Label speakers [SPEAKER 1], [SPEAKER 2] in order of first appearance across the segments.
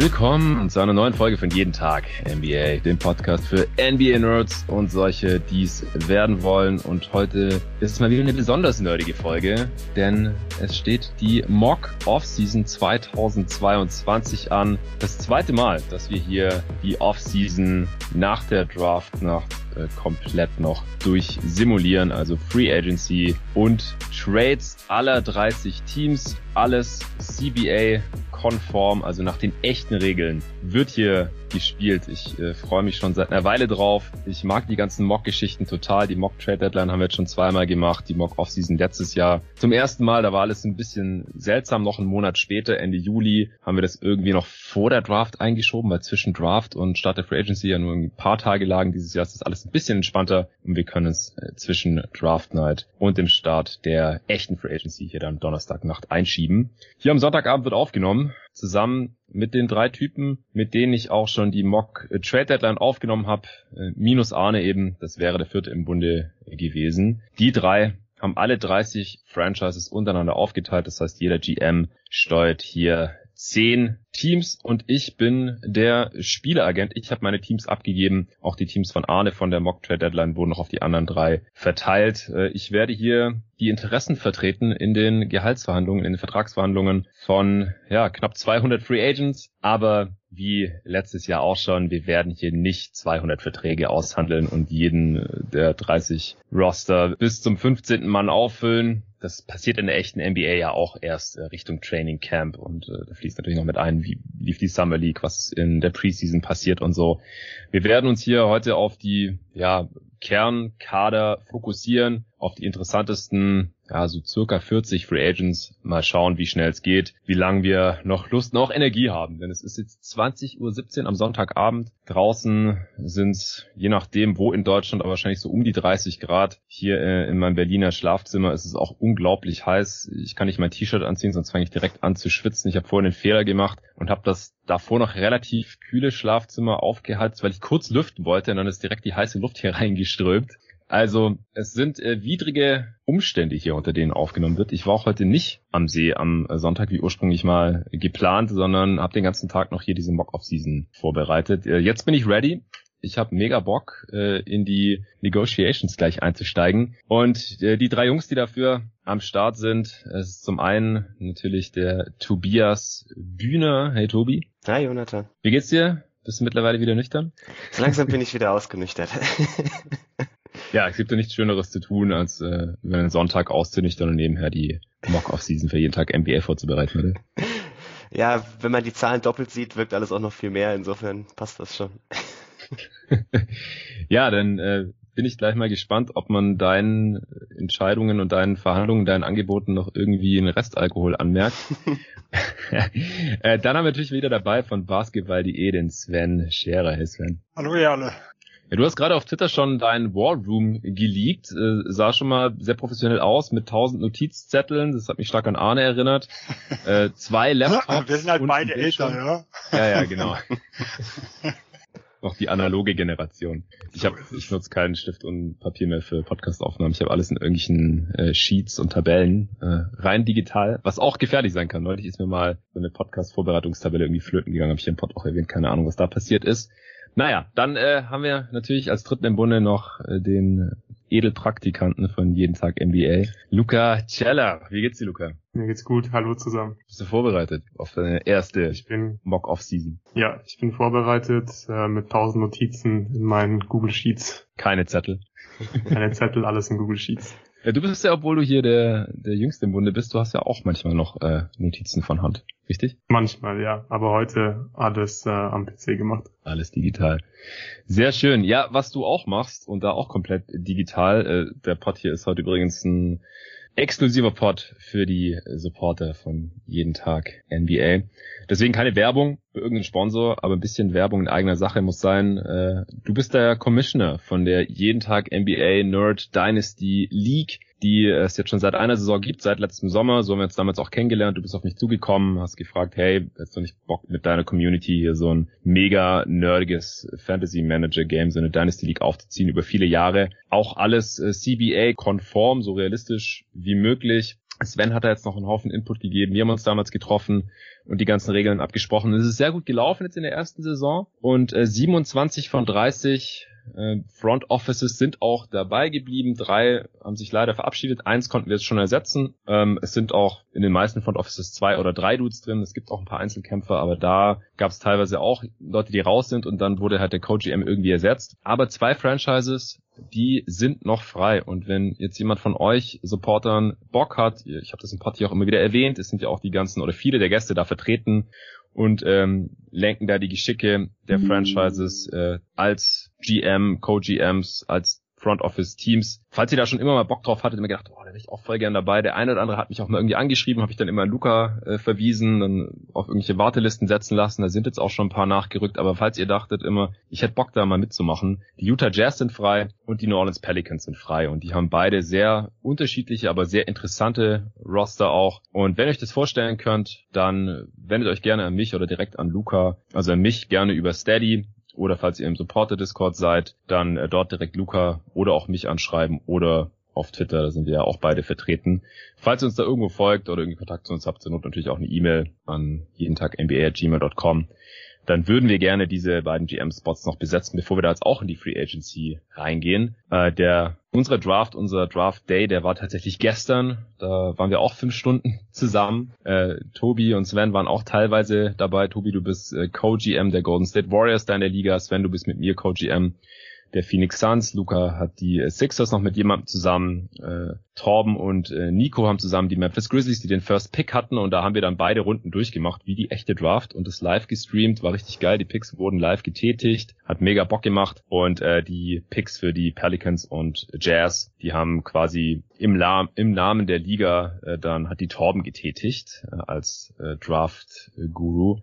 [SPEAKER 1] Willkommen zu einer neuen Folge von Jeden Tag NBA, dem Podcast für NBA-Nerds und solche, die es werden wollen. Und heute ist es mal wieder eine besonders nerdige Folge, denn es steht die Mock Offseason 2022 an. Das zweite Mal, dass wir hier die Offseason nach der Draft, nach äh, komplett noch durchsimulieren. Also Free Agency und Trades aller 30 Teams. Alles CBA konform, also nach den echten Regeln, wird hier gespielt. Ich äh, freue mich schon seit einer Weile drauf. Ich mag die ganzen Mock-Geschichten total. Die Mock-Trade-Deadline haben wir jetzt schon zweimal gemacht. Die Mock-Off-Season letztes Jahr. Zum ersten Mal, da war alles ein bisschen seltsam. Noch einen Monat später, Ende Juli, haben wir das irgendwie noch vor der Draft eingeschoben, weil zwischen Draft und Start der Free Agency ja nur ein paar Tage lagen. Dieses Jahr ist das alles ein bisschen entspannter und wir können es äh, zwischen Draft Night und dem Start der echten Free Agency hier dann Donnerstagnacht einschieben. Hier am Sonntagabend wird aufgenommen zusammen mit den drei Typen, mit denen ich auch schon die Mock Trade Deadline aufgenommen habe, äh, minus Arne eben, das wäre der vierte im Bunde gewesen. Die drei haben alle 30 Franchises untereinander aufgeteilt, das heißt jeder GM steuert hier zehn Teams und ich bin der Spieleragent. Ich habe meine Teams abgegeben. Auch die Teams von Arne von der Mock Trade Deadline wurden noch auf die anderen drei verteilt. Äh, ich werde hier die Interessen vertreten in den Gehaltsverhandlungen, in den Vertragsverhandlungen von ja, knapp 200 Free Agents, aber wie letztes Jahr auch schon, wir werden hier nicht 200 Verträge aushandeln und jeden der 30 Roster bis zum 15. Mann auffüllen. Das passiert in der echten NBA ja auch erst äh, Richtung Training Camp und äh, da fließt natürlich noch mit ein, wie lief die Summer League, was in der Preseason passiert und so. Wir werden uns hier heute auf die ja, Kernkader fokussieren, auf die interessantesten ja, so circa 40 Free Agents. Mal schauen, wie schnell es geht, wie lange wir noch Lust, noch Energie haben. Denn es ist jetzt 20.17 Uhr am Sonntagabend. Draußen sind es, je nachdem, wo in Deutschland, aber wahrscheinlich so um die 30 Grad. Hier äh, in meinem Berliner Schlafzimmer ist es auch unglaublich heiß. Ich kann nicht mein T-Shirt anziehen, sonst fange ich direkt an zu schwitzen. Ich habe vorhin den Fehler gemacht und habe das davor noch relativ kühle Schlafzimmer aufgeheizt, weil ich kurz lüften wollte und dann ist direkt die heiße Luft hier reingeströmt. Also es sind äh, widrige Umstände hier, unter denen aufgenommen wird. Ich war auch heute nicht am See am Sonntag wie ursprünglich mal geplant, sondern habe den ganzen Tag noch hier diese Mock-Off-Season vorbereitet. Äh, jetzt bin ich ready. Ich habe mega Bock, äh, in die Negotiations gleich einzusteigen. Und äh, die drei Jungs, die dafür am Start sind, es ist zum einen natürlich der Tobias Bühner. Hey Tobi.
[SPEAKER 2] Hi Jonathan.
[SPEAKER 1] Wie geht's dir? Bist du mittlerweile wieder nüchtern?
[SPEAKER 2] Langsam bin ich wieder ausgenüchtert.
[SPEAKER 1] Ja, es gibt ja nichts Schöneres zu tun, als äh, über einen Sonntag auszunüchtern und nebenher die Mock-Off-Season für jeden Tag NBA vorzubereiten, oder?
[SPEAKER 2] Ja, wenn man die Zahlen doppelt sieht, wirkt alles auch noch viel mehr. Insofern passt das schon.
[SPEAKER 1] ja, dann äh, bin ich gleich mal gespannt, ob man deinen Entscheidungen und deinen Verhandlungen, deinen Angeboten noch irgendwie einen Restalkohol anmerkt. äh, dann haben wir natürlich wieder dabei von Basketball.de den Sven Scherer. Hey Sven.
[SPEAKER 3] Hallo ihr alle.
[SPEAKER 1] Ja, du hast gerade auf Twitter schon dein War Room geleakt. Äh, sah schon mal sehr professionell aus mit tausend Notizzetteln. Das hat mich stark an Arne erinnert. Äh, zwei Laptops.
[SPEAKER 3] Wir sind halt beide älter, ja.
[SPEAKER 1] Ja, ja, genau. Noch die analoge Generation. Ich habe, ich nutze keinen Stift und Papier mehr für Podcastaufnahmen. Ich habe alles in irgendwelchen äh, Sheets und Tabellen äh, rein digital, was auch gefährlich sein kann. Neulich ist mir mal so eine Podcast-Vorbereitungstabelle irgendwie flöten gegangen, habe ich im Pod auch erwähnt, keine Ahnung, was da passiert ist. Naja, dann äh, haben wir natürlich als dritten im Bunde noch äh, den Edelpraktikanten von Jeden Tag NBA, Luca Celler. Wie geht's dir, Luca?
[SPEAKER 4] Mir geht's gut. Hallo zusammen.
[SPEAKER 1] Bist du vorbereitet auf deine erste ich bin, Mock-Off-Season?
[SPEAKER 4] Ja, ich bin vorbereitet äh, mit tausend Notizen in meinen Google Sheets.
[SPEAKER 1] Keine Zettel.
[SPEAKER 4] Keine Zettel, alles in Google Sheets.
[SPEAKER 1] Ja, du bist ja, obwohl du hier der, der Jüngste im Bunde bist, du hast ja auch manchmal noch äh, Notizen von Hand, richtig?
[SPEAKER 4] Manchmal, ja. Aber heute alles äh, am PC gemacht.
[SPEAKER 1] Alles digital. Sehr schön. Ja, was du auch machst und da auch komplett digital. Äh, der Pod hier ist heute übrigens ein exklusiver Pod für die Supporter von jeden Tag NBA. Deswegen keine Werbung für irgendeinen Sponsor, aber ein bisschen Werbung in eigener Sache muss sein. Äh, du bist der Commissioner von der jeden Tag NBA Nerd Dynasty League die es jetzt schon seit einer Saison gibt, seit letztem Sommer. So haben wir uns damals auch kennengelernt. Du bist auf mich zugekommen, hast gefragt, hey, hast du nicht Bock mit deiner Community hier so ein mega nerdiges Fantasy Manager Game, so eine Dynasty League aufzuziehen über viele Jahre. Auch alles äh, CBA konform, so realistisch wie möglich. Sven hat da jetzt noch einen Haufen Input gegeben. Wir haben uns damals getroffen und die ganzen Regeln abgesprochen. Es ist sehr gut gelaufen jetzt in der ersten Saison und äh, 27 von 30 äh, Front Offices sind auch dabei geblieben. Drei haben sich leider verabschiedet. Eins konnten wir jetzt schon ersetzen. Ähm, es sind auch in den meisten Front Offices zwei oder drei Dudes drin. Es gibt auch ein paar Einzelkämpfer, aber da gab es teilweise auch Leute, die raus sind und dann wurde halt der Co-GM irgendwie ersetzt. Aber zwei Franchises, die sind noch frei. Und wenn jetzt jemand von euch Supportern Bock hat, ich habe das im Pod hier auch immer wieder erwähnt, es sind ja auch die ganzen oder viele der Gäste da vertreten und ähm, lenken da die Geschicke der mhm. Franchises äh, als GM, Co-GMs, als Front Office Teams. Falls ihr da schon immer mal Bock drauf hattet, immer gedacht, oh, da wäre ich auch voll gern dabei. Der eine oder andere hat mich auch mal irgendwie angeschrieben, habe ich dann immer Luca äh, verwiesen, dann auf irgendwelche Wartelisten setzen lassen. Da sind jetzt auch schon ein paar nachgerückt. Aber falls ihr dachtet immer, ich hätte Bock da mal mitzumachen, die Utah Jazz sind frei und die New Orleans Pelicans sind frei. Und die haben beide sehr unterschiedliche, aber sehr interessante Roster auch. Und wenn ihr euch das vorstellen könnt, dann wendet euch gerne an mich oder direkt an Luca. Also an mich gerne über Steady oder falls ihr im Supporter-Discord seid, dann äh, dort direkt Luca oder auch mich anschreiben oder auf Twitter, da sind wir ja auch beide vertreten. Falls ihr uns da irgendwo folgt oder irgendwie Kontakt zu uns habt, zur Not natürlich auch eine E-Mail an jeden Tag nba.gmail.com dann würden wir gerne diese beiden GM-Spots noch besetzen, bevor wir da jetzt auch in die Free Agency reingehen. Äh, der unser Draft, unser Draft Day, der war tatsächlich gestern. Da waren wir auch fünf Stunden zusammen. Äh, Tobi und Sven waren auch teilweise dabei. Tobi, du bist äh, Co-GM der Golden State Warriors da in der Liga. Sven, du bist mit mir Co-GM der Phoenix Suns. Luca hat die äh, Sixers noch mit jemandem zusammen. Äh, Torben und äh, Nico haben zusammen die Memphis Grizzlies, die den First Pick hatten. Und da haben wir dann beide Runden durchgemacht, wie die echte Draft. Und das live gestreamt, war richtig geil. Die Picks wurden live getätigt, hat mega Bock gemacht. Und äh, die Picks für die Pelicans und Jazz, die haben quasi im, La im Namen der Liga äh, dann hat die Torben getätigt äh, als äh, Draft-Guru.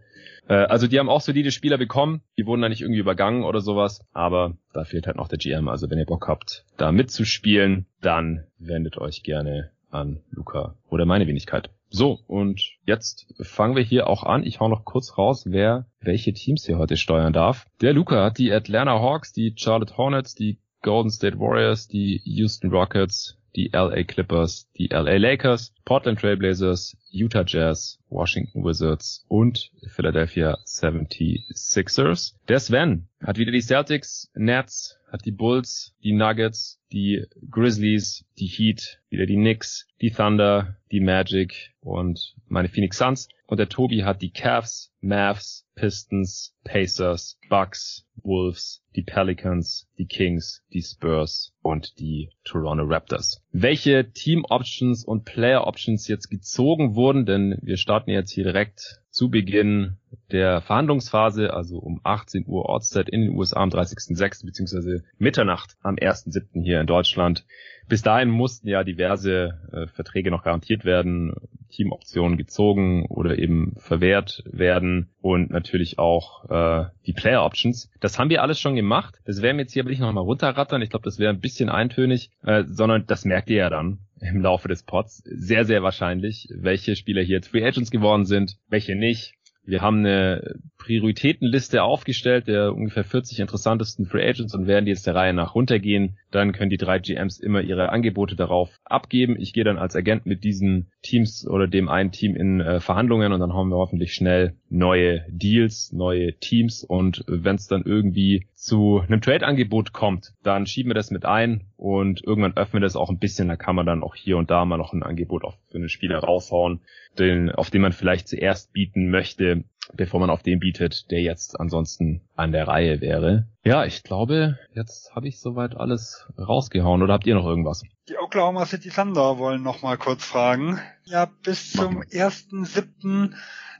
[SPEAKER 1] Äh, also die haben auch solide Spieler bekommen. Die wurden da nicht irgendwie übergangen oder sowas. Aber da fehlt halt noch der GM. Also wenn ihr Bock habt, da mitzuspielen, dann wendet euch gerne an Luca oder meine Wenigkeit. So, und jetzt fangen wir hier auch an. Ich hau noch kurz raus, wer welche Teams hier heute steuern darf. Der Luca hat die Atlanta Hawks, die Charlotte Hornets, die Golden State Warriors, die Houston Rockets, die LA Clippers, die LA Lakers, Portland Trailblazers, Utah Jazz, Washington Wizards und Philadelphia 76ers. Der Sven hat wieder die Celtics, Nets, hat die Bulls, die Nuggets, die Grizzlies, die Heat, wieder die Knicks, die Thunder, die Magic und meine Phoenix Suns. Und der Tobi hat die Cavs, Mavs, Pistons, Pacers, Bucks, Wolves, die Pelicans, die Kings, die Spurs und die Toronto Raptors. Welche Team Options und Player Options jetzt gezogen wurden, denn wir starten jetzt hier direkt zu Beginn der Verhandlungsphase, also um 18 Uhr Ortszeit in den USA am 30.06. bzw. Mitternacht am 1.07. hier in Deutschland. Bis dahin mussten ja diverse äh, Verträge noch garantiert werden, Teamoptionen gezogen oder eben verwehrt werden und natürlich auch äh, die Player Options. Das haben wir alles schon gemacht. Das werden wir jetzt hier aber nicht nochmal runterrattern. Ich glaube, das wäre ein bisschen eintönig, äh, sondern das merkt ihr ja dann im Laufe des Pods. Sehr, sehr wahrscheinlich, welche Spieler hier jetzt Free Agents geworden sind, welche nicht. Wir haben eine Prioritätenliste aufgestellt der ungefähr 40 interessantesten Free Agents und werden die jetzt der Reihe nach runtergehen. Dann können die drei GMs immer ihre Angebote darauf abgeben. Ich gehe dann als Agent mit diesen Teams oder dem einen Team in äh, Verhandlungen und dann haben wir hoffentlich schnell neue Deals, neue Teams und wenn es dann irgendwie zu einem Trade-Angebot kommt, dann schieben wir das mit ein und irgendwann öffnen wir das auch ein bisschen. Da kann man dann auch hier und da mal noch ein Angebot für einen Spieler raushauen, den, auf den man vielleicht zuerst bieten möchte bevor man auf den bietet, der jetzt ansonsten an der Reihe wäre. Ja, ich glaube, jetzt habe ich soweit alles rausgehauen. Oder habt ihr noch irgendwas?
[SPEAKER 3] Die Oklahoma City Thunder wollen noch mal kurz fragen. Ja, bis zum 1.7.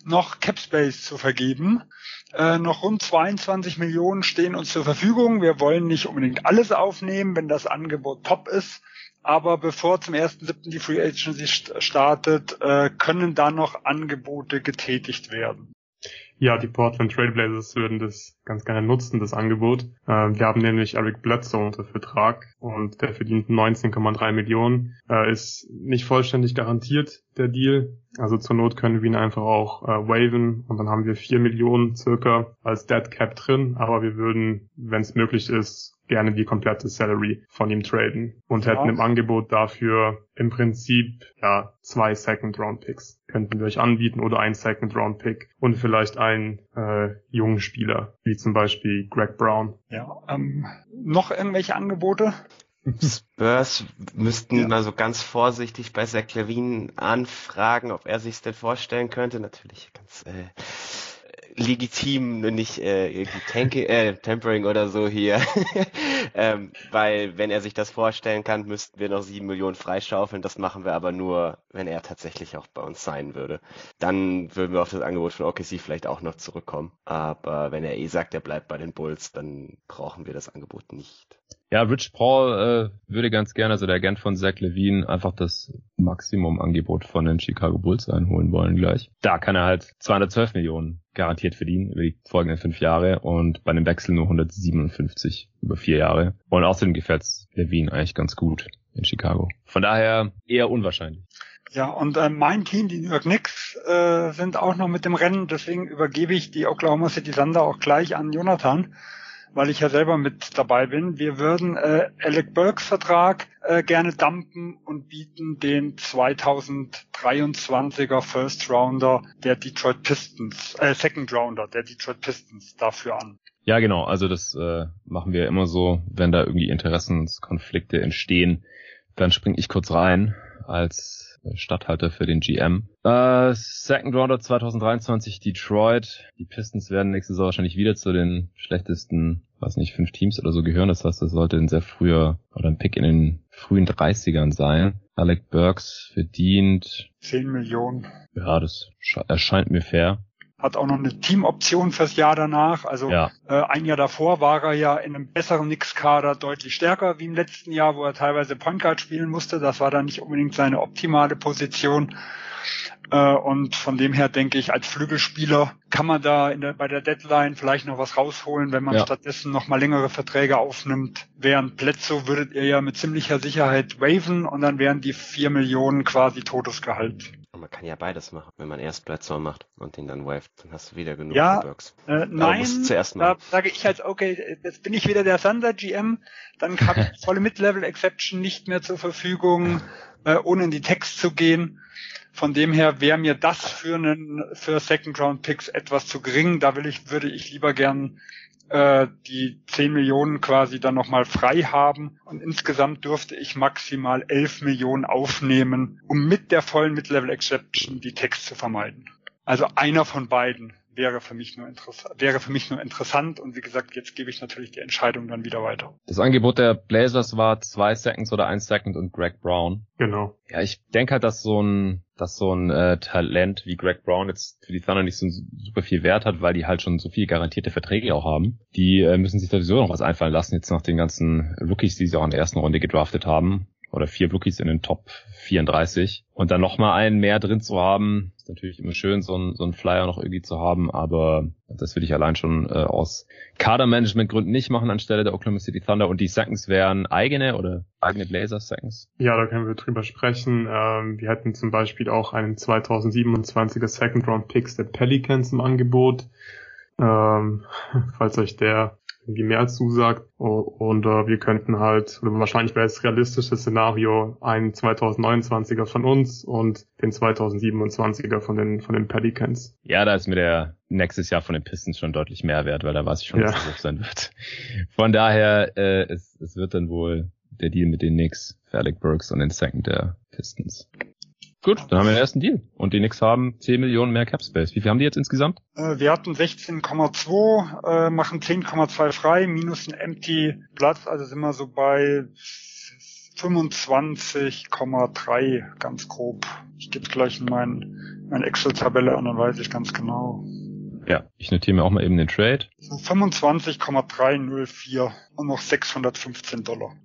[SPEAKER 3] noch Capspace zu vergeben. Äh, noch rund 22 Millionen stehen uns zur Verfügung. Wir wollen nicht unbedingt alles aufnehmen, wenn das Angebot top ist. Aber bevor zum 1.7. die Free Agency startet, äh, können da noch Angebote getätigt werden.
[SPEAKER 4] Ja, die Portland Trailblazers würden das ganz gerne nutzen, das Angebot. Äh, wir haben nämlich Eric Bledsoe unter Vertrag und der verdient 19,3 Millionen. Ist nicht vollständig garantiert, der Deal. Also zur Not können wir ihn einfach auch äh, waven und dann haben wir 4 Millionen circa als Dead Cap drin. Aber wir würden, wenn es möglich ist, gerne die komplette Salary von ihm traden und
[SPEAKER 3] Ja.
[SPEAKER 4] hätten im Angebot dafür im Prinzip ja zwei Second Round Picks könnten wir euch anbieten oder ein Second Round Pick und vielleicht einen äh, jungen Spieler wie zum Beispiel Greg Brown.
[SPEAKER 3] Ja, ähm, noch irgendwelche Angebote?
[SPEAKER 2] Spurs müssten
[SPEAKER 3] Ja.
[SPEAKER 2] mal so ganz vorsichtig bei Zach Levine anfragen, ob er sich's denn vorstellen könnte. Natürlich ganz äh, legitim, nur nicht äh, irgendwie Tanking, äh, Tempering oder so hier. ähm, weil wenn er sich das vorstellen kann, müssten wir noch sieben Millionen freischaufeln. Das machen wir aber nur, wenn er tatsächlich auch bei uns sein würde. Dann würden wir auf das Angebot von OKC vielleicht auch noch zurückkommen. Aber wenn er eh sagt, er bleibt bei den Bulls, dann brauchen wir das Angebot nicht.
[SPEAKER 1] Ja, Rich Paul äh, würde ganz gerne, also der Agent von Zach Levine, einfach das Maximumangebot von den Chicago Bulls einholen wollen gleich. Da kann er halt 212 Millionen garantiert verdienen über die folgenden fünf Jahre und bei einem Wechsel nur 157 über vier Jahre. Und außerdem gefällt's Levine eigentlich ganz gut in Chicago. Von daher eher unwahrscheinlich.
[SPEAKER 3] Ja, und äh, mein Team, die New York Knicks, äh, sind auch noch mit dem Rennen. Deswegen übergebe ich die Oklahoma City Thunder auch gleich an Jonathan, weil ich ja selber mit dabei bin. Wir würden äh, Alec Burks Vertrag äh, gerne dumpen und bieten den 2023er First Rounder der Detroit Pistons, äh, Second Rounder der Detroit Pistons dafür an.
[SPEAKER 1] Ja, genau. Also das äh, machen wir immer so, wenn da irgendwie Interessenskonflikte entstehen, dann springe ich kurz rein als Stadthalter für den GM. Äh, Second Rounder 2023 Detroit. Die Pistons werden nächste Saison wahrscheinlich wieder zu den schlechtesten, weiß nicht, fünf Teams oder so gehören. Das heißt, das sollte ein sehr früher oder ein Pick in den frühen 30ern sein. Alec Burks verdient.
[SPEAKER 3] 10 Millionen.
[SPEAKER 1] Ja, das sche- erscheint mir fair.
[SPEAKER 3] Hat auch noch eine Teamoption fürs Jahr danach. Also
[SPEAKER 1] Ja,
[SPEAKER 3] Äh, ein Jahr davor war er ja in einem besseren Knicks-Kader deutlich stärker wie im letzten Jahr, wo er teilweise Point Guard spielen musste. Das war dann nicht unbedingt seine optimale Position. Äh, und von dem her denke ich, als Flügelspieler kann man da in der, bei der Deadline vielleicht noch was rausholen, wenn man
[SPEAKER 1] Ja.
[SPEAKER 3] stattdessen noch mal längere Verträge aufnimmt. Während Bledsoe würdet ihr ja mit ziemlicher Sicherheit waven und dann wären die vier Millionen quasi Todesgehalt.
[SPEAKER 2] Und man kann ja beides machen. Wenn man erst Bledsoe macht und ihn dann waved, dann hast du wieder genug
[SPEAKER 3] Ja,
[SPEAKER 2] für Burks.
[SPEAKER 3] Äh, nein,
[SPEAKER 2] zuerst
[SPEAKER 3] da
[SPEAKER 2] machen.
[SPEAKER 3] sage ich halt, okay, jetzt bin ich wieder der Thunder GM, dann habe ich volle Mid-Level-Exception nicht mehr zur Verfügung, äh, ohne in die Text zu gehen. Von dem her wäre mir das für einen für Second Round Picks etwas zu gering. Da will ich, würde ich lieber gern äh, die 10 Millionen quasi dann nochmal frei haben. Und insgesamt dürfte ich maximal 11 Millionen aufnehmen, um mit der vollen Mid-Level Exception die Text zu vermeiden. Also einer von beiden wäre für mich nur interessant, wäre für mich nur interessant und wie gesagt, jetzt gebe ich natürlich die Entscheidung dann wieder weiter.
[SPEAKER 1] das Angebot der Blazers war zwei Seconds oder ein Second und Greg Brown.
[SPEAKER 4] Genau.
[SPEAKER 1] Ja, ich denke halt, dass so ein, dass so ein äh, Talent wie Greg Brown jetzt für die Thunder nicht so super viel Wert hat, weil die halt schon so viele garantierte Verträge auch haben. Die äh, müssen sich sowieso noch was einfallen lassen, jetzt nach den ganzen Rookies, die sie auch in der ersten Runde gedraftet haben. Oder vier Rookies in den Top 34. Und dann nochmal einen mehr drin zu haben, ist natürlich immer schön, so ein, so ein Flyer noch irgendwie zu haben, aber das will ich allein schon äh, aus Kadermanagement-Gründen nicht machen anstelle der Oklahoma City Thunder. Und die Seconds wären eigene oder eigene Blazers Seconds.
[SPEAKER 4] Ja, da können wir drüber sprechen. Ähm, wir hätten zum Beispiel auch einen 2027er Second Round Picks der Pelicans im Angebot. Ähm, falls euch der irgendwie mehr zusagt. Und äh, wir könnten halt, oder wahrscheinlich wäre das realistische Szenario, einen 2029er von uns und den 2027er von den, von den Pelicans.
[SPEAKER 1] Ja, da ist mir der nächstes Jahr von den Pistons schon deutlich mehr wert, weil da weiß ich schon,
[SPEAKER 4] Ja.
[SPEAKER 1] dass es hoch sein wird. Von daher, äh, es, es wird dann wohl der Deal mit den Knicks Alec Burks und den Second der Pistons. Gut, dann haben wir den ersten Deal. Und die Knicks haben 10 Millionen mehr Cap Space. Wie viel haben die jetzt insgesamt?
[SPEAKER 3] Äh, wir hatten 16,2, äh, machen 10,2 frei, minus ein Empty Platz, also sind wir so bei 25,3 ganz grob. Ich gebe gleich in mein, meine Excel-Tabelle an, dann weiß ich ganz genau.
[SPEAKER 1] Ja, ich notiere mir auch mal eben den Trade.
[SPEAKER 3] So 25,304 und noch 615 Dollar.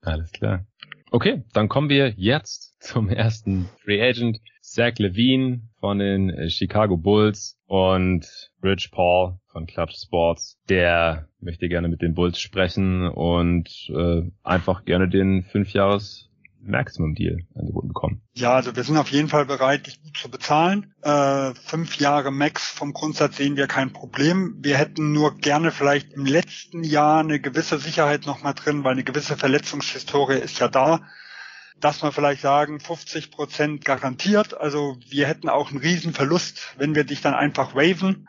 [SPEAKER 1] Alles klar. Okay, dann kommen wir jetzt zum ersten Free Agent. Zach Levine von den Chicago Bulls und Rich Paul von Clutch Sports. Der möchte gerne mit den Bulls sprechen und äh, einfach gerne den Fünfjahres Maximum Deal angeboten bekommen.
[SPEAKER 3] Ja, also wir sind auf jeden Fall bereit, dich gut zu bezahlen. Äh, fünf Jahre Max vom Grundsatz sehen wir kein Problem. Wir hätten nur gerne vielleicht im letzten Jahr eine gewisse Sicherheit nochmal drin, weil eine gewisse Verletzungshistorie ist ja da dass man vielleicht sagen, 50 Prozent garantiert. Also wir hätten auch einen Riesenverlust, wenn wir dich dann einfach waven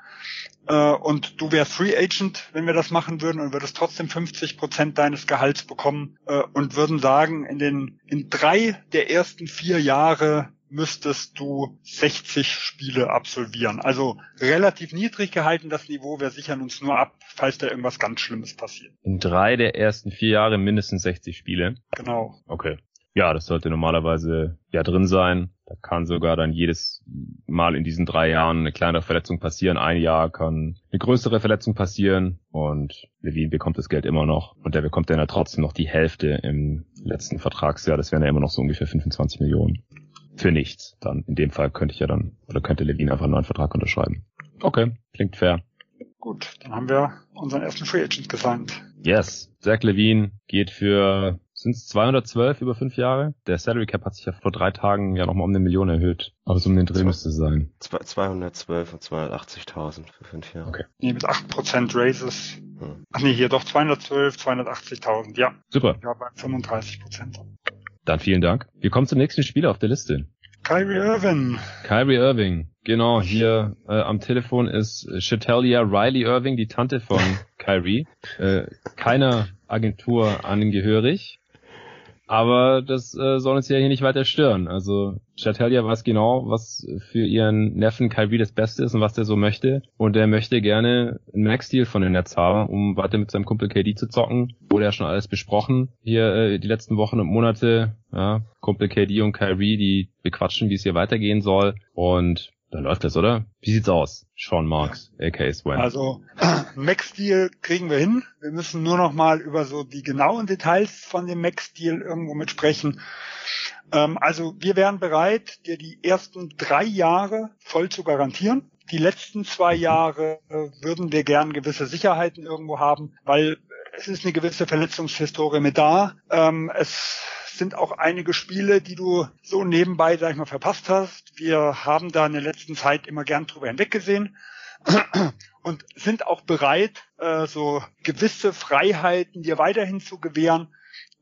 [SPEAKER 3] äh, und du wärst Free Agent, wenn wir das machen würden und würdest trotzdem 50 Prozent deines Gehalts bekommen äh, und würden sagen, in den in drei der ersten vier Jahre müsstest du 60 Spiele absolvieren. Also relativ niedrig gehalten das Niveau. Wir sichern uns nur ab, falls da irgendwas ganz Schlimmes passiert.
[SPEAKER 1] In drei der ersten vier Jahre mindestens 60 Spiele.
[SPEAKER 3] Genau.
[SPEAKER 1] Okay. Ja, das sollte normalerweise ja drin sein. Da kann sogar dann jedes Mal in diesen drei Jahren eine kleinere Verletzung passieren. Ein Jahr kann eine größere Verletzung passieren und Levine bekommt das Geld immer noch und der bekommt dann ja trotzdem noch die Hälfte im letzten Vertragsjahr. Das wären ja immer noch so ungefähr 25 Millionen. Für nichts. Dann in dem Fall könnte ich ja dann oder könnte Levine einfach einen neuen Vertrag unterschreiben. Okay, klingt fair.
[SPEAKER 3] Gut, dann haben wir unseren ersten Free Agent gesigned.
[SPEAKER 1] Yes, Zach Levine geht für sind es 212 über fünf Jahre? Der Salary Cap hat sich ja vor drei Tagen ja nochmal um eine Million erhöht. Aber so um den Dreh müsste es sein.
[SPEAKER 2] 212 und 280.000 für fünf Jahre.
[SPEAKER 3] Okay. Nee, mit 8% Raises. Hm. Ach nee, hier doch 212, 280.000, ja.
[SPEAKER 1] Super.
[SPEAKER 3] Ja, bei 35%.
[SPEAKER 1] Dann vielen Dank. Wir kommen zum nächsten Spieler auf der Liste.
[SPEAKER 3] Kyrie Irving.
[SPEAKER 1] Kyrie Irving. Genau, hier äh, am Telefon ist Chatelia Riley Irving, die Tante von Kyrie. Äh, keiner Agentur angehörig. Aber das äh, soll uns ja hier nicht weiter stören. Also Chatelia weiß genau, was für ihren Neffen Kyrie das Beste ist und was der so möchte. Und er möchte gerne einen Max-Deal von den Nets haben, um weiter mit seinem Kumpel KD zu zocken. Wurde ja schon alles besprochen hier äh, die letzten Wochen und Monate. Ja, Kumpel KD und Kyrie, die bequatschen, wie es hier weitergehen soll. Und dann läuft das, oder? Wie sieht's aus? Sean Marks, aka Swen.
[SPEAKER 3] Also Max-Deal kriegen wir hin. Wir müssen nur noch mal über so die genauen Details von dem Max-Deal irgendwo mit sprechen. Ähm, also wir wären bereit, dir die ersten drei Jahre voll zu garantieren. Die letzten zwei Jahre äh, würden wir gern gewisse Sicherheiten irgendwo haben, weil es ist eine gewisse Verletzungshistorie mit da. Ähm, es sind auch einige Spiele, die du so nebenbei, sag ich mal, verpasst hast. Wir haben da in der letzten Zeit immer gern drüber hinweggesehen und sind auch bereit, äh, so gewisse Freiheiten dir weiterhin zu gewähren.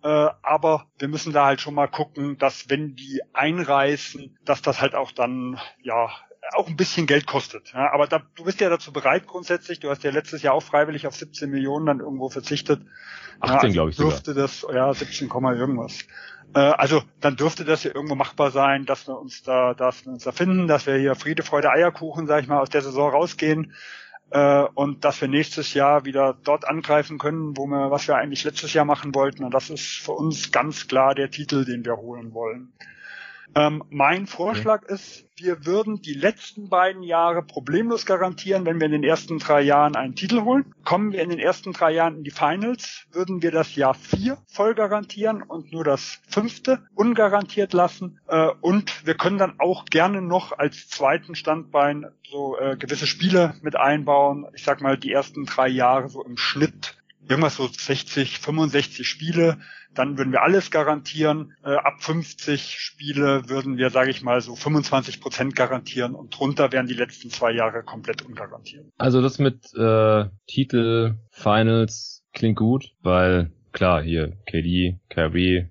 [SPEAKER 3] Äh, aber wir müssen da halt schon mal gucken, dass wenn die einreißen, dass das halt auch dann, ja, auch ein bisschen Geld kostet. Ja, aber da, du bist ja dazu bereit grundsätzlich. Du hast ja letztes Jahr auch freiwillig auf 17 Millionen dann irgendwo verzichtet.
[SPEAKER 1] 18, ja, also glaube ich
[SPEAKER 3] dürfte sogar. das, ja, 17, irgendwas. Äh, also dann dürfte das ja irgendwo machbar sein, dass wir uns da, dass wir uns da finden, dass wir hier Friede, Freude, Eierkuchen, sag ich mal, aus der Saison rausgehen äh, und dass wir nächstes Jahr wieder dort angreifen können, wo wir, was wir eigentlich letztes Jahr machen wollten. Und das ist für uns ganz klar der Titel, den wir holen wollen. Ähm, mein Vorschlag okay. ist, wir würden die letzten beiden Jahre problemlos garantieren, wenn wir in den ersten drei Jahren einen Titel holen. Kommen wir in den ersten drei Jahren in die Finals, würden wir das Jahr vier voll garantieren und nur das fünfte ungarantiert lassen. Äh, und wir können dann auch gerne noch als zweiten Standbein so äh, gewisse Spiele mit einbauen. Ich sag mal, die ersten drei Jahre so im Schnitt irgendwas so 60, 65 Spiele dann würden wir alles garantieren. Äh, ab 50 Spiele würden wir, sage ich mal, so 25 Prozent garantieren und drunter wären die letzten zwei Jahre komplett ungarantiert.
[SPEAKER 1] Also das mit äh, Titel, Finals klingt gut, weil klar, hier KD, Kyrie,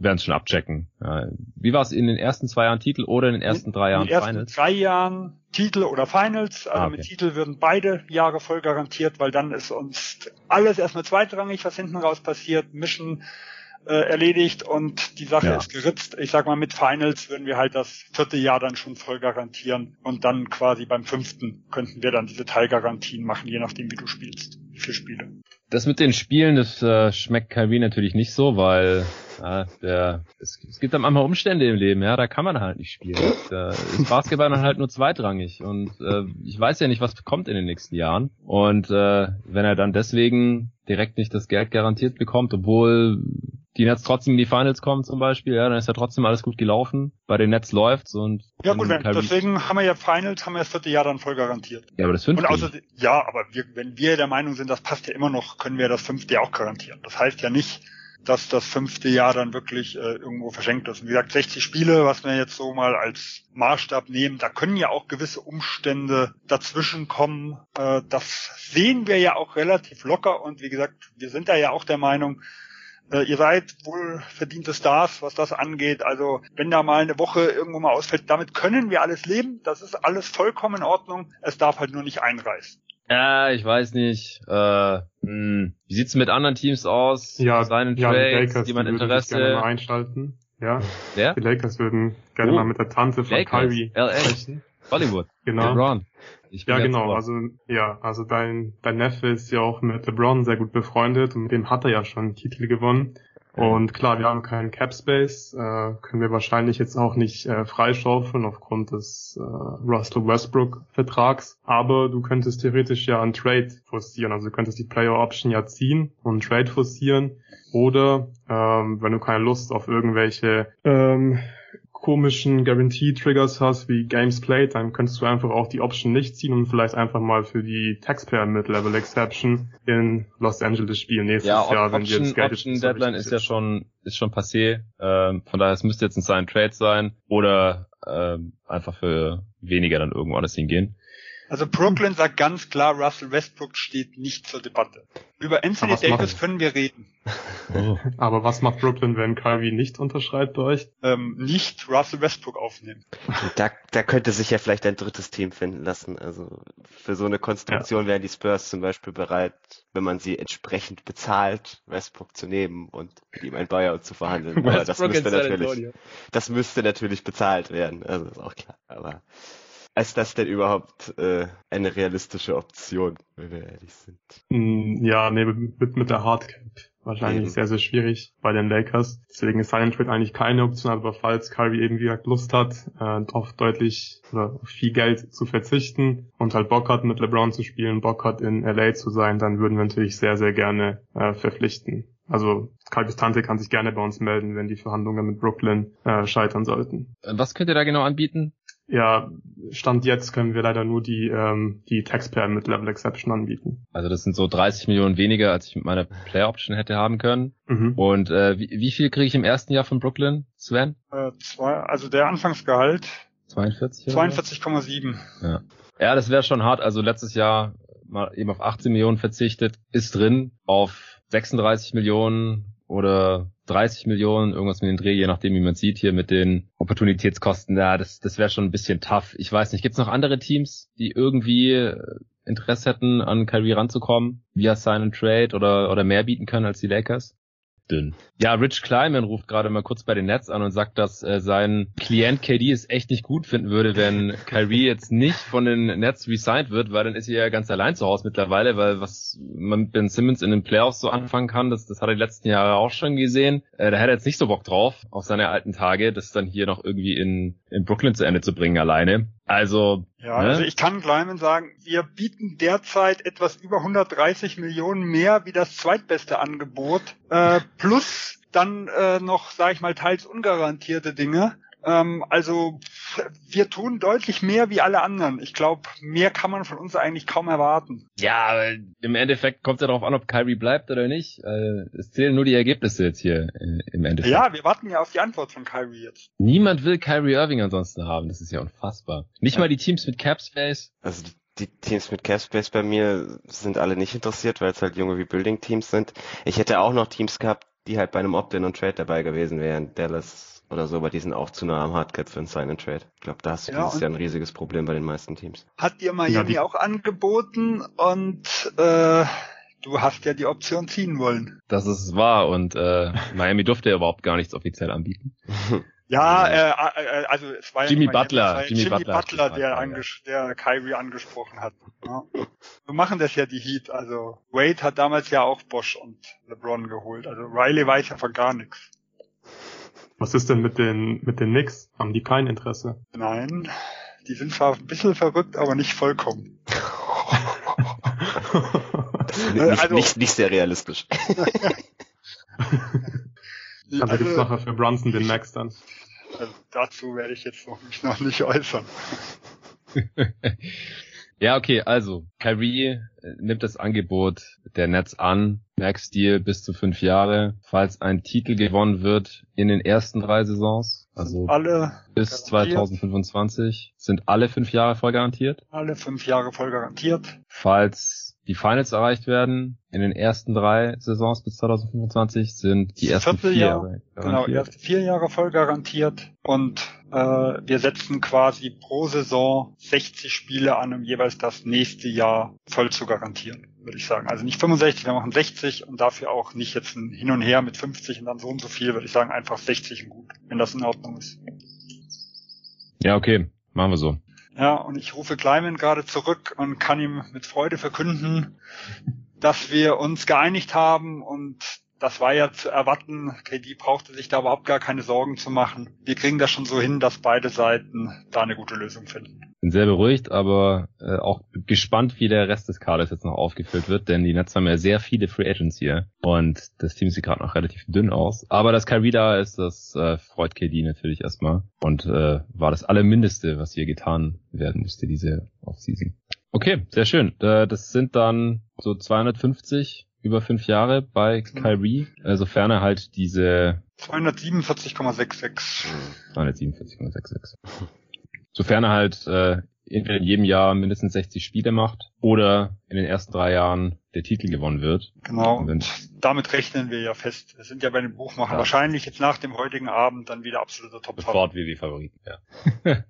[SPEAKER 1] werden es schon abchecken. Wie war es in den ersten zwei Jahren Titel oder in den ersten drei Jahren
[SPEAKER 3] Finals? In den ersten Finals? drei Jahren Titel oder Finals. Also ah, okay. mit Titel würden beide Jahre voll garantiert, weil dann ist uns alles erstmal zweitrangig, was hinten raus passiert. Mischen äh, erledigt und die Sache ja. ist geritzt. Ich sag mal, mit Finals würden wir halt das vierte Jahr dann schon voll garantieren und dann quasi beim fünften könnten wir dann diese Teilgarantien machen, je nachdem, wie du spielst, wie viele Spiele.
[SPEAKER 1] Das mit den Spielen, das äh, schmeckt Kyrie natürlich nicht so, weil äh, der, es, es gibt dann manchmal Umstände im Leben, ja, da kann man halt nicht spielen. Da ist Basketball dann halt nur zweitrangig und äh, ich weiß ja nicht, was kommt in den nächsten Jahren. Und äh, wenn er dann deswegen direkt nicht das Geld garantiert bekommt, obwohl die Nets trotzdem in die Finals kommen zum Beispiel, ja, dann ist ja trotzdem alles gut gelaufen. Bei den Nets läuft's und
[SPEAKER 3] ja gut, wenn, deswegen haben wir ja Finals, haben wir das vierte Jahr dann voll garantiert.
[SPEAKER 1] Ja, aber das fünfte.
[SPEAKER 3] Und außer, ja, aber wir, wenn wir der Meinung sind, das passt ja immer noch, können wir das fünfte Jahr auch garantieren. Das heißt ja nicht, dass das fünfte Jahr dann wirklich äh, irgendwo verschenkt ist. Und wie gesagt, 60 Spiele, was wir jetzt so mal als Maßstab nehmen, da können ja auch gewisse Umstände dazwischen kommen. Äh, das sehen wir ja auch relativ locker und wie gesagt, wir sind da ja auch der Meinung, äh, ihr seid wohl verdiente Stars, was das angeht. Also wenn da mal eine Woche irgendwo mal ausfällt, damit können wir alles leben. Das ist alles vollkommen in Ordnung. Es darf halt nur nicht einreißen.
[SPEAKER 1] Ja, ich weiß nicht. Äh, hm. Wie sieht's mit anderen Teams aus?
[SPEAKER 4] Ja,
[SPEAKER 1] Seinen
[SPEAKER 4] ja,
[SPEAKER 1] Trades,
[SPEAKER 4] die Lakers,
[SPEAKER 1] jemand
[SPEAKER 4] die würden
[SPEAKER 1] Interesse?
[SPEAKER 4] sich gerne mal einschalten. Ja,
[SPEAKER 1] Wer?
[SPEAKER 4] die Lakers würden gerne
[SPEAKER 1] Oh.
[SPEAKER 4] mal mit der Tante von
[SPEAKER 1] Lakers,
[SPEAKER 4] Kyrie
[SPEAKER 1] LA.
[SPEAKER 4] sprechen.
[SPEAKER 1] Hollywood.
[SPEAKER 4] Genau.
[SPEAKER 1] LeBron. Ich bin
[SPEAKER 4] Ja, genau.
[SPEAKER 1] ohr.
[SPEAKER 4] Also, ja, also dein, dein Neffe ist ja auch mit LeBron sehr gut befreundet und mit dem hat er ja schon einen Titel gewonnen. Und klar, wir haben keinen Cap Space, äh, können wir wahrscheinlich jetzt auch nicht äh, freischaufeln aufgrund des äh, Russell Westbrook Vertrags. Aber du könntest theoretisch ja einen Trade forcieren, also du könntest die Player Option ja ziehen und einen Trade forcieren. Oder ähm, wenn du keine Lust auf irgendwelche ähm, komischen Guarantee-Triggers hast wie Games Played, dann könntest du einfach auch die Option nicht ziehen und vielleicht einfach mal für die Taxpayer Mid-Level Exception in Los Angeles spielen nächstes
[SPEAKER 1] ja,
[SPEAKER 4] Jahr, wenn
[SPEAKER 1] Option,
[SPEAKER 4] das Geld
[SPEAKER 1] Option Deadline ist ja schon ist schon passé. Ähm, von daher es müsste jetzt ein Sign Trade sein oder ähm, einfach für weniger dann irgendwo anders hingehen.
[SPEAKER 3] Also Brooklyn sagt ganz klar, Russell Westbrook steht nicht zur Debatte. Über Anthony Davis
[SPEAKER 4] machen-
[SPEAKER 3] können wir reden.
[SPEAKER 4] Aber was macht Brooklyn, wenn Kyrie nicht unterschreibt bei euch?
[SPEAKER 3] Ähm, nicht Russell Westbrook aufnehmen.
[SPEAKER 2] Da, da könnte sich ja vielleicht ein drittes Team finden lassen. Also für so eine Konstruktion wären die Spurs zum Beispiel bereit, wenn man sie entsprechend bezahlt, Westbrook zu nehmen und mit ihm ein Buyout zu verhandeln. Aber das müsste natürlich, das müsste natürlich bezahlt werden. Also ist auch klar. Aber ist das denn überhaupt äh, eine realistische Option, wenn wir ehrlich sind?
[SPEAKER 4] Hm, Ja, nee, mit, mit der Hardcap. Wahrscheinlich
[SPEAKER 2] Eben.
[SPEAKER 4] sehr, sehr schwierig bei den Lakers. Deswegen ist Silent Trade eigentlich keine Option, aber falls Kyrie eben wie gesagt Lust hat, äh, auf deutlich oder auf viel Geld zu verzichten und halt Bock hat, mit LeBron zu spielen, Bock hat, in LA zu sein, dann würden wir natürlich sehr, sehr gerne äh, verpflichten. Also Kyrie's Tante kann sich gerne bei uns melden, wenn die Verhandlungen mit Brooklyn äh, scheitern sollten.
[SPEAKER 1] Was könnt ihr da genau anbieten?
[SPEAKER 4] Ja, Stand jetzt können wir leider nur die, ähm, die Taxpayer mit Level Exception anbieten.
[SPEAKER 1] Also das sind so 30 Millionen weniger, als ich mit meiner Player Option hätte haben können.
[SPEAKER 4] Mhm.
[SPEAKER 1] Und äh, wie, wie viel kriege ich im ersten Jahr von Brooklyn, Sven?
[SPEAKER 3] Äh, zwei, also der Anfangsgehalt
[SPEAKER 1] 42? Oder so?
[SPEAKER 3] 42,7.
[SPEAKER 1] Ja, das wäre schon hart. Also letztes Jahr mal eben auf 18 Millionen verzichtet, ist drin auf 36 Millionen oder 30 Millionen, irgendwas mit den Dreh, je nachdem, wie man sieht, hier mit den Opportunitätskosten. Ja, das, das wäre schon ein bisschen tough. Ich weiß nicht, gibt's noch andere Teams, die irgendwie äh, Interesse hätten, an Kyrie ranzukommen, via Sign and Trade oder, oder mehr bieten können als die Lakers? Dünn. Ja, Rich Kleiman ruft gerade mal kurz bei den Nets an und sagt, dass äh, sein Klient KD es echt nicht gut finden würde, wenn Kyrie jetzt nicht von den Nets resigned wird, weil dann ist er ja ganz allein zu Hause mittlerweile, weil was man mit Ben Simmons in den Playoffs so anfangen kann, das, das hat er die letzten Jahre auch schon gesehen. Äh, da hätte er jetzt nicht so Bock drauf, auf seine alten Tage, das dann hier noch irgendwie in, in Brooklyn zu Ende zu bringen alleine. Also,
[SPEAKER 3] Ja,
[SPEAKER 1] ne?
[SPEAKER 3] also ich kann Kleiman sagen, wir bieten derzeit etwas über 130 Millionen mehr wie das zweitbeste Angebot, äh, plus dann äh, noch, sage ich mal, teils ungarantierte Dinge. Ähm, also wir tun deutlich mehr wie alle anderen. Ich glaube, mehr kann man von uns eigentlich kaum erwarten.
[SPEAKER 1] Ja, aber im Endeffekt kommt es ja darauf an, ob Kyrie bleibt oder nicht. Äh, Es zählen nur die Ergebnisse jetzt hier äh, im Endeffekt.
[SPEAKER 3] Ja, wir warten ja auf die Antwort von Kyrie jetzt.
[SPEAKER 1] Niemand will Kyrie Irving ansonsten haben. Das ist ja unfassbar. Nicht mal die Teams mit Cap Space.
[SPEAKER 2] Also die, die Teams mit Capspace bei mir sind alle nicht interessiert, weil es halt junge Rebuilding-Teams sind. Ich hätte auch noch Teams gehabt, die halt bei einem Opt-in und Trade dabei gewesen wären. Dallas oder so, aber die sind auch zu nah am Hardcap für ein Sign-and-Trade. Ich glaube, da hast du
[SPEAKER 3] Ja,
[SPEAKER 2] dieses
[SPEAKER 3] und-
[SPEAKER 2] Jahr ein riesiges Problem bei den meisten Teams.
[SPEAKER 3] Hat dir
[SPEAKER 4] Ja,
[SPEAKER 3] Miami
[SPEAKER 4] die-
[SPEAKER 3] auch angeboten und äh, du hast ja die Option ziehen wollen.
[SPEAKER 1] Das ist wahr. Und äh, Miami durfte ja überhaupt gar nichts offiziell anbieten.
[SPEAKER 3] Ja, äh, äh, also es war
[SPEAKER 1] Jimmy
[SPEAKER 3] ja
[SPEAKER 1] Butler,
[SPEAKER 3] ja
[SPEAKER 1] Jimmy
[SPEAKER 3] Jimmy,
[SPEAKER 1] Butler
[SPEAKER 3] Butler, der,
[SPEAKER 1] ja.
[SPEAKER 3] anges der Kyrie angesprochen hat. Ja. So machen das ja die Heat. Also Wade hat damals ja auch Bosch und LeBron geholt. Also Riley weiß ja von gar nichts.
[SPEAKER 4] Was ist denn mit den, mit den Knicks? Haben die kein Interesse?
[SPEAKER 3] Nein, die sind zwar ein bisschen verrückt, aber nicht vollkommen.
[SPEAKER 2] Nicht,
[SPEAKER 3] also-
[SPEAKER 2] nicht, nicht sehr realistisch.
[SPEAKER 4] Also gibt's nachher für Brunson den Max dann.
[SPEAKER 3] also dazu werde ich jetzt noch, mich noch nicht äußern.
[SPEAKER 1] Ja, okay, also Kyrie äh, nimmt das Angebot der Nets an. Max-Deal bis zu fünf Jahre, falls ein Titel gewonnen wird in den ersten drei Saisons. Also
[SPEAKER 3] alle
[SPEAKER 1] bis
[SPEAKER 3] garantiert.
[SPEAKER 1] 2025 sind alle fünf Jahre voll garantiert.
[SPEAKER 3] Alle fünf Jahre voll garantiert.
[SPEAKER 1] Falls die Finals erreicht werden in den ersten drei Saisons bis 2025 sind die ersten vier Jahre
[SPEAKER 3] Genau, erste vier Jahre voll garantiert. Und äh, wir setzen quasi pro Saison 60 Spiele an, um jeweils das nächste Jahr voll zu garantieren, würde ich sagen. Also nicht 65, wir machen 60 und dafür auch nicht jetzt ein Hin und Her mit 50 und dann so und so viel, würde ich sagen, einfach 60 und gut, wenn das in Ordnung ist.
[SPEAKER 1] Ja, okay, machen wir so.
[SPEAKER 3] Ja, und ich rufe Kleiman gerade zurück und kann ihm mit Freude verkünden, dass wir uns geeinigt haben und das war ja zu erwarten. KD brauchte sich da überhaupt gar keine Sorgen zu machen. Wir kriegen das schon so hin, dass beide Seiten da eine gute Lösung finden.
[SPEAKER 1] Bin sehr beruhigt, aber äh, auch gespannt, wie der Rest des Kaders jetzt noch aufgefüllt wird, denn die Nets haben ja sehr viele Free Agents hier und das Team sieht gerade noch relativ dünn aus. Aber dass Kyrie da ist, das äh, freut KD natürlich erstmal und äh, war das Allermindeste, was hier getan werden musste diese Offseason. Okay, sehr schön. Äh, das sind dann so 250 über fünf Jahre bei Kyrie, äh, sofern er halt diese
[SPEAKER 3] 247,66.
[SPEAKER 1] 247,66. Sofern er halt äh, entweder in jedem Jahr mindestens 60 Spiele macht oder in den ersten drei Jahren der Titel gewonnen wird.
[SPEAKER 3] Genau.
[SPEAKER 1] Und
[SPEAKER 3] damit rechnen wir ja fest. Wir sind ja bei den Buchmachern
[SPEAKER 1] Ja.
[SPEAKER 3] wahrscheinlich jetzt nach dem heutigen Abend dann wieder absoluter top
[SPEAKER 1] Sofort wie die Favoriten, ja.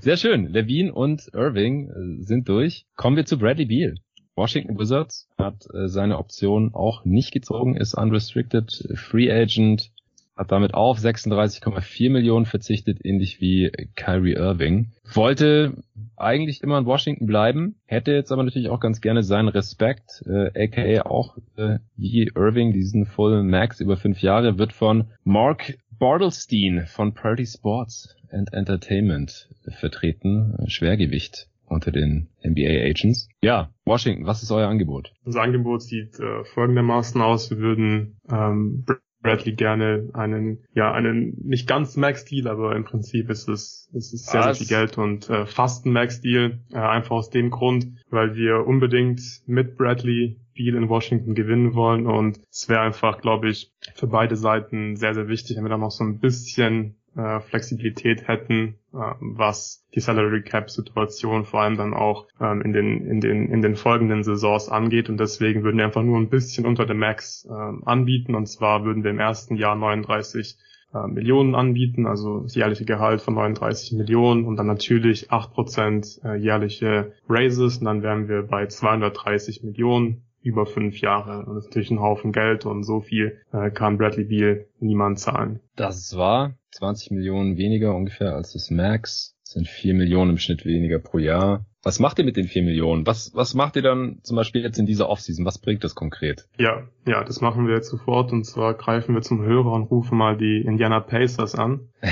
[SPEAKER 1] Sehr schön. Levine und Irving äh, sind durch. Kommen wir zu Bradley Beal. Washington Wizards hat äh, seine Option auch nicht gezogen, ist unrestricted Free Agent, hat damit auf 36,4 Millionen verzichtet, ähnlich wie Kyrie Irving. Wollte eigentlich immer in Washington bleiben, hätte jetzt aber natürlich auch ganz gerne seinen Respekt, äh, aka auch äh, wie Irving diesen Full Max über fünf Jahre, wird von Mark Bartelstein von Party Sports and Entertainment vertreten, Schwergewicht unter den NBA Agents. Ja, Washington, was ist euer Angebot?
[SPEAKER 4] Unser Angebot sieht äh, folgendermaßen aus. Wir würden ähm, Bradley gerne einen, ja, einen nicht ganz Max-Deal, aber im Prinzip ist es, ist es sehr, sehr viel Geld und äh, fast ein Max-Deal. Äh, einfach aus dem Grund, weil wir unbedingt mit Bradley Beal in Washington gewinnen wollen und es wäre einfach, glaube ich, für beide Seiten sehr, sehr wichtig, wenn wir da noch so ein bisschen äh, Flexibilität hätten, äh, was die Salary Cap Situation vor allem dann auch ähm, in den in den in den folgenden Saisons angeht und deswegen würden wir einfach nur ein bisschen unter dem Max ähm, anbieten und zwar würden wir im ersten Jahr 39 äh, Millionen anbieten, also das jährliche Gehalt von 39 Millionen und dann natürlich 8% äh, jährliche Raises und dann wären wir bei 230 Millionen über fünf Jahre. Und das ist natürlich ein Haufen Geld und so viel kann Bradley Beal niemand zahlen.
[SPEAKER 1] Das war 20 Millionen weniger ungefähr als das Max. Das sind 4 Millionen im Schnitt weniger pro Jahr. Was macht ihr mit den 4 Millionen? Was, was macht ihr dann zum Beispiel jetzt in dieser Offseason? Was bringt das konkret?
[SPEAKER 4] Ja, ja, das machen wir jetzt sofort und zwar greifen wir zum Hörer und rufen mal die Indiana Pacers an.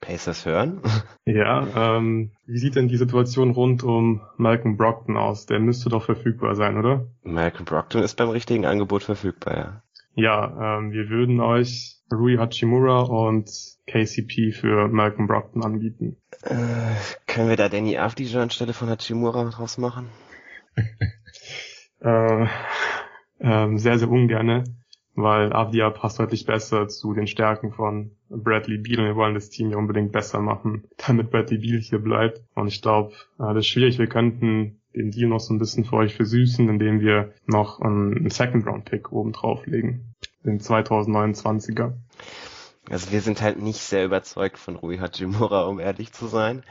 [SPEAKER 2] Pacers hören?
[SPEAKER 4] Ja, ähm, wie sieht denn die Situation rund um Malcolm Brockton aus? Der müsste doch verfügbar sein, oder?
[SPEAKER 2] Malcolm Brockton ist beim richtigen Angebot verfügbar, ja.
[SPEAKER 4] Ja, ähm, wir würden euch Rui Hachimura und KCP für Malcolm Brockton anbieten.
[SPEAKER 2] Äh, können wir da Danny Avdija anstelle von Hachimura draus machen?
[SPEAKER 4] Äh, ähm, sehr, sehr ungerne, weil Avdia passt deutlich besser zu den Stärken von Bradley Beal und wir wollen das Team ja unbedingt besser machen, damit Bradley Beal hier bleibt. Und ich glaube, äh, das ist schwierig. Wir könnten den Deal noch so ein bisschen für euch versüßen, indem wir noch einen Second-Round-Pick oben drauflegen. Den 2029er.
[SPEAKER 2] Also wir sind halt nicht sehr überzeugt von Rui Hachimura, um ehrlich zu sein.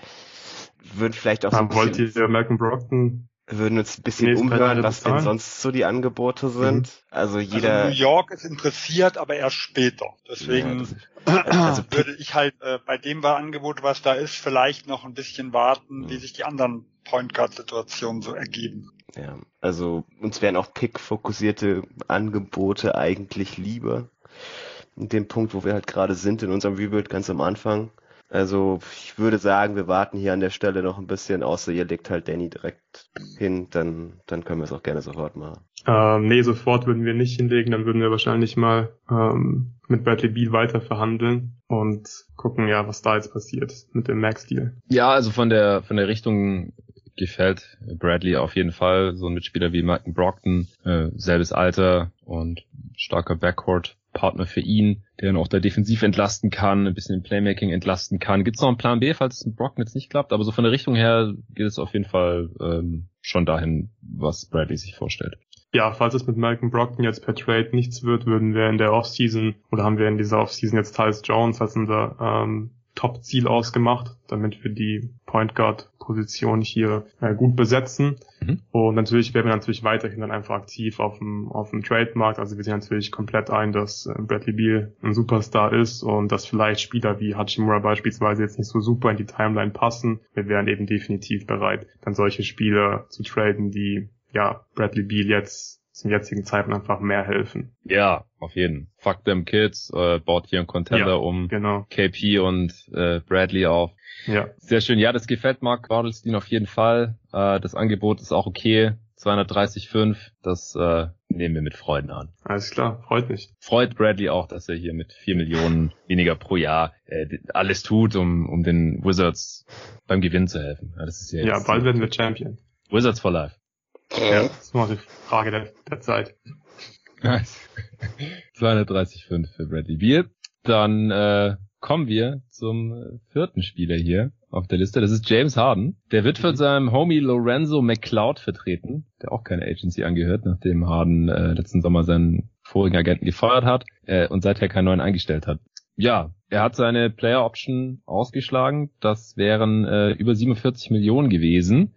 [SPEAKER 2] Würden vielleicht auch so ein
[SPEAKER 4] Ähm, wollt
[SPEAKER 2] bisschen,
[SPEAKER 4] ihr Malcolm Brockton?
[SPEAKER 2] Würden uns ein bisschen umhören, was denn sonst so die Angebote sind. Also
[SPEAKER 3] Also
[SPEAKER 2] jeder,
[SPEAKER 3] New York ist interessiert, aber erst später. Deswegen
[SPEAKER 2] Ja, das- also
[SPEAKER 3] würde ich halt äh, bei dem Angebot, was da ist, vielleicht noch ein bisschen warten,
[SPEAKER 2] Mhm.
[SPEAKER 3] wie sich die anderen Point Guard Situationen so ergeben.
[SPEAKER 2] Ja, also uns wären auch Pick-fokussierte Angebote eigentlich lieber. In dem Punkt, wo wir halt gerade sind in unserem Rebuild ganz am Anfang. Also ich würde sagen, wir warten hier an der Stelle noch ein bisschen, außer ihr legt halt Danny direkt hin, dann, dann können wir es auch gerne sofort machen.
[SPEAKER 4] Ähm, nee, sofort würden wir nicht hinlegen, dann würden wir wahrscheinlich mal ähm, mit Bradley Beal weiter verhandeln und gucken, ja, was da jetzt passiert mit dem Max-Deal.
[SPEAKER 1] Ja, also von der, von der Richtung gefällt Bradley auf jeden Fall. So ein Mitspieler wie Malcolm Brockton, äh, selbes Alter und starker Backcourt. Partner für ihn, der ihn auch da defensiv entlasten kann, ein bisschen im Playmaking entlasten kann. Gibt es noch einen Plan B, falls es mit Brockton jetzt nicht klappt? Aber so von der Richtung her geht es auf jeden Fall ähm, schon dahin, was Bradley sich vorstellt.
[SPEAKER 4] Ja, falls es mit Malcolm Brockton jetzt per Trade nichts wird, würden wir in der Offseason oder haben wir in dieser Offseason jetzt Tyus Jones als unser ähm, Top-Ziel ausgemacht, damit wir die Point Guard-Position hier äh, gut besetzen. Mhm. Und natürlich werden wir natürlich weiterhin dann einfach aktiv auf dem, auf dem Trademarkt. Also wir sehen natürlich komplett ein, dass äh, Bradley Beal ein Superstar ist und dass vielleicht Spieler wie Hachimura beispielsweise jetzt nicht so super in die Timeline passen. Wir wären eben definitiv bereit, dann solche Spieler zu traden, die ja Bradley Beal jetzt zum jetzigen Zeitpunkt einfach mehr helfen.
[SPEAKER 1] Ja, auf jeden. Fuck them Kids, äh, baut hier einen Contender ja, um
[SPEAKER 4] genau.
[SPEAKER 1] KP und äh, Bradley auf.
[SPEAKER 4] Ja.
[SPEAKER 1] Sehr schön. Ja, das gefällt Mark Bartelstein auf jeden Fall. Äh, das Angebot ist auch okay. 230,5, das äh, nehmen wir mit Freuden an.
[SPEAKER 4] Alles klar, freut mich.
[SPEAKER 1] Freut Bradley auch, dass er hier mit 4 Millionen weniger pro Jahr äh, alles tut, um, um den Wizards beim Gewinn zu helfen.
[SPEAKER 4] Ja, das ist ja, ja bald werden wir Champion.
[SPEAKER 1] Wizards for Life.
[SPEAKER 4] Ja, das ist mal die Frage der, der Zeit.
[SPEAKER 1] 230,5 für Bradley Beal. Dann äh, kommen wir zum vierten Spieler hier auf der Liste. Das ist James Harden. Der wird von mhm. seinem Homie Lorenzo McCloud vertreten, der auch keine Agency angehört, nachdem Harden äh, letzten Sommer seinen vorigen Agenten gefeuert hat äh, und seither keinen neuen eingestellt hat. Ja, er hat seine Player Option ausgeschlagen. Das wären äh, über 47 Millionen gewesen.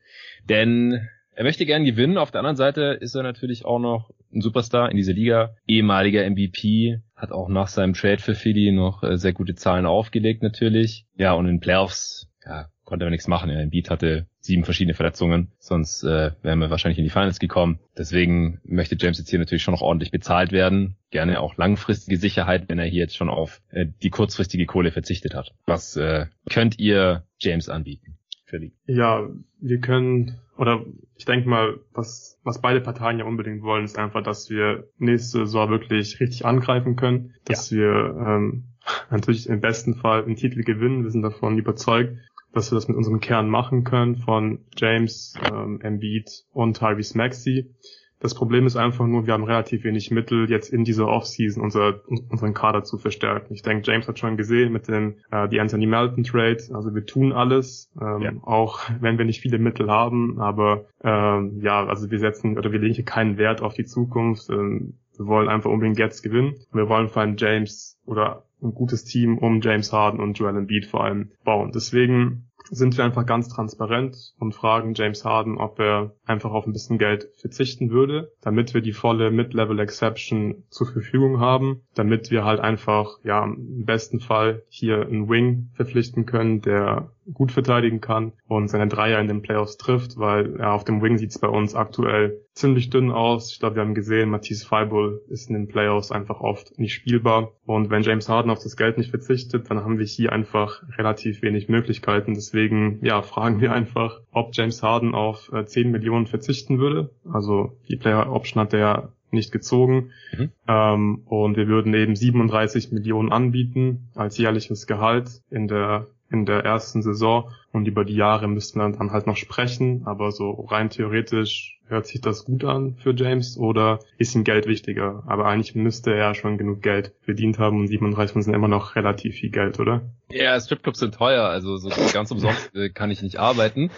[SPEAKER 1] Denn er möchte gern gewinnen. Auf der anderen Seite ist er natürlich auch noch ein Superstar in dieser Liga. Ehemaliger MVP, hat auch nach seinem Trade für Philly noch äh, sehr gute Zahlen aufgelegt natürlich. Ja, und in Playoffs, ja, konnte er nichts machen. Er Beat hatte sieben verschiedene Verletzungen, sonst äh, wären wir wahrscheinlich in die Finals gekommen. Deswegen möchte James jetzt hier natürlich schon noch ordentlich bezahlt werden. Gerne auch langfristige Sicherheit, wenn er hier jetzt schon auf äh, die kurzfristige Kohle verzichtet hat. Was äh, könnt ihr James anbieten?
[SPEAKER 4] Philly? Ja, wir können oder ich denke mal, was, was beide Parteien ja unbedingt wollen, ist einfach, dass wir nächste Saison wirklich richtig angreifen können, dass ja. wir ähm, natürlich im besten Fall einen Titel gewinnen. Wir sind davon überzeugt, dass wir das mit unserem Kern machen können von James, ähm, Embiid und Tyrese Maxey. Das Problem ist einfach nur, wir haben relativ wenig Mittel, jetzt in dieser Offseason unser, unseren Kader zu verstärken. Ich denke, James hat schon gesehen mit dem äh, die Anthony Melton Trade. Also wir tun alles, ähm, ja. auch wenn wir nicht viele Mittel haben. Aber ähm, ja, also wir setzen oder wir legen hier keinen Wert auf die Zukunft. Ähm, wir wollen einfach unbedingt jetzt gewinnen. Wir wollen vor allem James oder ein gutes Team um James Harden und Joel Embiid vor allem bauen. Deswegen sind wir einfach ganz transparent und fragen James Harden, ob er einfach auf ein bisschen Geld verzichten würde, damit wir die volle Mid-Level Exception zur Verfügung haben, damit wir halt einfach, ja, im besten Fall hier einen Wing verpflichten können, der gut verteidigen kann und seine Dreier in den Playoffs trifft, weil ja, auf dem Wing sieht es bei uns aktuell ziemlich dünn aus. Ich glaube, wir haben gesehen, Matisse Feibull ist in den Playoffs einfach oft nicht spielbar. Und wenn James Harden auf das Geld nicht verzichtet, dann haben wir hier einfach relativ wenig Möglichkeiten. Deswegen, ja, fragen wir einfach, ob James Harden auf äh, 10 Millionen verzichten würde. Also die Player Option hat er nicht gezogen. Mhm. Ähm, und wir würden eben 37 Millionen anbieten als jährliches Gehalt in der in der ersten Saison und über die Jahre müssten wir dann halt noch sprechen, aber so rein theoretisch hört sich das gut an für James oder ist ihm Geld wichtiger? Aber eigentlich müsste er schon genug Geld verdient haben und 37 sind immer noch relativ viel Geld, oder?
[SPEAKER 1] Ja, Stripclubs sind teuer, also so ganz umsonst äh, kann ich nicht arbeiten.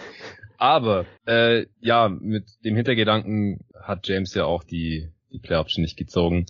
[SPEAKER 1] Aber äh, ja, mit dem Hintergedanken hat James ja auch die, die Play Option nicht gezogen.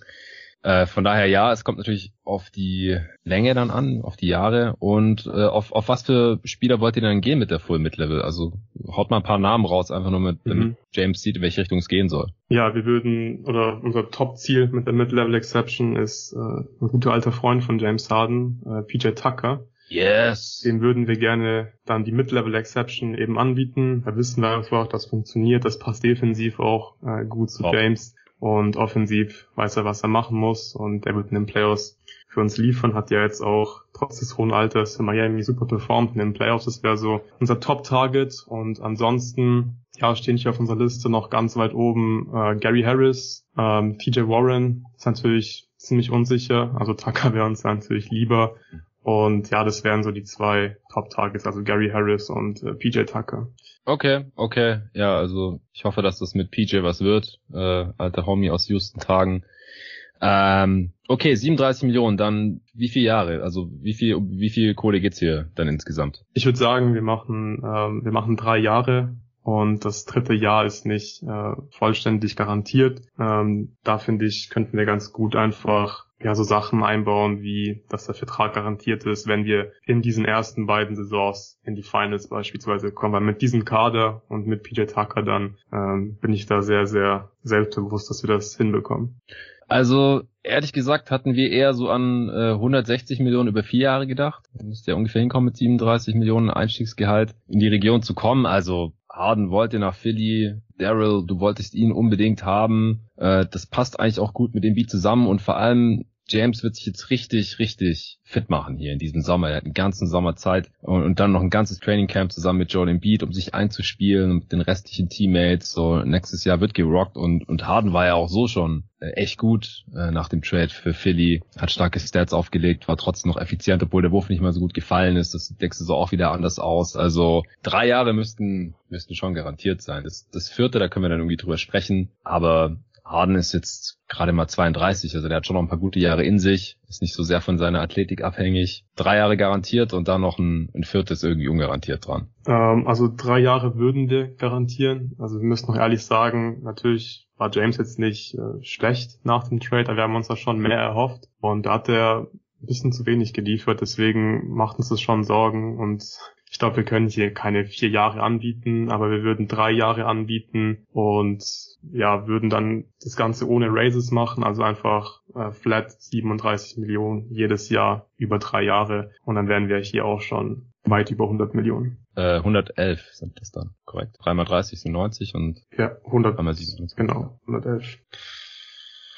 [SPEAKER 1] Äh, von daher ja, es kommt natürlich auf die Länge dann an, auf die Jahre und äh, auf, auf was für Spieler wollt ihr dann gehen mit der Full Mid-Level? Also haut mal ein paar Namen raus, einfach nur mit, mhm. damit James sieht, in welche Richtung es gehen soll.
[SPEAKER 4] Ja, wir würden, oder unser Top-Ziel mit der Mid-Level Exception ist äh, ein guter alter Freund von James Harden, äh, PJ Tucker.
[SPEAKER 1] Yes.
[SPEAKER 4] Den würden wir gerne dann die Mid-Level Exception eben anbieten. Da wissen wir einfach, das funktioniert, das passt defensiv auch äh, gut zu Top. James. Und offensiv weiß er, was er machen muss. Und er wird in den Playoffs für uns liefern, hat ja jetzt auch trotz des hohen Alters in Miami super performt. In den Playoffs. Das wäre so unser Top-Target. Und ansonsten ja, stehen hier auf unserer Liste noch ganz weit oben äh, Gary Harris, ähm, TJ Warren. Ist natürlich ziemlich unsicher, also Tucker wäre uns natürlich lieber Und ja, das wären so die zwei Top-Targets, also Gary Harris und äh, PJ Tucker.
[SPEAKER 1] Okay, okay. Ja, also ich hoffe, dass das mit PJ was wird. Äh, alter Homie aus Houston-Tagen. Ähm, okay, 37 Millionen, dann wie viele Jahre? Also wie viel, wie viel Kohle geht's hier dann insgesamt?
[SPEAKER 4] Ich würde sagen, wir machen, ähm, wir machen drei Jahre und das dritte Jahr ist nicht äh, vollständig garantiert. Ähm, da finde ich, könnten wir ganz gut einfach ja so Sachen einbauen, wie dass der Vertrag garantiert ist, wenn wir in diesen ersten beiden Saisons in die Finals beispielsweise kommen. Weil mit diesem Kader und mit PJ Tucker dann ähm, bin ich da sehr, sehr selbstbewusst, dass wir das hinbekommen.
[SPEAKER 1] Also ehrlich gesagt hatten wir eher so an äh, 160 Millionen über vier Jahre gedacht. Da müsste ja ungefähr hinkommen mit 37 Millionen Einstiegsgehalt in die Region zu kommen. Also Harden wollte nach Philly, Daryl, du wolltest ihn unbedingt haben. Äh, das passt eigentlich auch gut mit dem Beat zusammen und vor allem James wird sich jetzt richtig, richtig fit machen hier in diesem Sommer. Er hat einen ganzen Sommer Zeit und, und dann noch ein ganzes Training Camp zusammen mit Joel Embiid, um sich einzuspielen mit den restlichen Teammates. So nächstes Jahr wird gerockt und, und Harden war ja auch so schon äh, echt gut äh, nach dem Trade für Philly, hat starke Stats aufgelegt, war trotzdem noch effizient, obwohl der Wurf nicht mal so gut gefallen ist. Das deckst du so auch wieder anders aus. Also drei Jahre müssten müssten schon garantiert sein. Das, das vierte, da können wir dann irgendwie drüber sprechen. Aber Harden ist jetzt gerade mal 32, also der hat schon noch ein paar gute Jahre in sich, ist nicht so sehr von seiner Athletik abhängig. Drei Jahre garantiert und dann noch ein, ein viertes irgendwie ungarantiert dran.
[SPEAKER 4] Ähm, also drei Jahre würden wir garantieren. Also wir müssen noch ehrlich sagen, natürlich war James jetzt nicht äh, schlecht nach dem Trade, aber wir haben uns da schon mehr erhofft und da hat er ein bisschen zu wenig geliefert, deswegen macht uns das schon Sorgen und ich glaube, wir können hier keine vier Jahre anbieten, aber wir würden drei Jahre anbieten und ja, würden dann das Ganze ohne Raises machen, also einfach äh, flat 37 Millionen jedes Jahr über drei Jahre und dann wären wir hier auch schon weit über 100 Millionen.
[SPEAKER 1] Äh, 111 sind das dann, korrekt. 3 mal 30 sind 90 und
[SPEAKER 4] ja, 100
[SPEAKER 1] 3 mal 27.
[SPEAKER 4] Genau, 111.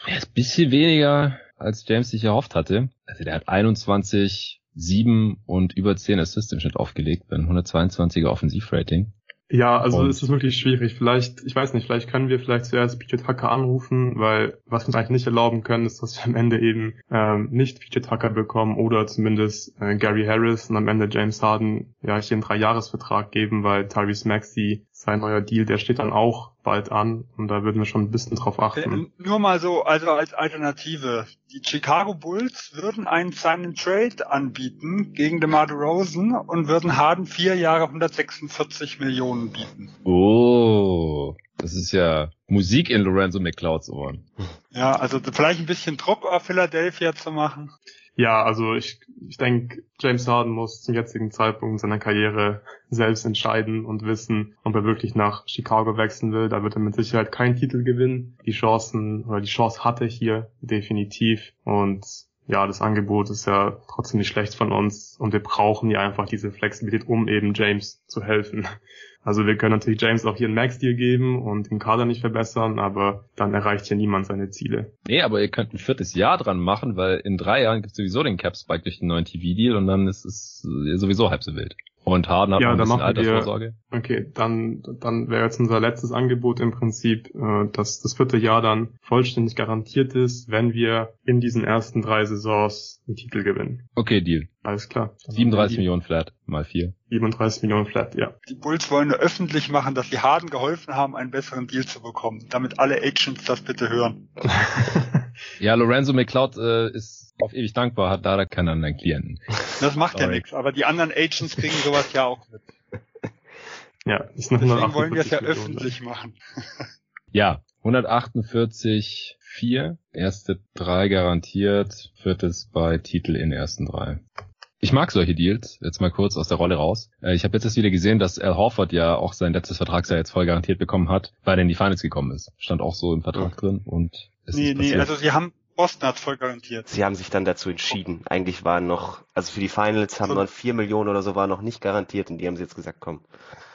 [SPEAKER 1] Ja, ist ein bisschen weniger, als James sich erhofft hatte. Also der hat 21 7 und über 10 Assists im Schnitt aufgelegt bei einem 122er Offensivrating.
[SPEAKER 4] Ja, also und es ist wirklich schwierig. Vielleicht, ich weiß nicht, vielleicht können wir vielleicht zuerst PJ Tucker anrufen, weil was wir uns eigentlich nicht erlauben können, ist, dass wir am Ende eben ähm, nicht PJ Tucker bekommen oder zumindest äh, Gary Harris und am Ende James Harden ja hier einen Dreijahresvertrag geben, weil Tyrese Maxey sein neuer Deal, der steht dann auch bald an und da würden wir schon ein bisschen drauf achten.
[SPEAKER 3] Äh, nur mal so, also als Alternative. Die Chicago Bulls würden einen seinen Trade anbieten gegen DeMar DeRozan und würden Harden vier Jahre 146 Millionen bieten.
[SPEAKER 1] Oh, das ist ja Musik in Lorenzo McClouds Ohren.
[SPEAKER 3] Ja, also vielleicht ein bisschen Druck auf Philadelphia zu machen.
[SPEAKER 4] Ja, also ich, ich denke, James Harden muss zum jetzigen Zeitpunkt seiner Karriere selbst entscheiden und wissen, ob er wirklich nach Chicago wechseln will. Da wird er mit Sicherheit keinen Titel gewinnen. Die Chancen oder die Chance hat er hier definitiv und ja, das Angebot ist ja trotzdem nicht schlecht von uns und wir brauchen ja einfach diese Flexibilität, um eben James zu helfen. Also wir können natürlich James auch hier einen Max-Deal geben und den Kader nicht verbessern, aber dann erreicht hier niemand seine Ziele.
[SPEAKER 1] Nee, aber ihr könnt ein viertes Jahr dran machen, weil in drei Jahren gibt es sowieso den Cap-Spike durch den neuen TV-Deal und dann ist es sowieso halb so wild. Und Harden hat
[SPEAKER 4] ja,
[SPEAKER 1] ein
[SPEAKER 4] dann
[SPEAKER 1] bisschen Altersvorsorge.
[SPEAKER 4] Wir, okay, dann, dann wäre jetzt unser letztes Angebot im Prinzip, äh, dass das vierte Jahr dann vollständig garantiert ist, wenn wir in diesen ersten drei Saisons einen Titel gewinnen.
[SPEAKER 1] Okay, Deal.
[SPEAKER 4] Alles klar. Dann
[SPEAKER 1] 37 Millionen Flat mal vier.
[SPEAKER 4] 37 Millionen Flat, ja.
[SPEAKER 3] Die Bulls wollen nur öffentlich machen, dass sie Harden geholfen haben, einen besseren Deal zu bekommen, damit alle Agents das bitte hören.
[SPEAKER 1] Ja, Lorenzo McCloud äh, ist auf ewig dankbar, hat leider keinen anderen Klienten.
[SPEAKER 3] Das macht ja
[SPEAKER 1] Sorry.
[SPEAKER 3] nichts, aber die anderen Agents kriegen sowas ja auch mit.
[SPEAKER 4] Ja, ist noch
[SPEAKER 3] Deswegen wollen wir es ja
[SPEAKER 4] 148 Millionen.
[SPEAKER 3] öffentlich machen.
[SPEAKER 1] Ja, 148, 4, erste drei garantiert, viertes bei Titel in ersten drei. Ich mag solche Deals, jetzt mal kurz aus der Rolle raus. Äh, Ich habe jetzt erst wieder gesehen, dass Al Horford ja auch sein letztes Vertragsjahr jetzt voll garantiert bekommen hat, weil er in die Finals gekommen ist. Stand auch so im Vertrag drin und ist
[SPEAKER 3] Nee, nee, also sie haben, Boston hat's voll garantiert.
[SPEAKER 2] Sie haben sich dann dazu entschieden. Eigentlich waren noch, also für die Finals haben
[SPEAKER 3] So.
[SPEAKER 2] noch 4 Millionen oder so war noch nicht garantiert und die haben sie jetzt gesagt, komm,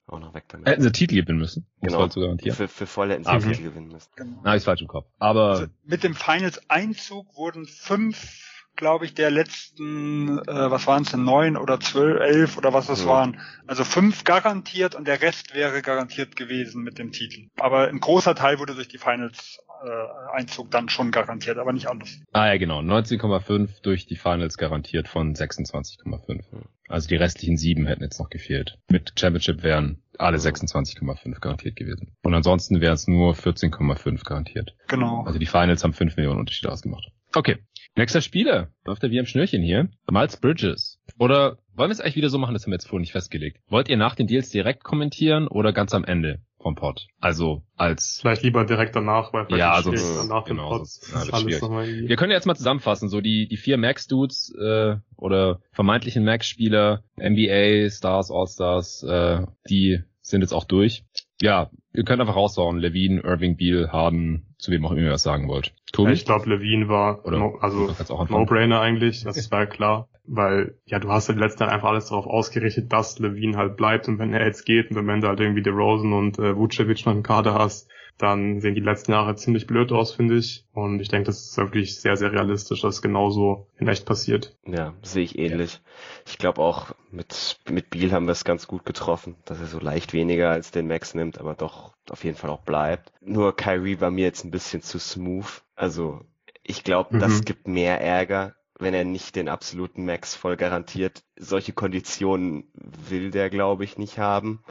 [SPEAKER 2] auch noch weg damit.
[SPEAKER 1] Hätten sie Titel gewinnen müssen, um
[SPEAKER 2] Genau.
[SPEAKER 1] voll zu garantieren.
[SPEAKER 2] Für, für voll hätten sie
[SPEAKER 1] Ah,
[SPEAKER 2] den
[SPEAKER 1] okay.
[SPEAKER 2] Titel gewinnen müssen.
[SPEAKER 3] Genau.
[SPEAKER 1] Na, ich falsch im Kopf. Aber
[SPEAKER 3] Also mit dem Finals-Einzug wurden fünf, glaube ich, der letzten, äh, was waren es denn, neun oder zwölf, elf oder was es
[SPEAKER 2] Ja.
[SPEAKER 3] waren. Also fünf garantiert und der Rest wäre garantiert gewesen mit dem Titel. Aber ein großer Teil wurde durch die Finals Finals-Einzug dann schon garantiert, aber nicht anders.
[SPEAKER 1] Ah ja, genau. 19,5 durch die Finals garantiert von 26,5. Also die restlichen sieben hätten jetzt noch gefehlt. Mit Championship wären alle 26,5 garantiert gewesen. Und ansonsten wären es nur 14,5 garantiert.
[SPEAKER 3] Genau.
[SPEAKER 1] Also die Finals haben 5 Millionen Unterschied ausgemacht. Okay. Nächster Spieler. Läuft er wie am Schnürchen hier. Miles Bridges. Oder wollen wir es eigentlich wieder so machen, das haben wir jetzt vorhin nicht festgelegt. Wollt ihr nach den Deals direkt kommentieren oder ganz am Ende vom Pod? Also als
[SPEAKER 4] Vielleicht lieber direkt danach, weil vielleicht
[SPEAKER 1] Ja, sonst-
[SPEAKER 4] schwierig, nach dem
[SPEAKER 1] genau,
[SPEAKER 4] Pod
[SPEAKER 1] sonst- ja,
[SPEAKER 4] alles nochmal
[SPEAKER 1] Wir können ja jetzt mal zusammenfassen, so die, die vier Max-Dudes äh, oder vermeintlichen Max-Spieler, NBA, Stars, All-Stars, äh, die sind jetzt auch durch. Ja, ihr könnt einfach raushauen, Levine, Irving, Beal, Harden, zu wem auch immer ihr was sagen wollt. Tobi?
[SPEAKER 4] Ja, ich glaube, Levine war,
[SPEAKER 1] Oder-
[SPEAKER 4] no, also. No-Brainer eigentlich, das war klar. Weil, ja, du hast ja letzten Endes einfach alles darauf ausgerichtet, dass Levine halt bleibt und wenn er jetzt geht und wenn du halt irgendwie DeRozan und äh, Vucevic noch im Kader hast, dann sehen die letzten Jahre ziemlich blöd aus, finde ich. Und ich denke, das ist wirklich sehr, sehr realistisch, dass genauso in echt passiert.
[SPEAKER 2] Ja, sehe ich ähnlich. Ich glaube auch mit, mit Beal haben wir es ganz gut getroffen, dass er so leicht weniger als den Max nimmt, aber doch auf jeden Fall auch bleibt. Nur Kyrie war mir jetzt ein bisschen zu smooth. Also ich glaube, das
[SPEAKER 4] Mhm.
[SPEAKER 2] gibt mehr Ärger, wenn er nicht den absoluten Max voll garantiert. Solche Konditionen will der, glaube ich, nicht haben.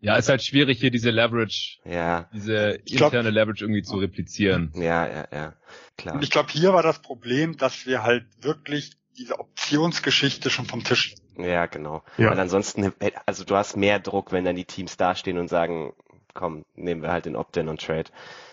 [SPEAKER 1] Ja, ist halt schwierig hier diese Leverage,
[SPEAKER 2] Ja,
[SPEAKER 1] diese
[SPEAKER 3] Ich glaub-
[SPEAKER 1] interne Leverage irgendwie zu replizieren.
[SPEAKER 2] ja, ja, ja. Klar.
[SPEAKER 3] Und ich glaube, hier war das Problem, dass wir halt wirklich diese Optionsgeschichte schon vom Tisch.
[SPEAKER 2] Ja, genau.
[SPEAKER 4] Ja.
[SPEAKER 2] Weil ansonsten, also du hast mehr Druck, wenn dann die Teams dastehen und sagen, komm, nehmen wir halt den Opt-in und Trade.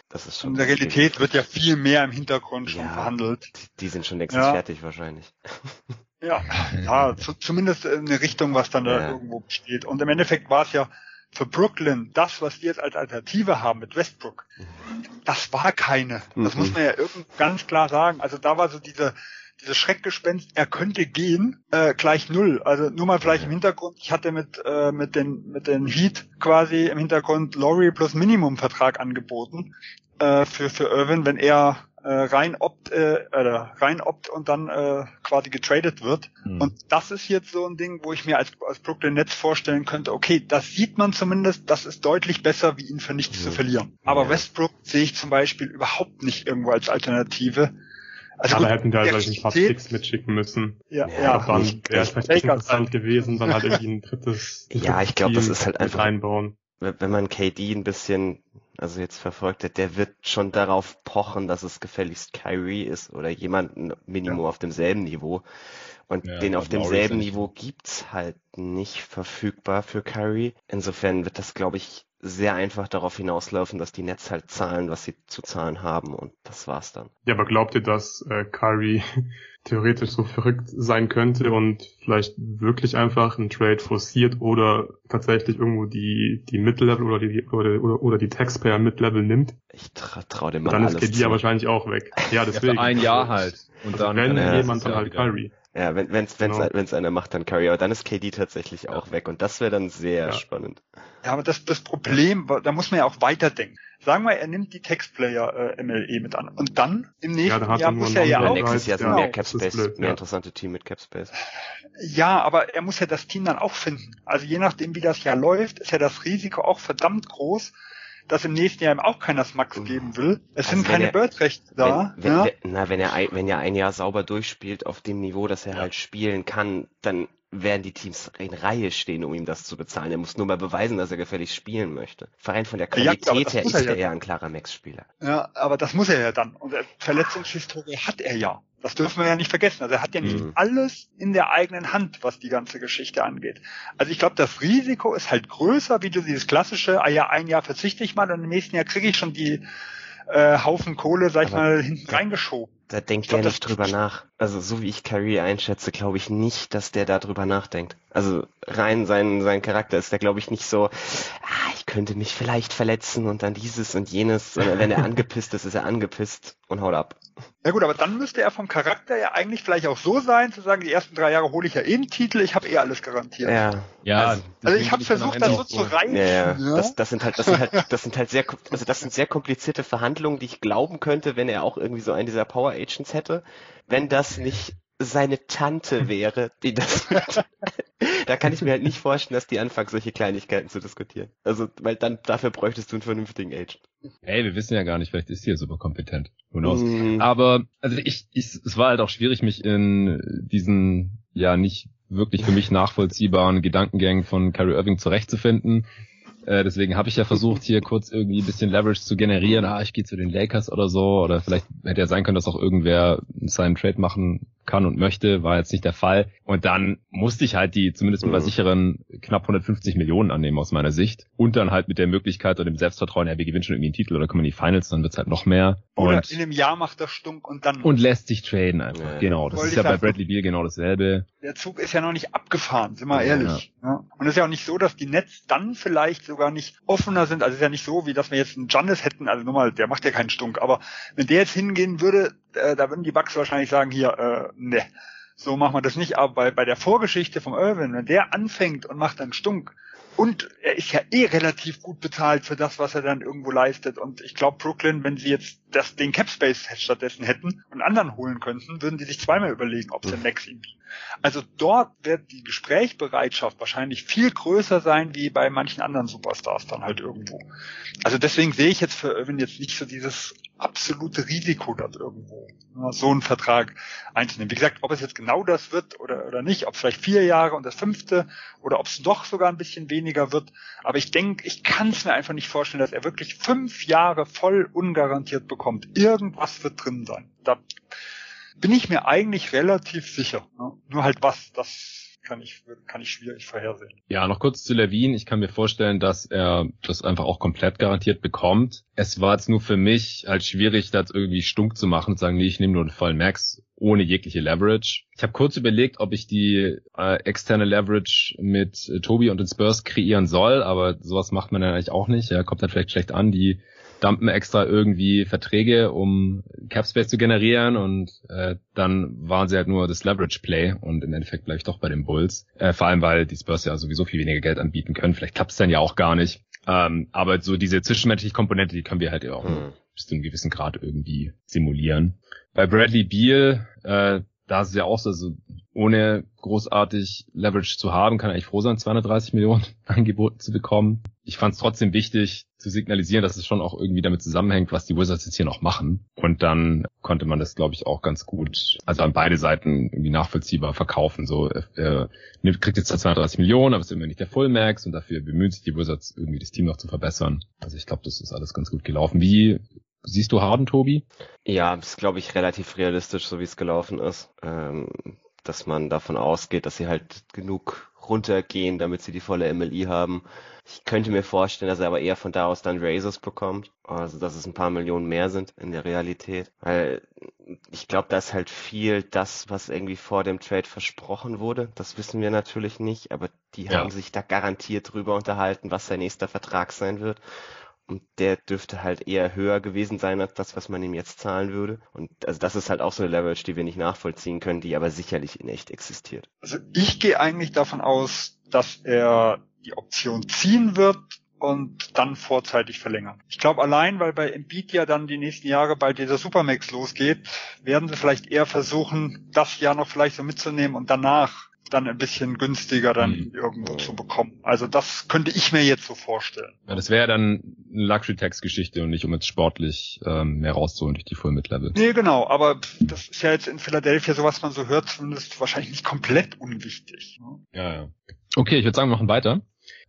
[SPEAKER 2] Das ist schon.
[SPEAKER 3] In der Realität wird ja viel mehr im Hintergrund schon
[SPEAKER 2] Ja.
[SPEAKER 3] verhandelt.
[SPEAKER 2] Die sind schon längstens
[SPEAKER 3] Ja.
[SPEAKER 2] fertig wahrscheinlich.
[SPEAKER 3] Ja, ja, zu, zumindest in eine Richtung, was dann da
[SPEAKER 2] Ja.
[SPEAKER 3] irgendwo besteht. Und im Endeffekt war es ja für Brooklyn, das, was wir jetzt als Alternative haben mit Westbrook, das war keine. Das
[SPEAKER 2] Mhm.
[SPEAKER 3] muss man ja irgend ganz klar sagen. Also da war so diese, diese Schreckgespenst, er könnte gehen, äh, gleich null. Also nur mal vielleicht im Hintergrund, ich hatte mit, äh, mit den, mit den Heat quasi im Hintergrund Laurie plus Minimum-Vertrag angeboten, äh, für, für Irvin, wenn er äh, rein opt, äh, äh, rein opt und dann äh, quasi getradet wird.
[SPEAKER 1] Hm.
[SPEAKER 3] Und das ist jetzt so ein Ding, wo ich mir als, als Brooklyn Nets vorstellen könnte, okay, das sieht man zumindest, das ist deutlich besser, wie ihn für nichts
[SPEAKER 2] Mhm.
[SPEAKER 3] zu verlieren. Aber
[SPEAKER 2] Ja.
[SPEAKER 3] Westbrook sehe ich zum Beispiel überhaupt nicht irgendwo als Alternative. Also
[SPEAKER 4] ja, da
[SPEAKER 3] gut,
[SPEAKER 4] hätten wir halt
[SPEAKER 3] der
[SPEAKER 4] vielleicht ein paar
[SPEAKER 3] Realität-
[SPEAKER 4] Picks mitschicken müssen.
[SPEAKER 3] Ja,
[SPEAKER 2] Ja,
[SPEAKER 3] ja,
[SPEAKER 4] Ab dann
[SPEAKER 3] ich-
[SPEAKER 4] wäre es
[SPEAKER 3] ich-
[SPEAKER 4] vielleicht interessant gewesen, dann halt irgendwie ein drittes, ein
[SPEAKER 2] Ja,
[SPEAKER 4] drittes
[SPEAKER 2] ich glaub, das ist halt einfach-
[SPEAKER 4] reinbauen.
[SPEAKER 2] Wenn man KD ein bisschen, also jetzt verfolgt hat, der wird schon darauf pochen, dass es gefälligst Kyrie ist oder jemanden Minimum auf demselben Niveau. Und
[SPEAKER 1] Ja,
[SPEAKER 2] den auf demselben
[SPEAKER 1] ja
[SPEAKER 2] Niveau gibt's halt nicht verfügbar für Kyrie. Insofern wird das, glaube ich, sehr einfach darauf hinauslaufen, dass die Nets halt zahlen, was sie zu zahlen haben und das war's dann.
[SPEAKER 4] Ja, aber glaubt ihr, dass äh, Kyrie theoretisch so verrückt sein könnte und vielleicht wirklich einfach einen Trade forciert oder tatsächlich irgendwo die die Mid-Level oder die oder, oder, oder die Taxpayer Mid-Level nimmt?
[SPEAKER 2] Ich tra trau dem
[SPEAKER 4] Und
[SPEAKER 2] Mann
[SPEAKER 4] dann ist KD ja wahrscheinlich auch weg. Ja,
[SPEAKER 1] Ja,
[SPEAKER 4] deswegen.
[SPEAKER 1] für ein Jahr halt. Und
[SPEAKER 4] Also
[SPEAKER 1] dann
[SPEAKER 4] wenn
[SPEAKER 2] Ja,
[SPEAKER 4] jemand, dann halt
[SPEAKER 1] wieder.
[SPEAKER 2] Ja, wenn wenn's wenn's
[SPEAKER 4] Genau.
[SPEAKER 2] wenn's einer macht, dann Curry. Aber dann ist KD tatsächlich auch weg und das wäre dann sehr
[SPEAKER 4] Ja.
[SPEAKER 2] spannend.
[SPEAKER 3] Ja, aber das, das Problem, da muss man ja auch weiterdenken. Sagen wir, er nimmt die Textplayer äh, MLE mit an. Und dann im nächsten
[SPEAKER 4] dann hat
[SPEAKER 3] Jahr muss er ja auch.
[SPEAKER 2] Ja, nächstes Jahr sind
[SPEAKER 4] ja,
[SPEAKER 2] mehr
[SPEAKER 4] ist
[SPEAKER 2] Capspace,
[SPEAKER 4] blöd,
[SPEAKER 2] mehr
[SPEAKER 4] ja.
[SPEAKER 2] interessante Team mit Capspace.
[SPEAKER 3] Ja, aber er muss ja das Team dann auch finden. Also je nachdem, wie das Jahr läuft, ist ja das Risiko auch verdammt groß, dass im nächsten Jahr ihm auch keiner das Max geben will. Es
[SPEAKER 2] Also
[SPEAKER 3] sind keine
[SPEAKER 2] er-
[SPEAKER 3] Bird-Rechte da.
[SPEAKER 2] wenn, wenn,
[SPEAKER 3] ja?
[SPEAKER 2] wenn, na, wenn er ein, wenn er ein Jahr sauber durchspielt auf dem Niveau, dass er halt spielen kann, dann werden die Teams in Reihe stehen, um ihm das zu bezahlen. Er muss nur mal beweisen, dass er gefälligst spielen möchte. Verein von der
[SPEAKER 3] Ja,
[SPEAKER 2] Qualität
[SPEAKER 3] das
[SPEAKER 2] her ist
[SPEAKER 3] er ja
[SPEAKER 2] er eher ein klarer Max-Spieler.
[SPEAKER 3] ja, aber das muss er ja dann. Und Verletzungshistorie hat er ja. Das dürfen wir ja nicht vergessen. Also er hat ja nicht
[SPEAKER 2] Mhm.
[SPEAKER 3] alles in der eigenen Hand, was die ganze Geschichte angeht. Also ich glaube, das Risiko ist halt größer, wie du dieses klassische, ah ja, ein Jahr verzichte ich mal und im nächsten Jahr kriege ich schon die äh, Haufen Kohle, sag ich mal, hinten reingeschoben.
[SPEAKER 2] Da denkt
[SPEAKER 3] glaub,
[SPEAKER 2] er nicht drüber nach. Also so wie ich Kyrie einschätze, glaube ich nicht, dass der da drüber nachdenkt. Also rein sein, sein Charakter ist der, glaube ich, nicht so, ah, ich könnte mich vielleicht verletzen und dann dieses und jenes, sondern wenn er angepisst ist, ist er angepisst und haut ab.
[SPEAKER 3] Ja gut, aber dann müsste er vom Charakter ja eigentlich vielleicht auch so sein, zu sagen, die ersten drei Jahre hole ich ja eh einen Titel, ich habe eh alles garantiert.
[SPEAKER 2] Ja.
[SPEAKER 1] Ja,
[SPEAKER 2] Also-
[SPEAKER 3] Also ich habe versucht, das so zu reißen.
[SPEAKER 2] Ja, ja.
[SPEAKER 3] ja.
[SPEAKER 2] Das, das sind halt, das sind halt, das sind halt sehr, also das sind sehr komplizierte Verhandlungen, die ich glauben könnte, wenn er auch irgendwie so einen dieser Power Agents hätte. Wenn das nicht seine Tante wäre, die das da kann ich mir halt nicht vorstellen, dass die anfangen, solche Kleinigkeiten zu diskutieren. Also, weil dann dafür bräuchtest du einen vernünftigen Agent.
[SPEAKER 1] Hey, wir wissen ja gar nicht, vielleicht ist sie ja super kompetent. Who knows? Mm. Aber also ich, ich, es war halt auch schwierig, mich in diesen ja nicht wirklich für mich nachvollziehbaren Gedankengängen von Kyrie Irving zurechtzufinden. Äh, deswegen habe ich ja versucht, hier kurz irgendwie ein bisschen Leverage zu generieren. Ah, ich gehe zu den Lakers oder so. Oder vielleicht hätte ja sein können, dass auch irgendwer seinen Trade machen kann und möchte, war jetzt nicht der Fall. Und dann musste ich halt die zumindest mit mhm. sicheren knapp 150 Millionen annehmen aus meiner Sicht. Und dann halt mit der Möglichkeit oder dem Selbstvertrauen, ja, wir gewinnen schon irgendwie einen Titel oder kommen in die Finals, dann wird's halt noch mehr.
[SPEAKER 3] Oder
[SPEAKER 1] und,
[SPEAKER 3] in einem Jahr macht er Stunk und dann.
[SPEAKER 1] Und lässt sich traden einfach. Ja. Genau. Das ist ja bei Bradley Beal genau dasselbe.
[SPEAKER 3] Der Zug ist ja noch nicht abgefahren, sind wir ehrlich. Ja. ja. Und es ist ja auch nicht so, dass die Nets dann vielleicht sogar nicht offener sind. Also es ist ja nicht so, wie dass wir jetzt einen Giannis hätten. Also nochmal, der macht ja keinen Stunk. Aber wenn der jetzt hingehen würde, äh, da würden die Bucks wahrscheinlich sagen, hier, äh, ne, so machen wir das nicht. Aber bei, bei der Vorgeschichte vom Irvin, wenn der anfängt und macht dann Stunk, und er ist ja eh relativ gut bezahlt für das, was er dann irgendwo leistet. Und ich glaube, Brooklyn, wenn sie jetzt das, den Capspace stattdessen hätten und anderen holen könnten, würden sie sich zweimal überlegen, ob sie Max ihm bieten. Also dort wird die Gesprächsbereitschaft wahrscheinlich viel größer sein, wie bei manchen anderen Superstars dann halt irgendwo. Also deswegen sehe ich jetzt für Irvin jetzt nicht so dieses absolute Risiko dort irgendwo, so einen Vertrag einzunehmen. Wie gesagt, ob es jetzt genau das wird oder, oder nicht, ob es vielleicht vier Jahre und das fünfte oder ob es doch sogar ein bisschen weniger wird. Aber ich denke, ich kann es mir einfach nicht vorstellen, dass er wirklich fünf Jahre voll ungarantiert bekommt. Irgendwas wird drin sein. Da bin ich mir eigentlich relativ sicher. Nur halt was, das kann ich, kann ich schwierig vorhersehen.
[SPEAKER 1] Ja, noch kurz zu Levine. Ich kann mir vorstellen, dass er das einfach auch komplett garantiert bekommt. Es war jetzt nur für mich halt schwierig, das irgendwie stunk zu machen und sagen, nee, ich nehme nur einen vollen Max ohne jegliche Leverage. Ich habe kurz überlegt, ob ich die äh, externe Leverage mit äh, Tobi und den Spurs kreieren soll, aber sowas macht man dann eigentlich auch nicht. Er kommt dann vielleicht schlecht an. Die dumpen extra irgendwie Verträge, um Capspace zu generieren und äh, dann waren sie halt nur das Leverage Play und im Endeffekt bleibe ich doch bei den Bulls. Äh, vor allem, weil die Spurs ja sowieso viel weniger Geld anbieten können. Vielleicht klappt es dann ja auch gar nicht. Ähm, aber so diese zwischenmenschliche Komponente, die können wir halt ja auch mhm. bis zu einem gewissen Grad irgendwie simulieren. Bei Bradley Beal, äh, da ist es ja auch so, also ohne großartig Leverage zu haben, kann er eigentlich froh sein, 230 Millionen angeboten zu bekommen. Ich fand es trotzdem wichtig zu signalisieren, dass es schon auch irgendwie damit zusammenhängt, was die Wizards jetzt hier noch machen. Und dann konnte man das, glaube ich, auch ganz gut, also an beide Seiten irgendwie nachvollziehbar verkaufen. So, er kriegt jetzt 230 Millionen, aber ist immer nicht der Fullmax und dafür bemüht sich die Wizards irgendwie das Team noch zu verbessern. Also ich glaube, das ist alles ganz gut gelaufen. Wie Siehst du Harden, Tobi?
[SPEAKER 2] Ja, ist glaube ich relativ realistisch, so wie es gelaufen ist. Ähm, dass man davon ausgeht, dass sie halt genug runtergehen, damit sie die volle MLI haben. Ich könnte mir vorstellen, dass er aber eher von da aus dann Razors bekommt. Also, dass es ein paar Millionen mehr sind in der Realität. Weil ich glaube, da ist halt viel das, was irgendwie vor dem Trade versprochen wurde. Das wissen wir natürlich nicht, aber die ja. haben sich da garantiert drüber unterhalten, was sein nächster Vertrag sein wird. Und der dürfte halt eher höher gewesen sein als das, was man ihm jetzt zahlen würde. Und also das ist halt auch so eine Leverage, die wir nicht nachvollziehen können, die aber sicherlich in echt existiert.
[SPEAKER 3] Also ich gehe eigentlich davon aus, dass er die Option ziehen wird und dann vorzeitig verlängern. Ich glaube allein, weil bei Embiid ja dann die nächsten Jahre bald dieser Supermax losgeht, werden sie vielleicht eher versuchen, das Jahr noch vielleicht so mitzunehmen und danach dann ein bisschen günstiger dann mhm. irgendwo zu bekommen. Also das könnte ich mir jetzt so vorstellen.
[SPEAKER 1] Ja, das wäre dann eine Luxury-Tax-Geschichte und nicht um jetzt sportlich ähm, mehr rauszuholen durch die Full-Mid-Level.
[SPEAKER 3] Nee, genau, aber das ist ja jetzt in Philadelphia, so was man so hört, zumindest wahrscheinlich nicht komplett unwichtig.
[SPEAKER 1] Ne? Ja, ja. Okay, ich würde sagen, wir machen weiter.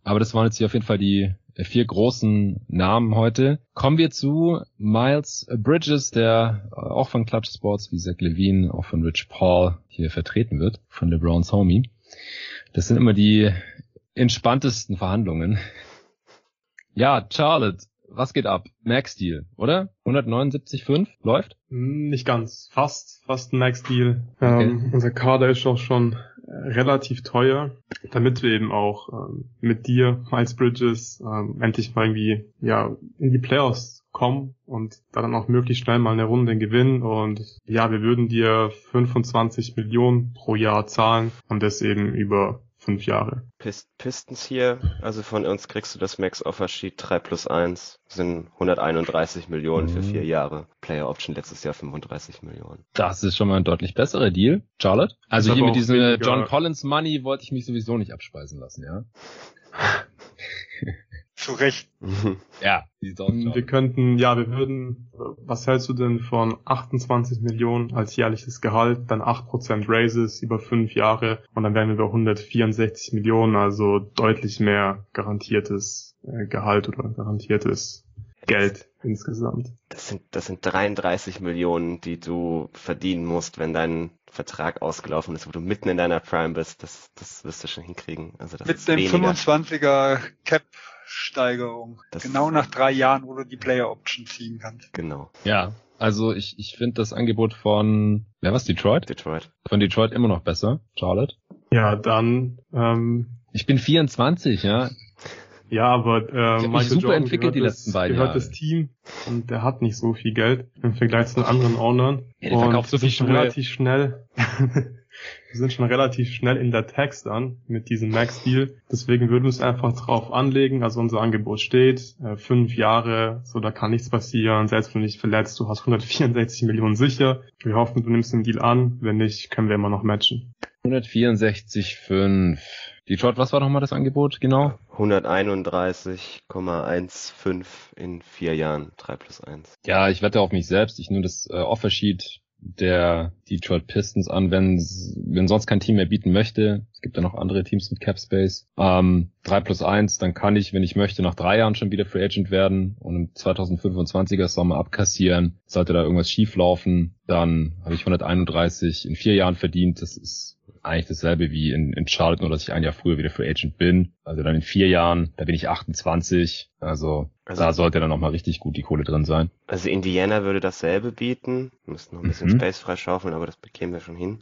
[SPEAKER 1] Aber das waren jetzt hier auf jeden Fall die vier großen Namen heute. Kommen wir zu Miles Bridges, der äh, auch von Clutch Sports wie Zach Levine, auch von Rich Paul hier vertreten wird, von LeBron's Homie. Das sind immer die entspanntesten Verhandlungen. Ja, Charlotte, was geht ab? Max Deal, oder? 179,5 läuft?
[SPEAKER 4] Hm, nicht ganz. Fast, fast ein Max Deal. Okay. Ähm, unser Kader ist auch schon relativ teuer, damit wir eben auch ähm, mit dir, Miles Bridges, ähm, endlich mal irgendwie ja in die Playoffs kommen und dann auch möglichst schnell mal eine Runde gewinnen. Und ja, wir würden dir 25 Millionen pro Jahr zahlen und das eben über fünf Jahre.
[SPEAKER 2] Pist Pistons hier, also von uns kriegst du das Max Offer Sheet 3 plus 1, sind 131 Millionen für vier Jahre. Player Option letztes Jahr 35 Millionen.
[SPEAKER 1] Das ist schon mal ein deutlich besserer Deal, Charlotte. Also hier mit diesem
[SPEAKER 4] weniger-
[SPEAKER 1] John Collins Money wollte ich mich sowieso nicht abspeisen lassen, ja.
[SPEAKER 3] Zu Recht.
[SPEAKER 1] Ja, sieht's aus,
[SPEAKER 4] Wir könnten, ja, wir würden, was hältst du denn von 28 Millionen als jährliches Gehalt, dann 8% Raises über fünf Jahre und dann wären wir bei 164 Millionen, also deutlich mehr garantiertes äh, Gehalt oder garantiertes Geld insgesamt.
[SPEAKER 2] Das sind, das sind 33 Millionen, die du verdienen musst, wenn dein Vertrag ausgelaufen ist, wo du mitten in deiner Prime bist. Das, das wirst du schon hinkriegen. Also das
[SPEAKER 3] Mit
[SPEAKER 2] ist
[SPEAKER 3] dem
[SPEAKER 2] weniger.
[SPEAKER 3] 25er Cap-Steigerung.
[SPEAKER 2] Das-
[SPEAKER 3] Genau nach drei Jahren, wo du die Player Option ziehen kannst.
[SPEAKER 2] Genau.
[SPEAKER 1] Ja, also ich, ich finde das Angebot von, wer war's, Detroit?
[SPEAKER 2] Detroit.
[SPEAKER 1] Von Detroit immer noch besser, Charlotte.
[SPEAKER 4] Ja, dann, ähm,
[SPEAKER 1] Ich bin 24, ja.
[SPEAKER 4] ja, aber äh,
[SPEAKER 1] mich
[SPEAKER 4] Michael
[SPEAKER 1] super
[SPEAKER 4] Jordan
[SPEAKER 1] entwickelt
[SPEAKER 4] gehört
[SPEAKER 1] die
[SPEAKER 4] das,
[SPEAKER 1] letzten beiden
[SPEAKER 4] gehört
[SPEAKER 1] Jahre.
[SPEAKER 4] das Team und der hat nicht so viel Geld im Vergleich zu den anderen Ownern.
[SPEAKER 1] Ja, der verkauft so viel
[SPEAKER 4] schon
[SPEAKER 1] Schuhe.
[SPEAKER 4] relativ schnell. wir sind schon relativ schnell in der Text an mit diesem Max-Deal. Deswegen würden wir es einfach drauf anlegen. Also unser Angebot steht, äh, fünf Jahre, so da kann nichts passieren. Selbst wenn du dich verletzt, du hast 164 Millionen sicher. Wir hoffen, du nimmst den Deal an. Wenn nicht, können wir immer noch matchen.
[SPEAKER 1] 164,5. Detroit, was war nochmal das Angebot, genau?
[SPEAKER 2] 131,15 in vier Jahren. 3 plus 1.
[SPEAKER 1] Ja, ich wette auf mich selbst. Ich nehme das äh, Offersheet der Detroit Pistons an, wenn, wenn sonst kein Team mehr bieten möchte. Es gibt ja noch andere Teams mit Cap Space. Ähm, 3 plus 1, dann kann ich, wenn ich möchte, nach drei Jahren schon wieder Free Agent werden und im 2025er Sommer abkassieren. Sollte da irgendwas schief laufen, dann habe ich 131 in vier Jahren verdient. Das ist eigentlich dasselbe wie in, in Charlotte, nur dass ich ein Jahr früher wieder Free Agent bin. Also dann in vier Jahren, da bin ich 28. Also,
[SPEAKER 2] Also-
[SPEAKER 1] da sollte dann nochmal richtig gut die Kohle drin sein.
[SPEAKER 2] Also Indiana würde dasselbe bieten. Wir müssten noch ein bisschen
[SPEAKER 1] Mhm.
[SPEAKER 2] Space freischaufeln, aber das bekämen wir schon hin.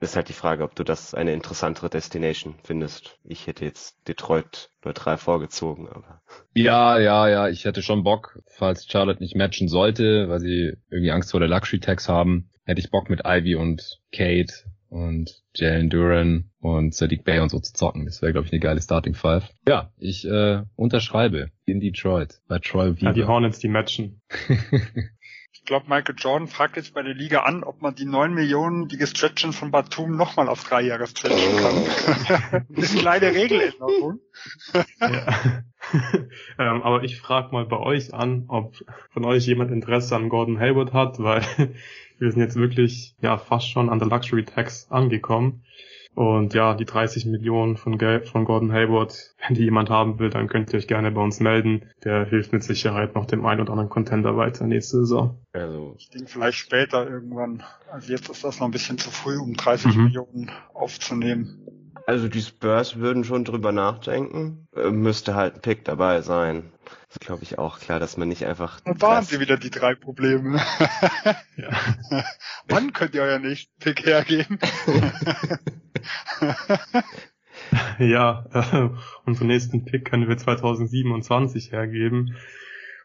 [SPEAKER 2] Ist halt die Frage, ob du das eine interessantere Destination findest. Ich hätte jetzt Detroit neutral vorgezogen, aber
[SPEAKER 1] Ja, ja, ja, ich hätte schon Bock, falls Charlotte nicht matchen sollte, weil sie irgendwie Angst vor der Luxury Tax haben, hätte ich Bock mit Ivy und Kate und Jalen Duran und Sadiq Bay und so zu zocken. Das wäre, glaube ich, eine geile Starting Five. Ja, ich äh, unterschreibe in Detroit bei Troy
[SPEAKER 4] Ja, die
[SPEAKER 1] Weaver.
[SPEAKER 4] Hornets, die matchen.
[SPEAKER 3] Ich glaube, Michael Jordan fragt jetzt bei der Liga an, ob man die 9 Millionen, die gestretchen von Batum nochmal auf drei Jahre stretchen kann. Eine kleine Regeländerung.
[SPEAKER 4] Ja. ähm, aber ich frage mal bei euch an, ob von euch jemand Interesse an Gordon Hayward hat, weil wir sind jetzt wirklich ja fast schon an der Luxury Tax angekommen. Und ja, die 30 Millionen von, von Gordon Hayward, wenn die jemand haben will, dann könnt ihr euch gerne bei uns melden. Der hilft mit Sicherheit noch dem einen oder anderen Contender weiter nächste Saison.
[SPEAKER 2] also
[SPEAKER 3] Ich denke vielleicht später irgendwann. Also jetzt ist das noch ein bisschen zu früh, um 30
[SPEAKER 4] Mhm.
[SPEAKER 3] Millionen aufzunehmen.
[SPEAKER 2] Also die Spurs würden schon drüber nachdenken. Äh, Müsste halt ein Pick dabei sein. Das glaube ich auch klar, dass man nicht einfach.
[SPEAKER 3] Und da haben
[SPEAKER 2] das-
[SPEAKER 3] sie wieder die drei Probleme.
[SPEAKER 4] Ja.
[SPEAKER 3] Wann könnt ihr euer nächsten Pick hergeben?
[SPEAKER 4] Ja, äh, unseren nächsten Pick können wir 2027 hergeben.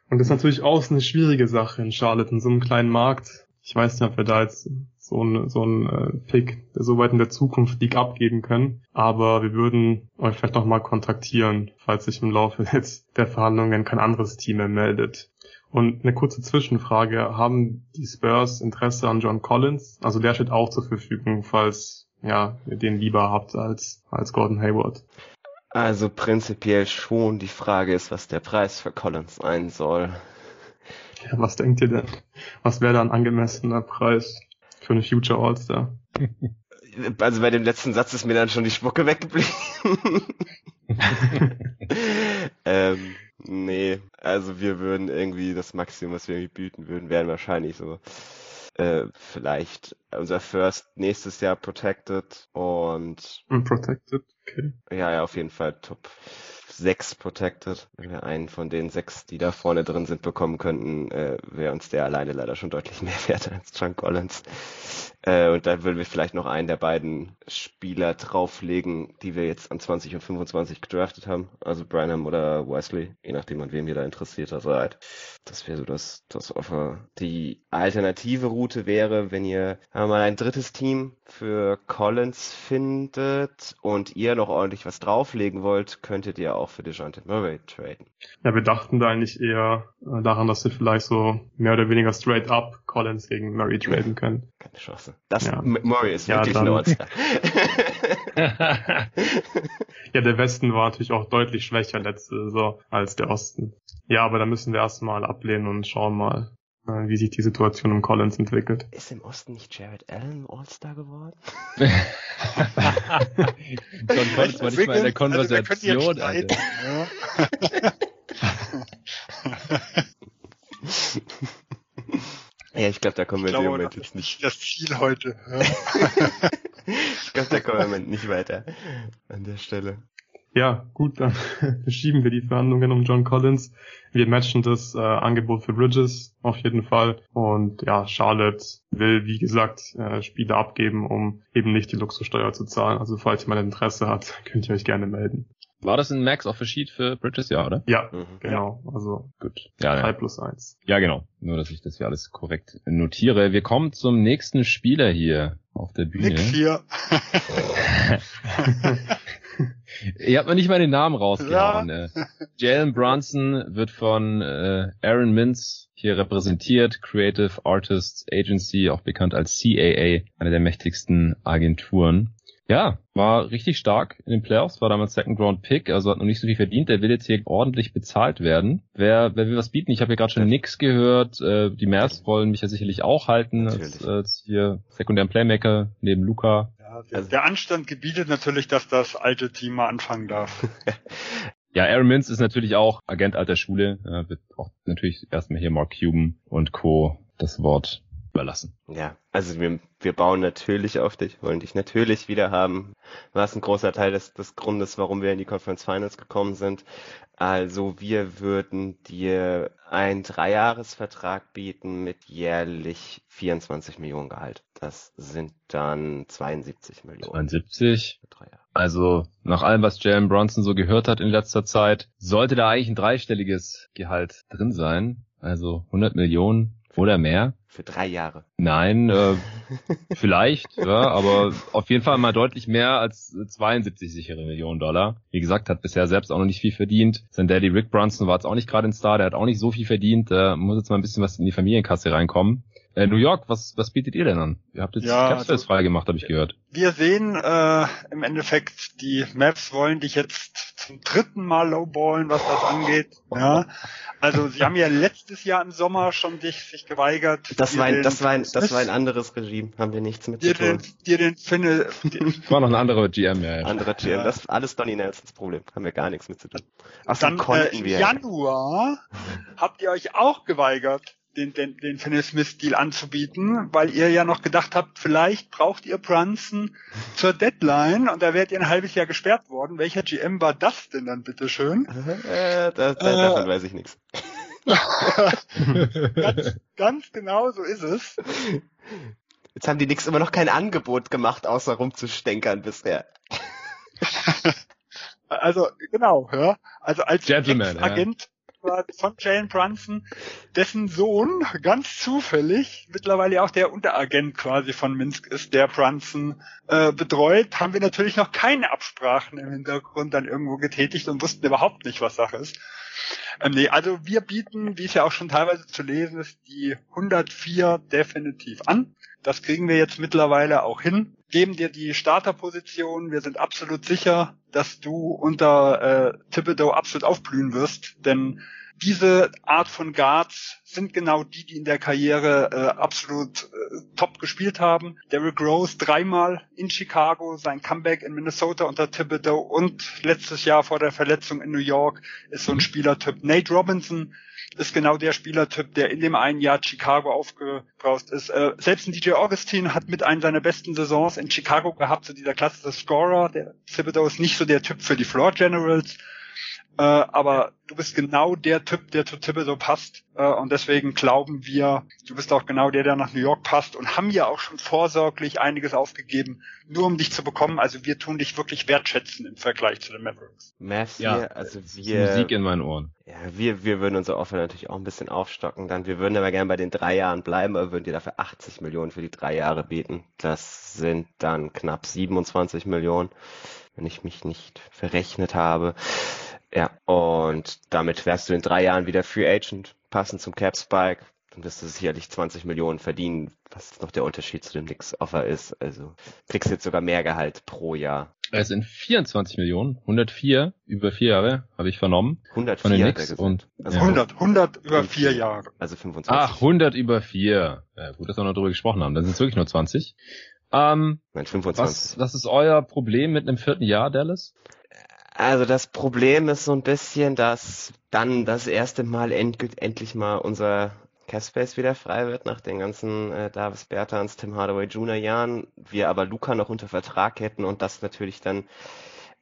[SPEAKER 4] Und das ist natürlich auch so eine schwierige Sache in Charlotte, in so einem kleinen Markt. Ich weiß nicht, ob wir da jetzt so ein, so ein äh, Pick, so weit in der Zukunft liegt, abgeben können. Aber wir würden euch vielleicht noch mal kontaktieren, falls sich im Laufe jetzt der Verhandlungen kein anderes Team mehr meldet. Und eine kurze Zwischenfrage. Haben die Spurs Interesse an John Collins? Also der steht auch zur Verfügung, falls ja, ihr den lieber habt als, als Gordon Hayward.
[SPEAKER 2] Also prinzipiell schon. Die Frage ist, was der Preis für Collins sein soll.
[SPEAKER 4] Ja, was denkt ihr denn? Was wäre da ein angemessener Preis für eine Future All-Star?
[SPEAKER 2] Also bei dem letzten Satz ist mir dann schon die Spucke weggeblieben. ähm, nee, also wir würden irgendwie das Maximum, was wir irgendwie bieten würden, wären wahrscheinlich so äh, vielleicht unser First nächstes Jahr Protected und
[SPEAKER 4] Unprotected, okay.
[SPEAKER 2] ja, ja, auf jeden Fall Top sechs protected. Wenn wir einen von den sechs, die da vorne drin sind, bekommen könnten, äh, wäre uns der alleine leider schon deutlich mehr wert als John Collins. Äh, und da würden wir vielleicht noch einen der beiden Spieler drauflegen, die wir jetzt an 20 und 25 gedraftet haben. Also Branham oder Wesley, je nachdem an wem ihr da interessierter seid. Das wäre so das, das Offer. Die alternative Route wäre, wenn ihr mal ein drittes Team für Collins findet und ihr noch ordentlich was drauflegen wollt, könntet ihr auch für DeJounte Murray traden.
[SPEAKER 4] Ja, wir dachten da eigentlich eher äh, daran, dass wir vielleicht so mehr oder weniger straight up Collins gegen Murray traden können.
[SPEAKER 2] Keine Chance. Das ja. Murray ist ja, wirklich dann, ein
[SPEAKER 4] Ja, der Westen war natürlich auch deutlich schwächer letzte Saison als der Osten. Ja, aber da müssen wir erstmal ablehnen und schauen mal, wie sich die Situation um Collins entwickelt.
[SPEAKER 2] Ist im Osten nicht Jared Allen All-Star geworden?
[SPEAKER 1] John Collins war nicht mal in der Konversation, also Alter.
[SPEAKER 2] Ja, ich glaube, da kommen wir im Moment jetzt nicht.
[SPEAKER 3] Das Ziel heute. Ja.
[SPEAKER 2] ich glaube, da kommen wir im Moment nicht weiter an der Stelle.
[SPEAKER 4] Ja, gut, dann verschieben wir die Verhandlungen um John Collins. Wir matchen das äh, Angebot für Bridges auf jeden Fall. Und ja, Charlotte will, wie gesagt, äh, Spiele abgeben, um eben nicht die Luxussteuer zu zahlen. Also falls jemand Interesse hat, könnt ihr euch gerne melden.
[SPEAKER 1] War das ein Max Offer Sheet für Bridges, ja, oder?
[SPEAKER 4] Ja, mhm. genau. Also gut. Ja, 3 ja. plus 1.
[SPEAKER 1] Ja, genau. Nur, dass ich das hier alles korrekt notiere. Wir kommen zum nächsten Spieler hier auf der Bühne.
[SPEAKER 3] Nix hier.
[SPEAKER 1] Ihr habt mir nicht mal den Namen rausgehauen. Ja. Äh. Jalen Brunson wird von äh, Aaron Mintz hier repräsentiert, Creative Artists Agency, auch bekannt als CAA, eine der mächtigsten Agenturen. Ja, war richtig stark in den Playoffs, war damals Second Round Pick, also hat noch nicht so viel verdient. Der will jetzt hier ordentlich bezahlt werden. Wer, wer will was bieten? Ich habe hier gerade schon nix gehört. Äh, die Mavs wollen mich ja sicherlich auch halten als, als hier sekundären Playmaker neben Luca.
[SPEAKER 3] Ja, der, der Anstand gebietet natürlich, dass das alte Team mal anfangen darf.
[SPEAKER 1] Ja, Aaron Mintz ist natürlich auch Agent alter Schule, äh, wird auch natürlich erstmal hier Mark Cuban und Co. das Wort überlassen.
[SPEAKER 2] Ja, also wir, wir bauen natürlich auf dich, wollen dich natürlich wieder haben. War ein großer Teil des, des Grundes, warum wir in die Conference Finals gekommen sind. Also wir würden dir einen Dreijahresvertrag bieten mit jährlich 24 Millionen Gehalt. Das sind dann 72 Millionen.
[SPEAKER 1] 72? Also nach allem, was Jalen Bronson so gehört hat in letzter Zeit, sollte da eigentlich ein dreistelliges Gehalt drin sein. Also 100 Millionen oder mehr?
[SPEAKER 2] Für drei Jahre.
[SPEAKER 1] Nein, äh, vielleicht, ja, aber auf jeden Fall mal deutlich mehr als 72 sichere Millionen Dollar. Wie gesagt, hat bisher selbst auch noch nicht viel verdient. Sein Daddy Rick Brunson war jetzt auch nicht gerade ein Star, der hat auch nicht so viel verdient. Da muss jetzt mal ein bisschen was in die Familienkasse reinkommen. Äh, New York, was, was bietet ihr denn an? Ihr habt jetzt ja, Capspace also, frei gemacht, habe ich gehört.
[SPEAKER 3] Wir sehen äh, im Endeffekt, die Maps wollen dich jetzt zum dritten Mal lowballen, was das angeht. Ja. Also sie haben ja letztes Jahr im Sommer schon dich, sich geweigert.
[SPEAKER 2] Das war ein, das war ein, das war ein anderes Regime, haben wir nichts mit
[SPEAKER 3] dir zu tun. Den, dir den Finne,
[SPEAKER 1] war noch ein anderer GM, ja. ja.
[SPEAKER 2] Anderer GM, ja. das ist alles Donny Nelsons Problem, haben wir gar nichts mit zu tun.
[SPEAKER 3] Ach, dann konnten äh, wir. Januar habt ihr euch auch geweigert, den, den, den Finney Smith Deal anzubieten, weil ihr ja noch gedacht habt, vielleicht braucht ihr Brunson zur Deadline und da wärt ihr ein halbes Jahr gesperrt worden. Welcher GM war das denn dann bitteschön?
[SPEAKER 2] Äh, da, da, davon äh, weiß ich nichts.
[SPEAKER 3] ganz, ganz genau so ist es.
[SPEAKER 2] Jetzt haben die nix immer noch kein Angebot gemacht, außer rumzustänkern bisher.
[SPEAKER 3] also genau, ja. Also als Agent von Jalen Brunson, dessen Sohn ganz zufällig mittlerweile auch der Unteragent quasi von Minsk ist, der Brunson äh, betreut, haben wir natürlich noch keine Absprachen im Hintergrund dann irgendwo getätigt und wussten überhaupt nicht, was Sache ist. Ähm, nee, also wir bieten, wie es ja auch schon teilweise zu lesen ist, die 104 definitiv an. Das kriegen wir jetzt mittlerweile auch hin. Geben dir die Starterposition. Wir sind absolut sicher, dass du unter äh, Thibodeau absolut aufblühen wirst, denn diese Art von Guards sind genau die, die in der Karriere äh, absolut äh, top gespielt haben. Derrick Rose dreimal in Chicago, sein Comeback in Minnesota unter Thibodeau und letztes Jahr vor der Verletzung in New York ist so ein Spielertyp. Nate Robinson ist genau der Spielertyp, der in dem einen Jahr Chicago aufgebraust ist. Äh, selbst ein DJ Augustin hat mit einer seiner besten Saisons in Chicago gehabt, so dieser Klasse des Scorer. Der Thibodeau ist nicht so der Typ für die Floor Generals. Äh, aber du bist genau der Typ, der zu Thibodeau passt. Äh, und deswegen glauben wir, du bist auch genau der, der nach New York passt und haben ja auch schon vorsorglich einiges aufgegeben, nur um dich zu bekommen. Also wir tun dich wirklich wertschätzen im Vergleich zu den Mavericks.
[SPEAKER 2] Matthew,
[SPEAKER 1] Ja,
[SPEAKER 2] also wir,
[SPEAKER 1] Musik in meinen Ohren.
[SPEAKER 2] ja, wir, wir würden unser Offer natürlich auch ein bisschen aufstocken. Dann, wir würden aber gerne bei den drei Jahren bleiben, aber würden dir dafür 80 Millionen für die drei Jahre bieten. Das sind dann knapp 27 Millionen, wenn ich mich nicht verrechnet habe. Ja, und damit wärst du in drei Jahren wieder Free Agent, passend zum Cap Spike. Dann wirst du sicherlich 20 Millionen verdienen, was noch der Unterschied zu dem Knicks-Offer ist. Also kriegst jetzt sogar mehr Gehalt pro Jahr.
[SPEAKER 1] Es sind 24 Millionen, 104 über vier Jahre, habe ich vernommen.
[SPEAKER 2] 104
[SPEAKER 1] Von den
[SPEAKER 2] hat er
[SPEAKER 1] Knicks
[SPEAKER 2] gesagt.
[SPEAKER 1] und
[SPEAKER 2] Also
[SPEAKER 1] ja.
[SPEAKER 3] 100, 100 über vier Jahre.
[SPEAKER 2] Also 25.
[SPEAKER 1] Ach, 100 über vier. Ja, gut, dass wir noch drüber gesprochen haben. Dann sind es wirklich nur 20. Ähm,
[SPEAKER 2] Nein,
[SPEAKER 1] was,
[SPEAKER 2] 25.
[SPEAKER 1] was ist euer Problem mit einem vierten Jahr, Dallas?
[SPEAKER 2] Also das Problem ist so ein bisschen, dass dann das erste Mal endlich mal unser Capspace wieder frei wird nach den ganzen äh, Davis Bertans, Tim Hardaway Jr. Jahren. Wir aber Luca noch unter Vertrag hätten und das natürlich dann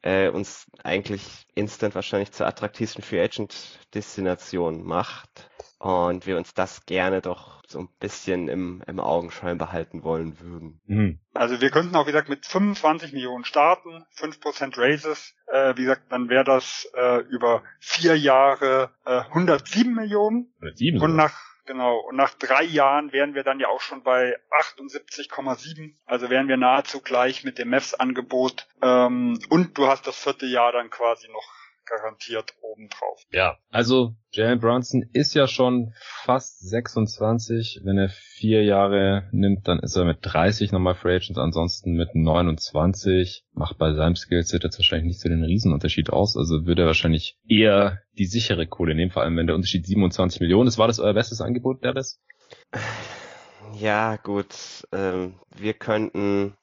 [SPEAKER 2] äh, uns eigentlich instant wahrscheinlich zur attraktivsten Free Agent Destination macht. Und wir uns das gerne doch so ein bisschen im, im Augenschein behalten wollen würden.
[SPEAKER 1] Mhm.
[SPEAKER 3] Also wir könnten auch, wie gesagt, mit 25 Millionen starten, 5% Raises. Äh, wie gesagt, dann wäre das äh, über vier Jahre äh, 107 Millionen.
[SPEAKER 1] Oder sieben
[SPEAKER 3] Und
[SPEAKER 1] sogar.
[SPEAKER 3] nach, genau, und nach drei Jahren wären wir dann ja auch schon bei 78,7. Also wären wir nahezu gleich mit dem Mavs-Angebot. Ähm, und du hast das vierte Jahr dann quasi noch garantiert obendrauf.
[SPEAKER 1] Ja, also Jalen Brunson ist ja schon fast 26. Wenn er vier Jahre nimmt, dann ist er mit 30 nochmal Free Agent, ansonsten mit 29. Macht bei seinem Skillset jetzt wahrscheinlich nicht so den Riesenunterschied aus. Also würde er wahrscheinlich eher die sichere Kohle nehmen, vor allem wenn der Unterschied 27 Millionen ist. War das euer bestes Angebot, Dallas?
[SPEAKER 2] Ja, gut. Ähm, wir könnten.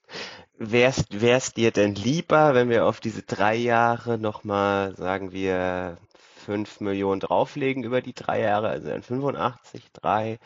[SPEAKER 2] Wär's, wär's dir denn lieber, wenn wir auf diese drei Jahre nochmal, sagen wir, fünf Millionen drauflegen über die drei Jahre, also dann 85, drei?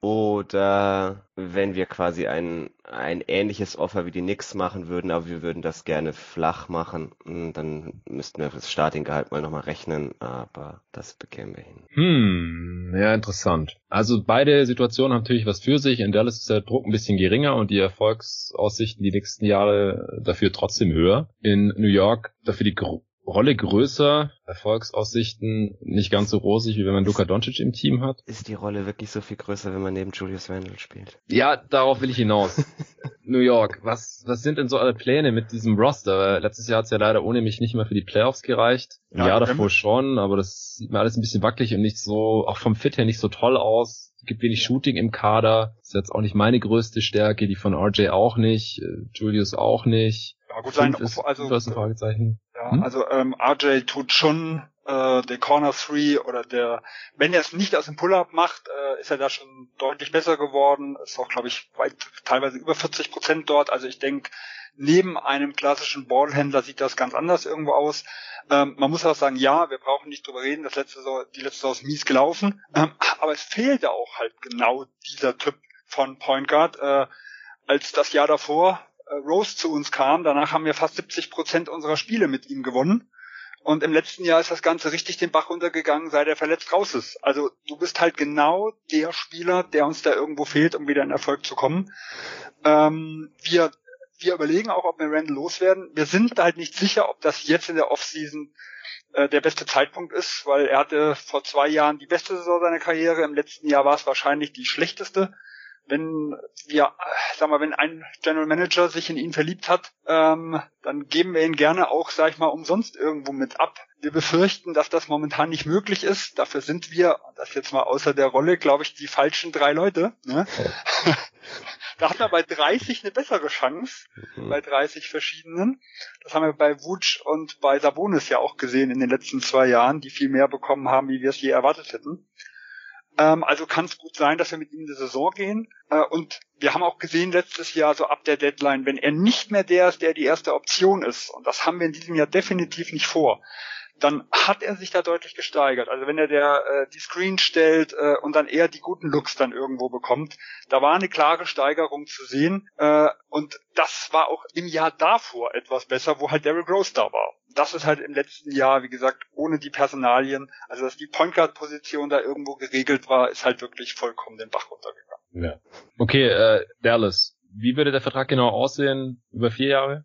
[SPEAKER 2] Oder wenn wir quasi ein, ein ähnliches Offer wie die Knicks machen würden, aber wir würden das gerne flach machen, hm, dann müssten wir das Startinggehalt mal nochmal rechnen, aber das bekämen wir hin.
[SPEAKER 1] Hm, ja, interessant. Also beide Situationen haben natürlich was für sich. In Dallas ist der Druck ein bisschen geringer und die Erfolgsaussichten die nächsten Jahre dafür trotzdem höher. In New York dafür die Gro Rolle größer, Erfolgsaussichten nicht ganz so rosig, wie wenn man Luka Doncic im Team hat.
[SPEAKER 2] Ist die Rolle wirklich so viel größer, wenn man neben Julius Randle spielt?
[SPEAKER 1] Ja, darauf will ich hinaus. New York, was, was sind denn so eure Pläne mit diesem Roster? Letztes Jahr hat es ja leider ohne mich nicht mal für die Playoffs gereicht. Im
[SPEAKER 3] Ja,
[SPEAKER 1] Jahr davor schon, aber das sieht mir alles ein bisschen wackelig und nicht so, auch vom Fit her nicht so toll aus. Es gibt wenig Shooting im Kader. Ist jetzt auch nicht meine größte Stärke, die von RJ auch nicht, äh, Julius auch nicht.
[SPEAKER 3] Ja, gut sein,
[SPEAKER 1] ist,
[SPEAKER 3] also,
[SPEAKER 1] ist ein Fragezeichen.
[SPEAKER 3] Ja,
[SPEAKER 1] Hm?
[SPEAKER 3] also ähm, RJ tut schon äh, der Corner Three oder der, wenn er es nicht aus dem Pull-up macht, äh, ist er da schon deutlich besser geworden. Ist auch, glaube ich, weit, teilweise über 40 Prozent dort. Also ich denke, neben einem klassischen Ballhändler sieht das ganz anders irgendwo aus. Ähm, man muss auch sagen, ja, wir brauchen nicht drüber reden, das letzte Saison, die letzte Saison ist mies gelaufen. Ähm, aber es fehlte auch halt genau dieser Typ von Point Guard. Äh, als das Jahr davor Rose zu uns kam, danach haben wir fast 70 Prozent unserer Spiele mit ihm gewonnen. Und im letzten Jahr ist das Ganze richtig den Bach runtergegangen, seit er verletzt raus ist. Also du bist halt genau der Spieler, der uns da irgendwo fehlt, um wieder in Erfolg zu kommen. Ähm, wir, wir überlegen auch, ob wir Randall loswerden. Wir sind halt nicht sicher, ob das jetzt in der Offseason äh, der beste Zeitpunkt ist, weil er hatte vor zwei Jahren die beste Saison seiner Karriere. Im letzten Jahr war es wahrscheinlich die schlechteste wenn wir, äh, sag mal, wenn ein General Manager sich in ihn verliebt hat, ähm, dann geben wir ihn gerne auch, sag ich mal, umsonst irgendwo mit ab. Wir befürchten, dass das momentan nicht möglich ist. Dafür sind wir, das jetzt mal außer der Rolle, glaube ich, die falschen drei Leute. Ne? da hat er bei 30 eine bessere Chance,
[SPEAKER 2] Mhm.
[SPEAKER 3] bei 30 verschiedenen. Das haben wir bei Wutsch und bei Sabonis ja auch gesehen in den letzten zwei Jahren, die viel mehr bekommen haben, wie wir es je erwartet hätten. Ähm, also kann es gut sein, dass wir mit ihm in die Saison gehen. Äh, und wir haben auch gesehen letztes Jahr, so ab der Deadline, wenn er nicht mehr der ist, der die erste Option ist, und das haben wir in diesem Jahr definitiv nicht vor, dann hat er sich da deutlich gesteigert. Also wenn er der äh, die Screen stellt äh, und dann eher die guten Looks dann irgendwo bekommt, da war eine klare Steigerung zu sehen. Äh, und das war auch im Jahr davor etwas besser, wo halt Derrick Rose da war. Das ist halt im letzten Jahr, wie gesagt, ohne die Personalien, also dass die Point Guard Position da irgendwo geregelt war, ist halt wirklich vollkommen den Bach runtergegangen.
[SPEAKER 1] Ja. Okay, äh, Dallas, wie würde der Vertrag genau aussehen über vier Jahre?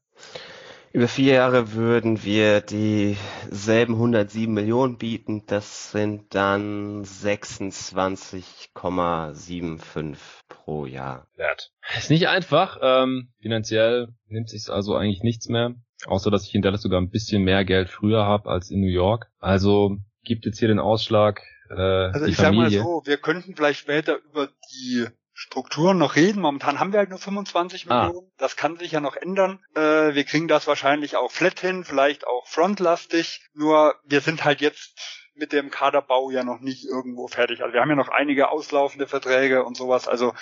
[SPEAKER 2] Über vier Jahre würden wir dieselben 107 Millionen bieten. Das sind dann 26,75 pro Jahr.
[SPEAKER 1] Wert. Ist nicht einfach. Ähm, finanziell nimmt sich also eigentlich nichts mehr. Außer, dass ich in Dallas sogar ein bisschen mehr Geld früher habe als in New York. Also gibt jetzt hier den Ausschlag. Äh,
[SPEAKER 3] also
[SPEAKER 1] die
[SPEAKER 3] ich sag mal so, wir könnten vielleicht später über die Strukturen noch reden. Momentan haben wir halt nur 25
[SPEAKER 1] Ah.
[SPEAKER 3] Millionen. Das kann sich ja noch ändern. Äh, wir kriegen das wahrscheinlich auch flat hin, vielleicht auch frontlastig. Nur wir sind halt jetzt mit dem Kaderbau ja noch nicht irgendwo fertig. Also wir haben ja noch einige auslaufende Verträge und sowas. Also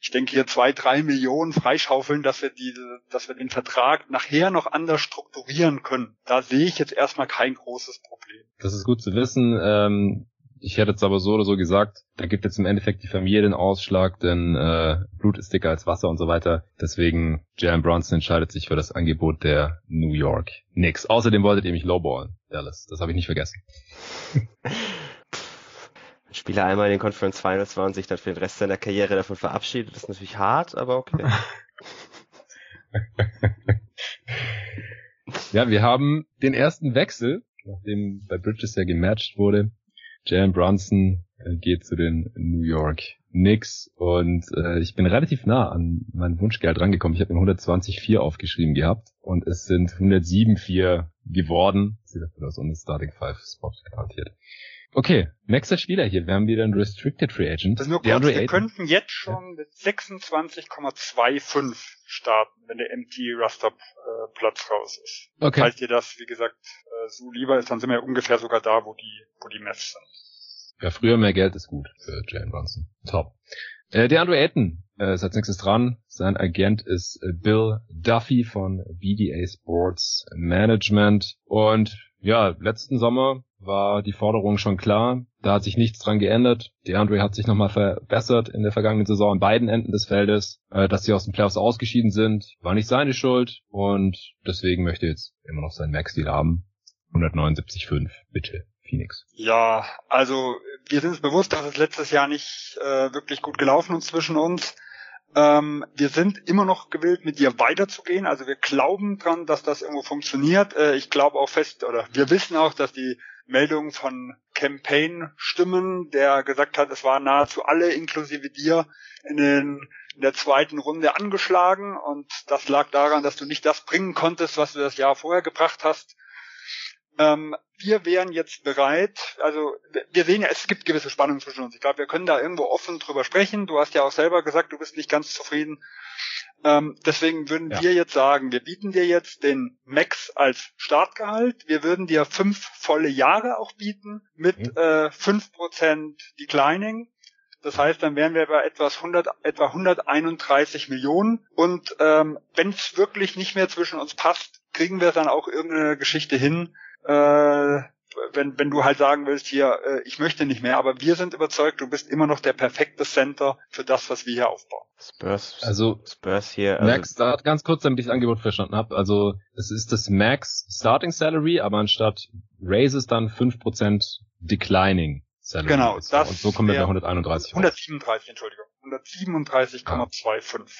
[SPEAKER 3] ich denke hier zwei, drei Millionen freischaufeln, dass wir diese, dass wir den Vertrag nachher noch anders strukturieren können. Da sehe ich jetzt erstmal kein großes Problem.
[SPEAKER 1] Das ist gut zu wissen. Ähm, ich hätte jetzt aber so oder so gesagt, da gibt jetzt im Endeffekt die Familie den Ausschlag, denn äh, Blut ist dicker als Wasser und so weiter. Deswegen Jalen Bronson entscheidet sich für das Angebot der New York Knicks. Außerdem wolltet ihr mich lowballen, Dallas. Das habe ich nicht vergessen.
[SPEAKER 2] Spieler einmal in den Conference Finals war und sich dann für den Rest seiner Karriere davon verabschiedet, ist natürlich hart, aber okay.
[SPEAKER 1] Ja, wir haben den ersten Wechsel, nachdem bei Bridges ja gematcht wurde. Jalen Brunson äh, geht zu den New York Knicks und äh, ich bin relativ nah an mein Wunschgeld rangekommen. Ich habe mir 120,4 aufgeschrieben gehabt und es sind 107,4 geworden. Sieht aus, den Starting Five Spot garantiert. Okay, nächster Spieler hier. Wir haben wieder einen Restricted Free Agent.
[SPEAKER 3] Das ist nur kurz, wir
[SPEAKER 1] Ayton.
[SPEAKER 3] könnten jetzt schon mit 26,25 starten, wenn der MT Raster äh, Platz raus ist.
[SPEAKER 1] Okay.
[SPEAKER 3] Falls dir das, wie gesagt, äh, so lieber ist, dann sind wir ungefähr sogar da, wo die, wo die Mavs sind.
[SPEAKER 1] Ja, früher mehr Geld ist gut für Jalen Brunson. Top. Äh, DeAndre Ayton äh, ist als nächstes dran. Sein Agent ist äh, Bill Duffy von BDA Sports Management. Und ja, letzten Sommer war die Forderung schon klar. Da hat sich nichts dran geändert. DeAndre hat sich nochmal verbessert in der vergangenen Saison an beiden Enden des Feldes. Äh, dass sie aus den Playoffs ausgeschieden sind, war nicht seine Schuld. Und deswegen möchte jetzt immer noch seinen Max-Deal haben. 179,5. Bitte, Phoenix.
[SPEAKER 3] Ja, also wir sind uns bewusst, dass es letztes Jahr nicht äh, wirklich gut gelaufen ist zwischen uns. Ähm, wir sind immer noch gewillt, mit dir weiterzugehen. Also wir glauben dran, dass das irgendwo funktioniert. Äh, ich glaube auch fest, oder wir wissen auch, dass die Meldungen von Campaign stimmen, der gesagt hat, es waren nahezu alle, inklusive dir, in, den, in der zweiten Runde angeschlagen. Und das lag daran, dass du nicht das bringen konntest, was du das Jahr vorher gebracht hast. Ähm, wir wären jetzt bereit, also wir sehen ja, es gibt gewisse Spannungen zwischen uns. Ich glaube, wir können da irgendwo offen drüber sprechen. Du hast ja auch selber gesagt, du bist nicht ganz zufrieden. Ähm, deswegen würden
[SPEAKER 1] Ja.
[SPEAKER 3] wir jetzt sagen, wir bieten dir jetzt den Max als Startgehalt. Wir würden dir fünf volle Jahre auch bieten mit
[SPEAKER 1] Mhm.
[SPEAKER 3] äh, fünf Prozent Declining. Das heißt, dann wären wir bei etwas 100, etwa 131 Millionen. Und ähm, wenn es wirklich nicht mehr zwischen uns passt, kriegen wir dann auch irgendeine Geschichte hin, äh, wenn, wenn du halt sagen willst, hier, äh, ich möchte nicht mehr, aber wir sind überzeugt, du bist immer noch der perfekte Center für das, was wir hier aufbauen.
[SPEAKER 2] Spurs,
[SPEAKER 1] Also
[SPEAKER 2] Spurs hier. Also,
[SPEAKER 1] Max Start, ganz kurz, damit ich das Angebot verstanden habe. Also es ist das Max Starting Salary, aber anstatt Raises dann 5% Declining Salary.
[SPEAKER 3] Genau,
[SPEAKER 1] ist.
[SPEAKER 3] das
[SPEAKER 1] Und so kommen wir bei
[SPEAKER 3] wär-
[SPEAKER 1] 131 raus.
[SPEAKER 3] 137, Entschuldigung. 137,25.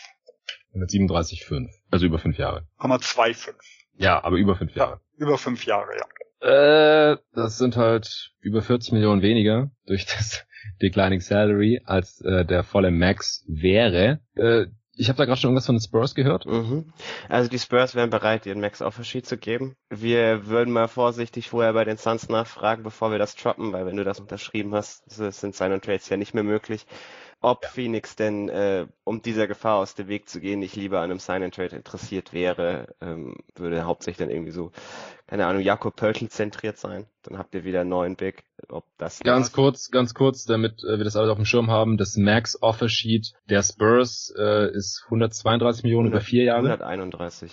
[SPEAKER 1] 137,5. Also über fünf Jahre.
[SPEAKER 3] 0,25.
[SPEAKER 1] Ja, aber über fünf Jahre.
[SPEAKER 3] Über fünf Jahre, ja.
[SPEAKER 1] Äh, das sind halt über 40 Millionen weniger durch das Declining Salary, als äh, der volle Max wäre. Äh, ich habe da gerade schon irgendwas von den Spurs gehört.
[SPEAKER 2] Mhm. Also die Spurs wären bereit, ihren Max auf Verschied zu geben. Wir würden mal vorsichtig vorher bei den Suns nachfragen, bevor wir das droppen, weil wenn du das unterschrieben hast, sind und Trades ja nicht mehr möglich. Ob ja. Phoenix denn, äh, um dieser Gefahr aus dem Weg zu gehen, nicht lieber an einem Sign-and-Trade interessiert wäre, ähm, würde hauptsächlich dann irgendwie so, keine Ahnung, Jakob Pöltl zentriert sein. Dann habt ihr wieder einen neuen Big. Ob das
[SPEAKER 1] ganz kurz, ganz kurz, damit äh, wir das alles auf dem Schirm haben, das Max Offer Sheet der Spurs äh, ist 132 Millionen 100, über vier Jahre.
[SPEAKER 2] 131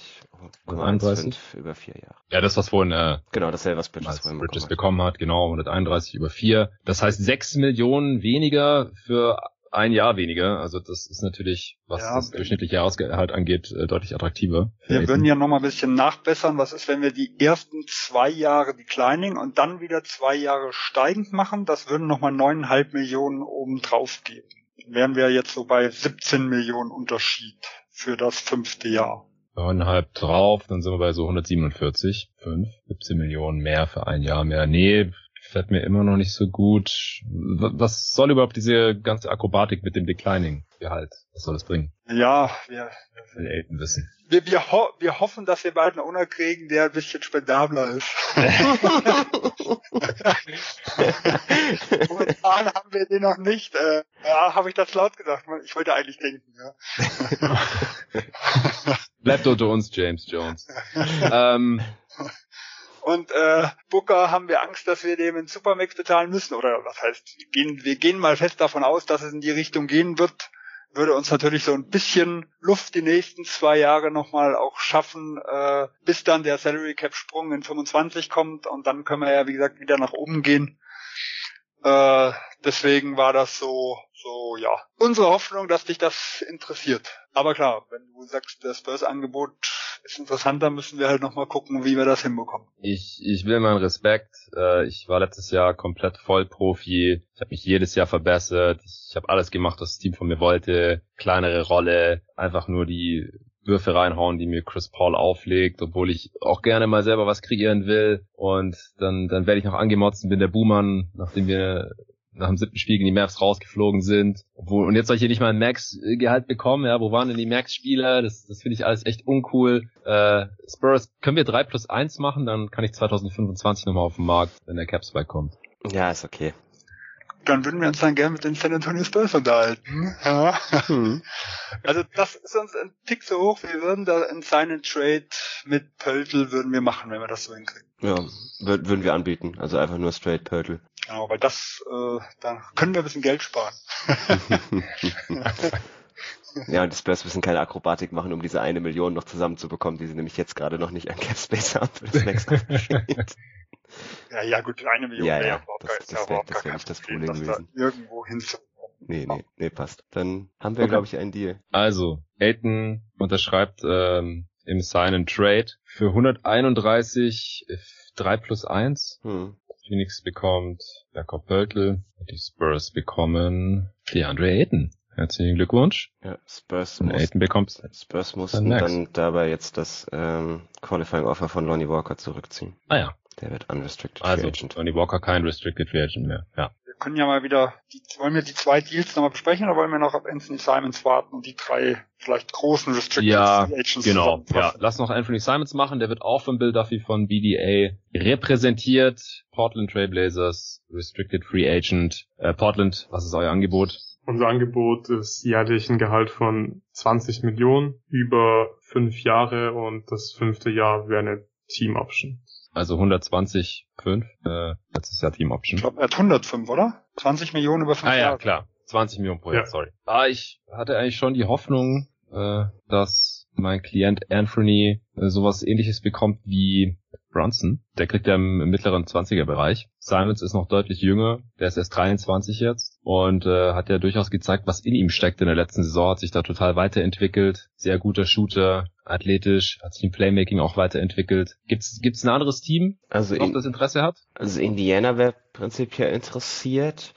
[SPEAKER 2] 131 über vier Jahre.
[SPEAKER 1] Ja, das was vorhin äh,
[SPEAKER 2] genau dasselbe was
[SPEAKER 1] Bridges, was Bridges bekommen hat, genau 131 über vier. Das heißt sechs Millionen weniger für ein Jahr weniger. Also das ist natürlich, was ja, das durchschnittliche Jahresgehalt angeht, äh, deutlich attraktiver.
[SPEAKER 3] Wir würden ja noch mal ein bisschen nachbessern. Was ist, wenn wir die ersten zwei Jahre declining und dann wieder zwei Jahre steigend machen? Das würden noch mal neuneinhalb Millionen oben drauf geben. Dann wären wir jetzt so bei 17 Millionen Unterschied für das fünfte Jahr.
[SPEAKER 1] Neuneinhalb drauf, dann sind wir bei so 147, 5, 17 Millionen mehr für ein Jahr mehr. Nee, fällt mir immer noch nicht so gut. Was soll überhaupt diese ganze Akrobatik mit dem Declining-Gehalt? Was soll das bringen?
[SPEAKER 3] Ja, wir,
[SPEAKER 1] will Elton wissen.
[SPEAKER 3] Wir, wir, ho wir hoffen, dass wir bald einen Owner kriegen, der ein bisschen spendabler ist. Momentan haben wir den noch nicht. Äh, ja, habe ich das laut gesagt? Ich wollte eigentlich denken. Ja.
[SPEAKER 1] Bleibt unter uns, James Jones. ähm,
[SPEAKER 3] und äh, Booker haben wir Angst, dass wir dem in Supermax bezahlen müssen. Oder was heißt, wir gehen, wir gehen mal fest davon aus, dass es in die Richtung gehen wird. Würde uns natürlich so ein bisschen Luft die nächsten zwei Jahre nochmal auch schaffen, äh, bis dann der Salary Cap Sprung in 25 kommt und dann können wir ja, wie gesagt, wieder nach oben gehen. Äh, deswegen war das so, so, ja, unsere Hoffnung, dass dich das interessiert. Aber klar, wenn du sagst, das Spurs-Angebot ist interessanter, müssen wir halt nochmal gucken, wie wir das hinbekommen.
[SPEAKER 1] Ich, ich will meinen Respekt. Äh, ich war letztes Jahr komplett Vollprofi. Ich habe mich jedes Jahr verbessert. Ich habe alles gemacht, was das Team von mir wollte. Kleinere Rolle, einfach nur die Würfe reinhauen, die mir Chris Paul auflegt, obwohl ich auch gerne mal selber was kreieren will. Und dann, dann werde ich noch angemotzt und bin der Buhmann, nachdem wir nach dem siebten Spiel gegen die Mavs rausgeflogen sind. Obwohl, und jetzt soll ich hier nicht mal ein Max-Gehalt bekommen, ja, wo waren denn die Max-Spieler? Das, das finde ich alles echt uncool. Äh, Spurs, können wir drei plus eins machen? Dann kann ich 2025 nochmal auf den Markt, wenn der Caps kommt.
[SPEAKER 2] Ja, ist okay
[SPEAKER 3] dann würden wir uns dann gerne mit den San Antonio Spurs unterhalten. Ja. Hm. Also das ist uns ein Tick so hoch, wir würden da ein Sign and Trade mit Pöltl würden wir machen, wenn wir das so hinkriegen.
[SPEAKER 2] Ja, würden wir anbieten. Also einfach nur straight Pöltl.
[SPEAKER 3] Genau, weil das, äh, da können wir ein bisschen Geld sparen.
[SPEAKER 2] ja, und die Spurs müssen keine Akrobatik machen, um diese eine Million noch zusammenzubekommen, die sie nämlich jetzt gerade noch nicht an Capspace haben für das nächste
[SPEAKER 3] Ja, ja, gut, eine Million
[SPEAKER 2] ja, ja, das, das, das wäre wär nicht das Problem gewesen.
[SPEAKER 3] irgendwo hinzu.
[SPEAKER 2] Nee, nee, nee, passt. Dann haben wir, okay. glaube ich, einen Deal.
[SPEAKER 1] Also, Aiton unterschreibt ähm, im Sign and Trade für 131 3 plus 1. Hm. Phoenix bekommt Jakob Pöltl. Die Spurs bekommen DeAndre Ayton. Herzlichen Glückwunsch.
[SPEAKER 2] Ja, Spurs
[SPEAKER 1] Und Ayton bekommt
[SPEAKER 2] Spurs mussten dann, dann dabei jetzt das ähm, Qualifying Offer von Lonnie Walker zurückziehen.
[SPEAKER 1] Ah ja.
[SPEAKER 2] Der wird unrestricted
[SPEAKER 1] also, Free Agent. Lonnie Walker kein restricted Free Agent mehr. Ja.
[SPEAKER 3] Wir können ja mal wieder, die, wollen wir die zwei Deals nochmal besprechen oder wollen wir noch auf Anthony Simons warten und die drei vielleicht großen restricted
[SPEAKER 1] ja, Free Agents Genau, ja. Lass noch Anthony Simons machen, der wird auch von Bill Duffy von BDA repräsentiert. Portland Trailblazers, restricted Free Agent. Äh, Portland, was ist euer Angebot?
[SPEAKER 4] Unser Angebot ist jährlich ein Gehalt von 20 Millionen über fünf Jahre und das fünfte Jahr wäre eine Team Option.
[SPEAKER 1] Also 120, 5, äh, letztes Jahr Team Option.
[SPEAKER 3] Ich glaube, er hat 105, oder? 20 Millionen über fünf
[SPEAKER 1] ah,
[SPEAKER 3] Jahre.
[SPEAKER 1] Ah ja, klar. 20 Millionen pro Jahr, ja. sorry. Ah, ich hatte eigentlich schon die Hoffnung, äh, dass mein Klient Anthony äh, sowas ähnliches bekommt wie Brunson. Der kriegt ja im, im mittleren 20er Bereich. Simons ist noch deutlich jünger, der ist erst 23 jetzt und äh, hat ja durchaus gezeigt, was in ihm steckt in der letzten Saison, hat sich da total weiterentwickelt. Sehr guter Shooter, athletisch, hat sich im Playmaking auch weiterentwickelt. Gibt's gibt's ein anderes Team,
[SPEAKER 2] also
[SPEAKER 1] das das Interesse hat?
[SPEAKER 2] Also Indiana wäre prinzipiell interessiert.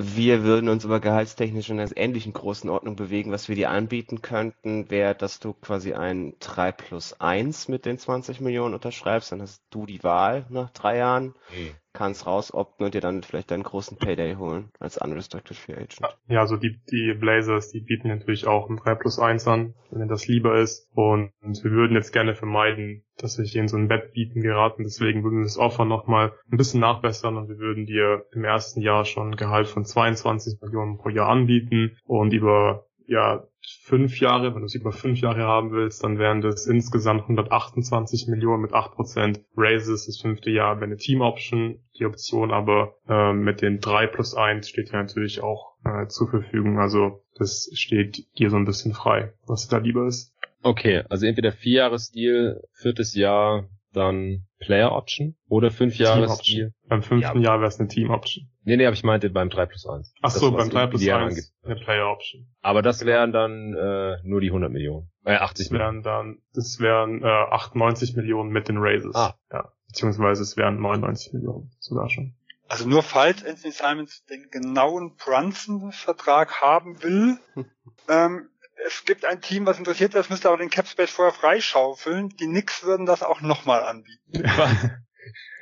[SPEAKER 2] Wir würden uns aber gehaltstechnisch in einer ähnlichen großen Ordnung bewegen. Was wir dir anbieten könnten, wäre, dass du quasi ein 3 plus 1 mit den 20 Millionen unterschreibst. Dann hast du die Wahl nach drei Jahren. Mhm kannst rausopten und dir dann vielleicht deinen großen Payday holen als unrestricted free agent.
[SPEAKER 4] Ja, also die, die Blazers, die bieten natürlich auch ein 3 plus 1 an, wenn das lieber ist. Und wir würden jetzt gerne vermeiden, dass wir hier in so ein Wettbieten geraten. Deswegen würden wir das Offer nochmal ein bisschen nachbessern und wir würden dir im ersten Jahr schon ein Gehalt von 22 Millionen pro Jahr anbieten und über ja, fünf Jahre, wenn du es über fünf Jahre haben willst, dann wären das insgesamt 128 Millionen mit 8% Raises. Das fünfte Jahr wäre eine Team Option, die Option, aber äh, mit den drei plus eins steht ja natürlich auch äh, zur Verfügung. Also das steht dir so ein bisschen frei, was da lieber ist.
[SPEAKER 1] Okay, also entweder Vierjahresdeal, viertes Jahr, dann Player Option oder fünf Jahresdeal.
[SPEAKER 4] Beim fünften ja. Jahr wäre es eine Team Option.
[SPEAKER 1] Nee, nee, aber ich meinte beim 3 plus 1.
[SPEAKER 4] Ach so, beim 3 plus 1 eine Player Option.
[SPEAKER 1] Aber das genau. wären dann äh, nur die 100 Millionen. Äh, 80
[SPEAKER 4] das wären dann, das wären äh, 98 Millionen mit den Raises. Ah. Ja. Beziehungsweise es wären 99 Millionen sogar schon.
[SPEAKER 3] Also nur falls Anthony Simons den genauen Brunson-Vertrag haben will, ähm, es gibt ein Team, was interessiert das müsste aber den Capspace vorher freischaufeln. Die Knicks würden das auch nochmal anbieten.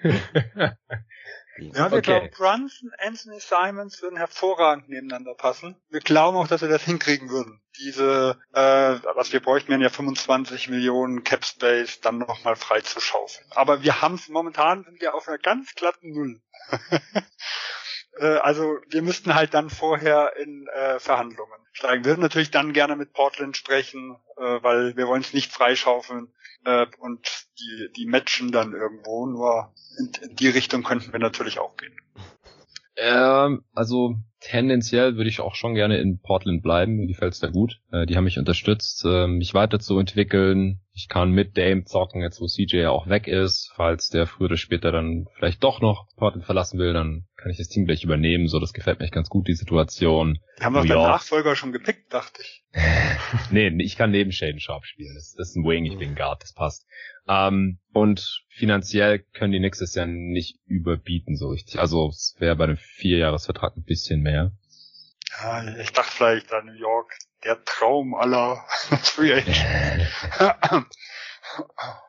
[SPEAKER 3] Ja, wir okay. glauben, Brunson, Anthony Simons würden hervorragend nebeneinander passen. Wir glauben auch, dass wir das hinkriegen würden. Diese, äh, was wir bräuchten, wären ja 25 Millionen Cap Space dann nochmal frei zu schaufeln. Aber wir haben es momentan, sind wir auf einer ganz glatten Null. äh, also wir müssten halt dann vorher in äh, Verhandlungen steigen. Wir würden natürlich dann gerne mit Portland sprechen, äh, weil wir wollen es nicht freischaufeln äh, und die, die matchen dann irgendwo. Nur in, in die Richtung könnten wir natürlich auch gehen.
[SPEAKER 1] Ähm, also tendenziell würde ich auch schon gerne in Portland bleiben. Mir gefällt's da gut. Äh, die haben mich unterstützt, äh, mich weiterzuentwickeln. Ich kann mit Dame zocken, jetzt wo CJ ja auch weg ist. Falls der früher oder später dann vielleicht doch noch Portland verlassen will, dann kann ich das Team gleich übernehmen. So, das gefällt mir echt ganz gut, die Situation.
[SPEAKER 3] Wir haben doch den Nachfolger schon gepickt, dachte ich.
[SPEAKER 1] nee, ich kann neben Shaden Sharp spielen. Das, das ist ein Wing, ich bin Guard, das passt. Ähm, und finanziell können die Knicks es ja nicht überbieten so richtig. Also es wäre bei einem Vierjahresvertrag ein bisschen mehr.
[SPEAKER 3] Ja, ich dachte vielleicht an New York, der Traum aller Free Agents.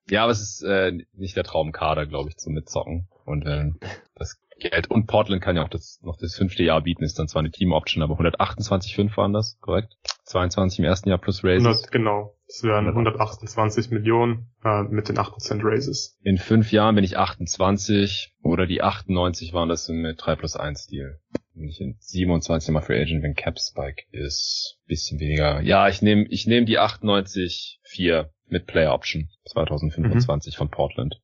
[SPEAKER 1] ja, aber es ist äh, nicht der Traumkader, glaube ich, zum Mitzocken. Und äh, das Geld und Portland kann ja auch das noch das fünfte Jahr bieten, ist dann zwar eine Team Option, aber 128,5 waren das, korrekt? 22 im ersten Jahr plus Raises.
[SPEAKER 4] 100, genau. Das wären 128 Millionen äh, mit den 8% Raises.
[SPEAKER 1] In fünf Jahren bin ich 28 oder die 98 waren das mit 3 plus 1 Deal. Bin ich in 27 mal Free Agent, wenn Cap Spike ist. Bisschen weniger. Ja, ich nehme ich nehm die 98 4 mit Player Option 2025 mhm. von Portland.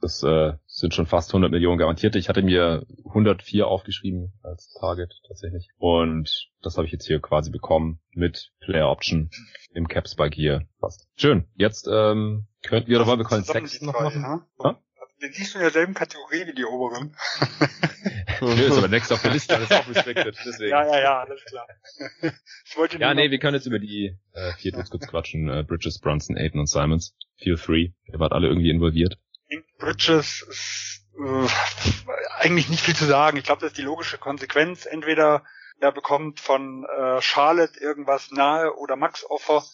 [SPEAKER 1] Das äh, sind schon fast 100 Millionen garantierte. Ich hatte mir 104 aufgeschrieben als Target tatsächlich. Und das habe ich jetzt hier quasi bekommen mit Player Option im Cap Spike hier. Fast. Schön. Jetzt ähm, könnten wir, oder wollen wir Colin Sexton noch machen?
[SPEAKER 3] Ja? Siehst du in derselben Kategorie wie die oberen.
[SPEAKER 1] Nö, ist aber next auf der Liste, ist auch restricted, deswegen.
[SPEAKER 3] Ja, ja, ja, alles klar.
[SPEAKER 1] ich wollte ja, nee, wir können jetzt über die äh, vier Dudes kurz quatschen. Äh, Bridges, Brunson, Aiden und Simons. Feel free. Ihr wart alle irgendwie involviert.
[SPEAKER 3] Bridges ist äh, eigentlich nicht viel zu sagen. Ich glaube, das ist die logische Konsequenz. Entweder er bekommt von äh, Charlotte irgendwas nahe oder Max Offer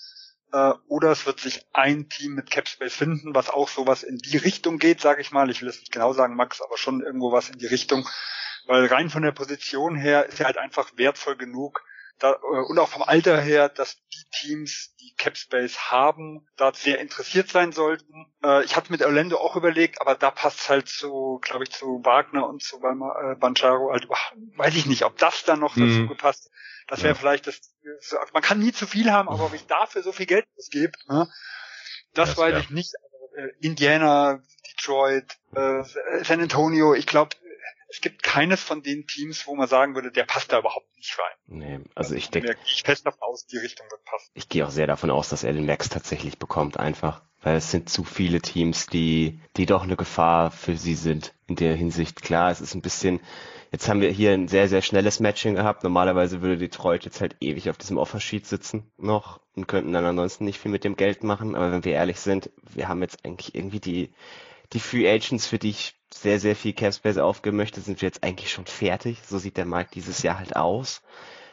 [SPEAKER 3] äh, oder es wird sich ein Team mit Capspace finden, was auch sowas in die Richtung geht, sage ich mal. Ich will es nicht genau sagen, Max, aber schon irgendwo was in die Richtung, weil rein von der Position her ist er halt einfach wertvoll genug, da, äh, und auch vom Alter her, dass die Teams, die Capspace haben, da sehr interessiert sein sollten. Äh, ich hatte mit Orlando auch überlegt, aber da passt halt zu, glaube ich, zu Wagner und zu äh, Bancharo halt, weiß ich nicht, ob das dann noch dazu mhm. gepasst. Das wäre ja. vielleicht das, man kann nie zu viel haben, aber ob ich dafür so viel Geld ausgebe, ne? das, das weiß ich nicht. Also, Indiana, Detroit, San Antonio, ich glaube, es gibt keines von den Teams, wo man sagen würde, der passt da überhaupt nicht rein.
[SPEAKER 2] Nee, also ich denke.
[SPEAKER 3] Ich fest davon aus, die Richtung wird passen.
[SPEAKER 2] Ich gehe auch sehr davon aus, dass er den Max tatsächlich bekommt, einfach. Weil es sind zu viele Teams, die, die doch eine Gefahr für sie sind. In der Hinsicht, klar, es ist ein bisschen, jetzt haben wir hier ein sehr, sehr schnelles Matching gehabt. Normalerweise würde Detroit jetzt halt ewig auf diesem Offersheet sitzen noch und könnten dann ansonsten nicht viel mit dem Geld machen. Aber wenn wir ehrlich sind, wir haben jetzt eigentlich irgendwie die, die Free Agents, für die ich sehr, sehr viel Capspace aufgeben möchte, sind wir jetzt eigentlich schon fertig. So sieht der Markt dieses Jahr halt aus.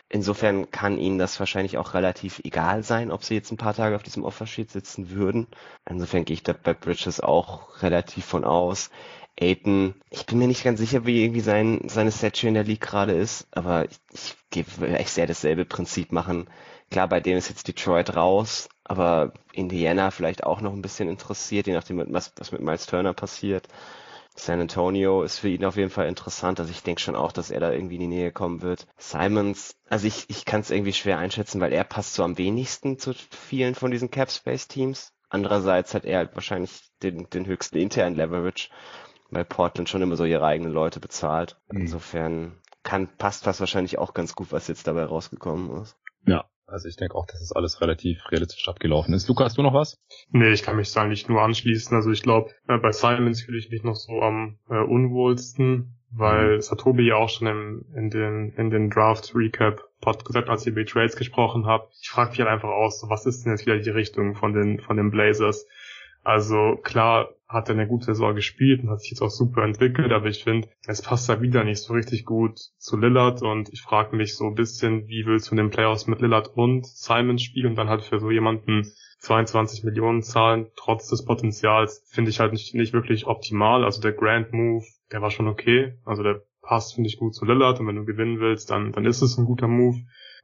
[SPEAKER 2] Insofern kann ihnen das wahrscheinlich auch relativ egal sein, ob sie jetzt ein paar Tage auf diesem Offersheet sitzen würden. Insofern gehe ich da bei Bridges auch relativ von aus. Aiton, ich bin mir nicht ganz sicher, wie irgendwie sein, seine Statue in der League gerade ist, aber ich, ich gebe echt sehr dasselbe Prinzip machen. Klar, bei denen ist jetzt Detroit raus, aber Indiana vielleicht auch noch ein bisschen interessiert, je nachdem, was, was mit Miles Turner passiert. San Antonio ist für ihn auf jeden Fall interessant. Also ich denke schon auch, dass er da irgendwie in die Nähe kommen wird. Simons, also ich, ich kann es irgendwie schwer einschätzen, weil er passt so am wenigsten zu vielen von diesen Cap Space Teams. Andererseits hat er halt wahrscheinlich den, den höchsten internen Leverage weil Portland schon immer so ihre eigenen Leute bezahlt. Mhm. Insofern kann, passt das wahrscheinlich auch ganz gut, was jetzt dabei rausgekommen ist.
[SPEAKER 1] Ja, also ich denke auch, dass es das alles relativ realistisch abgelaufen ist. Luca, hast du noch was?
[SPEAKER 4] Nee, ich kann mich da nicht nur anschließen. Also ich glaube, äh, bei Simons fühle ich mich noch so am äh, unwohlsten, weil mhm. Satobi ja auch schon im, in den, in den Draft Recap Pod gesagt, als ich über Trades gesprochen habe. Ich frage mich halt einfach aus, was ist denn jetzt wieder die Richtung von den, von den Blazers? Also klar hat er eine gute Saison gespielt und hat sich jetzt auch super entwickelt, aber ich finde, es passt da wieder nicht so richtig gut zu Lillard und ich frage mich so ein bisschen, wie willst du in den Playoffs mit Lillard und Simon spielen und dann halt für so jemanden 22 Millionen zahlen, trotz des Potenzials, finde ich halt nicht, nicht wirklich optimal. Also der Grand Move, der war schon okay. Also der passt, finde ich, gut zu Lillard und wenn du gewinnen willst, dann, dann ist es ein guter Move.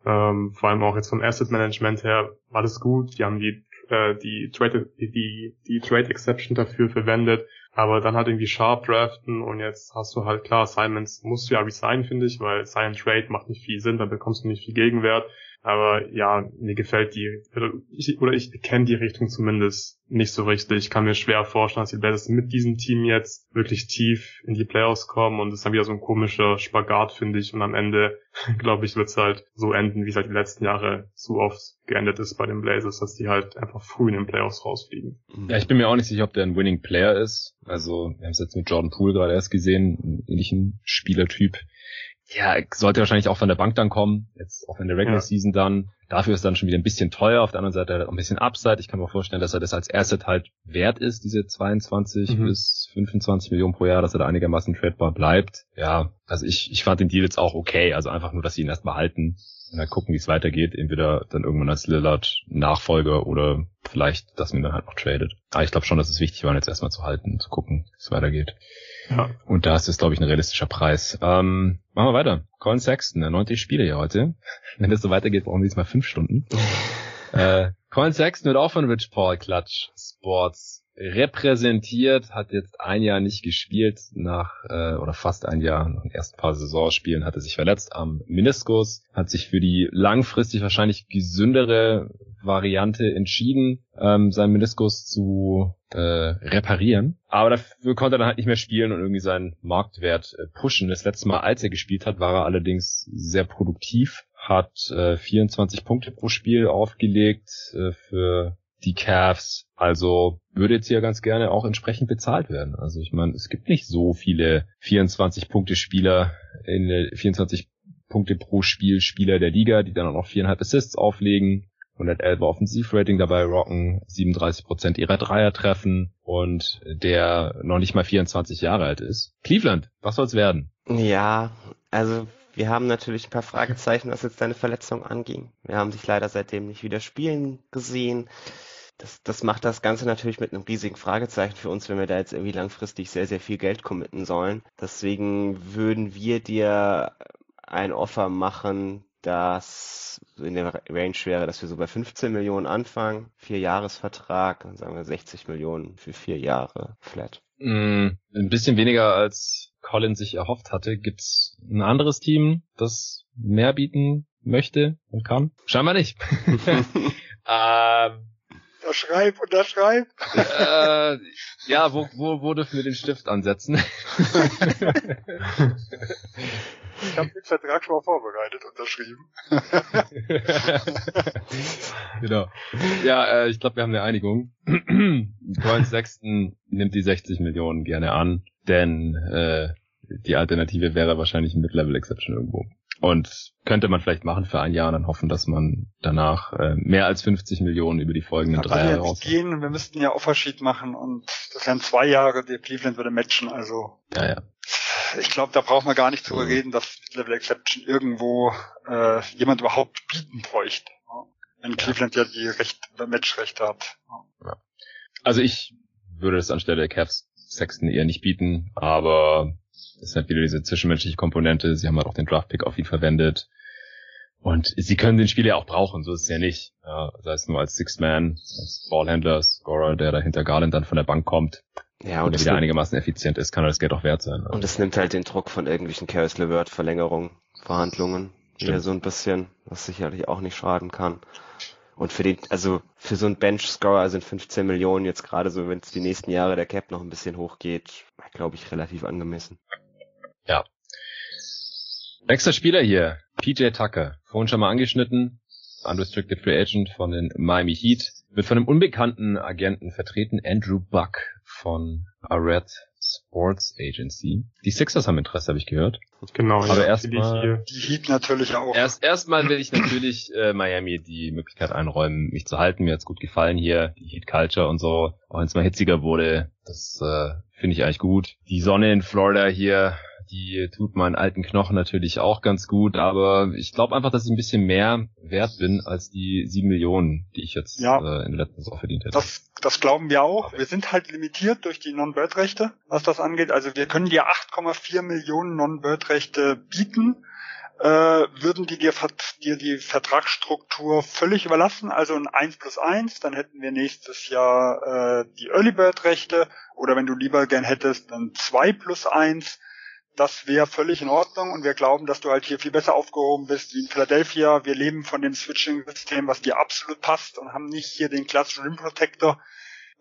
[SPEAKER 4] Ähm, vor allem auch jetzt vom Asset Management her war das gut. Die haben die äh, die Trade die, die, Trade Exception dafür verwendet, aber dann halt irgendwie Sharp draften und jetzt hast du halt klar, Simons musst du ja resignen, finde ich, weil Sign Trade macht nicht viel Sinn, dann bekommst du nicht viel Gegenwert. Aber ja, mir gefällt die, oder ich, ich kenne die Richtung zumindest nicht so richtig. Ich kann mir schwer vorstellen, dass die Blazers mit diesem Team jetzt wirklich tief in die Playoffs kommen und es ist dann wieder so ein komischer Spagat, finde ich. Und am Ende, glaube ich, wird es halt so enden, wie es halt die letzten Jahre zu oft geendet ist bei den Blazers, dass die halt einfach früh in den Playoffs rausfliegen.
[SPEAKER 1] Ja, ich bin mir auch nicht sicher, ob der ein Winning Player ist. Also, wir haben es jetzt mit Jordan Poole gerade erst gesehen, einen ähnlichen Spielertyp ja, sollte wahrscheinlich auch von der Bank dann kommen, jetzt auch in der Regular ja. Season dann. Dafür ist dann schon wieder ein bisschen teuer, auf der anderen Seite auch ein bisschen Upside. Ich kann mir vorstellen, dass er das als Asset halt wert ist, diese 22 mhm. bis 25 Millionen pro Jahr, dass er da einigermaßen tradebar bleibt. Ja, also ich, ich fand den Deal jetzt auch okay, also einfach nur, dass sie ihn erstmal halten und dann gucken, wie es weitergeht. Entweder dann irgendwann als Lillard Nachfolger oder vielleicht, dass man dann halt noch tradet. Aber ich glaube schon, dass es wichtig war, jetzt erstmal zu halten, zu gucken, wie es weitergeht. Ja. Und da ist es, glaube ich, ein realistischer Preis. Ähm, machen wir weiter. Colin Sexton, der neunte Spiele hier heute. Wenn das so weitergeht, brauchen wir jetzt mal fünf Stunden. äh, Colin Sexton wird auch von Rich Paul Clutch Sports repräsentiert, hat jetzt ein Jahr nicht gespielt nach äh, oder fast ein Jahr nach den ersten paar Saisonspielen hatte sich verletzt am Meniskus, hat sich für die langfristig wahrscheinlich gesündere Variante entschieden, ähm, seinen Meniskus zu äh, reparieren. Aber dafür konnte er dann halt nicht mehr spielen und irgendwie seinen Marktwert äh, pushen. Das letzte Mal, als er gespielt hat, war er allerdings sehr produktiv, hat äh, 24 Punkte pro Spiel aufgelegt äh, für die Cavs. Also würde jetzt hier ganz gerne auch entsprechend bezahlt werden. Also ich meine, es gibt nicht so viele 24 Punkte Spieler in der 24 Punkte pro Spiel Spieler der Liga, die dann auch noch viereinhalb Assists auflegen. 111 Offensivrating dabei rocken, 37 Prozent ihrer Dreier treffen und der noch nicht mal 24 Jahre alt ist. Cleveland, was soll's werden?
[SPEAKER 2] Ja, also wir haben natürlich ein paar Fragezeichen, was jetzt deine Verletzung anging. Wir haben dich leider seitdem nicht wieder spielen gesehen das, das macht das Ganze natürlich mit einem riesigen Fragezeichen für uns, wenn wir da jetzt irgendwie langfristig sehr, sehr viel Geld committen sollen. Deswegen würden wir dir ein Offer machen, das in der Range wäre, dass wir so bei 15 Millionen anfangen, vier Jahresvertrag, dann sagen wir 60 Millionen für vier Jahre flat.
[SPEAKER 1] Mm, ein bisschen weniger als Colin sich erhofft hatte. Gibt's ein anderes Team, das mehr bieten möchte und kann? Scheinbar nicht.
[SPEAKER 3] ähm, Unterschreib, unterschreib.
[SPEAKER 1] Äh, ja, wo, wo, wo dürfen wir den Stift ansetzen? ich
[SPEAKER 3] habe den Vertrag schon mal vorbereitet, unterschrieben.
[SPEAKER 1] genau. Ja, äh, ich glaube, wir haben eine Einigung. Coin Sexton nimmt die 60 Millionen gerne an, denn äh, die Alternative wäre wahrscheinlich ein Mid-Level Exception irgendwo. Und könnte man vielleicht machen für ein Jahr und dann hoffen, dass man danach äh, mehr als 50 Millionen über die folgenden drei Jahre
[SPEAKER 3] raus. gehen, wir müssten ja Offersheet machen und das wären zwei Jahre, die Cleveland würde matchen, also.
[SPEAKER 1] Ja, ja.
[SPEAKER 3] ich glaube, da braucht man gar nicht drüber reden, dass Mid-Level Exception irgendwo äh, jemand überhaupt bieten bräuchte. Wenn Cleveland ja die Recht, Matchrechte hat.
[SPEAKER 1] Ja. Also ich würde das anstelle der Cavs Sexton eher nicht bieten, aber ist halt wieder diese zwischenmenschliche Komponente. Sie haben halt auch den Draftpick auf ihn verwendet. Und sie können den Spieler ja auch brauchen, so ist es ja nicht. Ja, sei es nur als Sixth Man, als Ballhändler, Scorer, der dahinter Garland dann von der Bank kommt. Ja, und, und wieder einigermaßen effizient ist, kann er das Geld auch wert sein.
[SPEAKER 2] Also. Und es nimmt halt den Druck von irgendwelchen Chaos LeVert Verlängerungen, Verhandlungen. Wieder so ein bisschen, was sicherlich auch nicht schaden kann. Und für den, also für so einen Bench-Scorer sind 15 Millionen jetzt gerade so, wenn es die nächsten Jahre der Cap noch ein bisschen hochgeht, glaube ich, relativ angemessen.
[SPEAKER 1] Ja. Nächster Spieler hier, PJ Tucker. Vorhin schon mal angeschnitten. Unrestricted Free Agent von den Miami Heat. Wird von einem unbekannten Agenten vertreten, Andrew Buck von Arred Sports Agency. Die Sixers haben Interesse, habe ich gehört.
[SPEAKER 4] Genau,
[SPEAKER 1] aber ja, erstmal
[SPEAKER 3] die Heat natürlich auch.
[SPEAKER 1] Erst erstmal will ich natürlich äh, Miami die Möglichkeit einräumen, mich zu halten. Mir hat's gut gefallen hier, die Heat Culture und so. Auch wenn es mal hitziger wurde, das äh, finde ich eigentlich gut. Die Sonne in Florida hier die tut meinen alten Knochen natürlich auch ganz gut, aber ich glaube einfach, dass ich ein bisschen mehr wert bin als die sieben Millionen, die ich jetzt ja, äh, in der letzten Saison verdient hätte.
[SPEAKER 3] Das, das glauben wir auch. Wir sind halt limitiert durch die Non-Bird-Rechte, was das angeht. Also wir können dir 8,4 Millionen Non-Bird-Rechte bieten äh, würden die dir, dir die Vertragsstruktur völlig überlassen, also ein 1 plus 1, dann hätten wir nächstes Jahr äh, die Early Bird Rechte oder wenn du lieber gern hättest, dann 2 plus 1 das wäre völlig in Ordnung und wir glauben, dass du halt hier viel besser aufgehoben bist wie in Philadelphia. Wir leben von dem Switching-System, was dir absolut passt und haben nicht hier den klassischen Rim Protector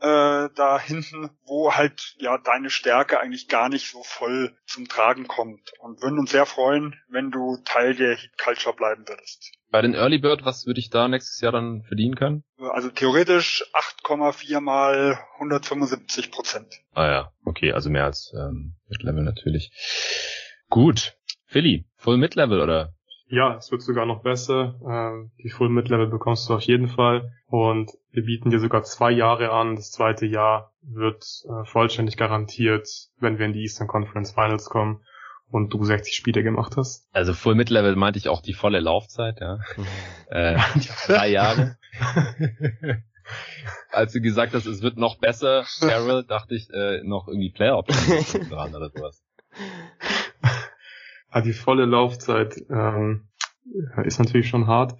[SPEAKER 3] äh, da hinten, wo halt ja deine Stärke eigentlich gar nicht so voll zum Tragen kommt und würden uns sehr freuen, wenn du Teil der Heat Culture bleiben würdest.
[SPEAKER 1] Bei den Early Bird, was würde ich da nächstes Jahr dann verdienen können?
[SPEAKER 3] Also theoretisch 8,4 mal 175 Prozent.
[SPEAKER 1] Ah ja, okay, also mehr als ähm, Mid-Level natürlich. Gut. Philly, Full Mid-Level oder?
[SPEAKER 4] Ja, es wird sogar noch besser. Ähm, die Full Mid-Level bekommst du auf jeden Fall. Und wir bieten dir sogar zwei Jahre an. Das zweite Jahr wird äh, vollständig garantiert, wenn wir in die Eastern Conference Finals kommen und du 60 Spiele gemacht hast.
[SPEAKER 1] Also Full Mid-Level meinte ich auch die volle Laufzeit, ja. äh, drei Jahre. Als du gesagt hast, es wird noch besser, Carol, dachte ich äh, noch irgendwie Player dran oder sowas.
[SPEAKER 4] Ja, die volle Laufzeit ähm, ist natürlich schon hart.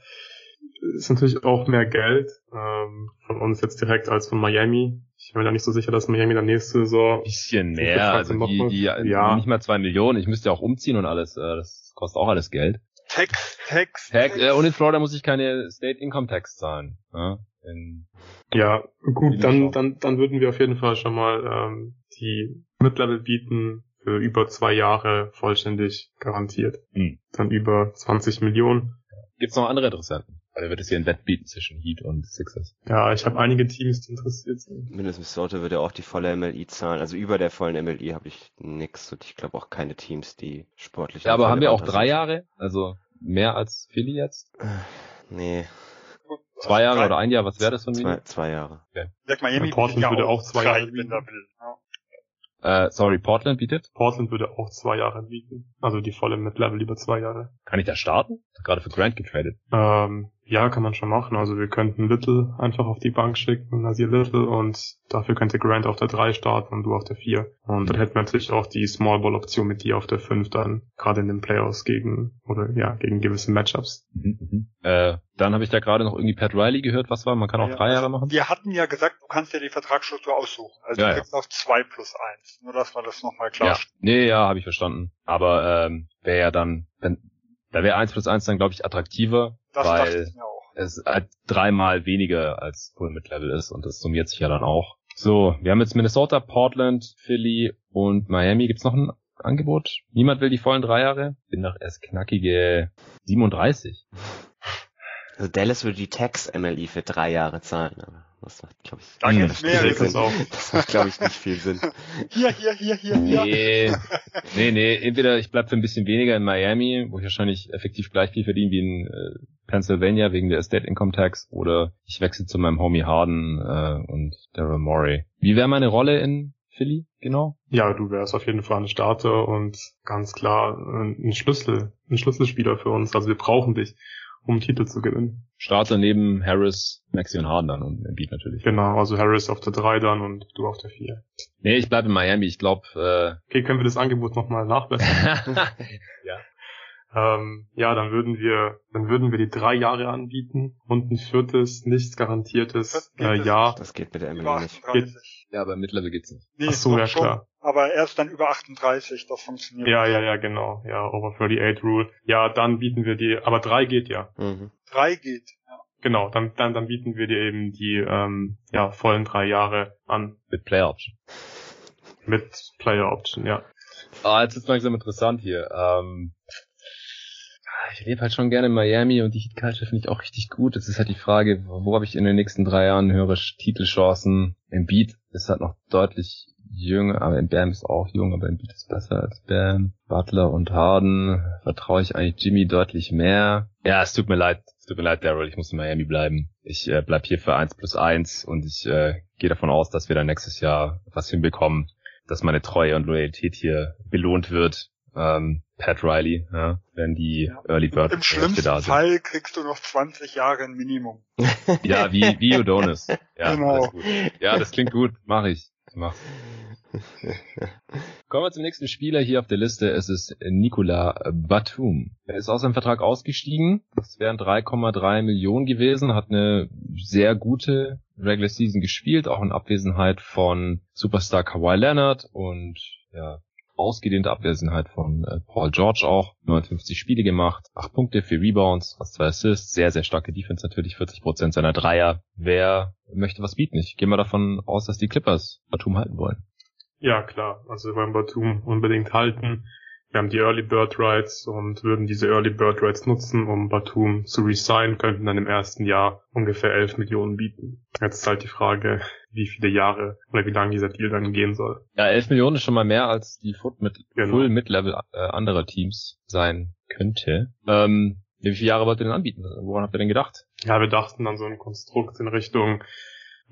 [SPEAKER 4] Ist natürlich auch mehr Geld ähm, von uns jetzt direkt als von Miami. Ich bin mir da nicht so sicher, dass Miami dann nächste Saison.
[SPEAKER 1] Bisschen mehr, also die, die, ja. nicht mal zwei Millionen. Ich müsste ja auch umziehen und alles. Äh, das kostet auch alles Geld.
[SPEAKER 3] Tax, Tax.
[SPEAKER 1] Tax. Äh, und in Florida muss ich keine State Income Tax zahlen. Ja,
[SPEAKER 4] in, ja gut, dann, dann, dann würden wir auf jeden Fall schon mal ähm, die Mid-Level bieten für über zwei Jahre vollständig garantiert. Hm. Dann über 20 Millionen.
[SPEAKER 1] Gibt's noch andere Interessenten? Also wird es hier ein Wett bieten zwischen Heat und Sixers.
[SPEAKER 4] Ja, ich habe einige Teams, die interessiert sind.
[SPEAKER 2] Minnesota würde auch die volle MLI zahlen. Also über der vollen MLI habe ich nix und ich glaube auch keine Teams, die sportlich.
[SPEAKER 1] Ja, aber haben wir auch drei sind. Jahre? Also mehr als Philly jetzt?
[SPEAKER 2] Nee.
[SPEAKER 1] Zwei Jahre oder ein Jahr, was wäre das von
[SPEAKER 2] mir? Zwei, zwei Jahre.
[SPEAKER 3] Okay. Sag Miami
[SPEAKER 4] Portland würde auch zwei Jahre.
[SPEAKER 1] Äh, sorry, Portland bietet?
[SPEAKER 4] Portland würde auch zwei Jahre bieten. Also die volle Mid-Level über zwei Jahre.
[SPEAKER 1] Kann ich da starten? Gerade für Grant getradet.
[SPEAKER 4] Ähm, ja, kann man schon machen. Also wir könnten Little einfach auf die Bank schicken, Nasir Little und dafür könnte Grant auf der 3 starten und du auf der 4. Und dann hätten wir natürlich auch die Small Ball Option mit dir auf der 5 dann, gerade in den Playoffs gegen, oder ja, gegen gewisse Matchups. Mhm,
[SPEAKER 1] mhm. Äh, dann habe ich da gerade noch irgendwie Pat Riley gehört, was war, man kann auch ja, drei Jahre machen.
[SPEAKER 3] Wir hatten ja gesagt, du kannst ja die Vertragsstruktur aussuchen. Also ja, du kriegst ja. noch 2 plus 1. Nur dass man das nochmal klar
[SPEAKER 1] Ja, nee, ja, habe ich verstanden. Aber ähm, wäre ja dann, wenn, da wäre 1 plus 1 dann, glaube ich, attraktiver, das weil es halt dreimal weniger als Full Mid Level ist und das summiert sich ja dann auch. So, wir haben jetzt Minnesota, Portland, Philly und Miami. Gibt's noch ein Angebot? Niemand will die vollen drei Jahre? Bin doch erst knackige 37.
[SPEAKER 2] Also Dallas würde die Tax MLI für drei Jahre zahlen, aber das macht, glaube ich,
[SPEAKER 3] da nicht mehr
[SPEAKER 2] viel Sinn. Das macht, glaube ich, nicht viel Sinn.
[SPEAKER 3] Hier, hier, hier, hier, hier.
[SPEAKER 1] Nee, nee, nee. Entweder ich bleib für ein bisschen weniger in Miami, wo ich wahrscheinlich effektiv gleich viel verdiene wie in äh, Pennsylvania wegen der Estate Income Tax, oder ich wechsle zu meinem Homie Harden äh, und Daryl Morey. Wie wäre meine Rolle in Philly, genau?
[SPEAKER 4] Ja, du wärst auf jeden Fall ein Starter und ganz klar ein Schlüssel, ein Schlüsselspieler für uns. Also wir brauchen dich, um Titel zu gewinnen.
[SPEAKER 1] Starter neben Harris, Maxi und Harden dann und Embiid natürlich.
[SPEAKER 4] Genau, also Harris auf der 3 dann und du auf der 4.
[SPEAKER 1] Nee, ich bleibe in Miami. Ich glaube, äh
[SPEAKER 4] Okay, können wir das Angebot nochmal nachbessern?
[SPEAKER 1] ja.
[SPEAKER 4] Ähm, ja, dann würden wir, dann würden wir die drei Jahre anbieten und ein viertes, nichts garantiertes äh,
[SPEAKER 3] das
[SPEAKER 4] Jahr.
[SPEAKER 2] Das geht mit der
[SPEAKER 3] Über
[SPEAKER 2] Emily nicht.
[SPEAKER 3] 38.
[SPEAKER 1] Ja, aber Mid-Level geht's nicht.
[SPEAKER 3] Nee,
[SPEAKER 4] Ach so, ja,
[SPEAKER 3] schon.
[SPEAKER 4] klar.
[SPEAKER 3] Aber erst dann über 38, das funktioniert.
[SPEAKER 4] Ja, ja, ja, genau. Ja, Over 38 Rule. Ja, dann bieten wir die, aber drei geht ja.
[SPEAKER 2] Mhm.
[SPEAKER 3] Drei geht. Ja.
[SPEAKER 4] Genau, dann, dann, dann bieten wir dir eben die ähm, ja, vollen drei Jahre an.
[SPEAKER 1] Mit Player Option.
[SPEAKER 4] Mit Player Option, ja.
[SPEAKER 1] Ah, jetzt ist langsam interessant hier. Ähm, ich lebe halt schon gerne in Miami und die Heat Culture finde ich auch richtig gut. Jetzt ist halt die Frage, wo habe ich in den nächsten drei Jahren höhere Titelchancen? Embiid ist halt noch deutlich jünger, aber Bam ist auch jung, aber Embiid ist besser als Bam. Butler und Harden vertraue ich eigentlich Jimmy deutlich mehr. Ja, es tut mir leid, es tut mir leid, Daryl, ich muss in Miami bleiben. Ich äh, bleib hier für eins plus eins und ich äh, gehe davon aus, dass wir dann nächstes Jahr was hinbekommen, dass meine Treue und Loyalität hier belohnt wird. Ähm, Pat Riley, ja, wenn die
[SPEAKER 3] Ja.
[SPEAKER 1] Early Bird
[SPEAKER 3] Im schlimmsten
[SPEAKER 1] da sind.
[SPEAKER 3] Fall kriegst du noch 20 Jahre ein Minimum.
[SPEAKER 1] Ja, wie, wie Udonis. Ja,
[SPEAKER 3] Genau.
[SPEAKER 1] Ja, das klingt gut. Mach ich. Mach. Kommen wir zum nächsten Spieler hier auf der Liste. Es ist Nikola Batum. Er ist aus seinem Vertrag ausgestiegen. Das wären 3,3 Millionen gewesen. Hat eine sehr gute Regular Season gespielt, auch in Abwesenheit von Superstar Kawhi Leonard und ja, ausgedehnte Abwesenheit von äh, Paul George auch. 59 Spiele gemacht, 8 Punkte, 4 Rebounds, fast 2 Assists, sehr, sehr starke Defense natürlich, 40% seiner Dreier. Wer möchte was bieten? Ich gehe mal davon aus, dass die Clippers Batum halten wollen.
[SPEAKER 4] Ja, klar. Also wir wollen Batum unbedingt halten. Wir haben die Early Bird Rights und würden diese Early Bird Rights nutzen, um Batum zu resign, könnten dann im ersten Jahr ungefähr 11 Millionen bieten. Jetzt ist halt die Frage, wie viele Jahre oder wie lange dieser Deal dann gehen soll.
[SPEAKER 1] Ja, 11 Millionen ist schon mal mehr als die mit
[SPEAKER 4] Genau.
[SPEAKER 1] Full Mid-Level äh, anderer Teams sein könnte. Ähm, wie viele Jahre wollt ihr denn anbieten? Woran habt ihr denn gedacht?
[SPEAKER 4] Ja, wir dachten an so ein Konstrukt in Richtung,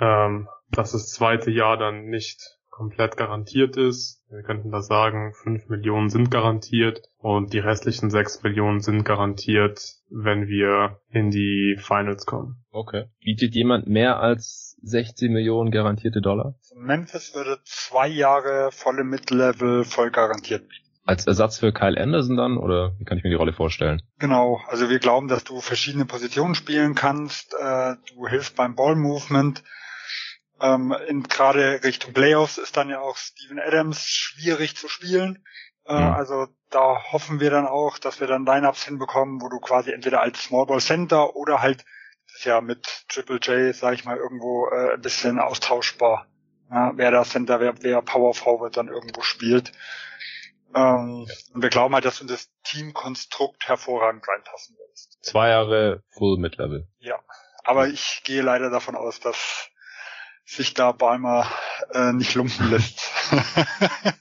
[SPEAKER 4] ähm, dass das zweite Jahr dann nicht komplett garantiert ist. Wir könnten da sagen, 5 Millionen sind garantiert und die restlichen 6 Millionen sind garantiert, wenn wir in die Finals kommen.
[SPEAKER 1] Okay. Bietet jemand mehr als 16 Millionen garantierte Dollar?
[SPEAKER 3] Memphis würde zwei Jahre volle Mid-Level voll garantiert bieten.
[SPEAKER 1] Als Ersatz für Kyle Anderson dann? Oder wie kann ich mir die Rolle vorstellen?
[SPEAKER 3] Genau, also wir glauben, dass du verschiedene Positionen spielen kannst. Äh, du hilfst beim Ball-Movement. Ähm, in gerade Richtung Playoffs ist dann ja auch Steven Adams schwierig zu spielen. Äh,
[SPEAKER 1] Mhm.
[SPEAKER 3] Also da hoffen wir dann auch, dass wir dann Lineups hinbekommen, wo du quasi entweder als Small Ball Center oder halt das ist ja mit Triple J, sag ich mal, irgendwo äh, ein bisschen austauschbar. Ja, wer da Center, wer, wer Power Forward dann irgendwo spielt. Ähm, Und wir glauben halt, dass du in das Teamkonstrukt hervorragend reinpassen wirst.
[SPEAKER 1] Zwei Jahre Full Mid-Level.
[SPEAKER 3] Aber ich gehe leider davon aus, dass sich da Balmer äh, nicht lumpen lässt.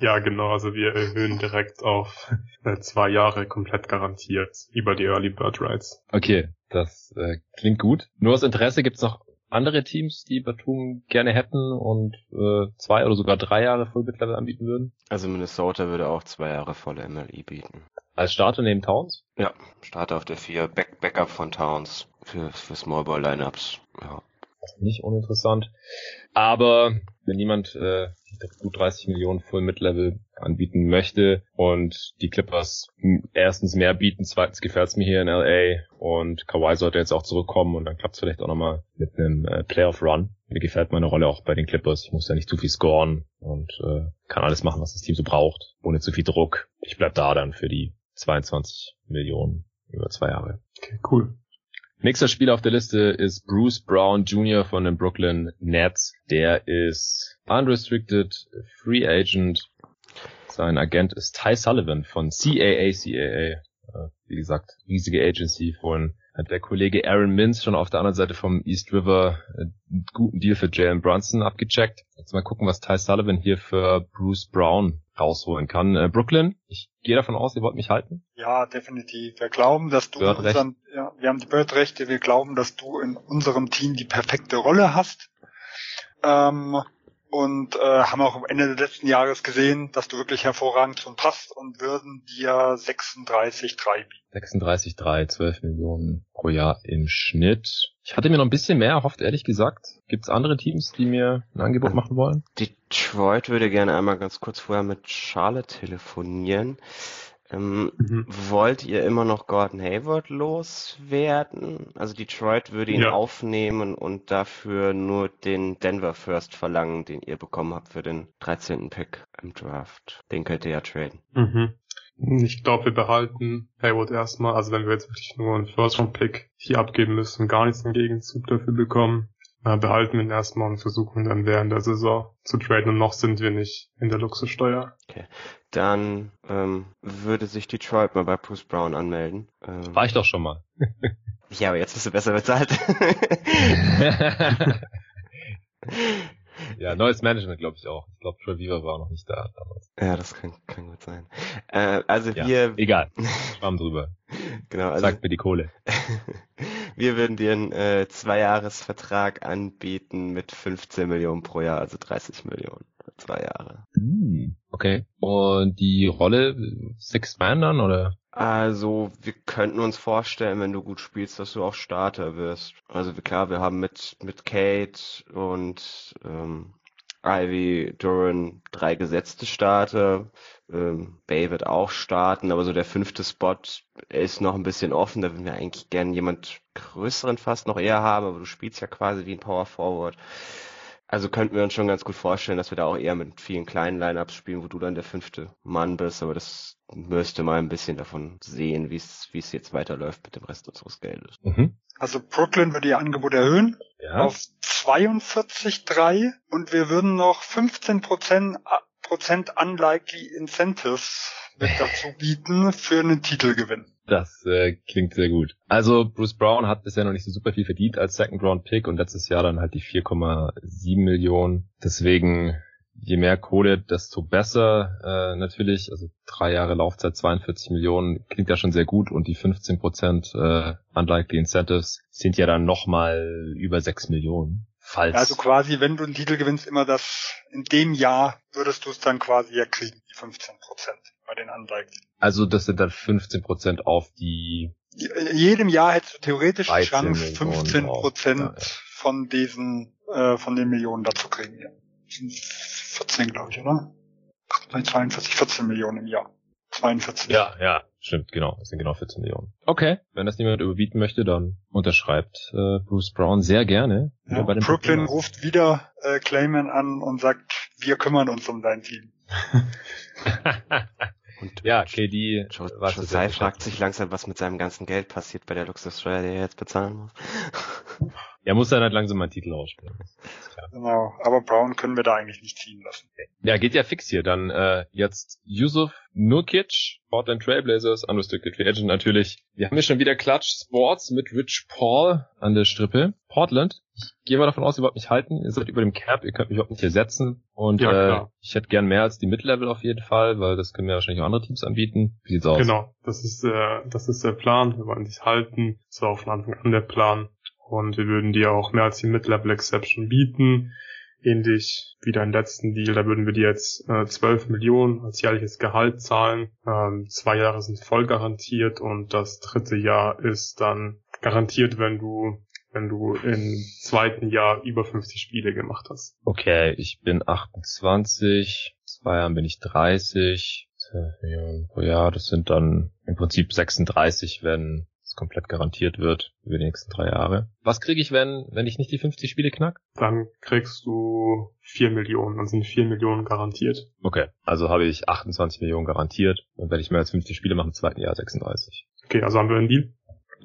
[SPEAKER 4] Ja, genau, also wir erhöhen direkt auf äh, zwei Jahre komplett garantiert über die Early Bird Rights.
[SPEAKER 1] Okay, das äh, klingt gut. Nur aus Interesse gibt's noch andere Teams, die Batum gerne hätten und äh, zwei oder sogar drei Jahre Full Mid-Level anbieten würden?
[SPEAKER 2] Also Minnesota würde auch zwei Jahre volle MLE bieten.
[SPEAKER 1] Als Starter neben Towns?
[SPEAKER 2] Ja, Starter auf der 4, Back Backup von Towns für, für Small Ball Lineups. Ja.
[SPEAKER 1] Nicht uninteressant. Aber wenn jemand äh, gut 30 Millionen Full Mid-Level anbieten möchte und die Clippers erstens mehr bieten, zweitens gefällt's mir hier in LA und Kawhi sollte jetzt auch zurückkommen und dann klappt's vielleicht auch nochmal mit einem äh, Playoff-Run. Mir gefällt meine Rolle auch bei den Clippers. Ich muss ja nicht zu viel scoren und äh, kann alles machen, was das Team so braucht, ohne zu viel Druck. Ich bleib da dann für die 22 Millionen über zwei Jahre.
[SPEAKER 4] Okay, cool.
[SPEAKER 1] Nächster Spieler auf der Liste ist Bruce Brown Jr. von den Brooklyn Nets. Der ist unrestricted Free Agent. Sein Agent ist Ty Sullivan von CAA CAA. Äh, Wie gesagt, riesige Agency. Vorhin hat der Kollege Aaron Mintz schon auf der anderen Seite vom East River äh, einen guten Deal für Jalen Brunson abgecheckt. Jetzt mal gucken, was Ty Sullivan hier für Bruce Brown rausholen kann. Äh, Brooklyn, ich gehe davon aus, ihr wollt mich halten.
[SPEAKER 3] ja, definitiv. Wir glauben, dass du unseren, ja, wir haben die Bird-Rechte, wir glauben, dass du in unserem Team die perfekte Rolle hast. Ähm, und äh, haben auch am Ende des letzten Jahres gesehen, dass du wirklich hervorragend zum passt und würden dir 36,3 bieten.
[SPEAKER 1] 36,3, 12 Millionen pro Jahr im Schnitt. Ich hatte mir noch ein bisschen mehr erhofft, ehrlich gesagt. Gibt es andere Teams, die mir ein Angebot machen wollen?
[SPEAKER 2] Detroit würde gerne einmal ganz kurz vorher mit Charlotte telefonieren. Ähm, mhm. Wollt ihr immer noch Gordon Hayward loswerden? Also Detroit würde ihn ja. aufnehmen und dafür nur den Denver First verlangen, den ihr bekommen habt für den 13. Pick im Draft. Den könnt ihr ja traden.
[SPEAKER 4] Mhm. Ich glaube, wir behalten Hayward erstmal. Also wenn wir jetzt wirklich nur einen First-Round-Pick hier abgeben müssen und gar nichts im Gegenzug dafür bekommen, äh, behalten wir ihn erstmal und versuchen dann während der Saison zu traden und noch sind wir nicht in der Luxussteuer.
[SPEAKER 2] Okay. Dann ähm, würde sich Detroit mal bei Bruce Brown anmelden.
[SPEAKER 1] Ähm, War ich doch schon mal.
[SPEAKER 2] ja, aber jetzt bist du besser bezahlt.
[SPEAKER 1] Ja, neues Management glaube ich auch. Ich glaube, Troy Weaver war noch nicht da damals.
[SPEAKER 2] Ja, das kann, kann gut sein. Äh, also ja, wir...
[SPEAKER 1] Egal, schwamm drüber.
[SPEAKER 2] genau. Also,
[SPEAKER 1] Sag mir die Kohle.
[SPEAKER 2] Wir würden dir einen äh, Zweijahresvertrag anbieten mit 15 Millionen pro Jahr, also 30 Millionen für zwei Jahre.
[SPEAKER 1] Hm, okay. Und die Rolle Six Man dann, oder?
[SPEAKER 2] Also, wir könnten uns vorstellen, wenn du gut spielst, dass du auch Starter wirst. Also klar, wir haben mit, mit Kate und ähm, Ivy, Duran drei gesetzte Starter. Ähm, Bay wird auch starten, aber so der fünfte Spot ist noch ein bisschen offen. Da würden wir eigentlich gerne jemand größeren fast noch eher haben, aber du spielst ja quasi wie ein Power Forward. Also könnten wir uns schon ganz gut vorstellen, dass wir da auch eher mit vielen kleinen Lineups spielen, wo du dann der fünfte Mann bist, aber das müsste mal ein bisschen davon sehen, wie es wie es jetzt weiterläuft mit dem Rest unseres Geldes.
[SPEAKER 3] Mhm. Also Brooklyn würde ihr Angebot erhöhen ja. auf 42,3 und wir würden noch 15 Prozent Prozent unlikely Incentives mit dazu bieten für einen Titelgewinn.
[SPEAKER 1] Das äh, klingt sehr gut. Also Bruce Brown hat bisher noch nicht so super viel verdient als Second Round Pick und letztes Jahr dann halt die 4,7 Millionen. Deswegen je mehr Kohle, desto besser äh, natürlich. Also drei Jahre Laufzeit, 42 Millionen klingt ja schon sehr gut und die 15 Prozent äh, unlikely Incentives sind ja dann nochmal über 6 Millionen. Falls.
[SPEAKER 3] Also quasi, wenn du einen Titel gewinnst, immer das, in dem Jahr würdest du es dann quasi ja kriegen, die 15 Prozent bei den Unlikely.
[SPEAKER 1] Also das sind dann 15 Prozent auf die...
[SPEAKER 3] Jedem Jahr hättest du theoretisch die Chance, 15 Prozent ja, ja. von diesen, äh, von den Millionen dazu kriegen. Ja. 14, glaube ich, oder? 42, 14 Millionen im Jahr. 42.
[SPEAKER 1] Ja, ja, stimmt, genau. Das sind genau 14 Millionen. Okay, wenn das niemand überbieten möchte, dann unterschreibt äh, Bruce Brown sehr gerne.
[SPEAKER 3] Ja, Brooklyn Problemen. ruft wieder äh, Clayman an und sagt, wir kümmern uns um dein Team.
[SPEAKER 1] und ja, KD.
[SPEAKER 2] Josai fragt sich langsam, was mit seinem ganzen Geld passiert bei der Luxussteuer, die er jetzt bezahlen muss.
[SPEAKER 1] Er muss dann halt langsam mal einen Titel ausspielen.
[SPEAKER 3] Genau, aber Brown können wir da eigentlich nicht ziehen lassen.
[SPEAKER 1] Ja, geht ja fix hier. Dann äh, jetzt Yusuf Nurkic, Portland Trailblazers, Unrestricted Free Agent natürlich. Wir haben hier schon wieder Clutch Sports mit Rich Paul an der Strippe. Portland, ich gehe mal davon aus, ihr wollt mich halten. Ihr seid über dem Cap, ihr könnt mich überhaupt nicht ersetzen. Und ja, äh, ich hätte gern mehr als die Mid-Level auf jeden Fall, weil das können mir wahrscheinlich auch andere Teams anbieten. Wie sieht's aus?
[SPEAKER 4] Genau, das ist, äh, das ist der Plan. Wir wollen dich halten. Das war von Anfang an der Plan. Und wir würden dir auch mehr als die Mid-Level Exception bieten. Ähnlich wie deinen letzten Deal, da würden wir dir jetzt äh, 12 Millionen als jährliches Gehalt zahlen. Ähm, zwei Jahre sind voll garantiert und das dritte Jahr ist dann garantiert, wenn du wenn du im zweiten Jahr über 50 Spiele gemacht hast.
[SPEAKER 1] Okay, ich bin 28, zwei Jahren bin ich 30 Millionen pro Jahr. Das sind dann im Prinzip 36, wenn komplett garantiert wird über die nächsten drei Jahre. Was kriege ich, wenn, wenn ich nicht die 50 Spiele knack?
[SPEAKER 4] Dann kriegst du 4 Millionen, dann sind 4 Millionen garantiert.
[SPEAKER 1] Okay, also habe ich 28 Millionen garantiert und wenn ich mehr als 50 Spiele mache im zweiten Jahr 36.
[SPEAKER 4] Okay, also haben wir einen Deal?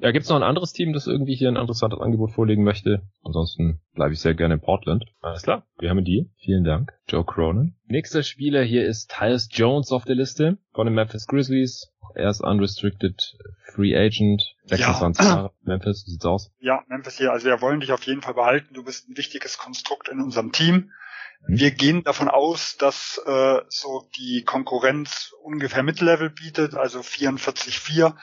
[SPEAKER 1] Ja, gibt's noch ein anderes Team, das irgendwie hier ein interessantes Angebot vorlegen möchte? Ansonsten bleibe ich sehr gerne in Portland. Alles klar, wir haben einen Deal. Vielen Dank, Joe Cronin. Nächster Spieler hier ist Tyus Jones auf der Liste von den Memphis Grizzlies. Er ist unrestricted Free Agent, 26 ja. Jahre. Memphis, wie sieht's aus?
[SPEAKER 3] Ja, Memphis hier. Also wir wollen dich auf jeden Fall behalten. Du bist ein wichtiges Konstrukt in unserem Team. Mhm. Wir gehen davon aus, dass äh, so die Konkurrenz ungefähr Mittellevel bietet, also 44,4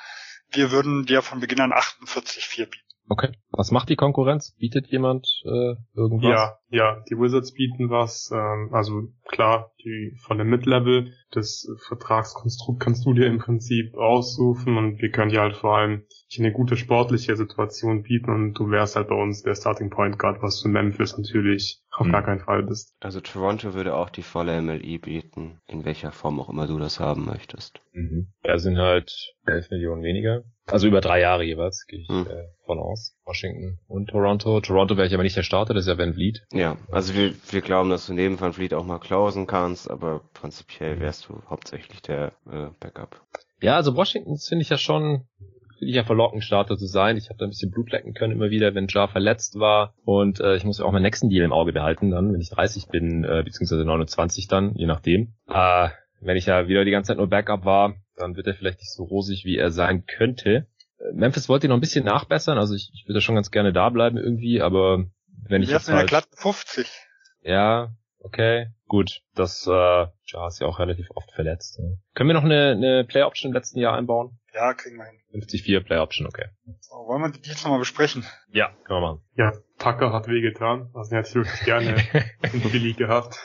[SPEAKER 3] wir würden dir von Beginn an 48,4 bieten.
[SPEAKER 1] Okay. Was macht die Konkurrenz? Bietet jemand äh, irgendwas?
[SPEAKER 4] Ja, ja, die Wizards bieten was. Ähm, also klar, die von der Mid-Level, das Vertragskonstrukt kannst du dir im Prinzip aussuchen und wir können dir halt vor allem eine gute sportliche Situation bieten und du wärst halt bei uns der Starting Point Guard, was du Memphis natürlich auf mhm. gar keinen Fall bist.
[SPEAKER 2] Also Toronto würde auch die volle MLE bieten, in welcher Form auch immer du das haben möchtest.
[SPEAKER 1] Mhm. Ja, sind halt 11 Millionen weniger. Also über drei Jahre jeweils, gehe ich hm. äh, von aus. Washington und Toronto. Toronto wäre ich aber nicht der Starter, das ist ja Van Vliet.
[SPEAKER 2] Ja, also wir, wir glauben, dass du neben Van Vliet auch mal klausen kannst, aber prinzipiell wärst du hauptsächlich der äh, Backup.
[SPEAKER 1] Ja, also Washington finde ich ja schon finde ich ja verlockend, Starter zu sein. Ich habe da ein bisschen Blut lecken können immer wieder, wenn Jar verletzt war. Und äh, ich muss ja auch meinen nächsten Deal im Auge behalten dann, wenn ich 30 bin, äh, beziehungsweise 29 dann, je nachdem. Äh, wenn ich ja wieder die ganze Zeit nur Backup war, dann wird er vielleicht nicht so rosig, wie er sein könnte. Äh, Memphis wollte ihn noch ein bisschen nachbessern, also ich, ich würde schon ganz gerne da bleiben irgendwie, aber wenn ich jetzt
[SPEAKER 3] halt... glatt 50.
[SPEAKER 1] Ja, okay, gut. Das äh, ja, ist ja auch relativ oft verletzt. Ne? Können wir noch eine, eine Play Option im letzten Jahr einbauen?
[SPEAKER 3] Ja, kriegen wir hin.
[SPEAKER 1] 54 Play Option, okay.
[SPEAKER 3] So, wollen wir die jetzt nochmal besprechen?
[SPEAKER 1] Ja, können wir machen.
[SPEAKER 4] Ja, Tucker hat wehgetan. Also er hätte wirklich gerne in Billy gehabt.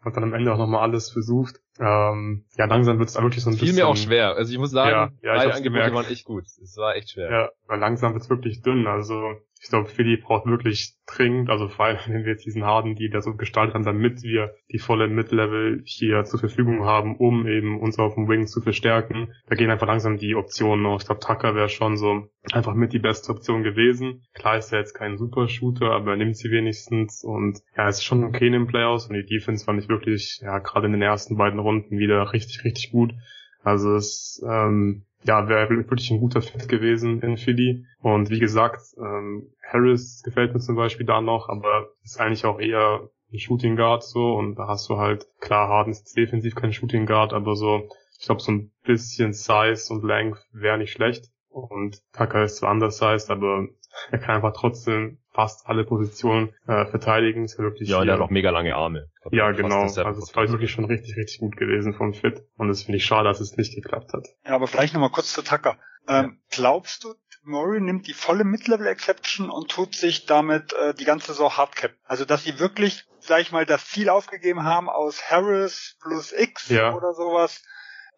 [SPEAKER 4] Hat dann am Ende auch nochmal alles versucht. Ähm, ja, langsam wird es wirklich so ein
[SPEAKER 1] Fiel
[SPEAKER 4] bisschen...
[SPEAKER 1] Fiel mir auch schwer. Also ich muss sagen,
[SPEAKER 4] ja, ja,
[SPEAKER 1] beide Angebote gemerkt. waren echt gut. Es war echt schwer.
[SPEAKER 4] Ja, weil langsam wird es wirklich dünn. Also ich glaube, Philly braucht wirklich dringend, also vor allem, wenn wir jetzt diesen Harden, die da so gestaltet haben, damit wir die volle Mid-Level hier zur Verfügung haben, um eben uns auf dem Wing zu verstärken. Da gehen einfach langsam die Optionen noch. Ich glaube, Tucker wäre schon so einfach mit die beste Option gewesen. Klar ist er jetzt kein Super-Shooter, aber er nimmt sie wenigstens und ja, es ist schon okay in den Playoffs und die Defense fand ich wirklich, ja, gerade in den ersten beiden Runden wieder richtig, richtig gut. Also es, ähm, ja, wäre wirklich ein guter Fit gewesen in Philly. Und wie gesagt, ähm, Harris gefällt mir zum Beispiel da noch, aber ist eigentlich auch eher ein Shooting Guard so und da hast du halt, klar, Harden ist defensiv kein Shooting Guard, aber so, ich glaube, so ein bisschen Size und Length wäre nicht schlecht. Und Tucker ist zwar undersized, aber er kann einfach trotzdem fast alle Positionen äh, verteidigen. Ist wirklich
[SPEAKER 1] ja, und er hat auch mega lange Arme.
[SPEAKER 4] Ja, genau. Also es war wirklich schon richtig, richtig gut gewesen vom Fit. Und es finde ich schade, dass es nicht geklappt hat.
[SPEAKER 3] Ja, aber vielleicht nochmal kurz zu Tucker. Ähm, glaubst du, Murray nimmt die volle Mid-Level Exception und tut sich damit äh, die ganze Saison Hardcap? Also, dass sie wirklich, sag ich mal, das Ziel aufgegeben haben aus Harris plus X ja. oder sowas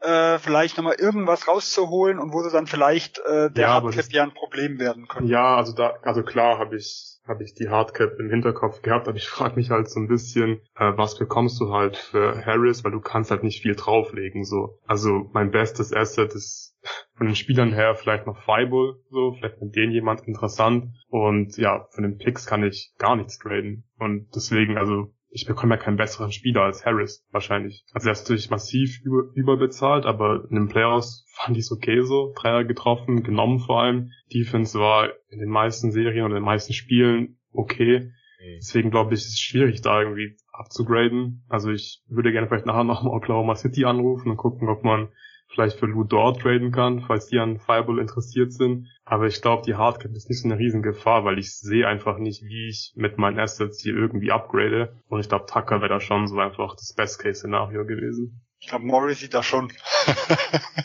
[SPEAKER 3] äh, vielleicht nochmal irgendwas rauszuholen und wo sie dann vielleicht äh, der ja, Hardcap ja ein Problem werden können.
[SPEAKER 4] Ja, also da, also klar habe ich habe ich die Hardcap im Hinterkopf gehabt, aber ich frage mich halt so ein bisschen, äh, was bekommst du halt für Harris, weil du kannst halt nicht viel drauflegen so. Also mein bestes Asset ist von den Spielern her vielleicht noch Fireball, so, vielleicht mit denen jemand interessant und ja, von den Picks kann ich gar nichts traden und deswegen, also ich bekomme ja keinen besseren Spieler als Harris, wahrscheinlich. Also er ist natürlich massiv über, überbezahlt, aber in den Playoffs fand ich es okay so. Dreier getroffen, genommen vor allem. Defense war in den meisten Serien oder in den meisten Spielen okay. Mhm. Deswegen glaube ich, ist es schwierig, da irgendwie abzugraden. Also ich würde gerne vielleicht nachher noch mal Oklahoma City anrufen und gucken, ob man vielleicht für Lou Dort traden kann, falls die an Fireball interessiert sind. Aber ich glaube, die Hardcap ist nicht so eine Riesengefahr, weil ich sehe einfach nicht, wie ich mit meinen Assets hier irgendwie upgrade. Und ich glaube, Tucker wäre da schon so einfach das Best-Case-Szenario gewesen.
[SPEAKER 3] Ich glaube, Morris sieht da schon.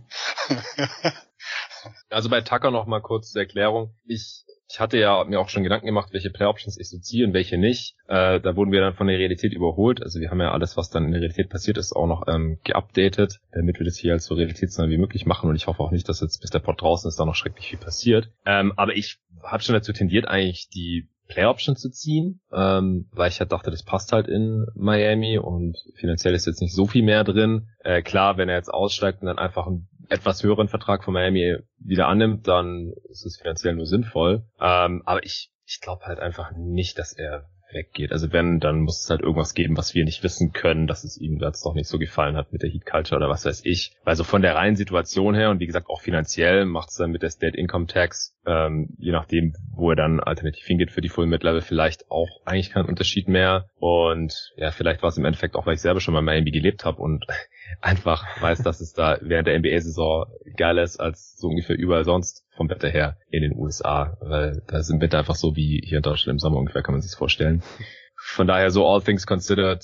[SPEAKER 1] also bei Tucker noch mal kurz zur Erklärung. Ich ich hatte ja mir auch schon Gedanken gemacht, welche Play Options ich so ziehe und welche nicht. Äh, da wurden wir dann von der Realität überholt. Also wir haben ja alles, was dann in der Realität passiert ist, auch noch ähm, geupdatet, damit wir das hier als so realitätsnah wie möglich machen. Und ich hoffe auch nicht, dass jetzt bis der Pod draußen ist, da noch schrecklich viel passiert. Ähm, aber ich habe schon dazu tendiert, eigentlich die Play Option zu ziehen, ähm, weil ich halt dachte, das passt halt in Miami und finanziell ist jetzt nicht so viel mehr drin. Äh, klar, wenn er jetzt aussteigt und dann einfach ein etwas höheren Vertrag von Miami wieder annimmt, dann ist es finanziell nur sinnvoll. Ähm, aber ich, ich glaube halt einfach nicht, dass er weggeht. Also wenn, dann muss es halt irgendwas geben, was wir nicht wissen können, dass es ihm jetzt doch nicht so gefallen hat mit der Heat Culture oder was weiß ich. Weil so von der reinen Situation her und wie gesagt auch finanziell macht es dann mit der State Income Tax, ähm, je nachdem, wo er dann alternativ hingeht für die Full Mid Level, vielleicht auch eigentlich keinen Unterschied mehr. Und ja, vielleicht war es im Endeffekt auch, weil ich selber schon mal in Miami gelebt habe und einfach weiß, dass es da während der NBA-Saison geiler ist als so ungefähr überall sonst vom Wetter her in den USA, weil da sind Wetter einfach so wie hier in Deutschland im Sommer ungefähr, kann man sich vorstellen. Von daher so all things considered,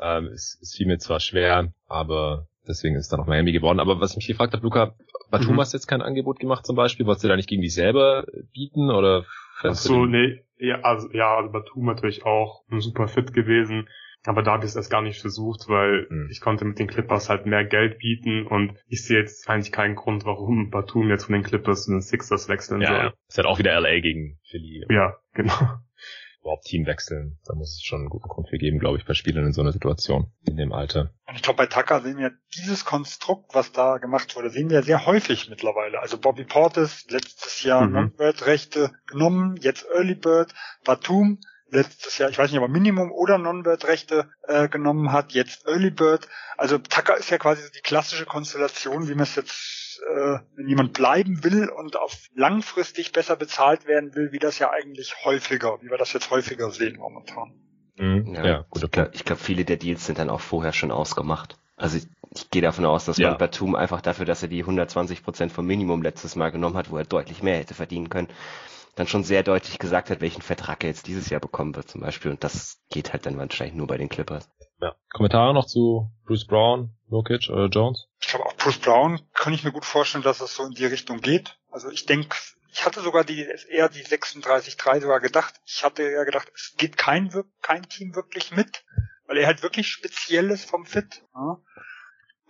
[SPEAKER 1] ähm, es, es fiel mir zwar schwer, aber deswegen ist dann noch Miami geworden. Aber was ich mich gefragt habe, Luca, Batum mhm. hast jetzt kein Angebot gemacht zum Beispiel. Wolltest du da nicht gegen dich selber bieten oder?
[SPEAKER 4] Ach so, nee. Ja, also, ja, also Batum natürlich auch ein super fit gewesen. Aber da habe ich es erst gar nicht versucht, weil mhm. ich konnte mit den Clippers halt mehr Geld bieten und ich sehe jetzt eigentlich keinen Grund, warum Batum jetzt von den Clippers zu den Sixers wechseln
[SPEAKER 1] ja,
[SPEAKER 4] soll.
[SPEAKER 1] Ja, ist halt auch wieder LA gegen Philly.
[SPEAKER 4] Ja, genau
[SPEAKER 1] überhaupt Team wechseln. Da muss es schon einen guten Grund für geben, glaube ich, bei Spielern in so einer Situation, in dem Alter.
[SPEAKER 3] Und ich glaube, bei Tucker sehen wir dieses Konstrukt, was da gemacht wurde, sehen wir sehr häufig mittlerweile. Also Bobby Portis, letztes Jahr mhm. Non-Bird-Rechte genommen, jetzt Early Bird, Batum, letztes Jahr, ich weiß nicht, aber Minimum oder Non-Bird-Rechte äh, genommen hat, jetzt Early Bird. Also Tucker ist ja quasi die klassische Konstellation, wie man es jetzt äh, wenn jemand bleiben will und auf langfristig besser bezahlt werden will, wie das ja eigentlich häufiger, wie wir das jetzt häufiger sehen momentan.
[SPEAKER 2] Mhm. Ja, ja, gut, okay. Ich glaube, viele der Deals sind dann auch vorher schon ausgemacht. Also ich, ich gehe davon aus, dass ja. man Batum einfach dafür, dass er die 120 Prozent vom Minimum letztes Mal genommen hat, wo er deutlich mehr hätte verdienen können, dann schon sehr deutlich gesagt hat, welchen Vertrag er jetzt dieses Jahr bekommen wird zum Beispiel. Und das geht halt dann wahrscheinlich nur bei den Clippers.
[SPEAKER 1] Ja. Kommentare noch zu Bruce Brown, Lokic oder Jones?
[SPEAKER 3] Ich glaube auch Bruce Brown kann ich mir gut vorstellen, dass es so in die Richtung geht. Also ich denke, ich hatte sogar die eher die 36-3 sogar gedacht. Ich hatte eher gedacht, es geht kein, kein Team wirklich mit, weil er halt wirklich speziell ist vom Fit. Ja.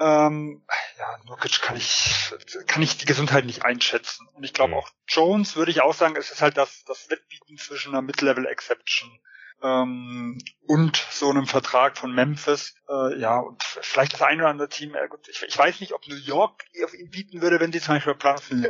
[SPEAKER 3] Ähm, ja, Nurkic kann ich, kann ich die Gesundheit nicht einschätzen. Und ich glaube mhm. auch Jones würde ich auch sagen, es ist halt das, das Wettbieten zwischen einer Mid-Level Exception ähm, und so einem Vertrag von Memphis. Äh, ja, und vielleicht das ein oder andere Team. Äh, gut, ich, ich, weiß nicht, ob New York auf ihn bieten würde, wenn die zum Beispiel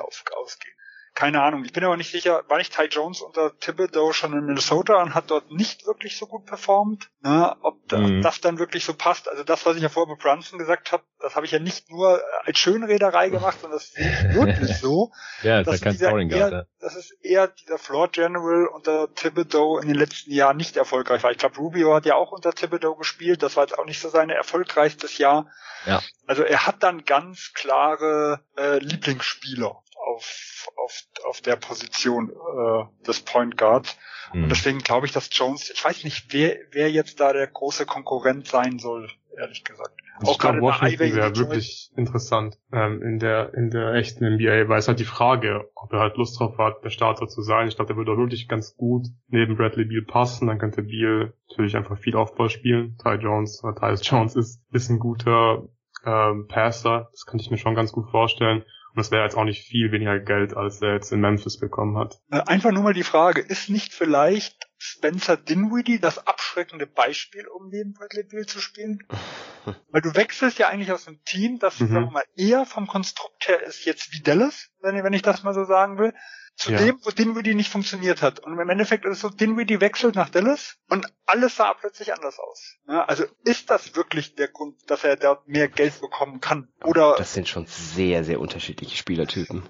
[SPEAKER 3] aus, ausgehen. Keine Ahnung. Ich bin aber nicht sicher, war nicht Ty Jones unter Thibodeau schon in Minnesota und hat dort nicht wirklich so gut performt? Ne? Ob, mhm. das dann wirklich so passt? Also das, was ich ja vorher bei Brunson gesagt habe, das habe ich ja nicht nur als Schönrederei gemacht, sondern das ist wirklich so.
[SPEAKER 1] ja, das ist kein Scoring
[SPEAKER 3] eher, ja. Das ist eher dieser Floor General unter Thibodeau in den letzten Jahren nicht erfolgreich war. Ich glaube, Rubio hat ja auch unter Thibodeau gespielt. Das war jetzt auch nicht so sein erfolgreichstes Jahr.
[SPEAKER 1] Ja.
[SPEAKER 3] Also er hat dann ganz klare äh, Lieblingsspieler auf, auf, auf der Position äh, des Point Guards. Mhm. Und deswegen glaube ich, dass Jones, ich weiß nicht, wer, wer jetzt da der große Konkurrent sein soll, ehrlich gesagt.
[SPEAKER 4] Also auch gerade Washington wäre wirklich interessant ähm, in der in der echten NBA, weil es halt die Frage, ob er halt Lust drauf hat, der Starter zu sein. Ich glaube, der würde auch wirklich ganz gut neben Bradley Beal passen. Dann könnte Beal natürlich einfach viel Aufbau spielen. Ty Jones, äh, Tyus Jones ist, ist ein guter ähm, Passer. Das könnte ich mir schon ganz gut vorstellen. Und das wäre jetzt auch nicht viel weniger Geld, als er jetzt in Memphis bekommen hat.
[SPEAKER 3] Äh, einfach nur mal die Frage, ist nicht vielleicht Spencer Dinwiddie das abschreckende Beispiel, um neben Bradley Beal zu spielen? Weil du wechselst ja eigentlich aus einem Team, das, mhm. sagen wir mal, eher vom Konstrukt her ist jetzt wie Dallas, wenn, wenn ich das mal so sagen will, zu ja. dem, wo Dinwiddie nicht funktioniert hat. Und im Endeffekt ist es so, Dinwiddie wechselt nach Dallas und alles sah plötzlich anders aus. Ja, also ist das wirklich der Grund, dass er dort mehr Geld bekommen kann? Oder?
[SPEAKER 2] Das sind schon sehr, sehr unterschiedliche Spielertypen.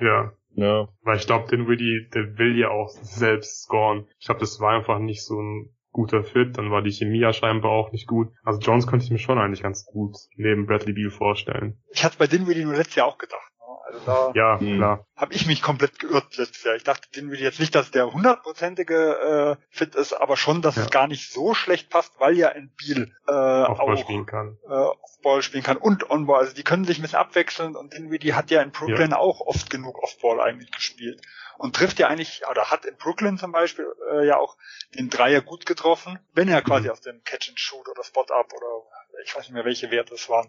[SPEAKER 4] Ja. Ja. Weil ich glaube, Dinwiddie, der will ja auch selbst scoren. Ich glaube, das war einfach nicht so ein guter Fit, dann war die Chemie ja scheinbar auch nicht gut. Also Jones könnte ich mir schon eigentlich ganz gut neben Bradley Beal vorstellen.
[SPEAKER 3] Ich hatte bei Dinwiddie nur letztes Jahr auch gedacht. Also da
[SPEAKER 4] ja, klar.
[SPEAKER 3] habe ich mich komplett geirrt letztes Jahr. Ich dachte, den will jetzt nicht, dass der hundertprozentige äh, fit ist, aber schon, dass ja. es gar nicht so schlecht passt, weil ja in Biel äh,
[SPEAKER 4] Offball auch spielen kann.
[SPEAKER 3] Äh, Offball spielen kann und Onball. Also die können sich ein bisschen abwechseln und Dinwiddie hat ja in Brooklyn ja. auch oft genug Offball eigentlich gespielt und trifft ja eigentlich, oder hat in Brooklyn zum Beispiel äh, ja auch den Dreier gut getroffen, wenn er quasi mhm. aus dem Catch and Shoot oder Spot Up oder ich weiß nicht mehr, welche Werte es waren,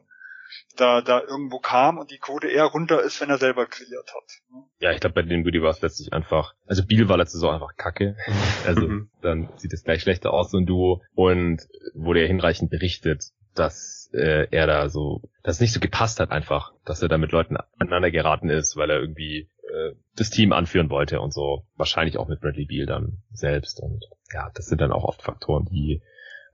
[SPEAKER 3] da, da irgendwo kam und die Quote eher runter ist, wenn er selber kreiert hat.
[SPEAKER 1] Ja, ich glaube, bei den Woody war es letztlich einfach, also Biel war letzte Saison einfach kacke. Also mhm. dann sieht es gleich schlechter aus, so ein Duo. Und wurde ja hinreichend berichtet, dass äh, er da so, dass es nicht so gepasst hat einfach, dass er da mit Leuten aneinander geraten ist, weil er irgendwie äh, das Team anführen wollte und so. Wahrscheinlich auch mit Bradley Beal dann selbst. Und ja, das sind dann auch oft Faktoren, die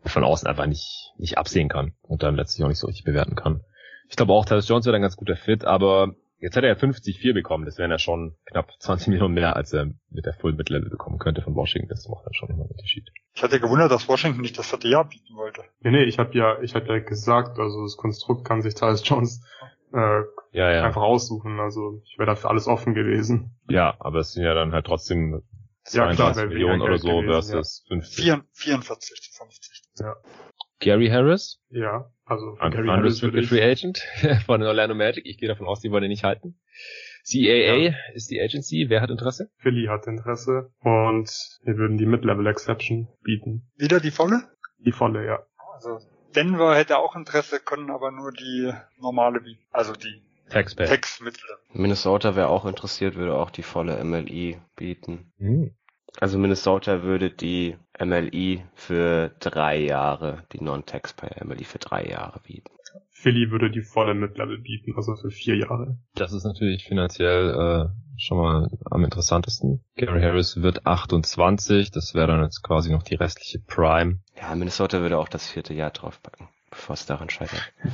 [SPEAKER 1] von außen einfach nicht, nicht absehen kann und dann letztlich auch nicht so richtig bewerten kann. Ich glaube auch, Tyus Jones wäre ein ganz guter Fit, aber jetzt hat er ja 50-4 bekommen. Das wären ja schon knapp 20 Millionen mehr, als er mit der Full Mid-Level bekommen könnte von Washington. Das macht dann schon immer einen Unterschied.
[SPEAKER 3] Ich hatte gewundert, dass Washington nicht das vierte Jahr bieten wollte.
[SPEAKER 4] Nee, nee, ich habe ja, ich habe ja gesagt, also das Konstrukt kann sich Tyus Jones äh, ja, ja. einfach aussuchen. Also ich wäre dafür alles offen gewesen.
[SPEAKER 1] Ja, aber es sind ja dann halt trotzdem 22 ja, Millionen oder so gewesen, versus ja. 50.
[SPEAKER 3] 44 zu 50.
[SPEAKER 1] Ja. Gary Harris?
[SPEAKER 4] Ja. Also
[SPEAKER 1] Gary Harris wird Free Agent von Orlando Magic. Ich gehe davon aus, die wollen ihn nicht halten. CAA ja. ist die Agency. Wer hat Interesse?
[SPEAKER 4] Philly hat Interesse und wir würden die Mid-Level Exception bieten.
[SPEAKER 3] Wieder die volle?
[SPEAKER 4] Die volle, ja.
[SPEAKER 3] Also Denver hätte auch Interesse, können aber nur die normale bieten. Also die
[SPEAKER 1] Taxpayer.
[SPEAKER 3] Tax Mid-Level.
[SPEAKER 2] Minnesota wäre auch interessiert, würde auch die volle MLI bieten. Hm. Also Minnesota würde die MLI für drei Jahre, die Non-Taxpayer MLI für drei Jahre bieten.
[SPEAKER 4] Philly würde die volle Mid-Level bieten, also für vier Jahre.
[SPEAKER 1] Das ist natürlich finanziell äh, schon mal am interessantesten. Gary Harris wird 28, das wäre dann jetzt quasi noch die restliche Prime.
[SPEAKER 2] Ja, Minnesota würde auch das vierte Jahr draufpacken, bevor es daran scheitert.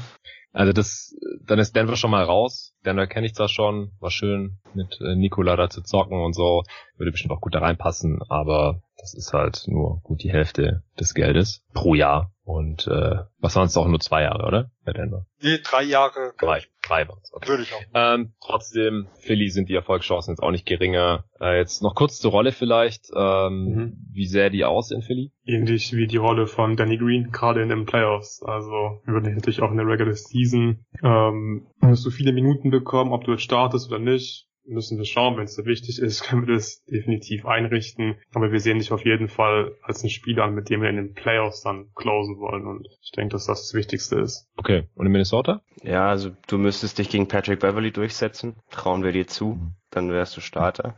[SPEAKER 1] Also das, dann ist Denver schon mal raus. Denver kenne ich zwar schon, war schön mit äh, Nikola da zu zocken und so, würde bestimmt auch gut da reinpassen, aber das ist halt nur gut die Hälfte des Geldes pro Jahr. Und äh, was waren es auch nur zwei Jahre, oder? Bei Denver.
[SPEAKER 3] Nee, drei Jahre.
[SPEAKER 1] Drei, drei waren es.
[SPEAKER 3] Okay. Würde ich auch.
[SPEAKER 1] Ähm, trotzdem, Philly sind die Erfolgschancen jetzt auch nicht geringer. Äh, jetzt noch kurz zur Rolle vielleicht. Ähm, mhm. Wie sähe die aus in Philly?
[SPEAKER 4] Ähnlich wie die Rolle von Danny Green, gerade in den Playoffs. Also wir würden natürlich auch in der Regular Season ähm, wirst du viele Minuten bekommen, ob du jetzt startest oder nicht müssen wir schauen, wenn es so wichtig ist, können wir das definitiv einrichten. Aber wir sehen dich auf jeden Fall als einen Spieler an, mit dem wir in den Playoffs dann closen wollen. Und ich denke, dass das das Wichtigste ist.
[SPEAKER 1] Okay. Und in Minnesota?
[SPEAKER 2] Ja, also du müsstest dich gegen Patrick Beverly durchsetzen. Trauen wir dir zu. Mhm. Dann wärst du Starter.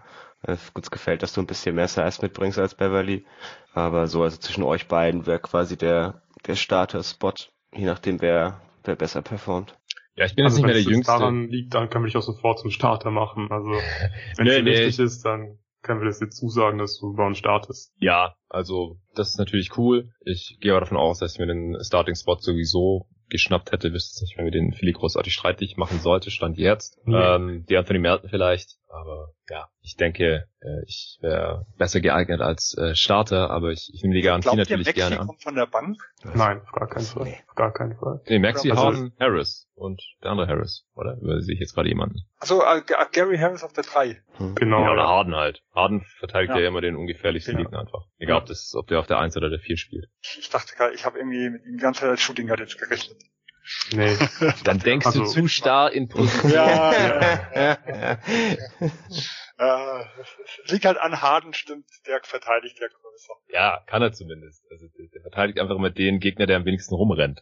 [SPEAKER 2] Gut, gefällt, dass du ein bisschen mehr Size mitbringst als Beverly. Aber so, also zwischen euch beiden wäre quasi der, der Starter-Spot, je nachdem wer, wer besser performt.
[SPEAKER 1] Ja, ich bin also jetzt nicht mehr der Jüngste.
[SPEAKER 4] Wenn es daran liegt, dann können wir dich auch sofort zum Starter machen. Also, wenn es nee, nee. wichtig ist, dann können wir das jetzt zusagen, dass du bei uns startest.
[SPEAKER 1] Ja, also das ist natürlich cool. Ich gehe aber davon aus, dass ich mir den Starting-Spot sowieso geschnappt hätte, wüsste jetzt nicht, wenn wir den Philly großartig streitig machen sollte, stand jetzt. Mhm. Ähm, die Anthony Melton vielleicht, aber ja, ich denke, äh, ich wäre besser geeignet als äh, Starter, aber ich, ich nehme die Garantie Glaubt natürlich ihr, gerne an.
[SPEAKER 3] kommt von der Bank?
[SPEAKER 4] Nein, auf gar keinen Fall. Auf gar keinen Fall.
[SPEAKER 1] Nee, Maxi also, Harden, Harris und der andere Harris, oder? Sehe ich jetzt gerade jemanden?
[SPEAKER 3] Also äh, Gary Harris auf der 3.
[SPEAKER 1] Hm. Genau. Ja, oder Harden halt. Harden verteidigt ja, ja immer den ungefährlichsten genau. Gegner einfach. Egal, ob, das, ob der auf der 1 oder der 4 spielt.
[SPEAKER 3] Ich dachte gerade, ich habe irgendwie mit ihm die ganze Zeit als Shooting Guard jetzt gerechnet.
[SPEAKER 1] Nee. Dann denkst also, du zu starr in Position.
[SPEAKER 3] Ja, ja, ja. äh, liegt halt an Harden, stimmt, der verteidigt ja größer.
[SPEAKER 1] Ja, kann er zumindest. Also der, der verteidigt einfach immer den Gegner, der am wenigsten rumrennt.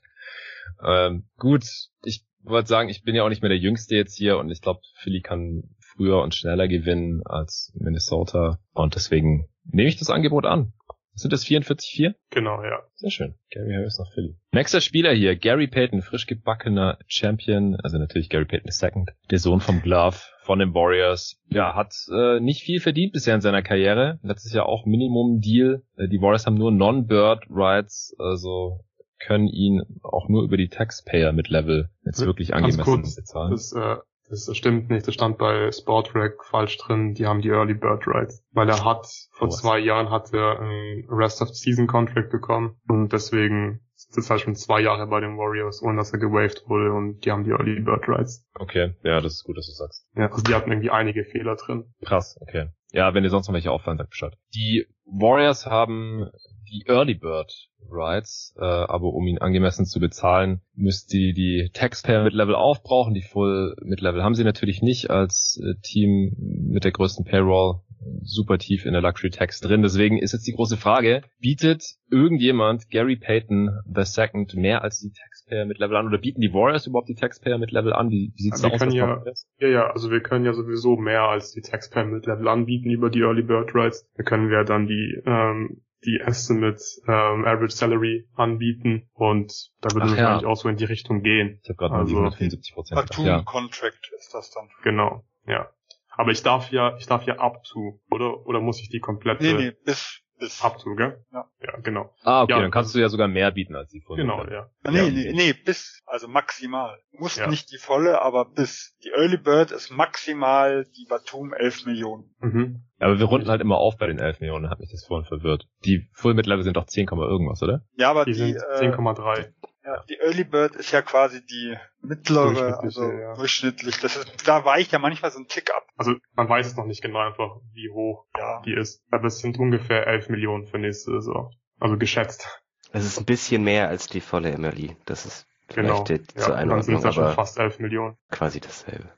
[SPEAKER 1] Ähm, gut, ich wollte sagen, ich bin ja auch nicht mehr der Jüngste jetzt hier und ich glaube, Philly kann früher und schneller gewinnen als Minnesota und deswegen nehme ich das Angebot an. Sind das 44-4?
[SPEAKER 4] Genau, ja.
[SPEAKER 1] Sehr schön. Gary Harris nach Philly. Nächster Spieler hier, Gary Payton, frisch gebackener Champion, also natürlich Gary Payton II, der Sohn vom Glove von den Warriors. Ja, hat äh, nicht viel verdient bisher in seiner Karriere. Letztes Jahr auch Minimum Deal. Äh, die Warriors haben nur Non-Bird Rights, also können ihn auch nur über die Taxpayer mit Level jetzt wirklich angemessen kurz, bezahlen.
[SPEAKER 4] Das, äh, das stimmt nicht, das stand bei Sportrack falsch drin, die haben die Early Bird Rights. Weil er hat, vor oh, zwei Jahren hat er einen Rest of Season Contract bekommen und deswegen ist das halt schon zwei Jahre bei den Warriors, ohne dass er gewaved wurde und die haben die Early Bird Rights.
[SPEAKER 1] Okay, ja, das ist gut, dass du sagst.
[SPEAKER 4] Ja, also die hatten irgendwie einige Fehler drin.
[SPEAKER 1] Krass, okay. Ja, wenn dir sonst noch welche auffallen, sag Bescheid. Die Warriors haben die Early Bird Rights, äh, aber um ihn angemessen zu bezahlen, müsst ihr die Taxpayer mit Level aufbrauchen. Die Full mit Level haben sie natürlich nicht als äh, Team mit der größten Payroll super tief in der Luxury Tax drin. Deswegen ist jetzt die große Frage, bietet irgendjemand Gary Payton the Second mehr als die Taxpayer mit Level an oder bieten die Warriors überhaupt die Taxpayer mit Level an? Wie, wie sieht's
[SPEAKER 4] da
[SPEAKER 1] aus?
[SPEAKER 4] Ja, ja, ja, also wir können ja sowieso mehr als die Taxpayer mit Level anbieten über die Early Bird Rights. Da können wir dann die ähm, die Estimate ähm, Average Salary anbieten und da würde es ja. wahrscheinlich auch so in die Richtung gehen.
[SPEAKER 1] Ich habe gerade also, mal 74 Prozent.
[SPEAKER 3] Ja. Contract ist das dann.
[SPEAKER 4] Genau, ja. Aber ich darf ja, ich darf ja up to, oder? Oder muss ich die komplette?
[SPEAKER 3] Nee, nee, bis, bis.
[SPEAKER 4] Up to, gell? Ja. Ja, genau.
[SPEAKER 1] Ah, okay, ja, dann kannst du ja sogar mehr bieten als die
[SPEAKER 4] volle. Genau, ja.
[SPEAKER 3] Nee, ja. nee, nee, bis, also maximal. Muss ja. nicht die volle, aber bis. Die Early Bird ist maximal die Batum 11 Millionen.
[SPEAKER 1] Mhm. Aber wir runden halt immer auf bei den 11 Millionen, hat mich das vorhin verwirrt. Die Full Mid Level sind doch 10, irgendwas, oder?
[SPEAKER 3] Ja, aber
[SPEAKER 4] die, die
[SPEAKER 3] sind 10,3. Ja, die Early Bird ist ja quasi die mittlere, also ja. durchschnittlich. Das ist, da weicht ja manchmal so ein Tick ab.
[SPEAKER 4] Also man weiß es noch nicht genau einfach, wie hoch ja. die ist. Aber es sind ungefähr 11 Millionen für nächste Saison. Also geschätzt.
[SPEAKER 2] Es ist ein bisschen mehr als die volle MLI. Das ist
[SPEAKER 4] Genau.
[SPEAKER 2] Vielleicht
[SPEAKER 4] Ja,
[SPEAKER 2] zur
[SPEAKER 4] und dann sind es
[SPEAKER 2] Einordnung,
[SPEAKER 4] ja schon
[SPEAKER 2] aber
[SPEAKER 4] fast 11 Millionen.
[SPEAKER 2] quasi dasselbe.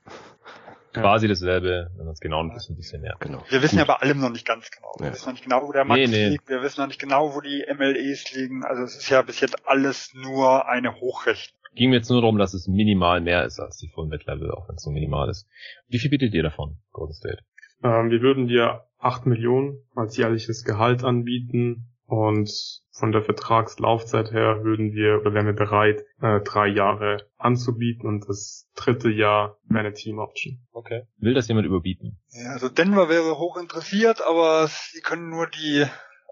[SPEAKER 1] Quasi dasselbe, wenn man es genau nimmt, ist ein bisschen mehr.
[SPEAKER 2] Genau.
[SPEAKER 3] Wir wissen
[SPEAKER 1] Gut.
[SPEAKER 3] ja bei allem noch nicht ganz genau. Wir
[SPEAKER 2] Ja.
[SPEAKER 3] wissen noch nicht genau, wo der Max
[SPEAKER 1] Nee, nee.
[SPEAKER 3] liegt. Wir wissen noch nicht genau, wo die MLEs liegen. Also es ist ja bis jetzt alles nur eine Hochrechnung.
[SPEAKER 1] Ging mir jetzt nur darum, dass es minimal mehr ist als die Full Mid Level, auch wenn es so minimal ist. Wie viel bietet ihr davon, Golden State?
[SPEAKER 4] Ähm, wir würden dir 8 Millionen als jährliches Gehalt anbieten und von der Vertragslaufzeit her würden wir oder wären wir bereit, äh, drei Jahre anzubieten und das dritte Jahr wäre eine Team Option.
[SPEAKER 1] Okay. Will das jemand überbieten?
[SPEAKER 3] Ja, also Denver wäre hoch interessiert, aber sie können nur die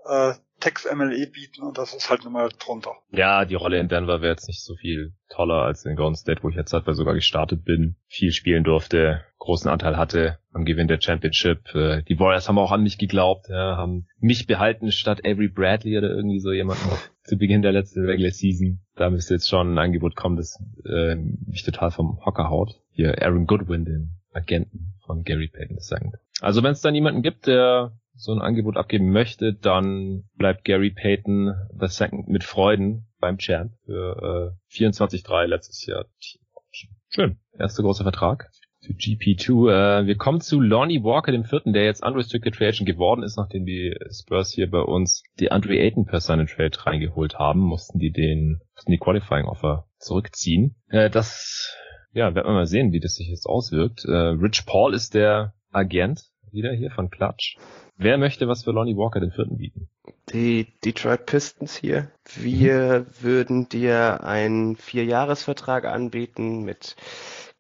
[SPEAKER 3] äh, Tex MLE bieten und das ist halt nochmal drunter.
[SPEAKER 1] Ja, die Rolle in Denver wäre jetzt nicht so viel toller als in Golden State, wo ich jetzt halt sogar gestartet bin, viel spielen durfte, großen Anteil hatte am Gewinn der Championship. Äh, Die Warriors haben auch an mich geglaubt, ja, haben mich behalten statt Avery Bradley oder irgendwie so jemanden zu Beginn der letzten Regular Season. Da müsste jetzt schon ein Angebot kommen, das äh, mich total vom Hocker haut. Hier Aaron Goodwin, den Agenten von Gary Payton II. Also wenn es da niemanden gibt, der so ein Angebot abgeben möchte, dann bleibt Gary Payton II mit Freuden beim Champ für äh, 24-3 letztes Jahr. Schön. Erster großer Vertrag für GP2. Äh, wir kommen zu Lonnie Walker, dem vierten, der jetzt Unrestricted Free Agent geworden ist, nachdem die Spurs hier bei uns die Andre Ayton per seinen Trade reingeholt haben, mussten die den, mussten die Qualifying Offer zurückziehen. Äh, das, ja, werden wir mal sehen, wie das sich jetzt auswirkt. Äh, Rich Paul ist der Agent wieder hier von Clutch. Wer möchte was für Lonnie Walker, den vierten, bieten?
[SPEAKER 2] Die Detroit Pistons hier. Wir würden dir einen Vierjahresvertrag anbieten mit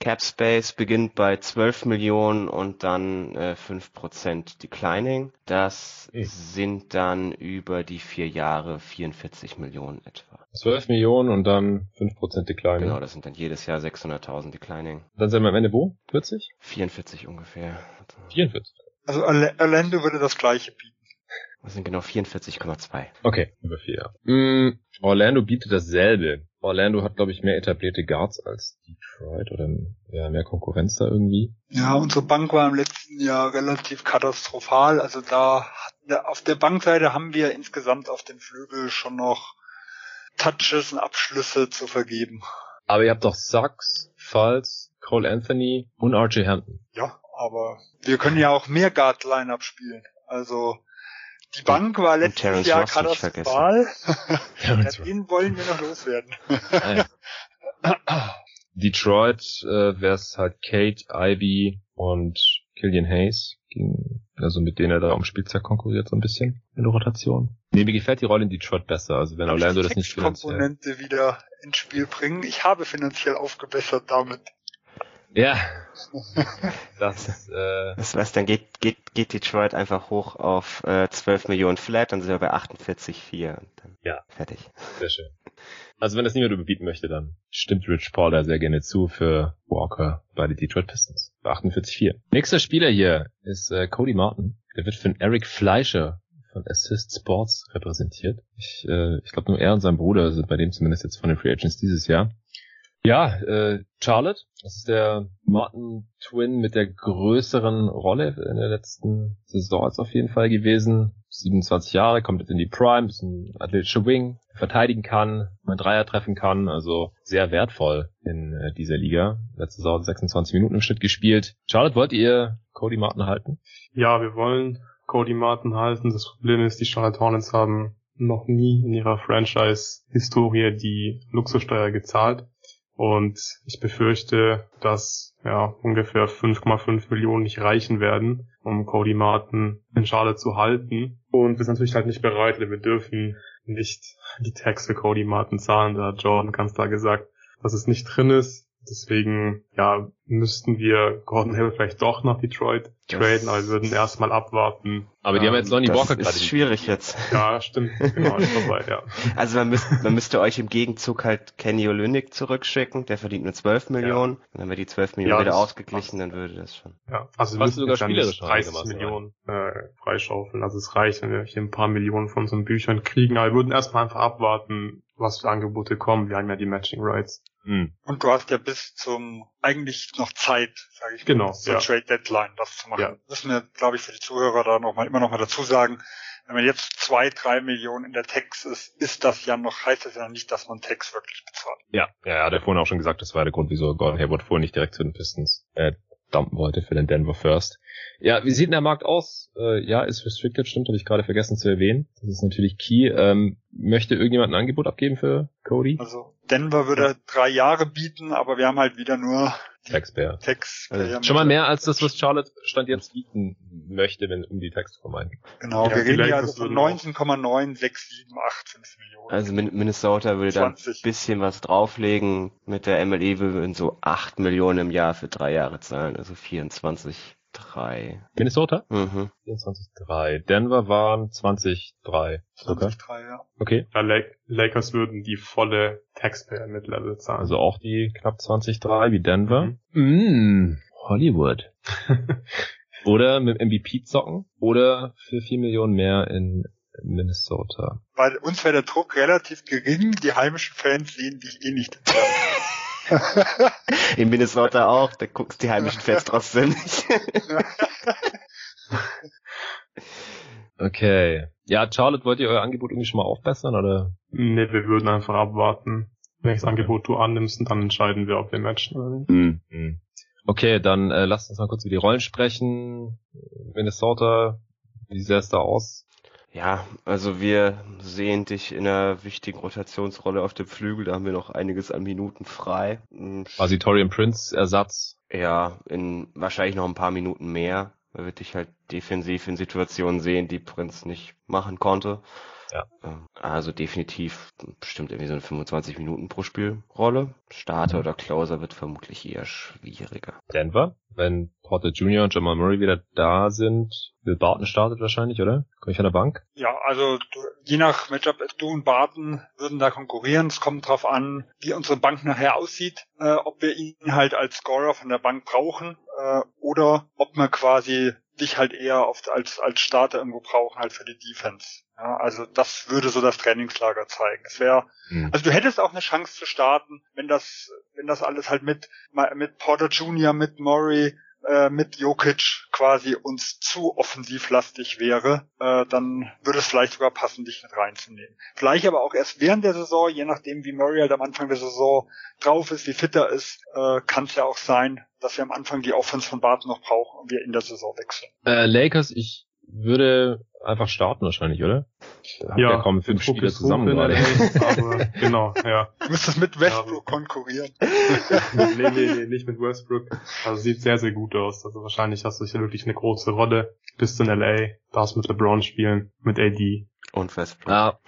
[SPEAKER 2] Cap Space, beginnt bei 12 Millionen und dann äh, 5% Declining. Das
[SPEAKER 1] Mhm.
[SPEAKER 2] sind dann über die vier Jahre 44 Millionen etwa.
[SPEAKER 1] 12 Millionen und dann 5% Decline.
[SPEAKER 2] Genau, das sind dann jedes Jahr 600.000 Declining.
[SPEAKER 1] Dann sind wir am Ende wo? 40?
[SPEAKER 2] 44 ungefähr.
[SPEAKER 1] 44.
[SPEAKER 3] Also Orla- Orlando würde das gleiche bieten.
[SPEAKER 2] Das sind genau 44,2.
[SPEAKER 1] Okay, über vier Jahre. Mm, Orlando bietet dasselbe. Orlando hat, glaube ich, mehr etablierte Guards als Detroit oder ja, mehr Konkurrenz da irgendwie.
[SPEAKER 3] Ja, unsere Bank war im letzten Jahr relativ katastrophal. Also da hatten wir, auf der Bankseite haben wir insgesamt auf dem Flügel schon noch Touches und Abschlüsse zu vergeben.
[SPEAKER 1] Aber ihr habt doch Sachs, Falls, Cole Anthony und RJ Hampton.
[SPEAKER 3] Ja, aber wir können ja auch mehr Guard-Line-Up spielen. Also die Bank war letztes Jahr
[SPEAKER 2] Ross
[SPEAKER 3] katastrophal. Den wollen wir noch loswerden.
[SPEAKER 1] Detroit äh, wäre es halt Kate, Ivy und Killian Hayes. Gegen, also mit denen er da um Spielzeit konkurriert so ein bisschen in der Rotation. Nee, mir gefällt die Rolle in Detroit besser. Also wenn Orlando das nicht finanziell...
[SPEAKER 3] Komponente wieder ins Spiel bringen. Ich habe finanziell aufgebessert damit.
[SPEAKER 1] Ja. Das, äh,
[SPEAKER 2] Das heißt, dann geht, geht, geht Detroit einfach hoch auf äh, 12 Millionen flat, dann sind wir bei 48,4 und dann
[SPEAKER 1] Ja.
[SPEAKER 2] fertig.
[SPEAKER 1] Sehr schön. Also wenn das niemand überbieten möchte, dann stimmt Rich Paul da sehr gerne zu für Walker bei den Detroit Pistons. Bei 48,4. Nächster Spieler hier ist äh, Cody Martin. Der wird von Eric Fleischer von Assist Sports repräsentiert. Ich, äh, ich glaube nur er und sein Bruder sind bei dem zumindest jetzt von den Free Agents dieses Jahr. Ja, äh, Charlotte, das ist der Martin Twin mit der größeren Rolle in der letzten Saison jetzt auf jeden Fall gewesen. 27 Jahre, kommt jetzt in die Prime, ist ein athletischer Wing, verteidigen kann, einen Dreier treffen kann, also sehr wertvoll in äh, dieser Liga. Letzte Saison 26 Minuten im Schnitt gespielt. Charlotte, wollt ihr Cody Martin halten?
[SPEAKER 4] Ja, wir wollen Cody Martin halten. Das Problem ist, die Charlotte Hornets haben noch nie in ihrer Franchise-Historie die Luxussteuer gezahlt. Und ich befürchte, dass ja ungefähr 5,5 Millionen nicht reichen werden, um Cody Martin in Charlotte zu halten. Und wir sind natürlich halt nicht bereit, denn wir dürfen nicht die Tax für Cody Martin zahlen. Da hat Jordan ganz klar gesagt, dass es nicht drin ist. Deswegen, ja, müssten wir Gordon Hill vielleicht doch nach Detroit traden, aber wir würden erstmal abwarten.
[SPEAKER 1] Aber die haben
[SPEAKER 4] Ähm,
[SPEAKER 1] jetzt Lonnie
[SPEAKER 2] Das
[SPEAKER 1] Walker gerade.
[SPEAKER 2] ist schwierig jetzt.
[SPEAKER 4] Ja, stimmt, genau, ist vorbei, ja.
[SPEAKER 2] Also man müsste, man müsste euch im Gegenzug halt Kenny Olynyk zurückschicken, der verdient nur 12 Millionen. Und wenn wir die 12 Millionen
[SPEAKER 4] Ja,
[SPEAKER 2] wieder
[SPEAKER 4] das
[SPEAKER 2] ausgeglichen, dann würde das schon.
[SPEAKER 4] Ja, also wir müssen
[SPEAKER 1] sogar
[SPEAKER 4] dann
[SPEAKER 1] spielerisch
[SPEAKER 4] nicht
[SPEAKER 1] noch
[SPEAKER 4] 30
[SPEAKER 1] einigermaßen
[SPEAKER 4] Millionen äh, freischaufeln. Also es reicht, wenn wir hier ein paar Millionen von unseren Büchern kriegen. Aber wir würden erstmal einfach abwarten, was für Angebote kommen. Wir haben ja die Matching Rights.
[SPEAKER 1] Hm.
[SPEAKER 3] Und du hast ja bis zum eigentlich noch Zeit, sage ich
[SPEAKER 4] Genau,
[SPEAKER 3] mal, zur
[SPEAKER 4] ja.
[SPEAKER 3] Trade Deadline das zu machen.
[SPEAKER 4] Ja.
[SPEAKER 3] Müssen wir, glaube ich, für die Zuhörer da noch mal immer noch mal dazu sagen. wenn man jetzt zwei, drei Millionen in der Tax ist, ist das ja noch, heißt das ja noch nicht, dass man Tax wirklich bezahlt.
[SPEAKER 1] Ja, ja, ja, der vorhin auch schon gesagt, das war der Grund, wieso Gordon Hayward vorhin nicht direkt zu den Pistons äh, dumpen wollte für den Denver First. Ja, wie sieht denn der Markt aus? Äh, ja, ist restricted, stimmt, habe ich gerade vergessen zu erwähnen. Das ist natürlich key. Ähm, möchte irgendjemand ein Angebot abgeben für Cody?
[SPEAKER 3] Also Denver würde drei Jahre bieten, aber wir haben halt wieder nur
[SPEAKER 1] Taxpayer.
[SPEAKER 3] Tax.
[SPEAKER 1] Also schon mal mehr als das, was Charlotte Stand jetzt bieten möchte, wenn um die Tax zu vermeiden.
[SPEAKER 3] Genau,
[SPEAKER 4] Ja,
[SPEAKER 3] wir reden hier also von
[SPEAKER 4] würde
[SPEAKER 3] 19,96785 Millionen.
[SPEAKER 2] Also Min- Minnesota würde da ein
[SPEAKER 3] 20.
[SPEAKER 2] bisschen was drauflegen. Mit der MLE würden so 8 Millionen im Jahr für drei Jahre zahlen, also 24,3.
[SPEAKER 1] Minnesota?
[SPEAKER 2] Mhm.
[SPEAKER 1] 24,3. Denver waren 20,3. Circa.
[SPEAKER 3] 20,3, ja.
[SPEAKER 1] Okay.
[SPEAKER 4] Ja, Lak- Lakers würden die volle Taxpayer Mid-Level zahlen.
[SPEAKER 1] Also auch die knapp 20,3 wie Denver. Mm, Hollywood. oder mit MVP zocken oder für 4 Millionen mehr in Minnesota.
[SPEAKER 3] Bei uns wäre der Druck relativ gering, die heimischen Fans sehen dich eh nicht.
[SPEAKER 2] In Minnesota auch, da guckst die heimischen Fans trotzdem nicht.
[SPEAKER 1] Okay. Ja, Charlotte, wollt ihr euer Angebot irgendwie schon mal aufbessern oder?
[SPEAKER 4] nee, wir würden einfach abwarten. Welches Angebot du annimmst und dann entscheiden wir, ob wir matchen oder nicht.
[SPEAKER 1] Hm. Okay, dann äh, lasst uns mal kurz über die Rollen sprechen. Minnesota, wie sähe es da aus?
[SPEAKER 2] Ja, also wir sehen dich in einer wichtigen Rotationsrolle auf dem Flügel, da haben wir noch einiges an Minuten frei. Hm,
[SPEAKER 1] Quasi Torian Prince Ersatz.
[SPEAKER 2] Ja, in wahrscheinlich noch ein paar Minuten mehr, weil wir dich halt defensiv in Situationen sehen, die Prinz nicht machen konnte.
[SPEAKER 1] Ja.
[SPEAKER 2] Ähm, Also definitiv bestimmt irgendwie so eine 25 Minuten pro Spiel Rolle. Starter oder Closer wird vermutlich eher schwieriger.
[SPEAKER 1] Denver, wenn Porter Jr. und Jamal Murray wieder da sind, Will Barton startet wahrscheinlich, oder? Komme ich von der Bank?
[SPEAKER 3] Ja, also du, je nach Matchup, du und Barton würden da konkurrieren. Es kommt drauf an, wie unsere Bank nachher aussieht, äh, ob wir ihn halt als Scorer von der Bank brauchen äh, oder ob wir quasi dich halt eher oft als als Starter irgendwo brauchen halt für die Defense. Ja, also das würde so das Trainingslager zeigen. Es wäre
[SPEAKER 1] Hm.
[SPEAKER 3] also du hättest auch eine Chance zu starten, wenn das, wenn das alles halt mit, mit Porter Jr., mit Murray, äh, mit Jokic quasi uns zu offensivlastig wäre, äh, dann würde es vielleicht sogar passen, dich mit reinzunehmen. Vielleicht aber auch erst während der Saison, je nachdem wie Murray halt am Anfang der Saison drauf ist, wie fit er ist, äh, kann es ja auch sein, dass wir am Anfang die Offense von Barton noch brauchen und wir in der Saison wechseln.
[SPEAKER 1] Äh, Lakers, ich würde einfach starten wahrscheinlich, oder?
[SPEAKER 4] Ja,
[SPEAKER 1] ja kaum fünf Spieler zusammen gerade.
[SPEAKER 4] Genau, ja.
[SPEAKER 3] Du müsstest mit Westbrook konkurrieren.
[SPEAKER 4] nee, nee, nee, nicht mit Westbrook. Also sieht sehr, sehr gut aus. Also wahrscheinlich hast du hier wirklich eine große Rolle. Bist in LA, darfst mit LeBron spielen, mit AD.
[SPEAKER 2] Und Westbrook.
[SPEAKER 1] Ah,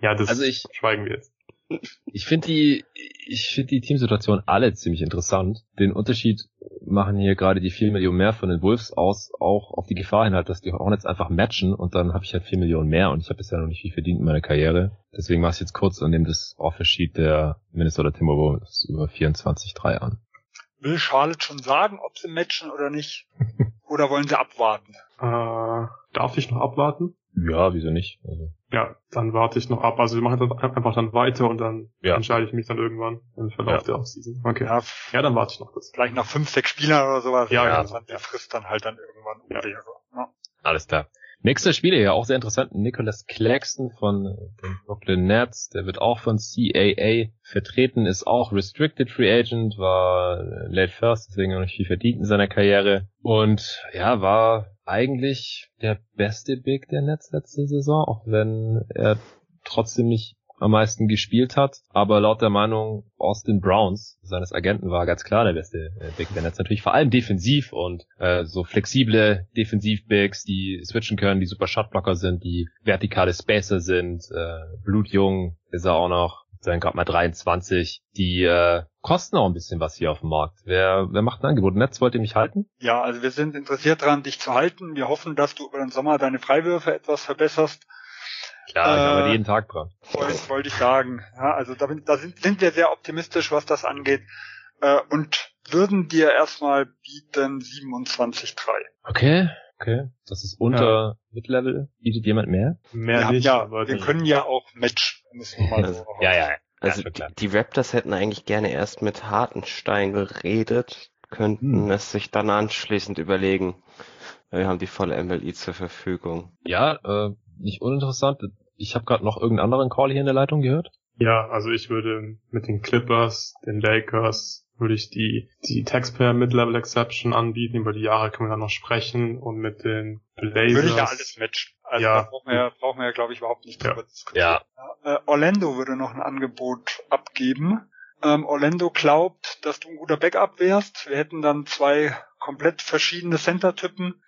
[SPEAKER 4] Ja, das
[SPEAKER 1] Also ich-
[SPEAKER 4] schweigen wir jetzt.
[SPEAKER 1] ich finde die, ich finde die Teamsituation alle ziemlich interessant. Den Unterschied machen hier gerade die 4 Millionen mehr von den Wolves aus, auch auf die Gefahr hin halt, dass die Hornets einfach matchen und dann habe ich halt 4 Millionen mehr und ich habe bisher noch nicht viel verdient in meiner Karriere. Deswegen mache ich jetzt kurz und nehme das Offer-Sheet der Minnesota Timberwolves über 24,3 an.
[SPEAKER 3] Will Charlotte schon sagen, ob sie matchen oder nicht? Oder wollen sie abwarten?
[SPEAKER 4] Äh, darf ich noch abwarten?
[SPEAKER 1] Ja, wieso nicht? Also,
[SPEAKER 4] Ja, dann warte ich noch ab. Also wir machen dann einfach dann weiter und dann
[SPEAKER 1] Ja.
[SPEAKER 4] entscheide ich mich dann irgendwann im Verlauf
[SPEAKER 1] Ja.
[SPEAKER 4] der Offseason. Okay.
[SPEAKER 3] Ja,
[SPEAKER 4] Ja, dann warte ich noch kurz.
[SPEAKER 3] vielleicht nach fünf, sechs Spielern oder sowas.
[SPEAKER 4] Ja,
[SPEAKER 1] ja,
[SPEAKER 3] dann die Frist dann halt dann irgendwann um
[SPEAKER 4] Ja.
[SPEAKER 3] wäre. Ja.
[SPEAKER 1] alles klar. Nächster Spieler hier, auch sehr interessant, Nicholas Claxton von den Brooklyn Nets. Der wird auch von CAA vertreten, ist auch Restricted Free Agent, war Late First, deswegen noch nicht viel verdient in seiner Karriere. Und ja, war eigentlich der beste Big der Nets letzte Saison, auch wenn er trotzdem nicht am meisten gespielt hat. Aber laut der Meinung Austin Browns, seines Agenten, war ganz klar der beste äh, Big der Nets. Natürlich vor allem defensiv und äh, so flexible Defensiv-Bigs, die switchen können, die super Shotblocker sind, die vertikale Spacer sind. Äh, blutjung ist er auch noch. Sein gerade mal 23. Die äh, kosten auch ein bisschen was hier auf dem Markt. Wer, wer macht ein Angebot? Netz wollt ihr mich halten?
[SPEAKER 3] ja, also wir sind interessiert daran, dich zu halten. Wir hoffen, dass du über den Sommer deine Freiwürfe etwas verbesserst.
[SPEAKER 1] Klar, ich
[SPEAKER 3] Äh,
[SPEAKER 1] arbeite jeden Tag dran.
[SPEAKER 3] Wollte wollte ich sagen. Ja, also da, da sind, sind wir sehr optimistisch, was das angeht. Äh, und würden dir erstmal bieten 27,3.
[SPEAKER 1] Okay, okay. Das ist unter Mid-Level. Bietet jemand mehr?
[SPEAKER 4] Mehr
[SPEAKER 3] wir, haben
[SPEAKER 4] nicht,
[SPEAKER 3] ja,
[SPEAKER 4] aber
[SPEAKER 3] wir
[SPEAKER 4] die-
[SPEAKER 3] können ja auch Match. Müssen wir mal so
[SPEAKER 1] Ja, ja, ja.
[SPEAKER 2] Also
[SPEAKER 1] klar.
[SPEAKER 2] die Raptors hätten eigentlich gerne erst mit Hartenstein geredet, könnten
[SPEAKER 1] Hm.
[SPEAKER 2] es sich dann anschließend überlegen. Wir haben die volle MLI zur Verfügung.
[SPEAKER 1] Ja, äh, nicht uninteressant. Ich habe gerade noch irgendeinen anderen Call hier in der Leitung gehört.
[SPEAKER 4] Ja, also ich würde mit den Clippers, den Lakers, würde ich die, die Taxpayer Mid-Level Exception anbieten. Über die Jahre können wir dann noch sprechen. Und mit den Blazers.
[SPEAKER 3] Würde ich ja alles matchen. Also
[SPEAKER 4] Ja.
[SPEAKER 3] da brauchen wir ja, brauchen wir ja glaube ich, überhaupt nicht
[SPEAKER 4] Ja.
[SPEAKER 3] drüber diskutieren.
[SPEAKER 1] Ja,
[SPEAKER 3] Äh, Orlando würde noch ein Angebot abgeben. Ähm, Orlando glaubt, dass du ein guter Backup wärst. Wir hätten dann zwei komplett verschiedene Center-Typen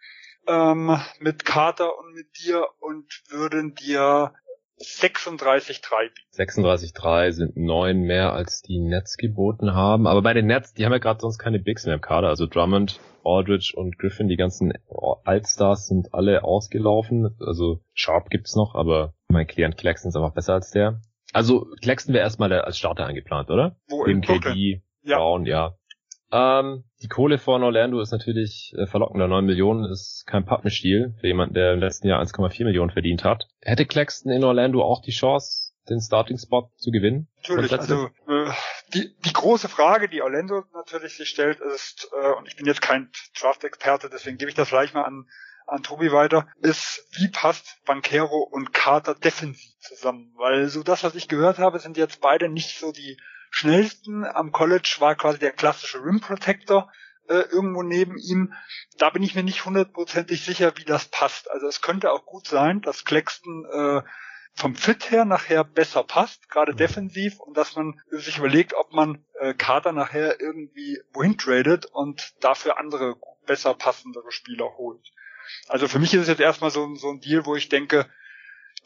[SPEAKER 3] ähm, mit Carter und mit dir und würden dir 36,3 bieten.
[SPEAKER 1] 36,3 sind neun mehr als die Nets geboten haben. Aber bei den Nets, die haben ja gerade sonst keine Bigs mehr im Kader. Also Drummond, Aldridge und Griffin, die ganzen Altstars sind alle ausgelaufen. Also Sharp gibt's noch, aber mein Klient Claxton ist einfach besser als der. Also Claxton wäre erstmal der- als Starter eingeplant, oder?
[SPEAKER 3] Wo
[SPEAKER 1] Neben. KD,
[SPEAKER 3] Ja.
[SPEAKER 1] Brown, ja. Ähm, die Kohle von Orlando ist natürlich äh, verlockender. 9 Millionen ist kein Pappenstiel für jemanden, der im letzten Jahr 1,4 Millionen verdient hat. Hätte Claxton in Orlando auch die Chance, den Starting-Spot zu gewinnen?
[SPEAKER 3] Natürlich, also äh, die, die große Frage, die Orlando natürlich sich stellt, ist, äh, und ich bin jetzt kein Draft-Experte, deswegen gebe ich das gleich mal an, an Tobi weiter, ist, wie passt Bankero und Carter defensiv zusammen? Weil so das, was ich gehört habe, sind jetzt beide nicht so die schnellsten. Am College war quasi der klassische Rim Protector äh, irgendwo neben ihm. Da bin ich mir nicht hundertprozentig sicher, wie das passt. Also es könnte auch gut sein, dass Claxton äh, vom Fit her nachher besser passt, gerade defensiv, und dass man sich überlegt, ob man äh, Kader nachher irgendwie wohin tradet und dafür andere besser passendere Spieler holt. Also für mich ist es jetzt erstmal so, so ein Deal, wo ich denke,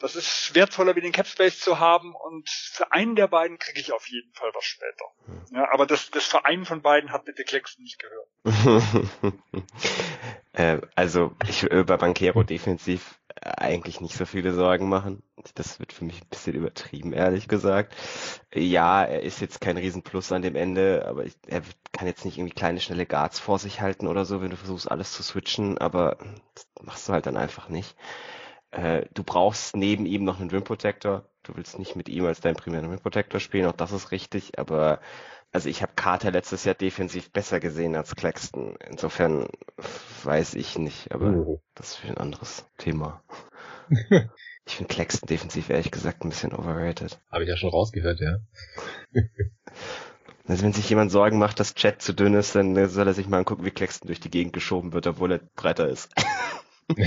[SPEAKER 3] das ist wertvoller wie den Capspace zu haben und für einen der beiden kriege ich auf jeden Fall was später. Ja, aber das, das Verein von beiden hat bitte Claxton nicht gehört.
[SPEAKER 2] äh, also ich will über Bankero defensiv äh, eigentlich nicht so viele Sorgen machen. Das wird für mich ein bisschen übertrieben, ehrlich gesagt. Ja, er ist jetzt kein Riesenplus an dem Ende, aber ich, er kann jetzt nicht irgendwie kleine, schnelle Guards vor sich halten oder so, wenn du versuchst, alles zu switchen, aber das machst du halt dann einfach nicht. Äh, du brauchst neben ihm noch einen Rim Protector. Du willst nicht mit ihm als deinen primären Rim Protector spielen, auch das ist richtig, aber also ich habe Carter letztes Jahr defensiv besser gesehen als Claxton. Insofern weiß ich nicht, aber
[SPEAKER 1] Oh.
[SPEAKER 2] das ist für ein anderes Thema. ich finde Claxton defensiv ehrlich gesagt ein bisschen overrated.
[SPEAKER 1] Habe ich ja schon rausgehört, ja.
[SPEAKER 2] Also wenn sich jemand Sorgen macht, dass Chat zu dünn ist, dann soll er sich mal angucken, wie Claxton durch die Gegend geschoben wird, obwohl er breiter ist.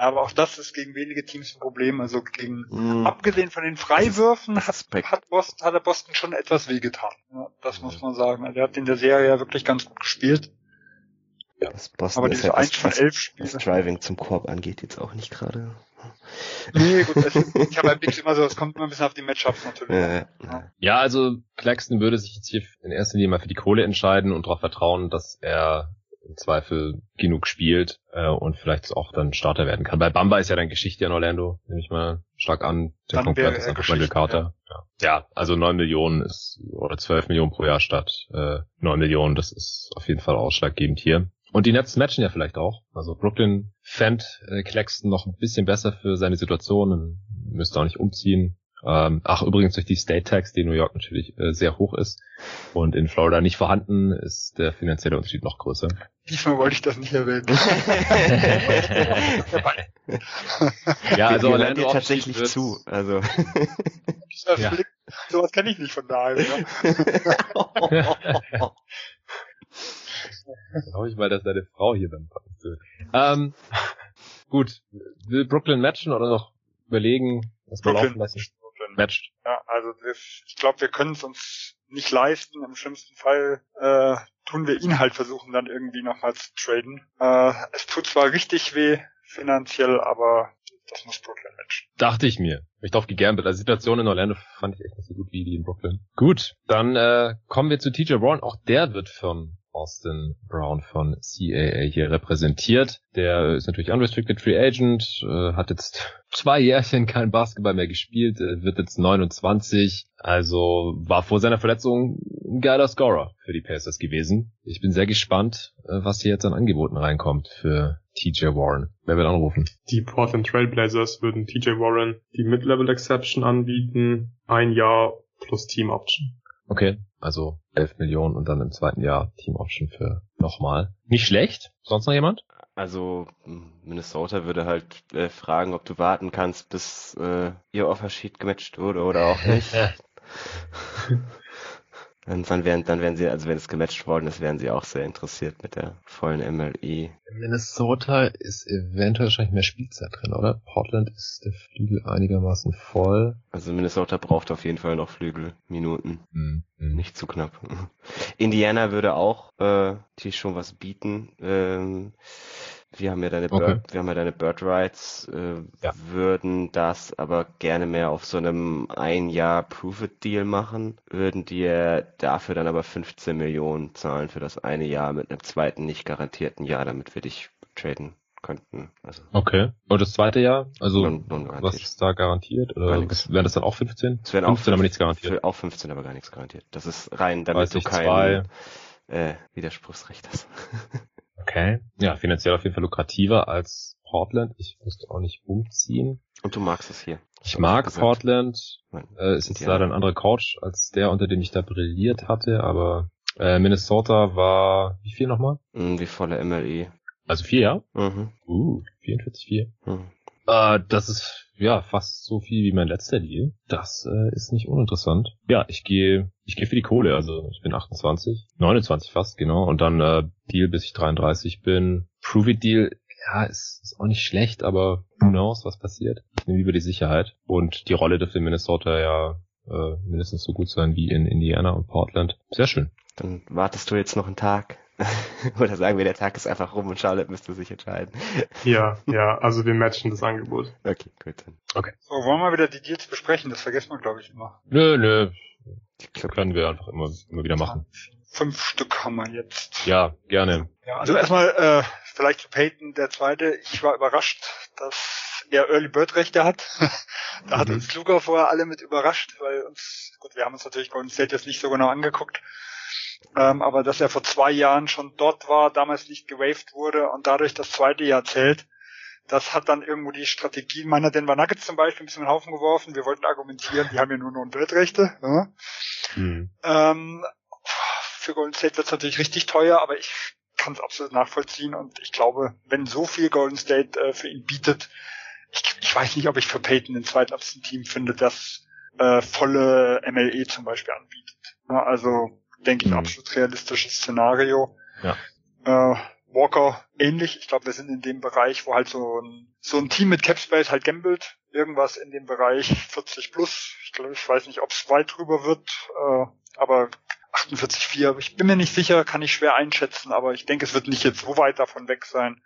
[SPEAKER 3] Aber auch das ist gegen wenige Teams ein Problem. Also gegen
[SPEAKER 2] Hm.
[SPEAKER 3] abgesehen von den Freiwürfen
[SPEAKER 2] Das
[SPEAKER 3] hat, hat Boston, hat der Boston schon etwas wehgetan. Ja, das muss man sagen. Also er hat in der Serie ja wirklich ganz gut gespielt.
[SPEAKER 2] Das Boston
[SPEAKER 3] Aber
[SPEAKER 2] ist
[SPEAKER 3] diese
[SPEAKER 2] ja,
[SPEAKER 3] eins
[SPEAKER 2] was,
[SPEAKER 3] von
[SPEAKER 2] was,
[SPEAKER 3] elf
[SPEAKER 2] was
[SPEAKER 3] Spiele.
[SPEAKER 2] Driving zum Korb angeht, jetzt auch nicht gerade.
[SPEAKER 3] Nee, gut, es, ich habe bei Bigs immer so, es kommt immer ein bisschen auf die Matchups natürlich.
[SPEAKER 2] Äh,
[SPEAKER 3] Ja.
[SPEAKER 1] Ja, also Claxton würde sich jetzt hier in erster Linie mal für die Kohle entscheiden und darauf vertrauen, dass er im Zweifel genug spielt äh, und vielleicht auch dann Starter werden kann. Bei Bamba ist ja dann Geschichte in Orlando, nehme ich mal stark an. Der Konkurrent ist einfach
[SPEAKER 3] Geschichte,
[SPEAKER 1] Carter. Ja. ja, also neun Millionen ist oder zwölf Millionen pro Jahr statt äh, neun Millionen. Das ist auf jeden Fall ausschlaggebend hier. Und die Nets matchen ja vielleicht auch. Also Brooklyn fand äh, Claxton noch ein bisschen besser für seine Situation und müsste auch nicht umziehen. Ähm, ach, übrigens durch die State Tax, die in New York natürlich äh, sehr hoch ist und in Florida nicht vorhanden, ist der finanzielle Unterschied noch größer.
[SPEAKER 3] Diesmal wollte ich das nicht erwähnen.
[SPEAKER 1] ja, also
[SPEAKER 2] wir
[SPEAKER 1] Orlando
[SPEAKER 2] dir tatsächlich
[SPEAKER 1] wird's-
[SPEAKER 2] zu. Also.
[SPEAKER 1] Ja.
[SPEAKER 3] Sowas kenne ich nicht von daher. Ja.
[SPEAKER 1] Glaube ich mal, dass deine Frau hier dann passt. Ähm, gut, will Brooklyn matchen oder noch überlegen, was wir laufen lassen?
[SPEAKER 3] Brooklyn.
[SPEAKER 1] Matcht.
[SPEAKER 3] Ja, also das, ich glaube, wir können es uns nicht leisten. Im schlimmsten Fall äh, tun wir ihn halt versuchen, dann irgendwie nochmal zu traden. Äh, es tut zwar richtig weh finanziell, aber das muss Brooklyn matchen.
[SPEAKER 1] Dachte ich mir. Ich drauf gegambelt. Also die Situation in Orlando fand ich echt nicht so gut wie die in Brooklyn. Gut, dann äh, kommen wir zu TJ Warren. Auch der wird von Austin Brown von CAA hier repräsentiert. Der ist natürlich unrestricted free agent, äh, hat jetzt zwei Jährchen kein Basketball mehr gespielt, äh, wird jetzt 29. Also war vor seiner Verletzung ein geiler Scorer für die Pacers gewesen. Ich bin sehr gespannt, äh, was hier jetzt an Angeboten reinkommt für TJ Warren. Wer will anrufen?
[SPEAKER 4] Die Portland Trailblazers würden TJ Warren die Mid-Level Exception anbieten, ein Jahr plus Team Option.
[SPEAKER 1] Okay. Also 11 Millionen und dann im zweiten Jahr Team Option für nochmal. Nicht schlecht. Sonst noch jemand?
[SPEAKER 2] Also Minnesota würde halt äh, fragen, ob du warten kannst, bis äh, ihr Offersheet gematcht wurde oder auch nicht. Und dann wären, dann wären sie, also wenn es gematcht worden ist, wären sie auch sehr interessiert mit der vollen MLE.
[SPEAKER 1] In Minnesota ist eventuell wahrscheinlich mehr Spielzeit drin, oder? Portland ist der Flügel einigermaßen voll.
[SPEAKER 2] Also Minnesota braucht auf jeden Fall noch Flügelminuten.
[SPEAKER 1] Mhm.
[SPEAKER 2] Nicht zu knapp. Indiana würde auch äh, die schon was bieten. Ähm, wir haben ja deine
[SPEAKER 1] Okay.
[SPEAKER 2] Bird, wir haben ja deine Bird Rights, äh,
[SPEAKER 1] Ja.
[SPEAKER 2] würden das aber gerne mehr auf so einem ein Jahr Prove-It-Deal machen, würden dir dafür dann aber 15 Millionen zahlen für das eine Jahr mit einem zweiten nicht garantierten Jahr, damit wir dich traden könnten. Also
[SPEAKER 1] Okay. Und das zweite Jahr? Also,
[SPEAKER 2] non, non
[SPEAKER 1] was ist da garantiert?
[SPEAKER 2] Gar
[SPEAKER 1] Oder wären das dann auch 15?
[SPEAKER 2] Es werden auch
[SPEAKER 1] 15, aber nichts garantiert.
[SPEAKER 2] Auch 15, aber gar nichts garantiert. Das ist rein, damit du
[SPEAKER 1] 30,
[SPEAKER 2] kein äh, Widerspruchsrecht hast.
[SPEAKER 1] Okay. Ja, finanziell auf jeden Fall lukrativer als Portland. Ich müsste auch nicht umziehen.
[SPEAKER 2] Und du magst es hier.
[SPEAKER 1] Ich mag
[SPEAKER 2] gesagt.
[SPEAKER 1] Portland.
[SPEAKER 2] Nein.
[SPEAKER 1] Äh, ist jetzt leider ein anderer Coach als der, unter dem ich da brilliert hatte, aber äh, Minnesota war wie viel nochmal?
[SPEAKER 2] Mm, Die volle MLE.
[SPEAKER 1] Also vier, ja?
[SPEAKER 2] Mhm.
[SPEAKER 1] Uh, 44,4.
[SPEAKER 2] Mhm.
[SPEAKER 1] Äh, das ist ja fast so viel wie mein letzter Deal. Das äh, ist nicht uninteressant. Ja, ich gehe ich gehe für die Kohle. Also ich bin 28, 29 fast genau und dann äh, Deal bis ich 33 bin. Prove It Deal, ja, ist, ist auch nicht schlecht, aber who knows, was passiert. Ich nehme lieber die Sicherheit und die Rolle dürfte in Minnesota ja äh, mindestens so gut sein wie in Indiana und Portland. Sehr schön.
[SPEAKER 2] Dann wartest du jetzt noch einen Tag. Oder sagen wir, der Tag ist einfach rum und Charlotte müsste sich entscheiden.
[SPEAKER 4] Ja, ja, also wir matchen das Angebot.
[SPEAKER 2] Okay, gut. Dann.
[SPEAKER 3] So, wollen wir wieder die Deals besprechen? Das vergessen wir, glaube ich, immer.
[SPEAKER 1] Nö, nö,
[SPEAKER 2] glaub,
[SPEAKER 1] können wir einfach immer, immer wieder machen.
[SPEAKER 3] Fünf Stück haben wir jetzt.
[SPEAKER 1] Ja, gerne.
[SPEAKER 3] Ja, also erstmal äh, vielleicht zu Peyton, der zweite. Ich war überrascht, dass er Early Bird Rechte hat. da hat
[SPEAKER 4] Mhm.
[SPEAKER 3] uns Luca vorher alle mit überrascht, weil uns, gut, wir haben uns natürlich Golden State jetzt nicht so genau angeguckt. Ähm, aber dass er vor zwei Jahren schon dort war, damals nicht gewaved wurde und dadurch das zweite Jahr zählt, das hat dann irgendwo die Strategie meiner Denver Nuggets zum Beispiel ein bisschen in den Haufen geworfen. Wir wollten argumentieren, die haben ja nur noch Bildrechte. Ja.
[SPEAKER 1] Hm.
[SPEAKER 3] Ähm, für Golden State wird es natürlich richtig teuer, aber ich kann es absolut nachvollziehen und ich glaube, wenn so viel Golden State äh, für ihn bietet, ich, ich weiß nicht, ob ich für Peyton den zweitliebsten Team finde, das äh, volle MLE zum Beispiel anbietet. Ja, also denke ich,
[SPEAKER 1] Mhm.
[SPEAKER 3] absolut realistisches Szenario.
[SPEAKER 1] Ja.
[SPEAKER 3] Äh, Walker ähnlich. Ich glaube, wir sind in dem Bereich, wo halt so ein, so ein Team mit Capspace halt gambelt. Irgendwas in dem Bereich 40 plus. Ich glaube, ich weiß nicht, ob es weit drüber wird, äh, aber 48,4. Ich bin mir nicht sicher, kann ich schwer einschätzen, aber ich denke, es wird nicht jetzt so weit davon weg sein.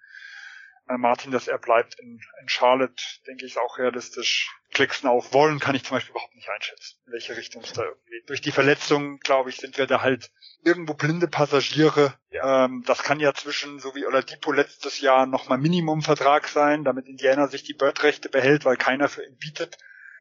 [SPEAKER 3] Äh, Martin, dass er bleibt in, in Charlotte, denke ich, ist auch realistisch. Klicksen auf wollen kann ich zum Beispiel überhaupt nicht einschätzen, in welche Richtung es da irgendwie. Durch die Verletzung, glaube ich, sind wir da halt irgendwo blinde Passagiere. Ähm, das kann ja zwischen, so wie Oladipo letztes Jahr, nochmal Minimumvertrag sein, damit Indiana sich die Bird-Rechte behält, weil keiner für ihn bietet.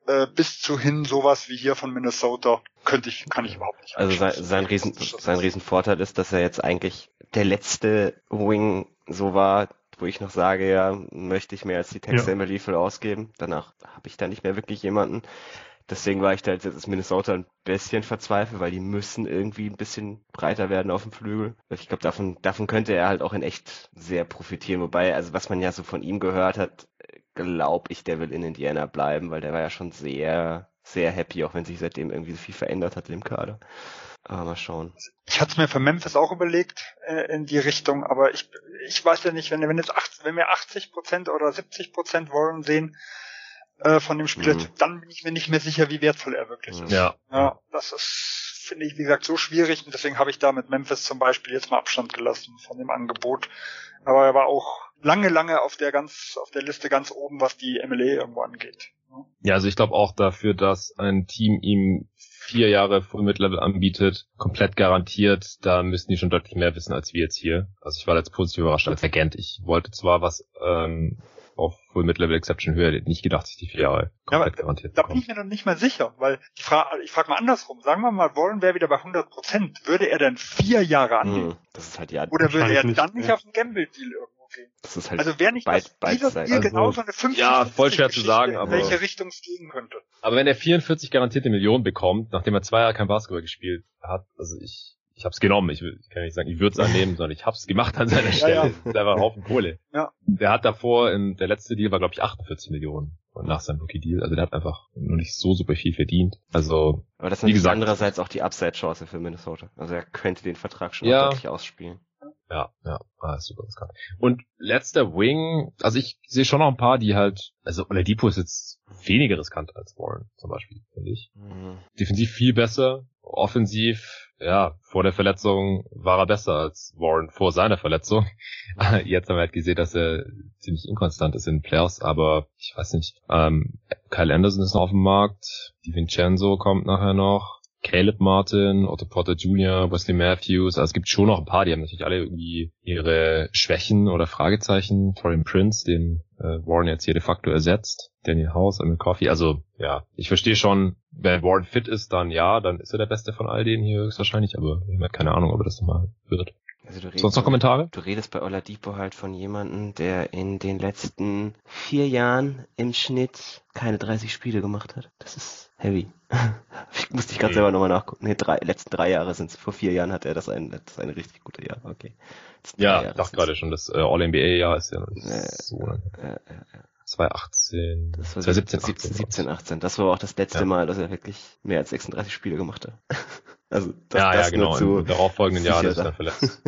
[SPEAKER 3] Äh, bis zu hin sowas wie hier von Minnesota könnte ich, kann ich überhaupt nicht
[SPEAKER 2] Also sein, sein Riesen, sein Riesenvorteil ist, dass er jetzt eigentlich der letzte Wing so war, wo ich noch sage, ja, möchte ich mehr als die Texte
[SPEAKER 4] Ja.
[SPEAKER 2] immer Liefel ausgeben. Danach habe ich da nicht mehr wirklich jemanden. Deswegen war ich da jetzt als Minnesota ein bisschen verzweifelt, weil die müssen irgendwie ein bisschen breiter werden auf dem Flügel. Ich glaube, davon, davon könnte er halt auch in echt sehr profitieren. Wobei, also was man ja so von ihm gehört hat, glaube ich, der will in Indiana bleiben, weil der war ja schon sehr, sehr happy, auch wenn sich seitdem irgendwie so viel verändert hat im Kader. Aber mal schauen.
[SPEAKER 3] Ich hatte es mir für Memphis auch überlegt äh, in die Richtung, aber ich, ich weiß ja nicht, wenn, wenn jetzt 80, wenn wir 80 Prozent oder 70 Prozent Warren sehen äh, von dem Spieler,
[SPEAKER 2] Mhm.
[SPEAKER 3] dann bin ich mir nicht mehr sicher, wie wertvoll er wirklich
[SPEAKER 2] Mhm.
[SPEAKER 3] ist.
[SPEAKER 1] Ja.
[SPEAKER 3] Ja, das ist, finde ich, wie gesagt, so schwierig und deswegen habe ich da mit Memphis zum Beispiel jetzt mal Abstand gelassen von dem Angebot. Aber er war auch lange, lange auf der ganz, auf der Liste ganz oben, was die MLE irgendwo angeht. Ja,
[SPEAKER 1] also ich glaube auch dafür, dass ein Team ihm vier Jahre Full Mid-Level anbietet, komplett garantiert, da müssen die schon deutlich mehr wissen als wir jetzt hier. Also ich war jetzt positiv überrascht als Agent. Ich wollte zwar was ähm, auf Full Mid-Level Exception höher, hätte nicht gedacht, dass ich die vier Jahre
[SPEAKER 3] Ja,
[SPEAKER 1] komplett garantiert
[SPEAKER 3] Da bin ich mir noch nicht mal sicher, weil die Frage, ich frage mal andersrum. Sagen wir mal, Warren wäre wieder bei 100 Prozent. Würde er dann vier Jahre annehmen?
[SPEAKER 2] Hm, das ist halt ja.
[SPEAKER 3] Oder würde er dann
[SPEAKER 4] nicht,
[SPEAKER 3] nicht
[SPEAKER 4] ja.
[SPEAKER 3] auf einen Gamble-Deal irgendwo Okay.
[SPEAKER 2] Das ist halt
[SPEAKER 3] Also wäre nicht
[SPEAKER 2] beid-
[SPEAKER 3] das. Spiel
[SPEAKER 1] Also,
[SPEAKER 3] genauso eine 50
[SPEAKER 1] ja, voll schwer zu sagen,
[SPEAKER 3] in
[SPEAKER 1] aber-
[SPEAKER 3] welche Richtung es gehen könnte.
[SPEAKER 1] Aber wenn er 44 garantierte Millionen bekommt, nachdem er zwei Jahre kein Basketball gespielt hat, also ich, ich hab's genommen. Ich, will, ich kann nicht sagen, ich würde es annehmen, sondern ich hab's gemacht an seiner Stelle.
[SPEAKER 3] ja.
[SPEAKER 1] Das ist einfach ein Haufen Kohle.
[SPEAKER 3] Ja.
[SPEAKER 1] Der hat davor, in, der letzte Deal war glaube ich 48 Millionen und nach seinem Rookie-Deal. Also der hat einfach nur nicht so super viel verdient. Also
[SPEAKER 2] Aber das ist
[SPEAKER 1] Wie gesagt-
[SPEAKER 2] andererseits auch die Upside-Chance für Minnesota. Also er könnte den Vertrag schon
[SPEAKER 1] Ja.
[SPEAKER 2] deutlich ausspielen.
[SPEAKER 1] Ja, ja, ah, super riskant. Und letzter Wing, also ich sehe schon noch ein paar, die halt, also Oladipo ist jetzt weniger riskant als Warren zum Beispiel, finde ich.
[SPEAKER 2] Mhm.
[SPEAKER 1] Defensiv viel besser, offensiv, ja, vor der Verletzung war er besser als Warren vor seiner Verletzung. Jetzt haben wir halt gesehen, dass er ziemlich inkonstant ist in den Playoffs, aber ich weiß nicht, ähm, Kyle Anderson ist noch auf dem Markt, DiVincenzo kommt nachher noch, Caleb Martin, Otto Porter Jr., Wesley Matthews, also es gibt schon noch ein paar, die haben natürlich alle irgendwie ihre Schwächen oder Fragezeichen. Torian Prince, den äh, Warren jetzt hier de facto ersetzt. Daniel House, Emil Coffey, also ja, ich verstehe schon, wenn Warren fit ist, dann ja, dann ist er der Beste von all denen hier höchstwahrscheinlich, aber haben halt keine Ahnung, ob er das nochmal wird.
[SPEAKER 2] Also du redest,
[SPEAKER 1] Sonst noch Kommentare?
[SPEAKER 2] du redest bei Oladipo halt von jemandem, der in den letzten vier Jahren im Schnitt keine 30 Spiele gemacht hat. Das ist heavy. Ich musste ich gerade
[SPEAKER 1] Okay.
[SPEAKER 2] selber nochmal nachgucken. Nee, drei, letzten drei Jahre sind es. Vor vier Jahren hat er das ein, das ein richtig guter Jahr. Okay.
[SPEAKER 1] Ja,
[SPEAKER 2] Jahre
[SPEAKER 1] ich dachte gerade schon, das äh, All-NBA-Jahr ist ja noch nicht
[SPEAKER 2] Ja,
[SPEAKER 1] so lange.
[SPEAKER 2] Ja, ja.
[SPEAKER 1] 2018,
[SPEAKER 2] Das war
[SPEAKER 1] 2017,
[SPEAKER 2] 17,
[SPEAKER 1] 18.
[SPEAKER 2] 17, 18. Das war auch das letzte
[SPEAKER 1] Ja.
[SPEAKER 2] Mal, dass er wirklich mehr als 36 Spiele gemacht hat. Also das,
[SPEAKER 1] ja,
[SPEAKER 2] das
[SPEAKER 1] ja, genau.
[SPEAKER 2] zu
[SPEAKER 1] Im darauffolgenden Jahr ist er dann verletzt.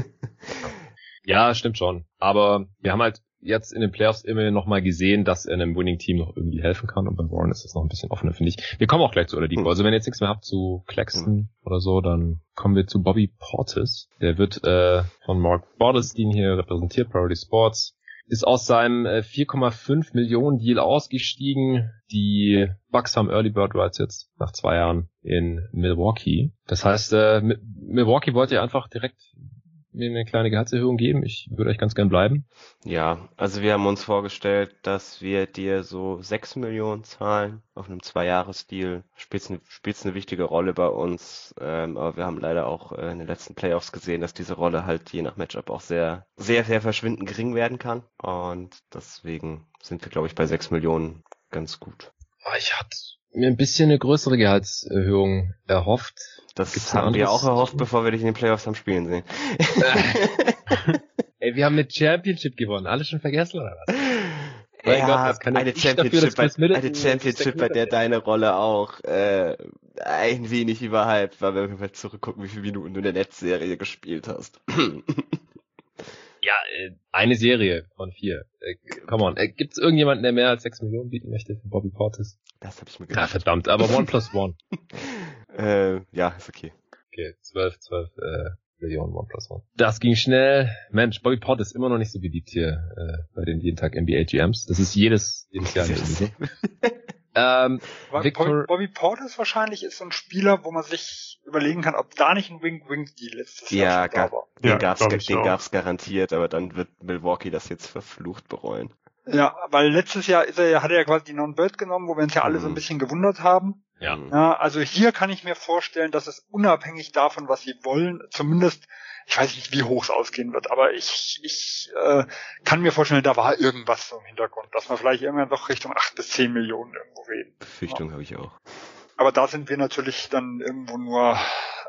[SPEAKER 1] Ja, stimmt schon. Aber wir haben halt jetzt in den Playoffs immer noch mal gesehen, dass er einem Winning-Team noch irgendwie helfen kann. Und bei Warren ist das noch ein bisschen offener, finde ich. Wir kommen auch gleich zu Oladipo.
[SPEAKER 2] Hm.
[SPEAKER 1] Also wenn ihr jetzt nichts mehr habt zu Claxton oder so, dann kommen wir zu Bobby Portis. Der wird äh, von Mark Bordestein hier repräsentiert, Priority Sports. Ist aus seinem äh, 4,5 Millionen Deal ausgestiegen. Die Bucks haben Early Bird Rights jetzt nach zwei Jahren in Milwaukee. Das heißt, äh, Mi- Milwaukee wollte ja einfach direkt mir eine kleine Gehaltserhöhung geben. Ich würde euch ganz gern bleiben.
[SPEAKER 2] Ja, also wir haben uns vorgestellt, dass wir dir so 6 Millionen zahlen auf einem Zwei-Jahres-Deal. Spielt eine, spielt's eine wichtige Rolle bei uns, ähm, aber wir haben leider auch äh, in den letzten Playoffs gesehen, dass diese Rolle halt je nach Matchup auch sehr, sehr, sehr verschwindend gering werden kann. Und deswegen sind wir, glaube ich, bei 6 Millionen ganz gut.
[SPEAKER 1] Ah, Ich hatte mir ein bisschen eine größere Gehaltserhöhung erhofft.
[SPEAKER 2] Das
[SPEAKER 1] Gibt's
[SPEAKER 2] haben wir auch erhofft, bevor wir dich in den Playoffs haben spielen sehen.
[SPEAKER 1] Ey, wir haben eine Championship gewonnen. Alle schon vergessen oder was? Mein
[SPEAKER 2] ja,
[SPEAKER 1] Gott, kann
[SPEAKER 2] eine
[SPEAKER 1] dafür,
[SPEAKER 2] Championship,
[SPEAKER 1] Chris
[SPEAKER 2] bei, eine Championship, bei der deine Rolle auch äh, ein wenig überhyped war, wenn wir mal zurückgucken, wie viele Minuten du in der Netzserie gespielt hast.
[SPEAKER 1] Ja, äh, eine Serie von vier. Äh, come on. Äh, Gibt es irgendjemanden, der mehr als 6 Millionen bieten möchte für Bobby Portis?
[SPEAKER 2] das habe ich mir
[SPEAKER 1] Ja,
[SPEAKER 2] gedacht.
[SPEAKER 1] verdammt. Aber One plus One.
[SPEAKER 2] äh, ja, ist okay.
[SPEAKER 1] Okay, 12, 12 äh, Millionen One plus One. Das ging schnell. Mensch, Bobby Portis ist immer noch nicht so beliebt hier äh, bei den jeden Tag NBA GMs. Das ist jedes, jedes Jahr nicht so. Ähm, Victor-
[SPEAKER 3] Bobby- Bobby Portis wahrscheinlich ist so ein Spieler, wo man sich überlegen kann, ob da nicht ein Wing-Wing-Deal letztes
[SPEAKER 2] Ja,
[SPEAKER 3] Jahr schon
[SPEAKER 2] gar-
[SPEAKER 3] da war.
[SPEAKER 2] Den
[SPEAKER 4] Ja,
[SPEAKER 2] gab's, den gab's garantiert, aber dann wird Milwaukee das jetzt verflucht bereuen.
[SPEAKER 3] Ja, weil letztes Jahr ist er ja, hat er ja quasi die Non-Bird genommen, wo wir uns ja alle so ein
[SPEAKER 2] Mhm.
[SPEAKER 3] bisschen gewundert haben.
[SPEAKER 1] ja.
[SPEAKER 2] Mhm.
[SPEAKER 3] Ja, also hier kann ich mir vorstellen, dass es unabhängig davon, was sie wollen, zumindest, ich weiß nicht, wie hoch es ausgehen wird, aber ich, ich äh, kann mir vorstellen, da war irgendwas so im Hintergrund, dass wir vielleicht irgendwann doch Richtung 8 bis 10 Millionen irgendwo reden.
[SPEAKER 2] Befürchtung habe ich auch.
[SPEAKER 3] Aber da sind wir natürlich dann irgendwo nur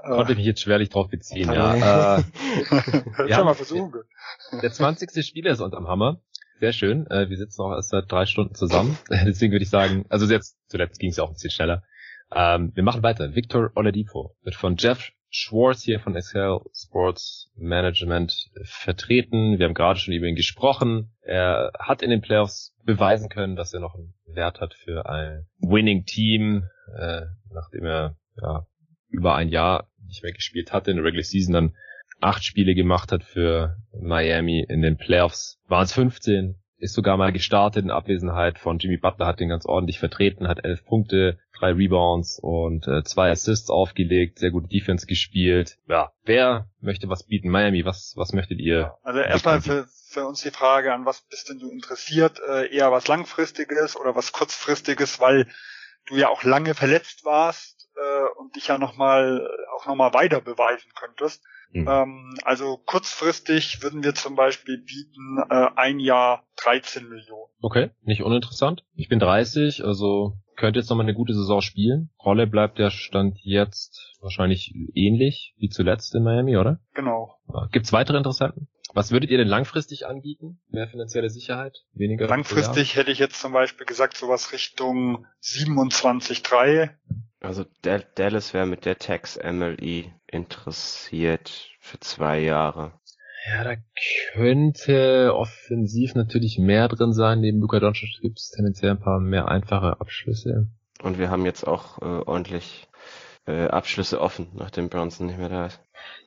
[SPEAKER 1] Konnte
[SPEAKER 3] äh,
[SPEAKER 1] ich mich jetzt schwerlich drauf beziehen, ja. Äh,
[SPEAKER 3] ja,
[SPEAKER 1] Ja.
[SPEAKER 3] mal versuchen.
[SPEAKER 1] Der 20. Spieler ist unterm Hammer. Sehr schön. Äh, wir sitzen auch erst seit drei Stunden zusammen. Deswegen würde ich sagen, also jetzt zuletzt ging es ja auch ein bisschen schneller. Ähm, wir machen weiter. Victor Oladipo wird von Jeff Schwartz hier von SL Sports Management vertreten. Wir haben gerade schon über ihn gesprochen. Er hat in den Playoffs beweisen können, dass er noch einen Wert hat für ein Winning Team, äh, nachdem er ja, über ein Jahr nicht mehr gespielt hatte in der Regular Season, dann acht Spiele gemacht hat für Miami in den Playoffs. Waren es 15, ist sogar mal gestartet in Abwesenheit von Jimmy Butler, hat den ganz ordentlich vertreten, hat elf Punkte, drei Rebounds und äh, zwei Assists aufgelegt, sehr gute Defense gespielt. Ja, wer möchte was bieten? Miami, was, was möchtet ihr?
[SPEAKER 3] Also erstmal für, für uns die Frage, an was bist denn du interessiert? Äh, eher was langfristiges oder was kurzfristiges, weil du ja auch lange verletzt warst äh, und dich ja nochmal auch nochmal weiter beweisen könntest.
[SPEAKER 1] Mhm.
[SPEAKER 3] Ähm, also kurzfristig würden wir zum Beispiel bieten äh, ein Jahr 13 Millionen.
[SPEAKER 1] Okay, nicht uninteressant. Ich bin 30, also könnte jetzt nochmal eine gute Saison spielen. Rolle bleibt der Stand jetzt wahrscheinlich ähnlich wie zuletzt in Miami, oder?
[SPEAKER 3] Genau.
[SPEAKER 1] Gibt's weitere Interessenten? Was würdet ihr denn langfristig anbieten? Mehr finanzielle Sicherheit? Weniger?
[SPEAKER 3] Langfristig hätte ich jetzt zum Beispiel gesagt, sowas Richtung 27,3.
[SPEAKER 2] Also Dal- Dallas wäre mit der Tax MLE interessiert für zwei Jahre.
[SPEAKER 1] Ja, da könnte offensiv natürlich mehr drin sein. Neben Luka Doncic gibt es tendenziell ein paar mehr einfache Abschlüsse.
[SPEAKER 2] Und wir haben jetzt auch äh, ordentlich äh, Abschlüsse offen, nachdem Bronson nicht mehr da ist.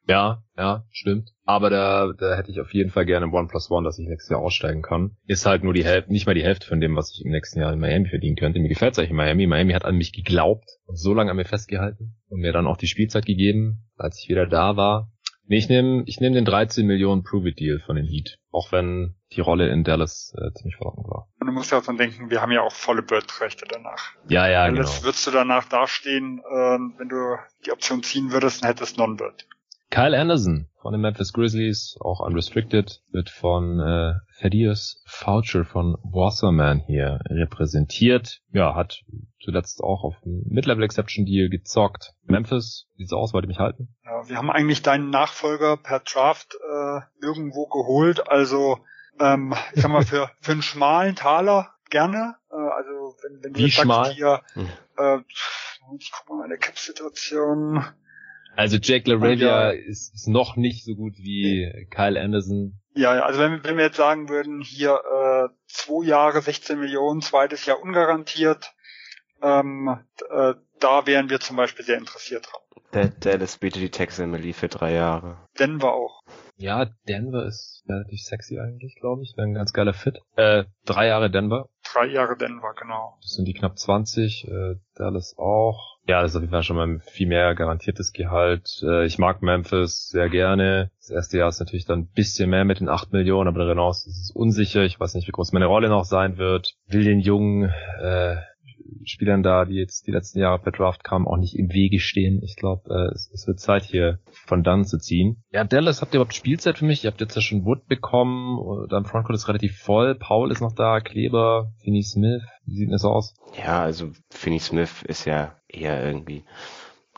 [SPEAKER 1] Ja, ja, stimmt. Aber da, da hätte ich auf jeden Fall gerne One Plus One, dass ich nächstes Jahr aussteigen kann. Ist halt nur die Hälfte, nicht mal die Hälfte von dem, was ich im nächsten Jahr in Miami verdienen könnte. Mir gefällt es eigentlich in Miami. Miami hat an mich geglaubt und so lange an mir festgehalten und mir dann auch die Spielzeit gegeben, als ich wieder da war. Nee, ich nehme ich nehm den 13 Millionen Prove-It-Deal von den Heat. Auch wenn die Rolle in Dallas äh, ziemlich verlockend war.
[SPEAKER 3] Und du musst ja auch dran denken, wir haben ja auch volle Bird-Rechte danach.
[SPEAKER 1] Ja, ja, genau.
[SPEAKER 3] Alles würdest du danach dastehen, ähm, wenn du die Option ziehen würdest, dann hättest Non-Bird.
[SPEAKER 1] Kyle Anderson von den Memphis Grizzlies, auch unrestricted, wird von äh, Thaddeus Foucher von Wasserman hier repräsentiert. Ja, hat zuletzt auch auf dem Mid-Level Exception Deal gezockt. Memphis, sieht's aus, wollte mich halten?
[SPEAKER 3] Ja, wir haben eigentlich deinen Nachfolger per Draft äh, irgendwo geholt, also ähm, ich sag mal für, für einen schmalen Taler gerne. Äh, also wenn, wenn du
[SPEAKER 1] Wie
[SPEAKER 3] jetzt
[SPEAKER 1] schmal?
[SPEAKER 3] sagst hier,
[SPEAKER 2] Hm.
[SPEAKER 3] äh, ich guck mal meine Cap-Situation.
[SPEAKER 1] Also Jake LaRavia
[SPEAKER 3] Ja.
[SPEAKER 1] ist, ist noch nicht so gut wie Kyle Anderson.
[SPEAKER 3] Ja, ja, also wenn, wir- wenn wir jetzt sagen würden, hier äh, zwei Jahre, 16 Millionen, zweites Jahr ungarantiert, ähm, äh, da wären wir zum Beispiel sehr interessiert dran.
[SPEAKER 2] Da- Dallas bietet die Tax MLE für drei Jahre.
[SPEAKER 3] Denver auch.
[SPEAKER 1] Ja, Denver ist relativ sexy eigentlich, glaube ich. Wäre ein ganz geiler Fit. Äh, drei Jahre Denver.
[SPEAKER 3] Drei Jahre Denver, genau.
[SPEAKER 1] Das sind die knapp 20. Äh, Dallas auch. Ja, das ist auf jeden Fall schon mal ein viel mehr garantiertes Gehalt. Äh, ich mag Memphis sehr gerne. Das erste Jahr ist natürlich dann ein bisschen mehr mit den 8 Millionen, aber darüber hinaus ist es unsicher. Ich weiß nicht, wie groß meine Rolle noch sein wird. Will den jungen äh, Spielern da, die jetzt die letzten Jahre per Draft kamen, auch nicht im Wege stehen. Ich glaube, äh, es, es wird Zeit hier von dann zu ziehen. Ja, Dallas, habt ihr überhaupt Spielzeit für mich? Ihr habt jetzt ja schon Wood bekommen. Dein Frontcourt ist relativ voll. Paul ist noch da. Kleber, Finney Smith. Wie sieht denn das aus?
[SPEAKER 2] Ja, also Finney Smith ist ja eher irgendwie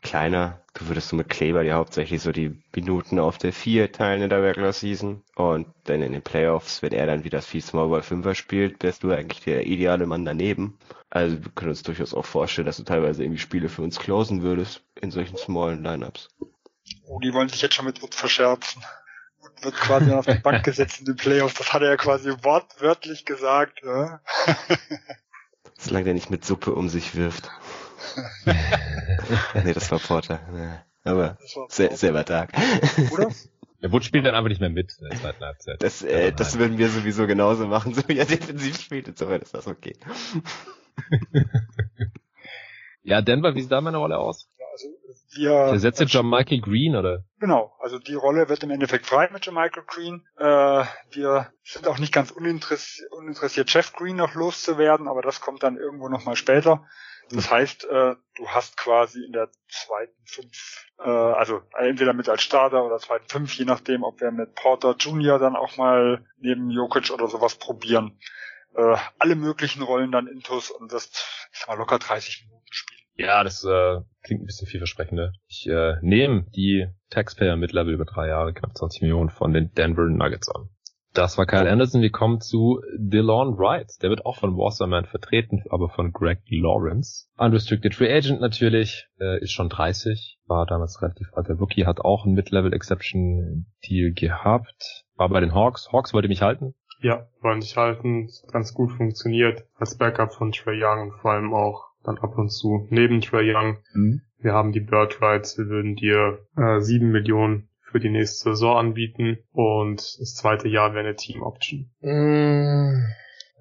[SPEAKER 2] kleiner. Du würdest so mit Kleber dir hauptsächlich so die Minuten auf der 4 teilen in der Regular Season. Und dann in den Playoffs, wenn er dann wieder viel Small Ball 5er spielt, wärst du eigentlich der ideale Mann daneben. Also wir können uns durchaus auch vorstellen, dass du teilweise irgendwie Spiele für uns closen würdest in solchen smallen Lineups.
[SPEAKER 3] Oh, die wollen sich jetzt schon mit Wood verscherzen. Wood wird quasi auf die Bank gesetzt in den Playoffs. Das hat er ja quasi wortwörtlich gesagt. Ja?
[SPEAKER 2] Solange der nicht mit Suppe um sich wirft. nee, das war Porter. Ja. Aber
[SPEAKER 3] Das war
[SPEAKER 2] se selber Tag.
[SPEAKER 3] Oder?
[SPEAKER 1] Der Wood spielt dann einfach nicht mehr mit in der zweiten Halbzeit.
[SPEAKER 2] Das, äh, das würden wir sowieso genauso machen, so wie er defensiv spielt. Insofern ist das okay.
[SPEAKER 1] Ja, Denver, wie sieht da meine Rolle aus?
[SPEAKER 3] Ja, also wir,
[SPEAKER 1] John Michael Green oder?
[SPEAKER 3] genau, also die Rolle wird im Endeffekt frei mit Michael Green. Äh, wir sind auch nicht ganz uninteressiert, uninteressiert, Jeff Green noch loszuwerden, aber das kommt dann irgendwo nochmal später. Das heißt, äh, du hast quasi in der zweiten fünf, äh, also entweder mit als Starter oder zweiten fünf, je nachdem, ob wir mit Porter Jr. dann auch mal neben Jokic oder sowas probieren. Äh, alle möglichen Rollen dann intus und wirst, ich sag mal, locker 30 Minuten spielen.
[SPEAKER 1] Ja, das äh, klingt ein bisschen vielversprechender. Ich äh, nehme die Taxpayer Mid-Level über drei Jahre, knapp 20 Millionen von den Denver Nuggets an. Das war Kyle Anderson. Wir kommen zu DeLon Wright. Der wird auch von Wasserman vertreten, aber von Greg Lawrence. Unrestricted Free Agent natürlich, äh, ist schon 30, war damals relativ alter Rookie, hat auch einen Mid-Level Exception Deal gehabt. War bei den Hawks. Hawks wollte mich halten.
[SPEAKER 4] Ja, wollen sich halten, ganz gut funktioniert als Backup von Trey Young und vor allem auch dann ab und zu neben Trey Young. Wir haben die Bird Rights, wir würden dir äh, 7 Millionen für die nächste Saison anbieten und das zweite Jahr wäre eine Team Option.
[SPEAKER 1] Mm,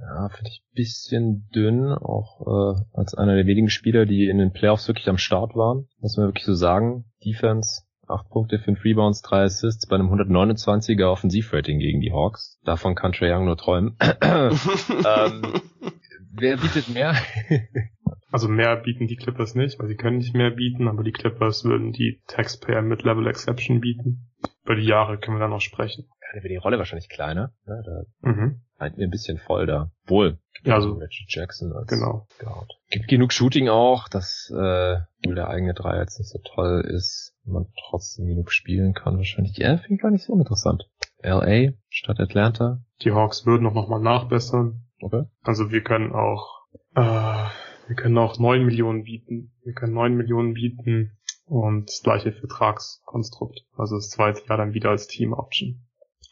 [SPEAKER 1] Ja, finde ich ein bisschen dünn, auch äh, als einer der wenigen Spieler, die in den Playoffs wirklich am Start waren. Muss man wirklich so sagen. Defense, 8 Punkte, 5 Rebounds, 3 Assists bei einem 129er Offensivrating gegen die Hawks. Davon kann Trae Young nur träumen. ähm, wer bietet mehr?
[SPEAKER 4] Also mehr bieten die Clippers nicht, weil sie können nicht mehr bieten, aber die Clippers würden die Taxpayer Mid-Level Exception bieten. Über die Jahre können wir dann noch sprechen.
[SPEAKER 1] Ja, dann wird die Rolle wahrscheinlich kleiner. Ja, da
[SPEAKER 4] Mhm.
[SPEAKER 1] halten wir ein bisschen voll da. Wohl.
[SPEAKER 4] Ja, also-
[SPEAKER 1] Reggie Jackson als
[SPEAKER 4] Genau.
[SPEAKER 1] Guard. Gibt genug Shooting auch, dass äh, obwohl der eigene Dreier jetzt nicht so toll ist, man trotzdem genug spielen kann wahrscheinlich. Ja, finde ich gar nicht so interessant. LA statt Atlanta.
[SPEAKER 4] Die Hawks würden auch nochmal nachbessern.
[SPEAKER 1] Okay.
[SPEAKER 4] Also wir können auch, äh, wir können auch 9 Millionen bieten. Wir können 9 Millionen bieten und das gleiche Vertragskonstrukt. Also das zweite Jahr dann wieder als Team Option.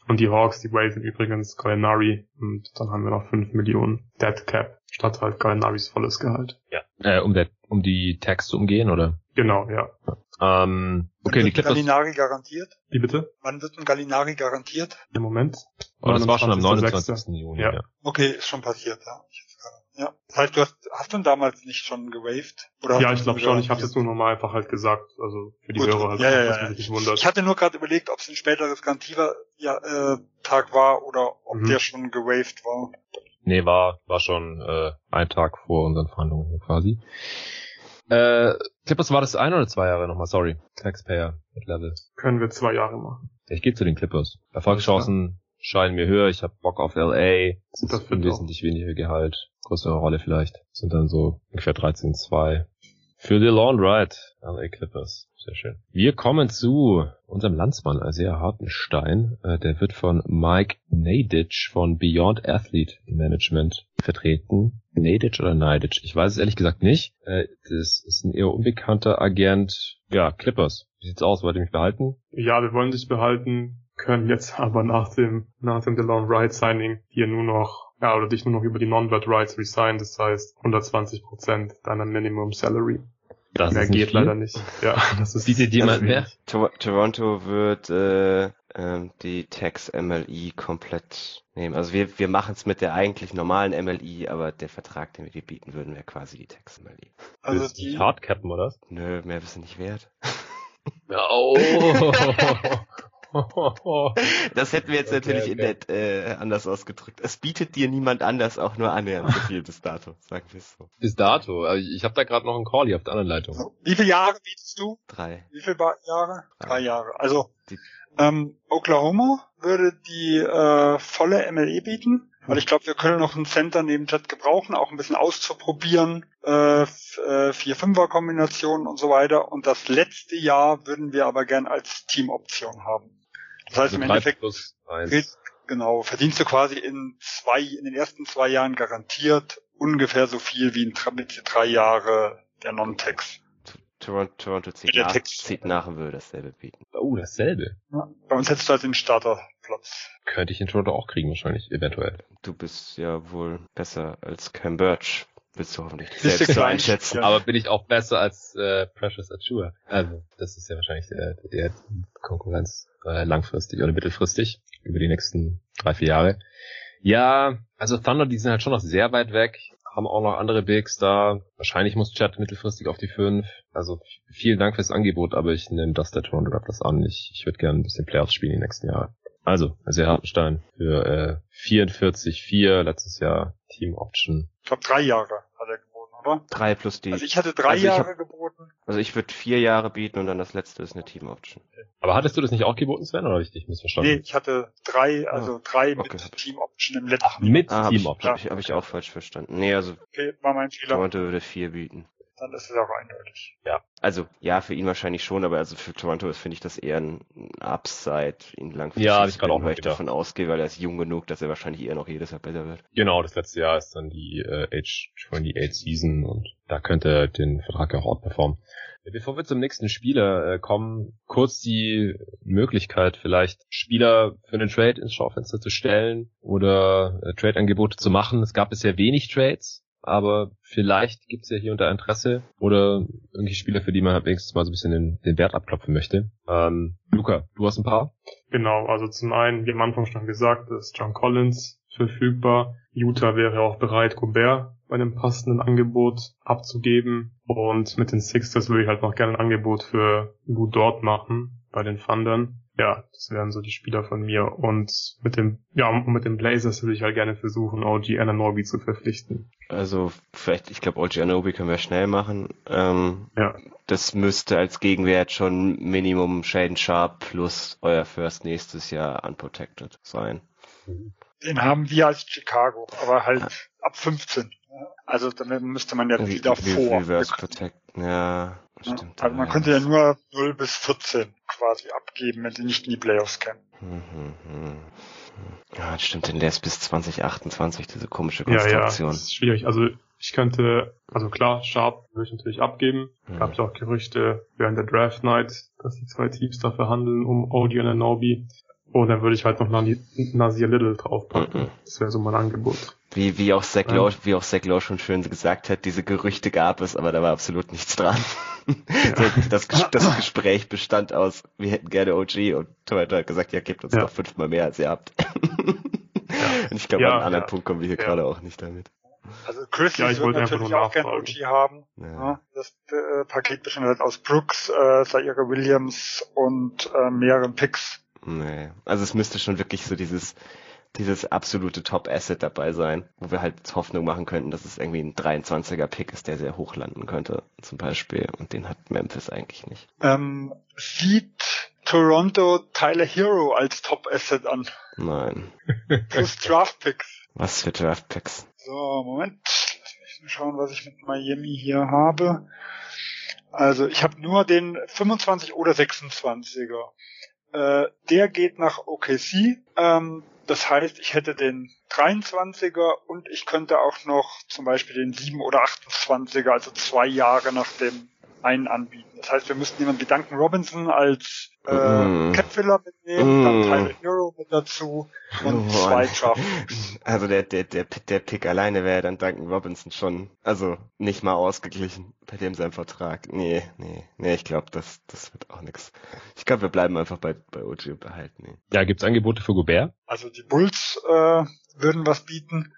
[SPEAKER 4] Und die Hawks, die waven übrigens Gallinari und dann haben wir noch 5 Millionen Dead Cap statt halt Gallinaris volles Gehalt.
[SPEAKER 1] Ja. Äh, um, der, um die Tags zu umgehen, oder?
[SPEAKER 4] Genau, ja.
[SPEAKER 1] Ähm, okay,
[SPEAKER 3] Wann
[SPEAKER 1] die Clippers.
[SPEAKER 3] Gallinari garantiert?
[SPEAKER 4] Wie bitte?
[SPEAKER 3] Wann wird ein Gallinari garantiert?
[SPEAKER 4] Im Moment?
[SPEAKER 1] Oh, das war schon am
[SPEAKER 4] 29.06..
[SPEAKER 1] 29. Juni.
[SPEAKER 4] Ja.
[SPEAKER 1] Ja.
[SPEAKER 3] Okay, ist schon passiert, ja. Ich Ja. Das heißt, du hast, hast du ihn damals nicht schon gewaved? Oder hast
[SPEAKER 4] Ja, ich glaube schon. Ich habe jetzt nur nochmal einfach halt gesagt, also für die
[SPEAKER 3] Gut.
[SPEAKER 4] Hörer halt,
[SPEAKER 3] Ja, ja, ja.
[SPEAKER 4] nicht wundert.
[SPEAKER 3] Ich hatte nur gerade überlegt, ob es ein späteres Garantier ja, äh, Tag war oder ob
[SPEAKER 4] Mhm.
[SPEAKER 3] der schon gewaved war.
[SPEAKER 1] Nee, war, war schon äh, ein Tag vor unseren Verhandlungen hier quasi. Äh, Clippers war das ein oder zwei Jahre nochmal, sorry. Taxpayer mit Level.
[SPEAKER 4] Können wir zwei Jahre machen.
[SPEAKER 1] Ich gehe zu den Clippers. Erfolgschancen scheinen mir höher. Ich habe Bock auf LA.
[SPEAKER 4] Das
[SPEAKER 1] ist
[SPEAKER 4] wird
[SPEAKER 1] wesentlich weniger Gehalt. Größere Rolle vielleicht. Sind dann so ungefähr 13,2. Für die Lawn Ride. LA Clippers. Sehr schön. Wir kommen zu unserem Landsmann, Isaiah Hartenstein. Äh, der wird von Mike Nadich von Beyond Athlete Management vertreten. Nadich oder Nadic? Ich weiß es ehrlich gesagt nicht. Äh, das ist ein eher unbekannter Agent. Ja, Clippers. Wie sieht's aus? Wollt ihr mich behalten?
[SPEAKER 4] Ja, wir wollen dich behalten, können jetzt aber nach dem, nach dem DeLon Wright Signing dir nur noch, ja, oder dich nur noch über die Non-Bet Rights resign, das heißt 120 Prozent deiner Minimum Salary.
[SPEAKER 1] Das
[SPEAKER 4] Mehr
[SPEAKER 1] ist nicht
[SPEAKER 4] geht
[SPEAKER 1] viel.
[SPEAKER 4] leider nicht. Ja, das ist,
[SPEAKER 1] Bietet jemand mehr?
[SPEAKER 2] Tor Toronto wird äh, ähm, die Tax MLI komplett nehmen. Also wir, wir machen es mit der eigentlich normalen MLI, aber der Vertrag, den wir dir bieten würden, wäre quasi die Tax MLI.
[SPEAKER 3] Also
[SPEAKER 1] Willst
[SPEAKER 3] die,
[SPEAKER 1] nicht hardcappen, oder?
[SPEAKER 2] Nö, mehr bist du nicht wert.
[SPEAKER 1] Oh.
[SPEAKER 2] Das hätten wir jetzt
[SPEAKER 1] Okay,
[SPEAKER 2] natürlich
[SPEAKER 1] okay.
[SPEAKER 2] in der, äh, anders ausgedrückt. Es bietet dir niemand anders auch nur annähernd so viel bis dato, sagen wir es so.
[SPEAKER 1] Bis dato. Aber Ich habe da gerade noch einen Call hier auf der anderen Leitung.
[SPEAKER 3] wie viele Jahre bietest du?
[SPEAKER 2] Drei.
[SPEAKER 3] Wie viele Ba- Jahre? Drei Jahre. Also
[SPEAKER 2] Die-
[SPEAKER 3] ähm, Oklahoma würde die äh, volle MLE bieten, weil ich glaube, wir können noch einen Center neben Jet gebrauchen, auch ein bisschen auszuprobieren, äh, äh, 4-5er-Kombinationen und so weiter. Und das letzte Jahr würden wir aber gern als Teamoption haben. Das heißt
[SPEAKER 1] Also
[SPEAKER 3] im Endeffekt genau, verdienst du quasi in zwei, in den ersten zwei Jahren garantiert ungefähr so viel wie in drei- drei Jahre der Non-Tax.
[SPEAKER 2] Toronto, Toronto zieht,
[SPEAKER 3] Der
[SPEAKER 2] nach,
[SPEAKER 3] Text.
[SPEAKER 2] zieht nach und will dasselbe bieten.
[SPEAKER 1] Oh, dasselbe.
[SPEAKER 3] Ja, bei uns hättest du halt den Starterplatz.
[SPEAKER 1] Könnte ich in Toronto auch kriegen, wahrscheinlich, eventuell.
[SPEAKER 2] Du bist ja wohl besser als Cam Birch. Willst du hoffentlich
[SPEAKER 3] Bist
[SPEAKER 2] selbst so einschätzen.
[SPEAKER 3] Ja.
[SPEAKER 1] Aber bin ich auch besser als äh, Precious Achua? Also, das ist ja wahrscheinlich der, der Konkurrenz äh, langfristig oder mittelfristig über die nächsten drei, vier Jahre. Ja, also Thunder, die sind halt schon noch sehr weit weg, haben auch noch andere Bigs da. Wahrscheinlich muss Chad mittelfristig auf die fünf. Also vielen Dank fürs Angebot, aber ich nehme das der Toronto Raptors an. Ich, ich würde gerne ein bisschen Playoffs spielen die nächsten Jahre. Also, also Hartenstein für äh, 44,4 letztes Jahr Team Option.
[SPEAKER 3] Ich glaube, drei Jahre hat er oder?
[SPEAKER 2] Drei plus die.
[SPEAKER 3] Also ich hatte drei
[SPEAKER 2] Also ich hab-
[SPEAKER 3] Jahre geboten.
[SPEAKER 2] Also ich würde vier Jahre bieten und dann das letzte ist eine Team Option.
[SPEAKER 1] Aber hattest du das nicht auch geboten, Sven, oder habe ich dich missverstanden?
[SPEAKER 3] Nee, ich hatte drei, also drei
[SPEAKER 2] okay.
[SPEAKER 3] mit Team Option im letzten.
[SPEAKER 1] Mit
[SPEAKER 2] Ah, habe
[SPEAKER 1] Team
[SPEAKER 2] ich,
[SPEAKER 1] Option.
[SPEAKER 2] hab ich, hab ich auch falsch verstanden. Nee, also
[SPEAKER 3] Okay, war mein Fehler.
[SPEAKER 2] Toronto würde vier bieten.
[SPEAKER 3] Dann ist es auch eindeutig.
[SPEAKER 2] Also ja, für ihn wahrscheinlich schon, aber also für Toronto ist finde ich das eher ein Upside, ihn langfristig
[SPEAKER 1] Ja, ich gerade auch
[SPEAKER 2] weil ich
[SPEAKER 1] gedacht.
[SPEAKER 2] davon ausgehe, weil er ist jung genug, dass er wahrscheinlich eher noch jedes Jahr besser wird.
[SPEAKER 1] Genau, das letzte Jahr ist dann die äh, Age 28 Season und da könnte er den Vertrag ja auch performen. Bevor wir zum nächsten Spieler äh, kommen, kurz die Möglichkeit, vielleicht Spieler für einen Trade ins Schaufenster zu stellen oder äh, Trade-Angebote zu machen. Es gab bisher wenig Trades, aber vielleicht gibt's ja hier unter Interesse oder irgendwelche Spieler, für die man halt wenigstens mal so ein bisschen den, den Wert abklopfen möchte. Ähm, Luca, du hast ein paar?
[SPEAKER 4] Genau, also zum einen, wie am Anfang schon gesagt, ist John Collins verfügbar. Utah wäre auch bereit, Gobert bei einem passenden Angebot abzugeben. Und mit den Sixers würde ich halt noch gerne ein Angebot für Lou Dort machen bei den Thundern. Ja, das wären so die Spieler von mir. Und mit dem, ja, mit dem Blazers würde ich halt gerne versuchen, OG Ananobi zu verpflichten.
[SPEAKER 2] Also vielleicht, ich glaube, OG Ananobi können wir schnell machen. Ähm,
[SPEAKER 4] ja.
[SPEAKER 2] Das müsste als Gegenwert schon Minimum Shaden Sharp plus euer First nächstes Jahr unprotected sein.
[SPEAKER 3] Den haben wir als Chicago, aber halt ab 15. Also dann müsste man ja wieder vor.
[SPEAKER 2] Reverse Protect, ja.
[SPEAKER 3] Stimmt, also man ja. könnte ja nur 0 bis 14 quasi abgeben, wenn sie nicht in die Playoffs kämen.
[SPEAKER 2] Mhm, mhm. Ja, das stimmt, den lässt bis 2028, diese komische Konstruktion.
[SPEAKER 4] Ja, ja, das ist schwierig. Also ich könnte, also klar, Sharp würde ich natürlich abgeben. Mhm. Gab es auch Gerüchte während der Draft Night, dass die zwei Teams da verhandeln um Odie und Anobi. Und dann würde ich halt noch Nasir Little draufpacken. Mhm. Das wäre so mein Angebot.
[SPEAKER 2] Wie, wie auch Zach Lowe, wie auch Zach Lowe schon schön gesagt hat, diese Gerüchte gab es, aber da war absolut nichts dran. das, das Gespräch bestand aus, wir hätten gerne OG und Toyota hat gesagt, ja, gebt uns ja. noch fünfmal mehr, als ihr habt. und ich glaube, ja, an einen anderen Punkt kommen wir hier gerade auch nicht damit.
[SPEAKER 3] Also Chris ja, wird natürlich auch gerne OG haben. Ja. Das äh, Paket besteht halt aus Brooks, äh, Zaire Williams und äh, mehreren Picks.
[SPEAKER 2] Nee. Also es müsste schon wirklich so dieses dieses absolute Top-Asset dabei sein, wo wir halt Hoffnung machen könnten, dass es irgendwie ein 23er-Pick ist, der sehr hoch landen könnte, zum Beispiel. Und den hat Memphis eigentlich nicht.
[SPEAKER 3] Ähm, sieht Toronto Tyler Hero als Top-Asset an?
[SPEAKER 2] Nein.
[SPEAKER 3] Plus Draft-Picks.
[SPEAKER 2] Was für Draft-Picks?
[SPEAKER 3] So, Moment. Lass mich mal schauen, was ich mit Miami hier habe. Also ich habe nur den 25 oder 26er. Äh, der geht nach OKC. Ähm, das heißt, ich hätte den 23er und ich könnte auch noch zum Beispiel den 7 oder 28er, also zwei Jahre nach dem einen anbieten. Das heißt, wir müssten jemanden wie Duncan Robinson als äh, mm. Catfiller mitnehmen, mm. dann Tyler Hero mit dazu und oh, zwei Draft.
[SPEAKER 2] Also der, der, der, der Pick alleine wäre dann Duncan Robinson schon, also nicht mal ausgeglichen bei dem sein Vertrag. Nee, nee, nee, ich glaube, das, das wird auch nix. Ich glaube, wir bleiben einfach bei, bei OG und behalten ihn.
[SPEAKER 1] Ja, gibt's Angebote für Gobert?
[SPEAKER 3] Also die Bulls äh, würden was bieten.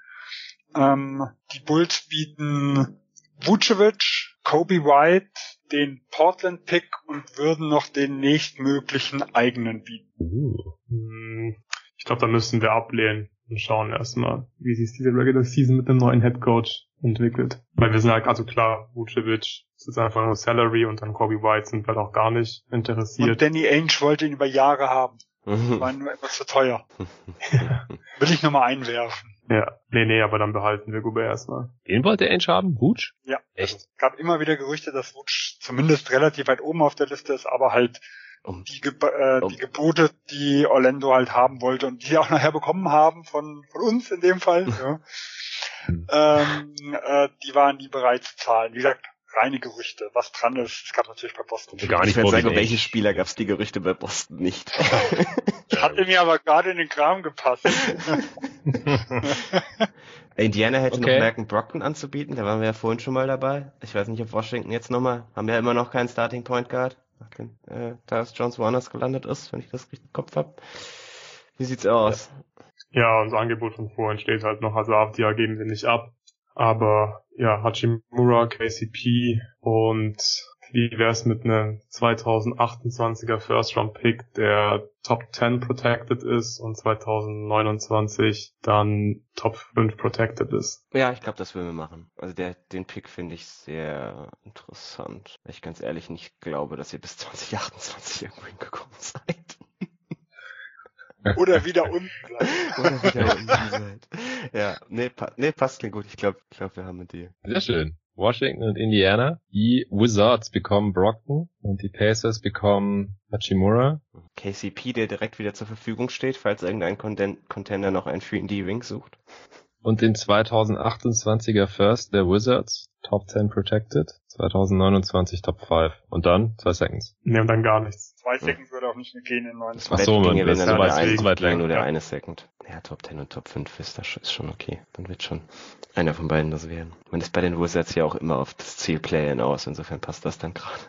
[SPEAKER 3] Ähm, die Bulls bieten Vucevic, Kobe White, den Portland-Pick und würden noch den nächstmöglichen eigenen bieten.
[SPEAKER 4] Uh. Ich glaube, da müssen wir ablehnen und schauen erstmal, wie sich diese Regular Season mit dem neuen Head Coach entwickelt. Weil wir sind halt, also klar, Vucevic ist einfach nur Salary und dann Kobe White sind wir auch gar nicht interessiert. Und
[SPEAKER 3] Danny Ainge wollte ihn über Jahre haben. War nur etwas zu teuer. Will ich nochmal einwerfen.
[SPEAKER 4] Ja, nee, nee, aber dann behalten wir Gobert erstmal.
[SPEAKER 1] Den wollte Ainge haben? Wutsch?
[SPEAKER 3] Ja. Echt? Es gab immer wieder Gerüchte, dass Wutsch zumindest relativ weit oben auf der Liste ist, aber halt um, die, Ge äh, um. die Gebote, die Orlando halt haben wollte und die auch nachher bekommen haben von, von uns in dem Fall, ja, hm. ähm, äh, die waren nie bereit zu zahlen. Wie gesagt, reine Gerüchte. Was dran ist, es gab natürlich bei Boston.
[SPEAKER 2] Gar nicht ich sagen, welche Spieler gab es die Gerüchte bei Boston nicht.
[SPEAKER 3] Hatte mir aber gerade in den Kram gepasst.
[SPEAKER 2] Indiana hätte okay. noch Malcolm Brockton anzubieten, da waren wir ja vorhin schon mal dabei. Ich weiß nicht, ob Washington jetzt nochmal, haben wir ja immer noch keinen Starting Point Guard, nachdem äh, Darius Jones woanders gelandet ist, wenn ich das richtig im Kopf habe. Wie sieht's aus?
[SPEAKER 4] Ja, unser Angebot von vorhin steht halt noch, also Avdia geben wir nicht ab. Aber ja, Hachimura, KCP und wie wär's mit einem 2028er First Round Pick, der Top 10 protected ist und 2029 dann Top 5 protected ist.
[SPEAKER 2] Ja, ich glaube, das würden wir machen. Also der, den Pick finde ich sehr interessant. Weil ich ganz ehrlich nicht glaube, dass ihr bis 2028 irgendwo hingekommen seid.
[SPEAKER 3] Oder wieder unten bleiben. Oder wieder unten
[SPEAKER 2] seid. Ja, nee, pa nee passt klingt gut. Ich glaube, ich glaub, wir haben mit dir.
[SPEAKER 1] Sehr schön. Washington und Indiana. Die Wizards bekommen Brockton und die Pacers bekommen Hachimura.
[SPEAKER 2] KCP, der direkt wieder zur Verfügung steht, falls irgendein Contender noch einen 3D-Ring sucht.
[SPEAKER 1] Und den 2028er First der Wizards. Top 10 Protected. 2029 Top 5. Und dann zwei Seconds.
[SPEAKER 4] Nee, und dann gar nichts.
[SPEAKER 3] Zwei Seconds würde auch nicht mehr gehen in 29.
[SPEAKER 2] Ach so, man, das ist nur, der ein, weit nur der eine Second. Ja, Top 10 und Top 5 ist, das ist schon okay. Dann wird schon einer von beiden das werden. Man ist bei den Wizards ja auch immer auf das Ziel Playen aus, insofern passt das dann gerade.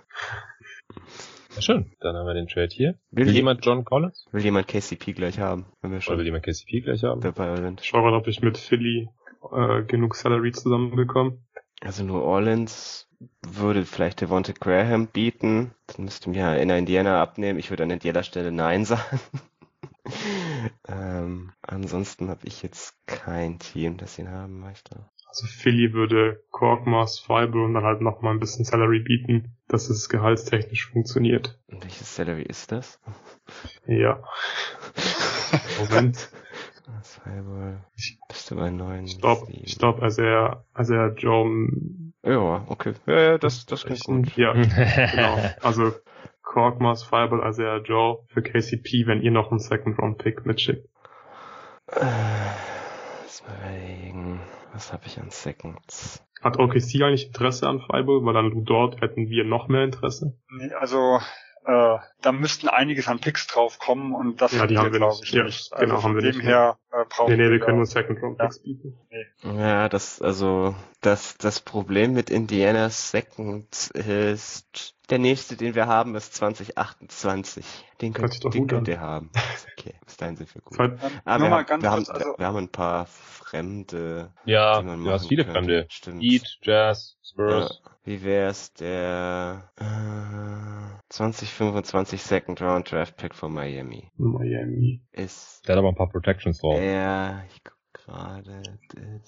[SPEAKER 1] Ja, schön. Dann haben wir den Trade hier. Will, will jemand John Collins?
[SPEAKER 2] Will jemand KCP gleich haben?
[SPEAKER 1] Wenn wir schon Oder will jemand KCP gleich haben?
[SPEAKER 2] Dabei sind.
[SPEAKER 4] Schau mal, ob ich mit Philly äh, genug Salary zusammenbekomme.
[SPEAKER 2] Also New Orleans würde vielleicht Devonta Graham bieten. Dann müsste mir in Indiana abnehmen. Ich würde an Indiana Stelle Nein sagen. ähm, ansonsten habe ich jetzt kein Team, das ihn haben möchte.
[SPEAKER 4] Also Philly würde Korkmaz, Fiber und dann halt nochmal ein bisschen Salary bieten, dass es gehaltstechnisch funktioniert.
[SPEAKER 2] Und welches Salary ist das?
[SPEAKER 4] Ja. Moment.
[SPEAKER 2] Fiber. Bist du bei neun?
[SPEAKER 4] Ich glaube, ich glaube, also er, also er Joe.
[SPEAKER 2] Ja, okay. Ja, ja, das, das klingt gut.
[SPEAKER 4] Ja, genau. Also Korkmaz, Fireball, also er Joe für KCP, wenn ihr noch einen Second Round Pick mitschickt.
[SPEAKER 2] Äh, lass mal überlegen. Was habe ich an Seconds?
[SPEAKER 4] Hat OKC eigentlich Interesse an Fireball? Weil dann dort hätten wir noch mehr Interesse.
[SPEAKER 3] Nee, also äh, da müssten einiges an Picks drauf kommen und das
[SPEAKER 4] ja, die haben wir
[SPEAKER 3] glaube ich
[SPEAKER 4] ja,
[SPEAKER 3] nicht.
[SPEAKER 4] Genau,
[SPEAKER 3] Also
[SPEAKER 4] haben wir nicht.
[SPEAKER 3] her äh, brauchen
[SPEAKER 4] Nee, nee, wir können nur Second Round
[SPEAKER 3] Ja.
[SPEAKER 4] Picks bieten.
[SPEAKER 2] Ja, das, also, das, das Problem mit Indiana Second ist, der nächste, den wir haben, ist 2028. Den könnt, den
[SPEAKER 4] gut
[SPEAKER 2] könnt ihr haben. Okay. Bis dahin sind wir gut. Ah, wir, haben, wir, haben,
[SPEAKER 3] also
[SPEAKER 2] wir haben ein paar Fremde,
[SPEAKER 1] ja, du hast viele
[SPEAKER 2] könnte.
[SPEAKER 1] Fremde.
[SPEAKER 2] Stimmt.
[SPEAKER 1] Heat, Jazz,
[SPEAKER 2] Ja.
[SPEAKER 1] Spurs.
[SPEAKER 2] Wie wär's der äh, 2025 Second Round Draft Pick von Miami?
[SPEAKER 4] Miami.
[SPEAKER 2] Ist
[SPEAKER 1] Der hat aber ein paar Protections drauf.
[SPEAKER 2] er, ich guck gerade,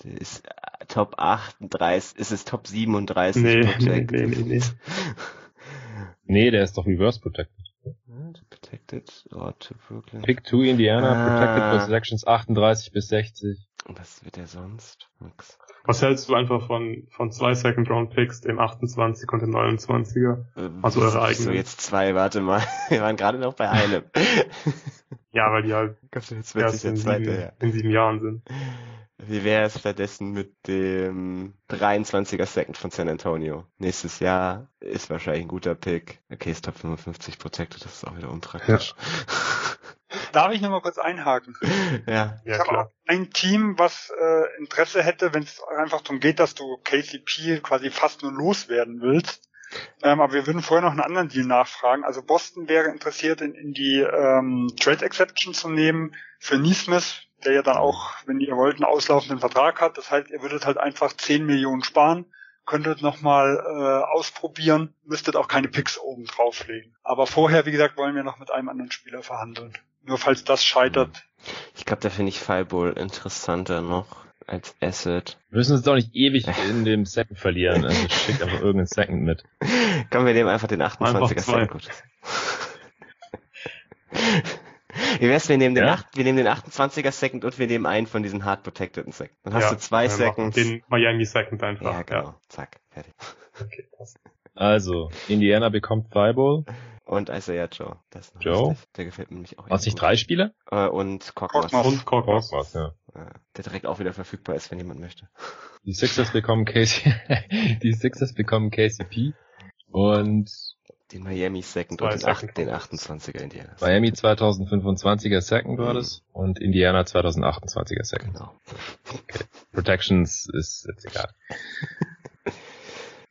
[SPEAKER 2] ist äh, Top 38, ist es Top 37
[SPEAKER 4] Nee, nee,
[SPEAKER 2] Protected?
[SPEAKER 4] nee, nee, nee.
[SPEAKER 1] Nee, der ist doch Reverse Protected.
[SPEAKER 2] Protected, oh, to Brooklyn.
[SPEAKER 1] Pick 2 Indiana,
[SPEAKER 2] Ah.
[SPEAKER 1] Protected Selections 38 bis 60.
[SPEAKER 2] Was wird er sonst? Nix.
[SPEAKER 4] Was hältst du einfach von, von zwei Second Round Picks, dem 28 und dem 29er?
[SPEAKER 2] Äh,
[SPEAKER 4] Also eure eigenen.
[SPEAKER 2] jetzt zwei, warte mal. Wir waren gerade noch bei einem.
[SPEAKER 4] Ja, weil die halt
[SPEAKER 2] Gott, jetzt
[SPEAKER 4] erst in sieben,
[SPEAKER 2] her.
[SPEAKER 4] in sieben Jahren sind.
[SPEAKER 2] Wie wäre es stattdessen mit dem 23er Second von San Antonio? Nächstes Jahr ist wahrscheinlich ein guter Pick. Okay, ist Top 55 Protected, das ist auch wieder unpraktisch.
[SPEAKER 3] Darf ich noch mal kurz einhaken?
[SPEAKER 2] Ja.
[SPEAKER 3] ich
[SPEAKER 4] Ja,
[SPEAKER 3] habe
[SPEAKER 4] klar.
[SPEAKER 3] ein Team, was äh, Interesse hätte, wenn es einfach darum geht, dass du KCP quasi fast nur loswerden willst. Ähm, aber wir würden vorher noch einen anderen Deal nachfragen. Also Boston wäre interessiert, in, in die ähm, Trade Exception zu nehmen für Neesmith, der ja dann auch, wenn ihr wollt, einen auslaufenden Vertrag hat. Das heißt, ihr würdet halt einfach 10 Millionen sparen, könntet nochmal äh, ausprobieren, müsstet auch keine Picks oben drauflegen. Aber vorher, wie gesagt, wollen wir noch mit einem anderen Spieler verhandeln. Nur falls das scheitert,
[SPEAKER 2] Ich glaube, da finde ich Fireball interessanter noch als Asset.
[SPEAKER 1] Wir müssen uns doch nicht ewig in dem Second verlieren. Also schickt einfach irgendeinen Second mit.
[SPEAKER 2] Kommen wir nehmen einfach den 28er
[SPEAKER 4] Einfach.
[SPEAKER 2] Second. Wie wär's, wir nehmen den,
[SPEAKER 1] Ja?
[SPEAKER 2] acht, wir nehmen den 28er Second und wir nehmen einen von diesen hard protected Second. Dann hast
[SPEAKER 4] Ja,
[SPEAKER 2] du zwei Seconds.
[SPEAKER 4] Den Miami Second einfach.
[SPEAKER 2] ja, genau. Zack, fertig.
[SPEAKER 4] Okay, passt.
[SPEAKER 1] Also, Indiana bekommt Fireball.
[SPEAKER 2] Und Isaiah Joe. Das ist
[SPEAKER 1] Joe?
[SPEAKER 2] lustig. Der gefällt mir nämlich auch.
[SPEAKER 1] Was nicht drei Spieler?
[SPEAKER 2] gut. Äh, und Korkmaz.
[SPEAKER 4] Und Korkmaz.
[SPEAKER 1] Was, ja.
[SPEAKER 2] Der direkt auch wieder verfügbar ist, wenn jemand möchte.
[SPEAKER 1] Die Sixers bekommen KC die Sixers bekommen KCP und
[SPEAKER 2] Den Miami Second
[SPEAKER 4] Zwei
[SPEAKER 2] und den,
[SPEAKER 4] Second
[SPEAKER 2] acht, den
[SPEAKER 4] Rounds.
[SPEAKER 2] 28er Indiana.
[SPEAKER 1] Miami 2025er Second war das und Indiana 2028er Second.
[SPEAKER 2] Genau.
[SPEAKER 1] Protections ist jetzt egal.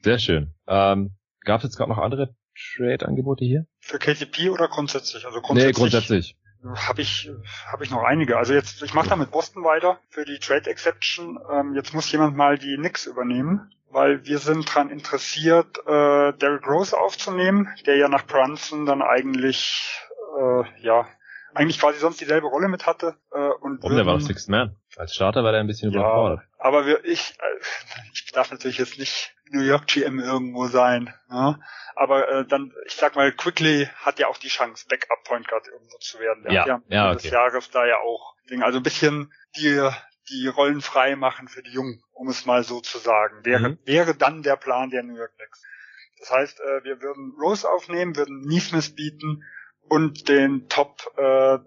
[SPEAKER 1] Sehr schön. Ähm, Gab es jetzt gerade noch andere Trade-Angebote hier?
[SPEAKER 3] für KCP oder grundsätzlich? Also
[SPEAKER 1] Nee,
[SPEAKER 3] grundsätzlich. Habe ich habe ich noch einige. Also jetzt ich mache da mit Boston weiter für die Trade Exception. Ähm, jetzt muss jemand mal die Knicks übernehmen, weil wir sind dran interessiert, äh, Derrick Rose aufzunehmen, der ja nach Brunson dann eigentlich äh, ja eigentlich quasi sonst dieselbe Rolle mit hatte äh, und
[SPEAKER 1] Warum? Der war doch Sixth Man. Als Starter war der ein bisschen
[SPEAKER 3] ja,
[SPEAKER 1] überfordert.
[SPEAKER 3] aber wir, ich, äh, ich darf natürlich jetzt nicht New York GM irgendwo sein. Ja? Aber äh, dann, ich sag mal, Quickly hat ja auch die Chance, Backup Point Guard irgendwo zu werden. Der
[SPEAKER 1] Ja,
[SPEAKER 3] hat ja,
[SPEAKER 1] ja,
[SPEAKER 3] Ende des
[SPEAKER 1] okay.
[SPEAKER 3] Jahres da ja auch Ding. Also ein bisschen die die Rollen frei machen für die Jungen, um es mal so zu sagen. Wäre
[SPEAKER 1] Mhm.
[SPEAKER 3] wäre dann der Plan der New York Knicks. Das heißt, äh, wir würden Rose aufnehmen, würden Neesmith bieten und den Top äh,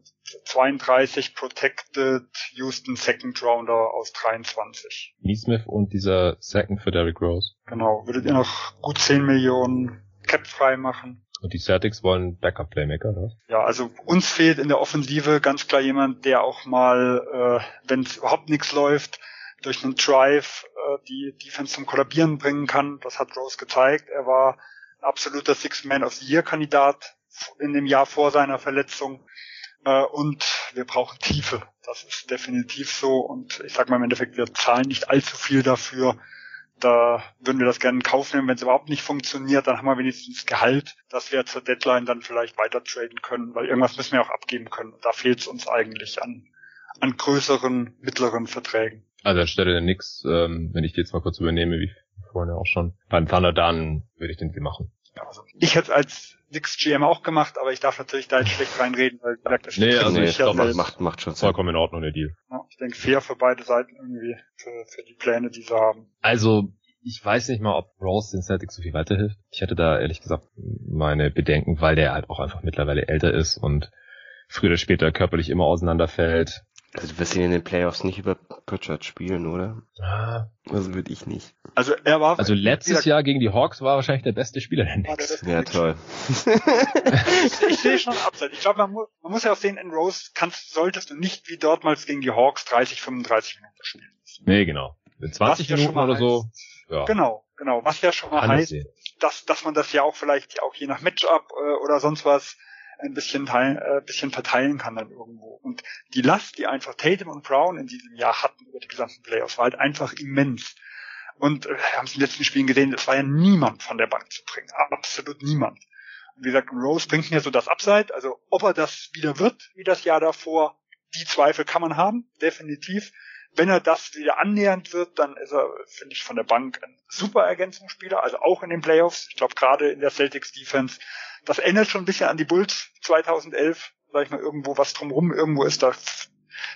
[SPEAKER 3] 32 Protected Houston Second Rounder aus 23.
[SPEAKER 1] Neesmith und dieser Second für Derrick Rose.
[SPEAKER 3] Genau. Würdet ihr noch gut 10 Millionen Cap frei machen?
[SPEAKER 1] Und die Celtics wollen Backup-Playmaker, oder? was?
[SPEAKER 3] Ja, also uns fehlt in der Offensive ganz klar jemand, der auch mal, äh, wenn es überhaupt nichts läuft, durch einen Drive äh, die Defense zum Kollabieren bringen kann. Das hat Rose gezeigt. Er war ein absoluter Six-Man of the Year-Kandidat in dem Jahr vor seiner Verletzung. Äh, und wir brauchen Tiefe. Das ist definitiv so. Und ich sag mal im Endeffekt, wir zahlen nicht allzu viel dafür, da würden wir das gerne in Kauf nehmen. Wenn es überhaupt nicht funktioniert, dann haben wir wenigstens Gehalt, dass wir zur Deadline dann vielleicht weiter traden können, weil irgendwas müssen wir auch abgeben können. Da fehlt es uns eigentlich an, an größeren, mittleren Verträgen.
[SPEAKER 1] Also anstelle der Nix, ähm, wenn ich die jetzt mal kurz übernehme, wie vorhin ja auch schon, beim Thunder dann würde ich den Deal machen.
[SPEAKER 3] Ja, also ich hätte als Nix GM auch gemacht, aber ich darf natürlich da jetzt schlecht reinreden, weil wie gesagt, das
[SPEAKER 1] Nee,
[SPEAKER 3] steht
[SPEAKER 1] also
[SPEAKER 2] nee,
[SPEAKER 1] ich
[SPEAKER 3] ja
[SPEAKER 1] glaub,
[SPEAKER 3] selbst.
[SPEAKER 2] macht, macht schon Sinn.
[SPEAKER 1] Vollkommen in Ordnung, der Deal.
[SPEAKER 3] Ja, ich denke fair für beide Seiten irgendwie, für, für die Pläne, die sie haben.
[SPEAKER 1] Also, ich weiß nicht mal, ob Rose den Celtics so viel weiterhilft. Ich hätte da ehrlich gesagt meine Bedenken, weil der halt auch einfach mittlerweile älter ist und früher oder später körperlich immer auseinanderfällt.
[SPEAKER 2] Also du wirst ihn in den Playoffs nicht über Pritchard spielen, oder?
[SPEAKER 1] Ah.
[SPEAKER 2] Also würde ich nicht.
[SPEAKER 3] Also er war
[SPEAKER 1] Also letztes Jahr gegen die Hawks war wahrscheinlich der beste Spieler der Knicks.
[SPEAKER 2] Ja, toll.
[SPEAKER 3] ich, sehe schon Upside. Ich glaube, man, mu man muss ja auch sehen, in Rose kannst, solltest du nicht wie dortmals gegen die Hawks 30, 35 Minuten spielen.
[SPEAKER 1] Nee, genau. Mit 20
[SPEAKER 3] Was ja schon
[SPEAKER 1] Minuten oder so.
[SPEAKER 3] heißt-
[SPEAKER 1] Ja,
[SPEAKER 3] Genau, genau. Was ja schon mal heißt, dass, dass man das ja auch vielleicht auch je nach Matchup äh, oder sonst was ein bisschen, teil, äh, bisschen verteilen kann dann irgendwo. Und die Last, die einfach Tatum und Brown in diesem Jahr hatten über die gesamten Playoffs, war halt einfach immens. Und äh, wir haben es in den letzten Spielen gesehen, es war ja niemand von der Bank zu bringen. Absolut niemand. Und wie gesagt, Rose bringt mir so das Upside. Also ob er das wieder wird, wie das Jahr davor, die Zweifel kann man haben, definitiv. Wenn er das wieder annähernd wird, dann ist er, finde ich, von der Bank ein super Ergänzungsspieler, also auch in den Playoffs. Ich glaube, gerade in der Celtics Defense. Das ändert schon ein bisschen an die Bulls 2011, sag ich mal, irgendwo was drumrum irgendwo ist. Da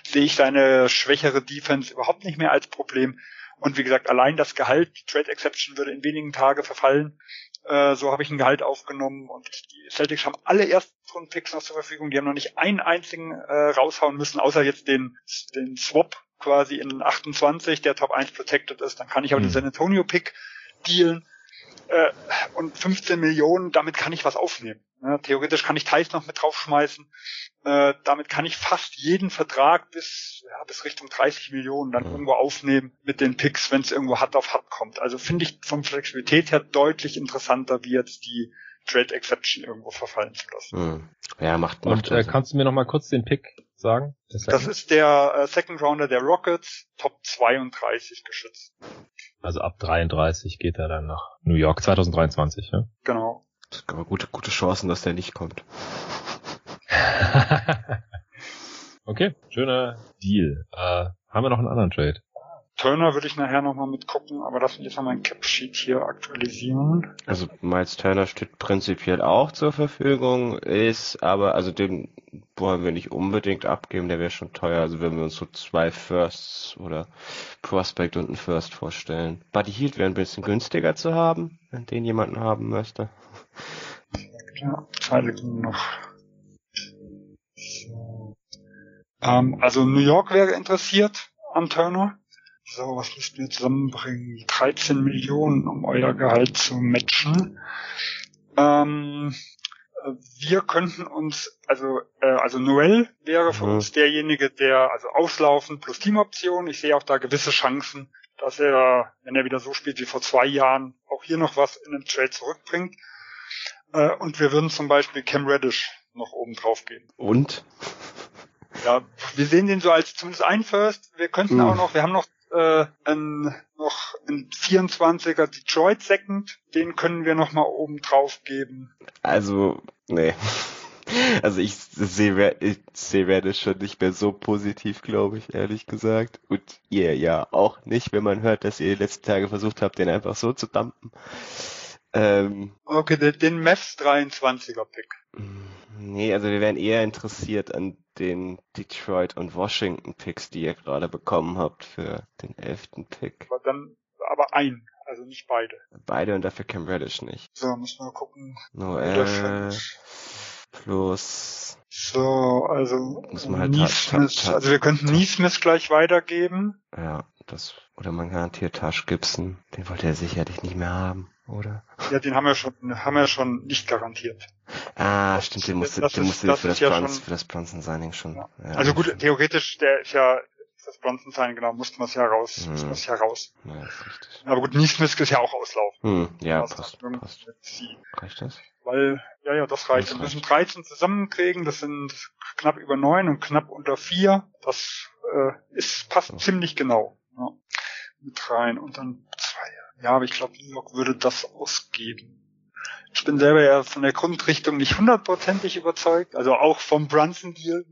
[SPEAKER 3] sehe ich seine schwächere Defense überhaupt nicht mehr als Problem. Und wie gesagt, allein das Gehalt, die Trade Exception würde in wenigen Tage verfallen. Äh, so habe ich ein Gehalt aufgenommen und die Celtics haben alle Erstrunden-Picks noch zur Verfügung. Die haben noch nicht einen einzigen äh, raushauen müssen, außer jetzt den, den Swap quasi in 28, der Top 1 protected ist. Dann kann ich auch
[SPEAKER 1] Hm.
[SPEAKER 3] den San Antonio Pick dealen. Äh, und 15 Millionen, damit kann ich was aufnehmen. Ja, theoretisch kann ich Thais noch mit draufschmeißen. Äh, damit kann ich fast jeden Vertrag bis, ja, bis Richtung 30 Millionen dann
[SPEAKER 2] Mhm.
[SPEAKER 3] irgendwo aufnehmen mit den Picks, wenn es irgendwo hart auf hart kommt. Also finde ich von Flexibilität her deutlich interessanter, wie jetzt die Trade Exception irgendwo verfallen zu lassen.
[SPEAKER 2] Hm. Ja, macht, macht
[SPEAKER 1] Und äh, kannst du mir noch mal kurz den Pick sagen? Das
[SPEAKER 3] Das ist der äh, Second Rounder der Rockets, Top 32 geschützt.
[SPEAKER 1] also ab 33 geht er dann nach New York 2023, ja?
[SPEAKER 3] Genau.
[SPEAKER 2] Gibt aber gute, gute Chancen, dass der nicht kommt.
[SPEAKER 1] okay, schöner Deal. Äh, haben wir noch einen anderen Trade?
[SPEAKER 3] Turner würde ich nachher nochmal mitgucken, aber lass mich jetzt nochmal mein Cap-Sheet hier aktualisieren.
[SPEAKER 2] Also Miles Turner steht prinzipiell auch zur Verfügung, ist aber, also den wollen wir nicht unbedingt abgeben, der wäre schon teuer. Also wenn wir uns so zwei Firsts oder Prospect und ein First vorstellen. Buddy Hield wäre ein bisschen günstiger zu haben, wenn den jemanden haben möchte.
[SPEAKER 3] Ja, Sekunden noch. So. Ähm, also New York wäre interessiert an Turner. So, was müssten wir zusammenbringen? 13 Millionen, um euer Gehalt zu matchen. Ähm, äh, wir könnten uns, also, äh, also Noel wäre für
[SPEAKER 2] Mhm.
[SPEAKER 3] uns derjenige, der, also auslaufen plus Teamoption. Ich sehe auch da gewisse Chancen, dass er, wenn er wieder so spielt wie vor zwei Jahren, auch hier noch was in den Trade zurückbringt. Äh, und wir würden zum Beispiel Cam Reddish noch oben drauf geben.
[SPEAKER 2] Und?
[SPEAKER 3] Ja, wir sehen den so als zumindest ein First. Wir könnten
[SPEAKER 2] Mhm.
[SPEAKER 3] auch noch, wir haben noch äh, ein, noch ein 24er Detroit Second, den können wir noch mal oben drauf geben.
[SPEAKER 2] Also, nee. Also ich sehe ich sehe Reddish schon nicht mehr so positiv, glaube ich, ehrlich gesagt. Und ihr ja auch nicht, wenn man hört, dass ihr die letzten Tage versucht habt, den einfach so zu dumpen. Ähm,
[SPEAKER 3] Okay, den, den Mavs 23er Pick.
[SPEAKER 2] nee, also wir wären eher interessiert an den Detroit und Washington Picks, die ihr gerade bekommen habt für den elften Pick.
[SPEAKER 3] Aber dann, aber ein, also nicht beide.
[SPEAKER 2] Beide und dafür Cam Reddish nicht.
[SPEAKER 3] So, müssen wir gucken.
[SPEAKER 2] Noel plus
[SPEAKER 3] So, also
[SPEAKER 2] Muss man halt
[SPEAKER 3] Neesmith, also wir könnten Neesmith gleich weitergeben.
[SPEAKER 2] Ja, das, oder man garantiert Tash Gibson. Den wollte er sicherlich nicht mehr haben, oder?
[SPEAKER 3] Ja, den haben wir schon, haben wir schon nicht garantiert.
[SPEAKER 2] Ah, stimmt, den musste,
[SPEAKER 3] ist-
[SPEAKER 2] musste für das
[SPEAKER 3] ja
[SPEAKER 2] Bronze,
[SPEAKER 3] schon-
[SPEAKER 2] für das Bronson Signing schon.
[SPEAKER 3] Ja.
[SPEAKER 2] Ja,
[SPEAKER 3] Also gut, theoretisch, der ist ja das Bronson sein, genau, mussten wir es ja raus,
[SPEAKER 2] Hm.
[SPEAKER 3] mussten wir es ja raus.
[SPEAKER 2] Ja, ist richtig.
[SPEAKER 3] Aber gut, Neesmith ist ja auch Auslauf.
[SPEAKER 2] Hm, ja,
[SPEAKER 3] Also,
[SPEAKER 2] passt, passt. Reicht das?
[SPEAKER 3] Weil, ja, ja, das reicht.
[SPEAKER 2] Das
[SPEAKER 3] Wir müssen 13 zusammenkriegen, das sind knapp über 9 und knapp unter 4. Das äh, ist passt
[SPEAKER 2] So.
[SPEAKER 3] ziemlich genau. Ja. Mit rein und dann zwei. Ja, aber ich glaube, New York würde das ausgeben. Ich bin selber ja von der Grundrichtung nicht hundertprozentig überzeugt, also auch vom Brunson-Deal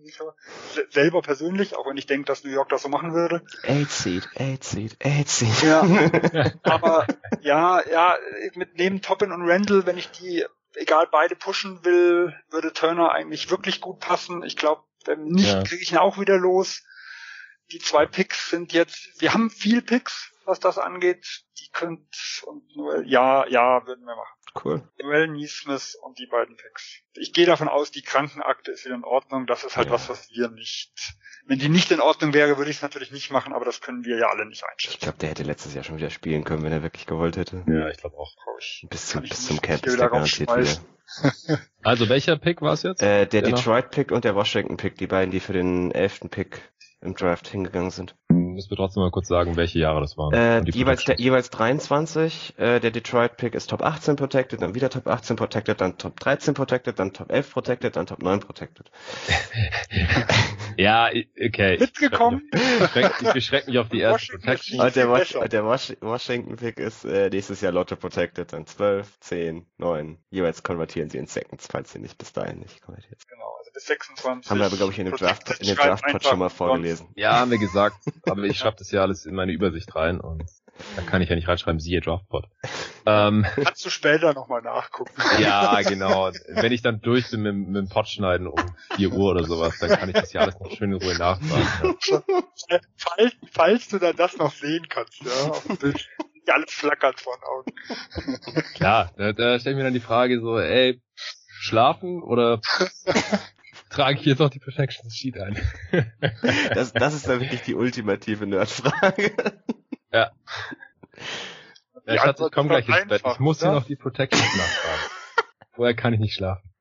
[SPEAKER 3] selber persönlich, auch wenn ich denke, dass New York das so machen würde.
[SPEAKER 2] Eight Seed, Eight Seed, Eight Seed.
[SPEAKER 3] Ja, aber ja, ja, mit neben Toppin und Randall, wenn ich die, egal beide pushen will, würde Turner eigentlich wirklich gut passen. Ich glaube, nicht ja. kriege ich ihn auch wieder los. Die zwei Picks sind jetzt, wir haben viel Picks, was das angeht. Die könnt und nur, ja, ja, würden wir machen.
[SPEAKER 2] Cool.
[SPEAKER 3] Noel Neesmith und die beiden Picks. Ich gehe davon aus, die Krankenakte ist wieder in Ordnung. Das ist halt ja. was, was wir nicht. Wenn die nicht in Ordnung wäre, würde ich es natürlich nicht machen, aber das können wir ja alle nicht einschätzen.
[SPEAKER 2] Ich glaube, der hätte letztes Jahr schon wieder spielen können, wenn er wirklich gewollt hätte.
[SPEAKER 1] Ja, ich glaube auch.
[SPEAKER 2] Bis, zum, bis zum Cap ist der garantiert wieder.
[SPEAKER 1] also welcher Pick war es jetzt?
[SPEAKER 2] Äh, der Detroit-Pick und der Washington-Pick, die beiden, die für den elften Pick im Draft hingegangen sind.
[SPEAKER 1] Müssen wir trotzdem mal kurz sagen, welche Jahre das waren.
[SPEAKER 2] Äh, jeweils, der, jeweils 23. Äh, der Detroit Pick ist Top 18 protected, dann wieder Top 18 protected, dann Top 13 protected, dann Top 11 protected, dann Top 9 protected.
[SPEAKER 1] ja, okay.
[SPEAKER 3] Mitgekommen?
[SPEAKER 1] Ich beschränke mich auf die erste Protection.
[SPEAKER 2] Und der, Was der Washington Pick ist äh, nächstes Jahr Lotto protected, dann 12, 10, 9. Jeweils konvertieren sie in Seconds, falls sie nicht bis dahin nicht konvertiert.
[SPEAKER 3] Genau, also bis 26.
[SPEAKER 2] Haben wir aber, glaube ich, in dem Draft, in dem Draft schon mal vorgelesen.
[SPEAKER 1] Ja, haben wir gesagt. Aber ich schreibe das ja alles in meine Übersicht rein und da kann ich ja nicht reinschreiben, siehe Draftpot.
[SPEAKER 3] Ähm, Kannst du später nochmal nachgucken.
[SPEAKER 1] Ja, genau. Wenn ich dann durch bin mit, mit dem Pot schneiden um 4 Uhr oder sowas, dann kann ich das ja alles noch schön in Ruhe nachfragen.
[SPEAKER 3] Ja. Falls, falls du dann das noch sehen kannst, ja, auf dem Bild. Alles flackert vor den Augen.
[SPEAKER 1] Klar, da, da stelle ich mir dann die Frage so, ey, schlafen oder trage ich jetzt auch die Perfection Sheet ein.
[SPEAKER 2] das, das ist dann wirklich die ultimative Nerdfrage.
[SPEAKER 1] Ja. Ja, ich, hatte, ich komme gleich ins Bett. Ich muss hier noch die Protection nachfragen. Vorher kann ich nicht schlafen.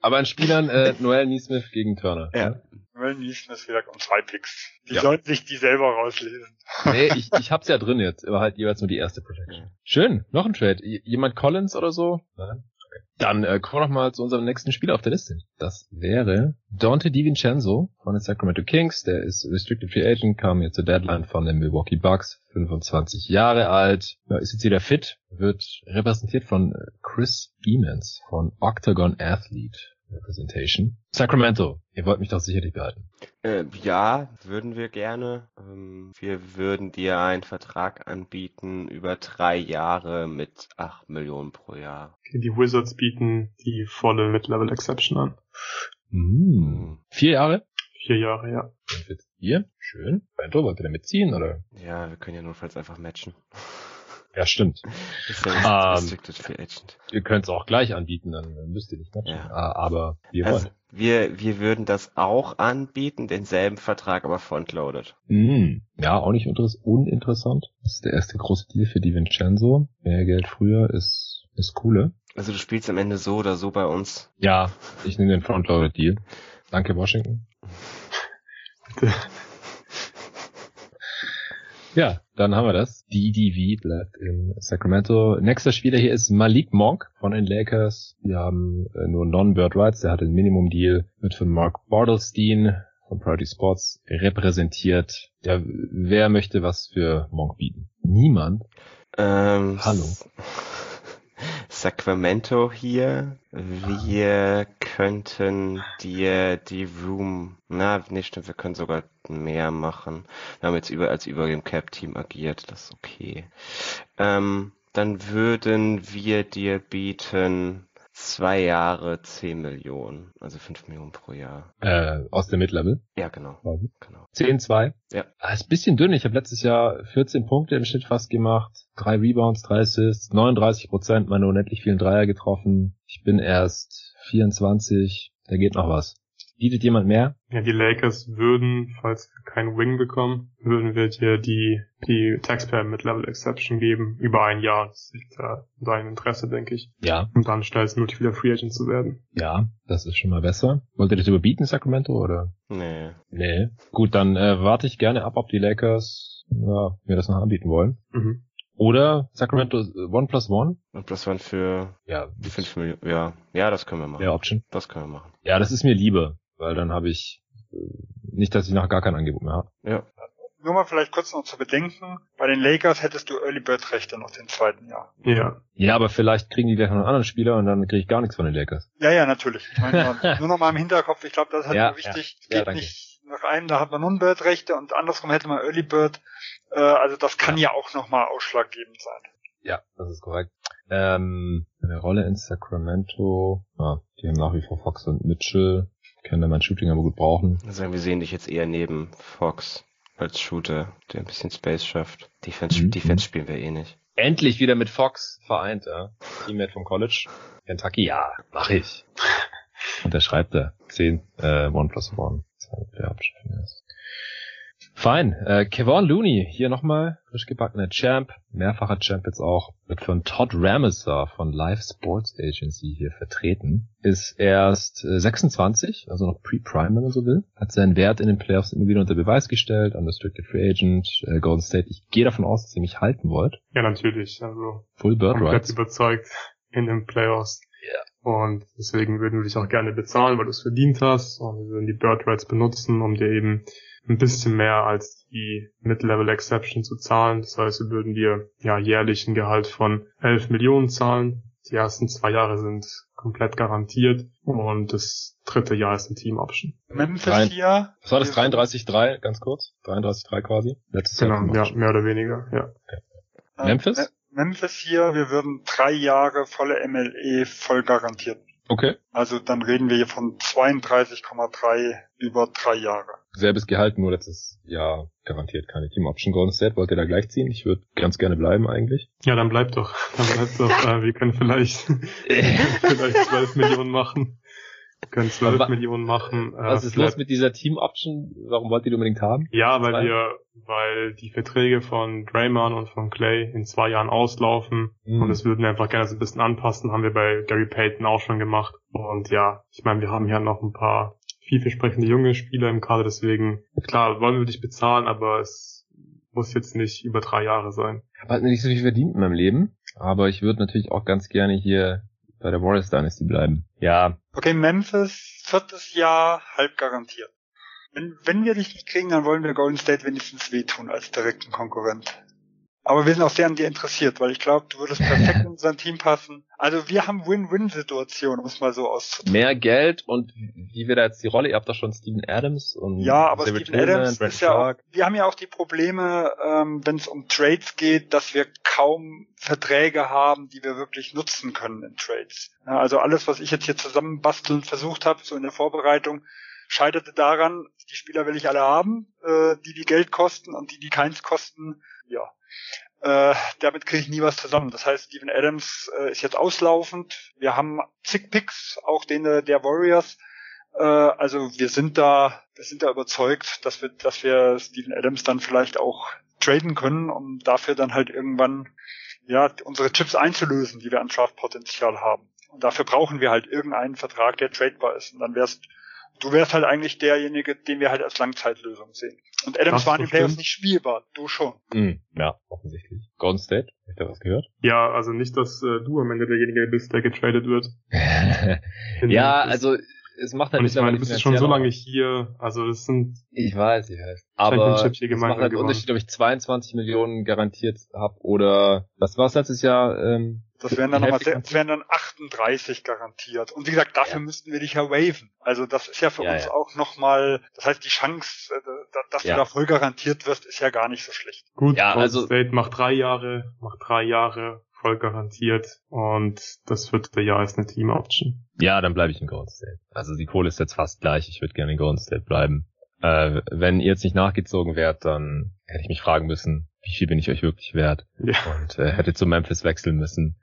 [SPEAKER 1] Aber an Spielern äh, Noel Neesmith gegen Turner.
[SPEAKER 3] Ja. ja. Noel Neesmith wieder um zwei Picks. Die ja. sollten sich die selber rauslesen.
[SPEAKER 1] Nee, ich, ich hab's ja drin jetzt, aber halt jeweils nur die erste Protection. Schön, noch ein Trade. Jemand Collins oder so? Nein. Dann äh, kommen wir noch mal zu unserem nächsten Spieler auf der Liste. Das wäre Dante DiVincenzo von den Sacramento Kings. Der ist Restricted Free Agent, kam jetzt zur Deadline von den Milwaukee Bucks, 25 Jahre alt, ja, ist jetzt wieder fit, wird repräsentiert von Chris Emans von Octagon Athlete. Representation. Sacramento, ihr wollt mich doch sicherlich behalten.
[SPEAKER 2] Äh, ja, würden wir gerne. Ähm, wir würden dir einen Vertrag anbieten über drei Jahre mit acht Millionen pro Jahr.
[SPEAKER 4] Okay, die Wizards bieten die volle Mid-Level Exception an.
[SPEAKER 1] Mm. Vier Jahre?
[SPEAKER 4] Vier Jahre, ja.
[SPEAKER 1] Ihr? Schön. Bento, wollt ihr da mitziehen, oder?
[SPEAKER 2] Ja, wir können ja notfalls einfach matchen.
[SPEAKER 1] Ja, stimmt.
[SPEAKER 2] Ja ähm,
[SPEAKER 1] Ihr könnt es auch gleich anbieten, dann müsst ihr nicht matchen. Ja. Ah, aber wir also, wollen.
[SPEAKER 2] Wir, wir würden das auch anbieten, denselben Vertrag, aber frontloaded.
[SPEAKER 1] Mm, ja, auch nicht uninteressant. Das ist der erste große Deal für die Vincenzo. Mehr Geld früher ist, ist cooler.
[SPEAKER 2] Also du spielst am Ende so oder so bei uns.
[SPEAKER 1] Ja, ich nehme den frontloaded Deal. Danke, Washington. Ja, dann haben wir das. DDV bleibt in Sacramento. Nächster Spieler hier ist Malik Monk von den Lakers. Wir haben äh, nur Non-Bird Rights. Der hat einen Minimum-Deal, wird von Mark Bartlestein von Priority Sports repräsentiert. Ja, wer möchte was für Monk bieten? Niemand.
[SPEAKER 2] Ähm,
[SPEAKER 1] Hallo.
[SPEAKER 2] Sacramento hier. Wir könnten dir die Room, na, nee, stimmt, wir können sogar mehr machen. Wir haben jetzt über, als über dem Cap-Team agiert, das ist okay. Ähm, dann würden wir dir bieten zwei Jahre 10 Millionen, also 5 Millionen pro Jahr.
[SPEAKER 1] Äh, aus der Mid-Level?
[SPEAKER 2] Ja, genau. genau.
[SPEAKER 1] 10, 2?
[SPEAKER 2] Ja.
[SPEAKER 1] Ah, ist ein bisschen dünn. Ich habe letztes Jahr 14 Punkte im Schnitt fast gemacht, drei Rebounds, drei Assists, 39 Prozent, meine unendlich vielen Dreier getroffen. Ich bin erst 24, da geht noch was. Bietet jemand mehr?
[SPEAKER 4] Ja, die Lakers würden, falls wir keinen Wing bekommen, würden wir dir die, die Taxpayer mit Level Exception geben über ein Jahr. Das liegt da in deinem Interesse, denke ich.
[SPEAKER 1] Ja.
[SPEAKER 4] Und dann schnellstmöglich wieder Free Agent zu werden.
[SPEAKER 1] Ja, das ist schon mal besser. Wollt ihr das überbieten, Sacramento, oder?
[SPEAKER 2] Nee.
[SPEAKER 1] Nee. Gut, dann äh, warte ich gerne ab, ob die Lakers ja, mir das noch anbieten wollen.
[SPEAKER 4] Mhm.
[SPEAKER 1] Oder Sacramento One plus One.
[SPEAKER 2] One plus One für
[SPEAKER 1] ja,
[SPEAKER 2] die 5 Millionen. Ja, ja, das können wir machen.
[SPEAKER 1] Ja, Option.
[SPEAKER 2] Das können wir machen.
[SPEAKER 1] Ja, das ist mir lieber weil dann habe ich äh, nicht, dass ich nachher gar kein Angebot mehr habe.
[SPEAKER 2] Ja.
[SPEAKER 3] nur mal vielleicht kurz noch zu bedenken, bei den Lakers hättest du Early Bird Rechte noch den zweiten Jahr.
[SPEAKER 4] Ja.
[SPEAKER 1] Ja, aber vielleicht kriegen die gleich noch einen anderen Spieler und dann kriege ich gar nichts von den Lakers.
[SPEAKER 3] Ja, ja, natürlich. Ich meine, nur noch mal im Hinterkopf, ich glaube, das ist halt
[SPEAKER 1] Ja,
[SPEAKER 3] wichtig.
[SPEAKER 1] ja. Ja,
[SPEAKER 3] Geht
[SPEAKER 1] danke.
[SPEAKER 3] nicht nach einem, da hat man Non-Bird Rechte und andersrum hätte man Early Bird. Äh, also das kann ja, auch noch mal ausschlaggebend sein.
[SPEAKER 1] Ja, das ist korrekt. Ähm, eine Rolle in Sacramento. Ah, die haben nach wie vor Fox und Mitchell. Können da mein Shooting aber gut brauchen.
[SPEAKER 2] Also wir sehen dich jetzt eher neben Fox als Shooter, der ein bisschen Space schafft. Defense,
[SPEAKER 1] Mhm.
[SPEAKER 2] Defense spielen wir eh nicht.
[SPEAKER 1] Endlich wieder mit Fox vereint, ja. Teammate vom College. Kentucky, ja, mach ich. Und der schreibt da 10, äh, One plus One. Der Hauptchef ist. Fein. Äh, Kevon Looney, hier nochmal frisch gebackener Champ, mehrfacher Champ jetzt auch, wird von Todd Ramesser von Live Sports Agency hier vertreten. Ist erst äh, 26, also noch pre-prime, wenn man so will. Hat seinen Wert in den Playoffs immer wieder unter Beweis gestellt, unrestricted free agent, äh, Golden State. Ich gehe davon aus, dass ihr mich halten wollt.
[SPEAKER 4] Ja, natürlich. Also
[SPEAKER 1] Full Bird
[SPEAKER 4] komplett
[SPEAKER 1] Rights.
[SPEAKER 4] überzeugt in den Playoffs.
[SPEAKER 1] Ja.
[SPEAKER 4] Und deswegen würden wir dich auch gerne bezahlen, weil du es verdient hast. Und wir würden die Bird Rights benutzen, um dir eben ein bisschen mehr als die Mid-Level Exception zu zahlen. Das heißt, wir würden dir ja jährlich ein Gehalt von 11 Millionen zahlen. Die ersten zwei Jahre sind komplett garantiert und das dritte Jahr ist ein Team Option.
[SPEAKER 3] Memphis hier.
[SPEAKER 1] Was war das?
[SPEAKER 3] wir-
[SPEAKER 1] 33,3, ganz kurz? 33,3 quasi? Letztes Jahr.
[SPEAKER 4] Genau, ja, mehr oder weniger, ja.
[SPEAKER 3] äh,
[SPEAKER 1] Memphis?
[SPEAKER 3] Me- Memphis hier, wir würden drei Jahre volle MLE voll garantiert.
[SPEAKER 1] Okay.
[SPEAKER 3] Also dann reden wir hier von 32,3 über drei Jahre.
[SPEAKER 1] Selbes Gehalt, nur letztes Jahr garantiert keine Team Option. Golden State wollt ihr da gleich ziehen? Ich würde ganz gerne bleiben eigentlich.
[SPEAKER 4] Ja, dann bleib doch. Dann bleib doch. Äh, wir können vielleicht, vielleicht 12 Millionen machen. Wir können 12
[SPEAKER 1] Aber
[SPEAKER 4] Millionen machen. Äh,
[SPEAKER 1] Was ist los mit dieser Team Option? Warum wollt ihr die unbedingt haben?
[SPEAKER 4] Ja,
[SPEAKER 1] Zwei?
[SPEAKER 4] weil wir, weil die Verträge von Draymond und von Clay in zwei Jahren auslaufen
[SPEAKER 1] Hm.
[SPEAKER 4] und das würden wir einfach gerne so ein bisschen anpassen, haben wir bei Gary Payton auch schon gemacht. Und ja, ich meine, wir haben ja noch ein paar vielversprechende junge Spieler im Kader, deswegen, klar, wollen wir dich bezahlen, aber es muss jetzt nicht über drei Jahre sein.
[SPEAKER 1] Ich habe halt nicht so viel verdient in meinem Leben, aber ich würde natürlich auch ganz gerne hier bei der Warriors Dynasty bleiben. Ja,
[SPEAKER 3] Okay, Memphis, viertes Jahr, halb garantiert. Wenn, wenn wir dich nicht kriegen, dann wollen wir Golden State wenigstens wehtun als direkten Konkurrent. Aber wir sind auch sehr an dir interessiert, weil ich glaube, du würdest perfekt in unser Team passen. Also wir haben Win-Win-Situationen, um es mal so auszudrücken.
[SPEAKER 1] mehr Geld und wie wir da jetzt die Rolle, ihr habt doch schon Steven Adams und
[SPEAKER 3] Ja, aber
[SPEAKER 1] David
[SPEAKER 3] Steven Adams
[SPEAKER 1] Brad
[SPEAKER 3] ist ja auch,
[SPEAKER 1] Clark.
[SPEAKER 3] wir haben ja auch die Probleme, ähm, wenn es um Trades geht, dass wir kaum Verträge haben, die wir wirklich nutzen können in Trades. Ja, also alles, was ich jetzt hier zusammenbasteln versucht habe, so in der Vorbereitung, scheiterte daran, die Spieler will ich alle haben, äh, die die Geld kosten und die die keins kosten, ja. Äh, damit kriege ich nie was zusammen. Das heißt, Steven Adams äh, ist jetzt auslaufend. Wir haben zig Picks, auch den der Warriors. Äh, also wir sind da, wir sind da überzeugt, dass wir, dass wir Steven Adams dann vielleicht auch traden können, um dafür dann halt irgendwann ja unsere Chips einzulösen, die wir an Draftpotenzial haben. Und dafür brauchen wir halt irgendeinen Vertrag, der tradebar ist. Und dann wärst du wärst halt eigentlich derjenige, den wir halt als Langzeitlösung sehen. Und Adams
[SPEAKER 4] Das
[SPEAKER 3] war in den Playoffs nicht spielbar, du schon.
[SPEAKER 1] Hm, ja, offensichtlich. Golden State, habt ihr da was gehört?
[SPEAKER 4] Ja, also nicht, dass äh, du am Ende derjenige bist, der getradet wird.
[SPEAKER 1] ja, also es macht halt
[SPEAKER 4] Und ich meine, du bist schon so lange hier, also das sind
[SPEAKER 1] Ich weiß, ich weiß. Aber es macht halt einen
[SPEAKER 4] gewonnen.
[SPEAKER 1] Unterschied, ob ich 22 Millionen garantiert habe oder was war es letztes Jahr? Ähm,
[SPEAKER 3] Das wären dann nochmal, das wären dann 38 garantiert. Und wie gesagt, dafür
[SPEAKER 1] Ja.
[SPEAKER 3] müssten wir dich ja waven. Also das ist ja für
[SPEAKER 1] Ja,
[SPEAKER 3] uns
[SPEAKER 1] ja.
[SPEAKER 3] auch nochmal, das heißt, die Chance, äh, da- dass
[SPEAKER 1] Ja.
[SPEAKER 3] du da voll garantiert wirst, ist ja gar nicht so schlecht.
[SPEAKER 4] gut.
[SPEAKER 1] Ja, also-
[SPEAKER 4] State macht drei Jahre, macht drei Jahre voll garantiert und das vierte Jahr ist eine Team Option.
[SPEAKER 1] Ja, dann bleibe ich in Golden State. Also die Kohle ist jetzt fast gleich. Ich würde gerne in Golden State bleiben. Äh, wenn ihr jetzt nicht nachgezogen wärt, dann hätte ich mich fragen müssen, wie viel bin ich euch wirklich wert?
[SPEAKER 4] Ja.
[SPEAKER 1] Und äh, hätte zu Memphis wechseln müssen.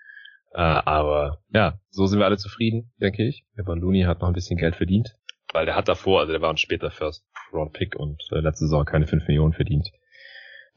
[SPEAKER 1] Äh, aber ja, so sind wir alle zufrieden, denke ich. Evan Looney hat noch ein bisschen Geld verdient. Weil der hat davor, also der war ein später First Round Pick und äh, letzte Saison keine 5 Millionen verdient.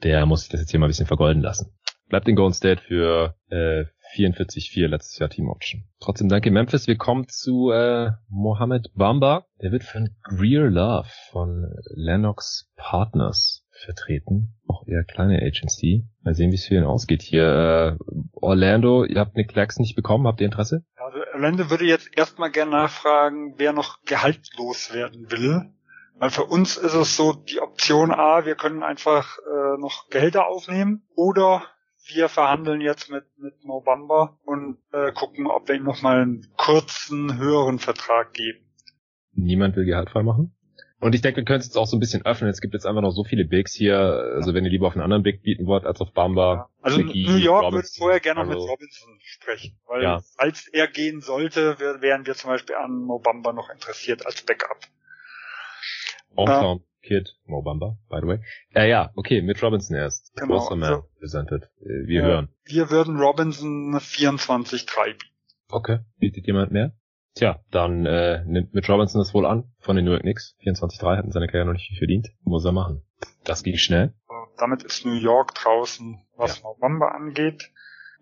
[SPEAKER 1] Der muss sich das jetzt hier mal ein bisschen vergolden lassen. Bleibt in Golden State für äh, 44-4 letztes Jahr Team Option. Trotzdem danke Memphis. Wir kommen zu äh, Mohammed Bamba. Der wird von Greer Love von Lennox Partners vertreten. Auch eher kleine Agency. Mal sehen, wie es für ihn ausgeht hier. Äh, Orlando, ihr habt Nick Claxton nicht bekommen. Habt ihr Interesse?
[SPEAKER 3] Also Orlando würde jetzt erstmal gerne nachfragen, wer noch gehaltlos werden will. Weil für uns ist es so die Option A, wir können einfach äh, noch Gehälter aufnehmen oder wir verhandeln jetzt mit, mit Mobamba und äh, gucken, ob wir ihm nochmal einen kurzen, höheren Vertrag geben.
[SPEAKER 1] Niemand will Gehalt frei machen? Und ich denke, wir können es jetzt auch so ein bisschen öffnen. Es gibt jetzt einfach noch so viele Bigs hier. Also wenn ihr lieber auf einen anderen Big bieten wollt als auf Bamba. Ja.
[SPEAKER 3] Also Mickey, New York Robinson, würde vorher gerne noch mit Robinson sprechen. Weil ja. als er gehen sollte, wären wir zum Beispiel an Mobamba noch interessiert als Backup.
[SPEAKER 1] Hometown äh, Kid, Mobamba, by the way. Äh, ja, okay, mit Robinson erst. Genau, Man also, presented. Äh, wir äh, hören.
[SPEAKER 3] Wir würden Robinson 24-3 bieten.
[SPEAKER 1] Okay. Bietet jemand mehr? Tja, dann äh, nimmt mit Robinson das wohl an von den New York Knicks. 24-3 hatten seine Karriere noch nicht viel verdient. Muss er machen. Das ging schnell.
[SPEAKER 3] Damit ist New York draußen, was ja. Mobamba angeht.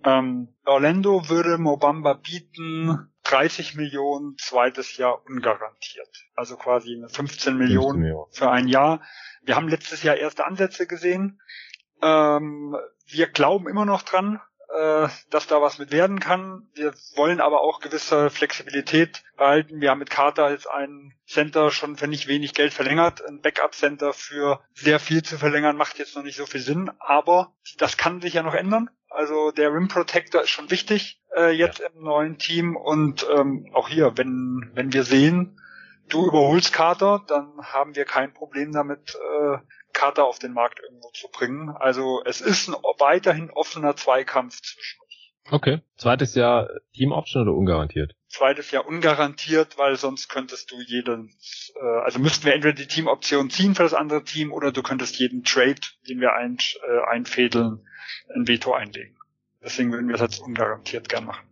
[SPEAKER 3] Ähm, Orlando würde Mobamba bieten 30 Millionen zweites Jahr ungarantiert. Also quasi 15 Millionen, 15 Millionen. für ein Jahr. Wir haben letztes Jahr erste Ansätze gesehen. Ähm, wir glauben immer noch dran, äh, dass da was mit werden kann. Wir wollen aber auch gewisse Flexibilität behalten. Wir haben mit Carter jetzt einen Center schon für nicht wenig Geld verlängert. Ein Backup-Center für sehr viel zu verlängern macht jetzt noch nicht so viel Sinn, aber das kann sich ja noch ändern. Also der Rim Protector ist schon wichtig äh, jetzt ja. im neuen Team und ähm, auch hier, wenn wenn wir sehen, du überholst Carter, dann haben wir kein Problem damit, äh, Carter auf den Markt irgendwo zu bringen. Also es ist ein weiterhin offener Zweikampf zwischen.
[SPEAKER 1] Okay. Zweites Jahr Team Option oder ungarantiert?
[SPEAKER 3] Zweites Jahr ungarantiert, weil sonst könntest du jeden, äh, also müssten wir entweder die Teamoption ziehen für das andere Team oder du könntest jeden Trade, den wir ein, äh, einfädeln, ein Veto einlegen. Deswegen würden wir es jetzt ungarantiert gern machen.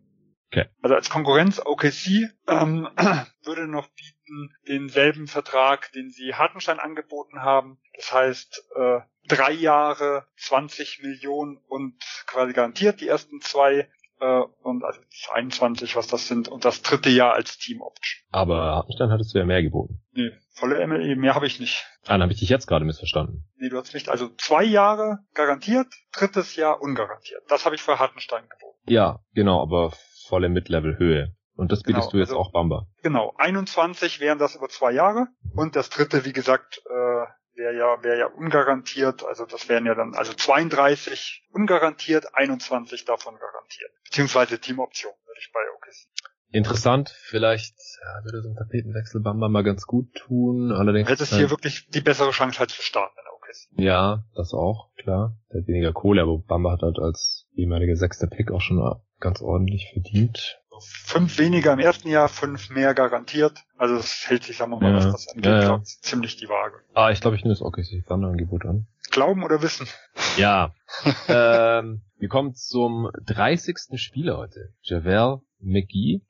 [SPEAKER 1] Okay.
[SPEAKER 3] Also als Konkurrenz OKC ähm, würde noch bieten denselben Vertrag, den sie Hartenstein angeboten haben. Das heißt äh, drei Jahre, 20 Millionen und quasi garantiert die ersten zwei äh, und also 21, was das sind, und das dritte Jahr als Team Option.
[SPEAKER 1] Aber Hartenstein hattest du ja mehr geboten.
[SPEAKER 3] Nee, volle MLE, mehr habe ich nicht.
[SPEAKER 1] Ah, dann habe ich dich jetzt gerade missverstanden.
[SPEAKER 3] Nee, du hast nicht. Also zwei Jahre garantiert, drittes Jahr ungarantiert. Das habe ich für Hartenstein geboten.
[SPEAKER 1] Ja, genau, aber volle Mid-Level-Höhe. Und das bietest genau, du jetzt also, auch Bamba.
[SPEAKER 3] Genau, 21 wären das über zwei Jahre. Und das dritte, wie gesagt, äh, wäre ja, wäre ja ungarantiert. Also das wären ja dann, also 32 ungarantiert, 21 davon garantiert. Beziehungsweise Teamoption, würde ich bei OKC.
[SPEAKER 1] Interessant, vielleicht ja, würde so ein Tapetenwechsel Bamba mal ganz gut tun. Allerdings.
[SPEAKER 3] Hättest hier wirklich die bessere Chance halt zu starten in
[SPEAKER 1] OKC. Ja, das auch, klar. Der hat weniger Kohle, aber Bamba hat halt als ehemaliger sechster Pick auch schon ganz ordentlich verdient.
[SPEAKER 3] Fünf weniger im ersten Jahr, fünf mehr garantiert. Also es hält sich, sagen wir mal, ja, was das angeht, ja, ja. ziemlich die Waage.
[SPEAKER 1] Ah, ich glaube, ich nehme das OKC Thunder Angebot an.
[SPEAKER 3] Glauben oder wissen?
[SPEAKER 1] Ja. ähm, wir kommen zum 30. Spieler heute. Javel McGee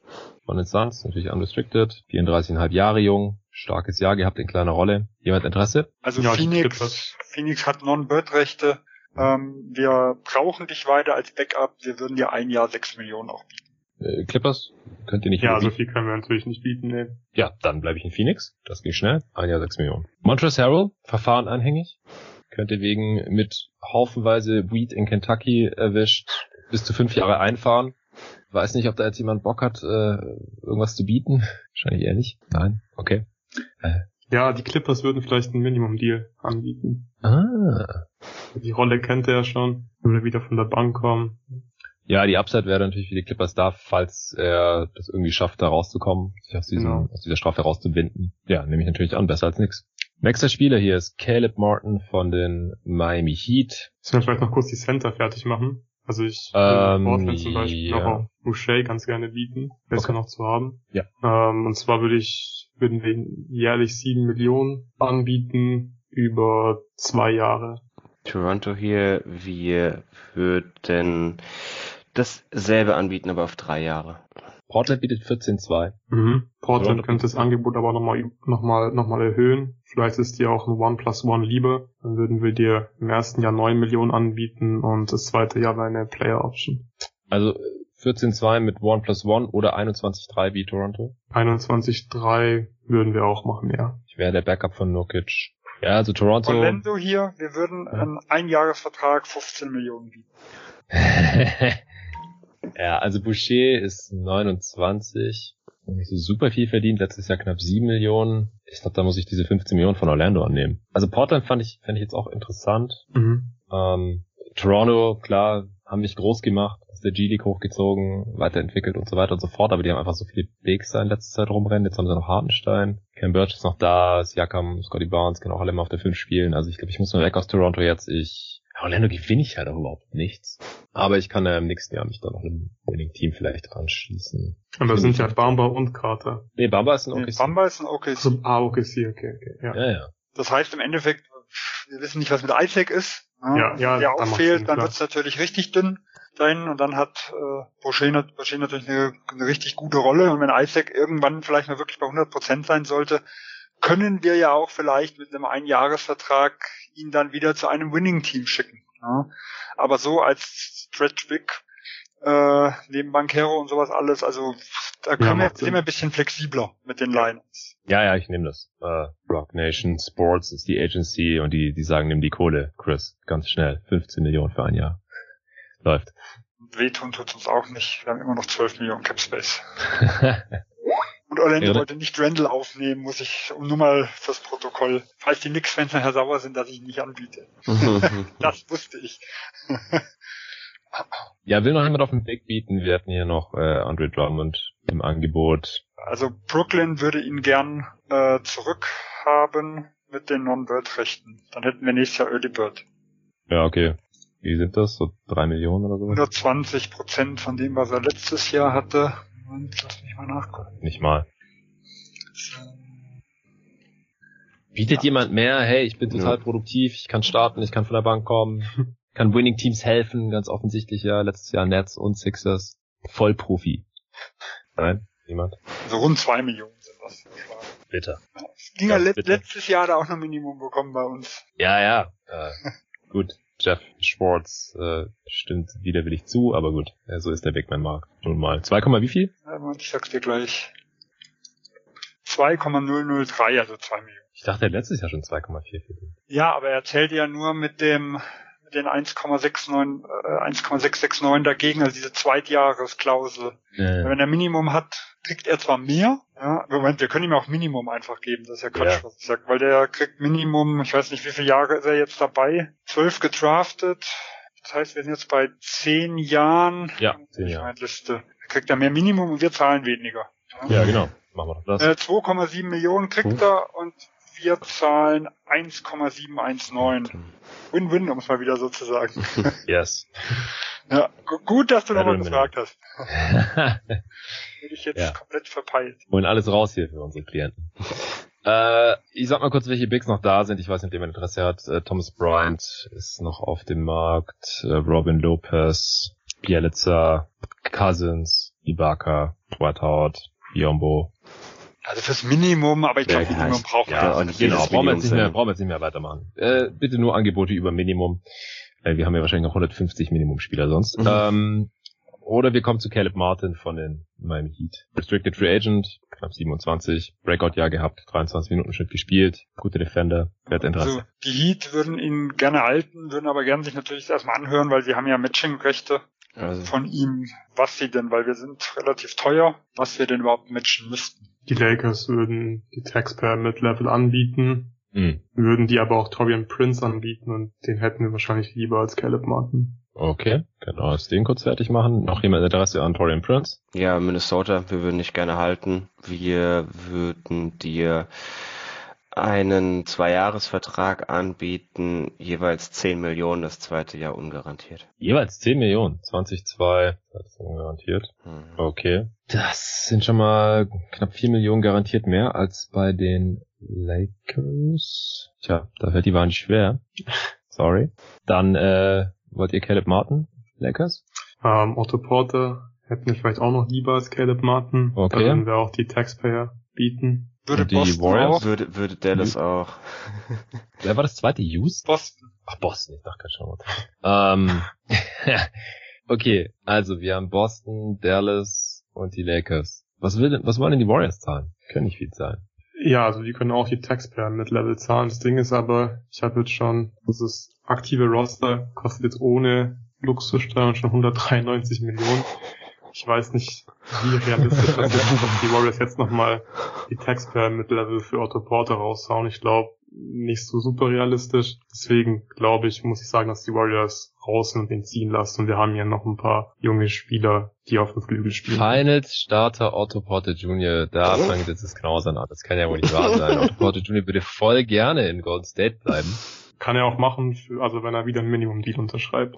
[SPEAKER 1] von den Suns, natürlich unrestricted, 34,5 Jahre jung, starkes Jahr gehabt in kleiner Rolle. Jemand Interesse?
[SPEAKER 3] Also ja, Phoenix, Phoenix hat Non-Bird-Rechte, ähm, wir brauchen dich weiter als Backup, wir würden dir ein Jahr sechs Millionen auch bieten.
[SPEAKER 1] Äh, Clippers könnt ihr nicht
[SPEAKER 4] Ja, so viel können wir natürlich nicht bieten, ne.
[SPEAKER 1] Ja, dann bleibe ich in Phoenix. Das geht schnell. Ein Jahr sechs Millionen. Montrezl Harrell, Verfahren anhängig. Könnte wegen mit haufenweise Weed in Kentucky erwischt bis zu fünf Jahre einfahren. Weiß nicht, ob da jetzt jemand Bock hat, äh, irgendwas zu bieten. Wahrscheinlich eher nicht. Nein. Okay.
[SPEAKER 4] Äh. Ja, die Clippers würden vielleicht einen Minimum-Deal anbieten.
[SPEAKER 1] Ah.
[SPEAKER 4] Die Rolle kennt er ja schon. Würde wieder von der Bank kommen.
[SPEAKER 1] Ja, die Upside wäre natürlich für die Clippers da, falls er das irgendwie schafft, da rauszukommen, sich aus, diesem, genau. aus dieser Strafe herauszubinden. Ja, nehme ich natürlich an, besser als nix. Nächster Spieler hier ist Caleb Martin von den Miami Heat.
[SPEAKER 4] Sollen wir vielleicht noch kurz die Center fertig machen? Also ich ähm, Portland zum Beispiel ja. auch Boucher ganz gerne bieten, besser okay. noch zu haben.
[SPEAKER 1] Ja.
[SPEAKER 4] Ähm, und zwar würde ich, würden wir jährlich sieben Millionen anbieten über zwei Jahre.
[SPEAKER 2] Toronto hier, wir würden dasselbe anbieten, aber auf drei Jahre.
[SPEAKER 1] Portland bietet 14,2.
[SPEAKER 4] Mhm. Portland könnte das Angebot aber nochmal noch mal, noch mal erhöhen. Vielleicht ist dir auch ein One plus One lieber. Dann würden wir dir im ersten Jahr 9 Millionen anbieten und das zweite Jahr eine Player Option.
[SPEAKER 1] Also 14,2 mit One plus One oder 21,3 wie Toronto?
[SPEAKER 4] 21,3 würden wir auch machen, ja.
[SPEAKER 1] Ich wäre der Backup von Nokic. Ja, also Toronto.
[SPEAKER 3] Orlando hier, wir würden ja. einen Einjahresvertrag 15 Millionen bieten.
[SPEAKER 1] ja, also Boucher ist 29 nicht so super viel verdient, letztes Jahr knapp 7 Millionen. Ich glaube, da muss ich diese 15 Millionen von Orlando annehmen. Also Portland fand ich, fand ich jetzt auch interessant.
[SPEAKER 4] Mhm.
[SPEAKER 1] Ähm, Toronto, klar, haben mich groß gemacht, aus der G-League hochgezogen, weiterentwickelt und so weiter und so fort, aber die haben einfach so viele Bigs da in letzter Zeit rumrennen. Jetzt haben sie noch Hartenstein, Cam Birch ist noch da, Siakam, Scotty Barnes können auch alle mal auf der 5 spielen. Also ich glaube, ich muss mal weg aus Toronto jetzt. Ich Orlando gewinne ich halt auch überhaupt nichts. Aber ich kann ja im nächsten Jahr mich da noch einem Winning-Team vielleicht anschließen.
[SPEAKER 4] Aber das sind ja Bamba und Carter.
[SPEAKER 1] Nee, Bamba ist ein
[SPEAKER 3] Nee,
[SPEAKER 1] OKC.
[SPEAKER 3] Bamba ist ein OKC.
[SPEAKER 4] Also, ah, okay, okay, okay. Ja.
[SPEAKER 1] Ja, ja.
[SPEAKER 3] Das heißt im Endeffekt, wir wissen nicht, was mit Isaac ist.
[SPEAKER 4] Ja, ja,
[SPEAKER 3] Wenn der auch fehlt, dann
[SPEAKER 4] klar.
[SPEAKER 3] wird's natürlich richtig dünn dahin und dann hat äh, Boucher, Boucher natürlich eine, eine richtig gute Rolle und wenn Isaac irgendwann vielleicht mal wirklich bei 100% sein sollte, können wir ja auch vielleicht mit einem Einjahresvertrag ihn dann wieder zu einem Winning-Team schicken. Ja? Aber so als Stretch Big äh, neben Bankero und sowas alles, also da können wir,
[SPEAKER 4] macht Sinn.
[SPEAKER 3] sind wir ein bisschen flexibler mit den Lines.
[SPEAKER 1] Ja, ja, ich nehme das. Äh, Rock Nation Sports ist die Agency und die, die sagen, nimm die Kohle, Chris. Ganz schnell. 15 Millionen für ein Jahr. Läuft.
[SPEAKER 3] Wehtun tut's uns auch nicht. Wir haben immer noch 12 Millionen Cap Space. Und Orlando
[SPEAKER 1] Ja,
[SPEAKER 3] wollte nicht Randall aufnehmen, muss ich, um nur mal fürs Protokoll, falls die Knicks-Fans nachher sauer sind, dass ich ihn nicht anbiete. Das wusste ich.
[SPEAKER 1] ja, will noch jemand auf den Big bieten? Wir hatten hier noch äh, Andre Drummond im Angebot.
[SPEAKER 3] Also Brooklyn würde ihn gern äh, zurückhaben mit den Non-Bird-Rechten. Dann hätten wir nächstes Jahr Early Bird.
[SPEAKER 1] Ja, okay. Wie sind das? So drei Millionen oder so?
[SPEAKER 3] 120 Prozent von dem, was er letztes Jahr hatte. Und lass mich mal nachgucken.
[SPEAKER 1] Nicht mal. Bietet jemand mehr? Hey, ich bin total
[SPEAKER 2] Ja.
[SPEAKER 1] produktiv, ich kann starten, ich kann von der Bank kommen, kann Winning Teams helfen, ganz offensichtlich ja, letztes Jahr Nets und Sixers. Vollprofi. Nein? Niemand?
[SPEAKER 3] Also rund zwei Millionen sind das.
[SPEAKER 1] Bitte.
[SPEAKER 3] Es ging ja,
[SPEAKER 1] Ja, bitte.
[SPEAKER 3] letztes Jahr da auch noch Minimum bekommen bei uns.
[SPEAKER 1] Ja, ja. Äh, gut. Jeff Schwartz äh, stimmt widerwillig zu, aber gut, äh, so ist der Big Man Markt. Nun mal. 2, wie viel?
[SPEAKER 3] Ja, ich sag's dir gleich. 2,003, also 2 Millionen.
[SPEAKER 1] Ich dachte, er hat letztes Jahr schon 2,4 verdient.
[SPEAKER 3] Ja, aber er zählt ja nur mit dem mit den 1,69 äh, 1,669 dagegen, also diese Zweitjahresklausel.
[SPEAKER 1] Äh,
[SPEAKER 3] Wenn er Minimum hat, kriegt er zwar mehr, ja, Moment, wir können ihm auch Minimum einfach geben, das ist ja Quatsch,
[SPEAKER 1] Ja.
[SPEAKER 3] was ich sag, weil der kriegt Minimum, ich weiß nicht, wie viele Jahre ist er jetzt dabei, zwölf gedraftet, das heißt, wir sind jetzt bei zehn Jahren,
[SPEAKER 1] ja, 10
[SPEAKER 3] ich
[SPEAKER 1] Jahre.
[SPEAKER 3] Liste, da kriegt er mehr Minimum und wir zahlen weniger.
[SPEAKER 1] Ja, genau. Machen wir das.
[SPEAKER 3] Äh, 2,7 Millionen kriegt er und wir zahlen 1,719. Win-win, um es mal wieder so zu sagen.
[SPEAKER 1] Yes.
[SPEAKER 3] Ja, gu- gut, dass du nochmal gefragt hast. Hätte ich jetzt
[SPEAKER 1] Ja.
[SPEAKER 3] komplett verpeilt.
[SPEAKER 1] Holen alles raus hier für unsere Klienten. äh, ich sag mal kurz, welche Bigs noch da sind. Ich weiß nicht, ob jemand Interesse hat. Äh, Thomas Bryant ist noch auf dem Markt. Äh, Robin Lopez, Bielica, Cousins, Ibaka, Dwight Howard, Biombo.
[SPEAKER 3] Also fürs Minimum, aber ich
[SPEAKER 2] Ja,
[SPEAKER 3] glaube,
[SPEAKER 2] ja,
[SPEAKER 3] Minimum braucht
[SPEAKER 2] ja,
[SPEAKER 3] man.
[SPEAKER 2] und
[SPEAKER 3] nicht.
[SPEAKER 2] jedes
[SPEAKER 1] Genau, brauchen wir, jetzt nicht mehr, brauchen wir jetzt nicht mehr weitermachen. Äh, bitte nur Angebote über Minimum. Äh, wir haben ja wahrscheinlich noch 150 Minimumspieler sonst.
[SPEAKER 2] Mhm.
[SPEAKER 1] Ähm, oder wir kommen zu Caleb Martin von den Miami Heat. Restricted Free Agent, knapp 27, Breakout-Jahr gehabt, 23 Minuten Schnitt gespielt, gute Defender, wer hat Interesse?
[SPEAKER 3] Also, die Heat würden ihn gerne halten, würden aber gerne sich natürlich erstmal anhören, weil sie haben ja Matching-Rechte
[SPEAKER 2] Also,
[SPEAKER 3] von ihm, was sie denn, weil wir sind relativ teuer, was wir denn überhaupt matchen müssten.
[SPEAKER 4] Die Lakers würden die Taxpayer Mid-Level anbieten,
[SPEAKER 1] Hm,
[SPEAKER 4] würden die aber auch Torian Prince anbieten und den hätten wir wahrscheinlich lieber als Caleb Martin.
[SPEAKER 1] okay, können wir das Ding kurz fertig machen. Noch jemand Interesse an Torian Prince?
[SPEAKER 2] ja, Minnesota, wir würden dich gerne halten. Wir würden dir einen Zweijahresvertrag anbieten, jeweils 10 Millionen, das zweite Jahr ungarantiert.
[SPEAKER 1] Jeweils 10 Millionen, 2002, das ist garantiert.
[SPEAKER 2] Mhm.
[SPEAKER 1] Okay. Das sind schon mal knapp 4 Millionen garantiert mehr als bei den Lakers. Tja, da fällt die Wahl nicht schwer. Sorry. Dann äh, wollt ihr Caleb Martin, Lakers?
[SPEAKER 4] Ähm, Otto Porter hätten wir vielleicht auch noch lieber als Caleb Martin.
[SPEAKER 1] Okay.
[SPEAKER 4] Da würden wir auch die Taxpayer bieten.
[SPEAKER 3] Würde
[SPEAKER 1] Und die
[SPEAKER 3] Boston
[SPEAKER 1] Warriors?
[SPEAKER 3] auch?
[SPEAKER 2] Würde, würde Dallas auch.
[SPEAKER 1] Wer war das zweite? Houston?
[SPEAKER 3] Boston.
[SPEAKER 1] Ach, Boston, ich dachte gerade schon. ähm, okay, also wir haben Boston, Dallas und die Lakers. Was will denn, was wollen denn die Warriors zahlen? Können nicht viel zahlen.
[SPEAKER 4] Ja, also die können auch die Taxpayer Mid-Level zahlen. Das Ding ist aber, ich habe jetzt schon, das ist aktive Roster, kostet jetzt ohne Luxussteuer schon 193 Millionen. Ich weiß nicht, wie realistisch das ist, dass die Warriors jetzt nochmal die Taxpayer-Mid-Level für Otto Porter raushauen. Ich glaube, nicht so super realistisch. Deswegen glaube ich, muss ich sagen, dass die Warriors raus und den ziehen lassen. Und wir haben hier noch ein paar junge Spieler, die auf dem Flügel spielen.
[SPEAKER 1] Finals Starter Otto Porter Jr. Da fängt jetzt das Knausern an. Das kann ja wohl nicht wahr sein. Otto Porter Jr. würde voll gerne in Golden State bleiben.
[SPEAKER 4] Kann er auch machen, für, also wenn er wieder ein Minimum-Deal unterschreibt.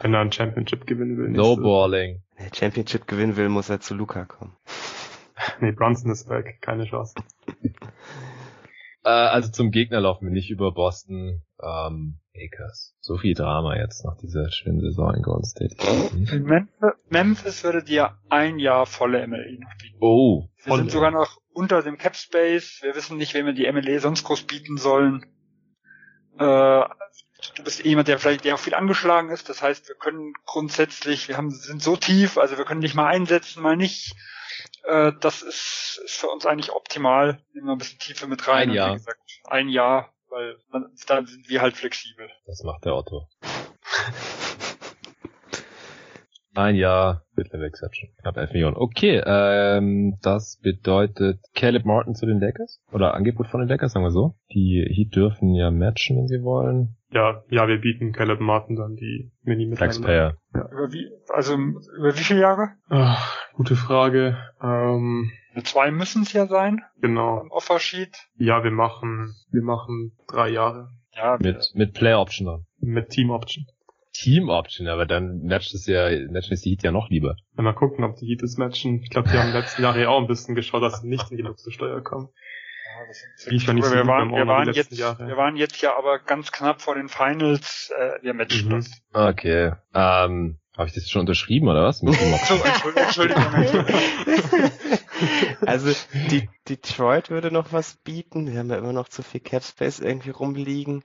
[SPEAKER 4] Wenn er ein Championship gewinnen will.
[SPEAKER 1] No balling.
[SPEAKER 2] Wenn er Championship gewinnen will, muss er zu Luca kommen.
[SPEAKER 4] Nee, Brunson ist weg. Keine Chance.
[SPEAKER 1] Äh, also zum Gegner laufen wir nicht über Boston. Ähm, Lakers. So viel Drama jetzt nach dieser schönen Saison in Golden State.
[SPEAKER 3] In Memphis, Memphis würde dir ein Jahr volle MLE noch bieten.
[SPEAKER 1] Oh.
[SPEAKER 3] Wir sind sogar noch unter dem Cap Space. Wir wissen nicht, wem wir die MLE sonst groß bieten sollen. Äh, du bist jemand, der vielleicht der auch viel angeschlagen ist. Das heißt, wir können grundsätzlich, wir haben, sind so tief, also wir können dich mal einsetzen, mal nicht. Äh, das ist, ist für uns eigentlich optimal. Nehmen wir ein bisschen Tiefe mit rein.
[SPEAKER 1] Ein Jahr.
[SPEAKER 3] Wie gesagt, ein Jahr, weil dann, dann sind wir halt flexibel.
[SPEAKER 1] Das macht der Otto. Ein Jahr Mid-Level Exception. Knapp 11 Millionen. Okay, ähm, das bedeutet Caleb Martin zu den Lakers? Oder Angebot von den Lakers, sagen wir so. Die Heat dürfen ja matchen, wenn sie wollen.
[SPEAKER 4] Ja, ja, wir bieten Caleb Martin dann die mini mit
[SPEAKER 1] Taxpayer.
[SPEAKER 3] Über wie, also über wie viele Jahre?
[SPEAKER 4] Ach, gute Frage. Ähm,
[SPEAKER 3] Zwei müssen es ja sein
[SPEAKER 4] genau.
[SPEAKER 3] im Offersheet.
[SPEAKER 4] Ja, wir machen, wir machen drei Jahre
[SPEAKER 3] Ja,
[SPEAKER 1] Mit, mit Player Option dann.
[SPEAKER 4] mit Team Option.
[SPEAKER 1] Team Option, aber dann matcht es ja, matchen es die Heat ja noch lieber.
[SPEAKER 4] Wenn wir gucken, ob die Heat es matchen. Ich glaube, die haben den letzten Jahre ja auch ein bisschen geschaut, dass sie nicht in die Luxussteuer kommen.
[SPEAKER 3] Ja, das sind
[SPEAKER 4] nicht so
[SPEAKER 3] wir waren, wir waren jetzt,
[SPEAKER 4] Jahre.
[SPEAKER 3] wir waren jetzt ja aber ganz knapp vor den Finals. Äh, wir matchen
[SPEAKER 4] Mhm.
[SPEAKER 3] das.
[SPEAKER 1] Okay. Ähm, habe ich das schon unterschrieben oder was?
[SPEAKER 3] So? Entschuldigung, Entschuldigung.
[SPEAKER 2] Also die, Detroit würde noch was bieten. Wir haben ja immer noch zu viel Cap Space irgendwie rumliegen.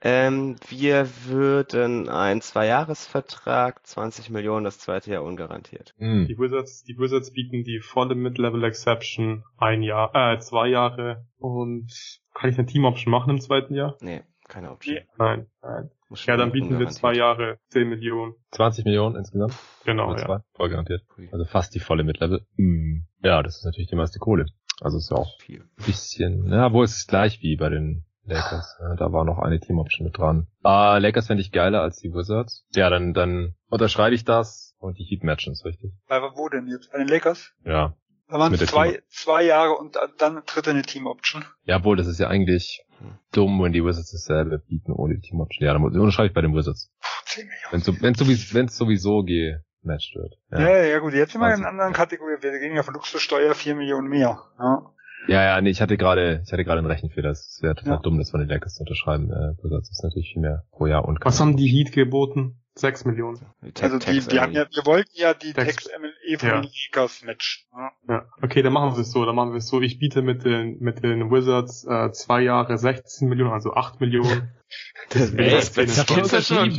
[SPEAKER 2] Ähm, wir würden einen Zweijahresvertrag, 20 Millionen, das zweite Jahr ungarantiert.
[SPEAKER 1] Hm.
[SPEAKER 4] Die Wizards, die Wizards bieten die volle Mid-Level Exception ein Jahr, äh, zwei Jahre und kann ich eine Team Option machen im zweiten Jahr?
[SPEAKER 2] Nee, keine Option.
[SPEAKER 3] Nee.
[SPEAKER 4] Nein, nein.
[SPEAKER 2] Muss
[SPEAKER 4] Ja, dann bieten wir zwei Jahre 10 Millionen.
[SPEAKER 1] 20 Millionen insgesamt?
[SPEAKER 4] Genau, ja.
[SPEAKER 1] Voll garantiert. Also fast die volle Mid-Level. Hm. Ja, das ist natürlich die meiste Kohle. Also ist ja auch
[SPEAKER 2] viel.
[SPEAKER 1] ein bisschen, ja, wo ist es gleich wie bei den Lakers. Ja, da war noch eine Team-Option mit dran. Ah, Lakers fände ich geiler als die Wizards. Ja, dann, dann unterschreibe ich das und die Heat matchen es, richtig?
[SPEAKER 3] Bei wo denn jetzt? Bei den Lakers?
[SPEAKER 1] Ja.
[SPEAKER 3] Da waren es zwei, zwei Jahre und dann tritt eine Team-Option.
[SPEAKER 1] Jawohl, das ist ja eigentlich dumm, wenn die Wizards dasselbe bieten ohne die Team-Option. Ja, dann unterschreibe ich bei den Wizards.
[SPEAKER 3] Puh, 10 Millionen.
[SPEAKER 1] Wenn wenn's sowieso, wenn's sowieso gematcht wird.
[SPEAKER 3] Ja,
[SPEAKER 1] Ja.
[SPEAKER 3] ja, gut, jetzt sind wir in
[SPEAKER 1] Also-
[SPEAKER 3] einer anderen Kategorie. Wir gehen ja von Luxussteuer 4 Millionen mehr. Ja.
[SPEAKER 1] Ja, ja, nee, ich hatte gerade, ich hatte gerade einen Rechenfehler. Das wäre total
[SPEAKER 3] Ja.
[SPEAKER 1] dumm, das von den Lakers zu unterschreiben. Äh, Wizards ist natürlich viel mehr pro Jahr und
[SPEAKER 4] Was haben die Heat geboten? 6 Millionen.
[SPEAKER 2] Die
[SPEAKER 3] Also die, die haben ja, wir wollten ja die
[SPEAKER 4] Tex-
[SPEAKER 3] Text MLE von
[SPEAKER 4] Ja.
[SPEAKER 3] den Lakers matchen. Ja.
[SPEAKER 4] Ja, okay, dann machen wir es so. Dann machen wir es so. Ich biete mit den mit den Wizards äh, zwei Jahre 16 Millionen, also 8 Millionen.
[SPEAKER 2] Das
[SPEAKER 4] wäre eine
[SPEAKER 2] das
[SPEAKER 4] Stunde.
[SPEAKER 2] gibt's ja schon.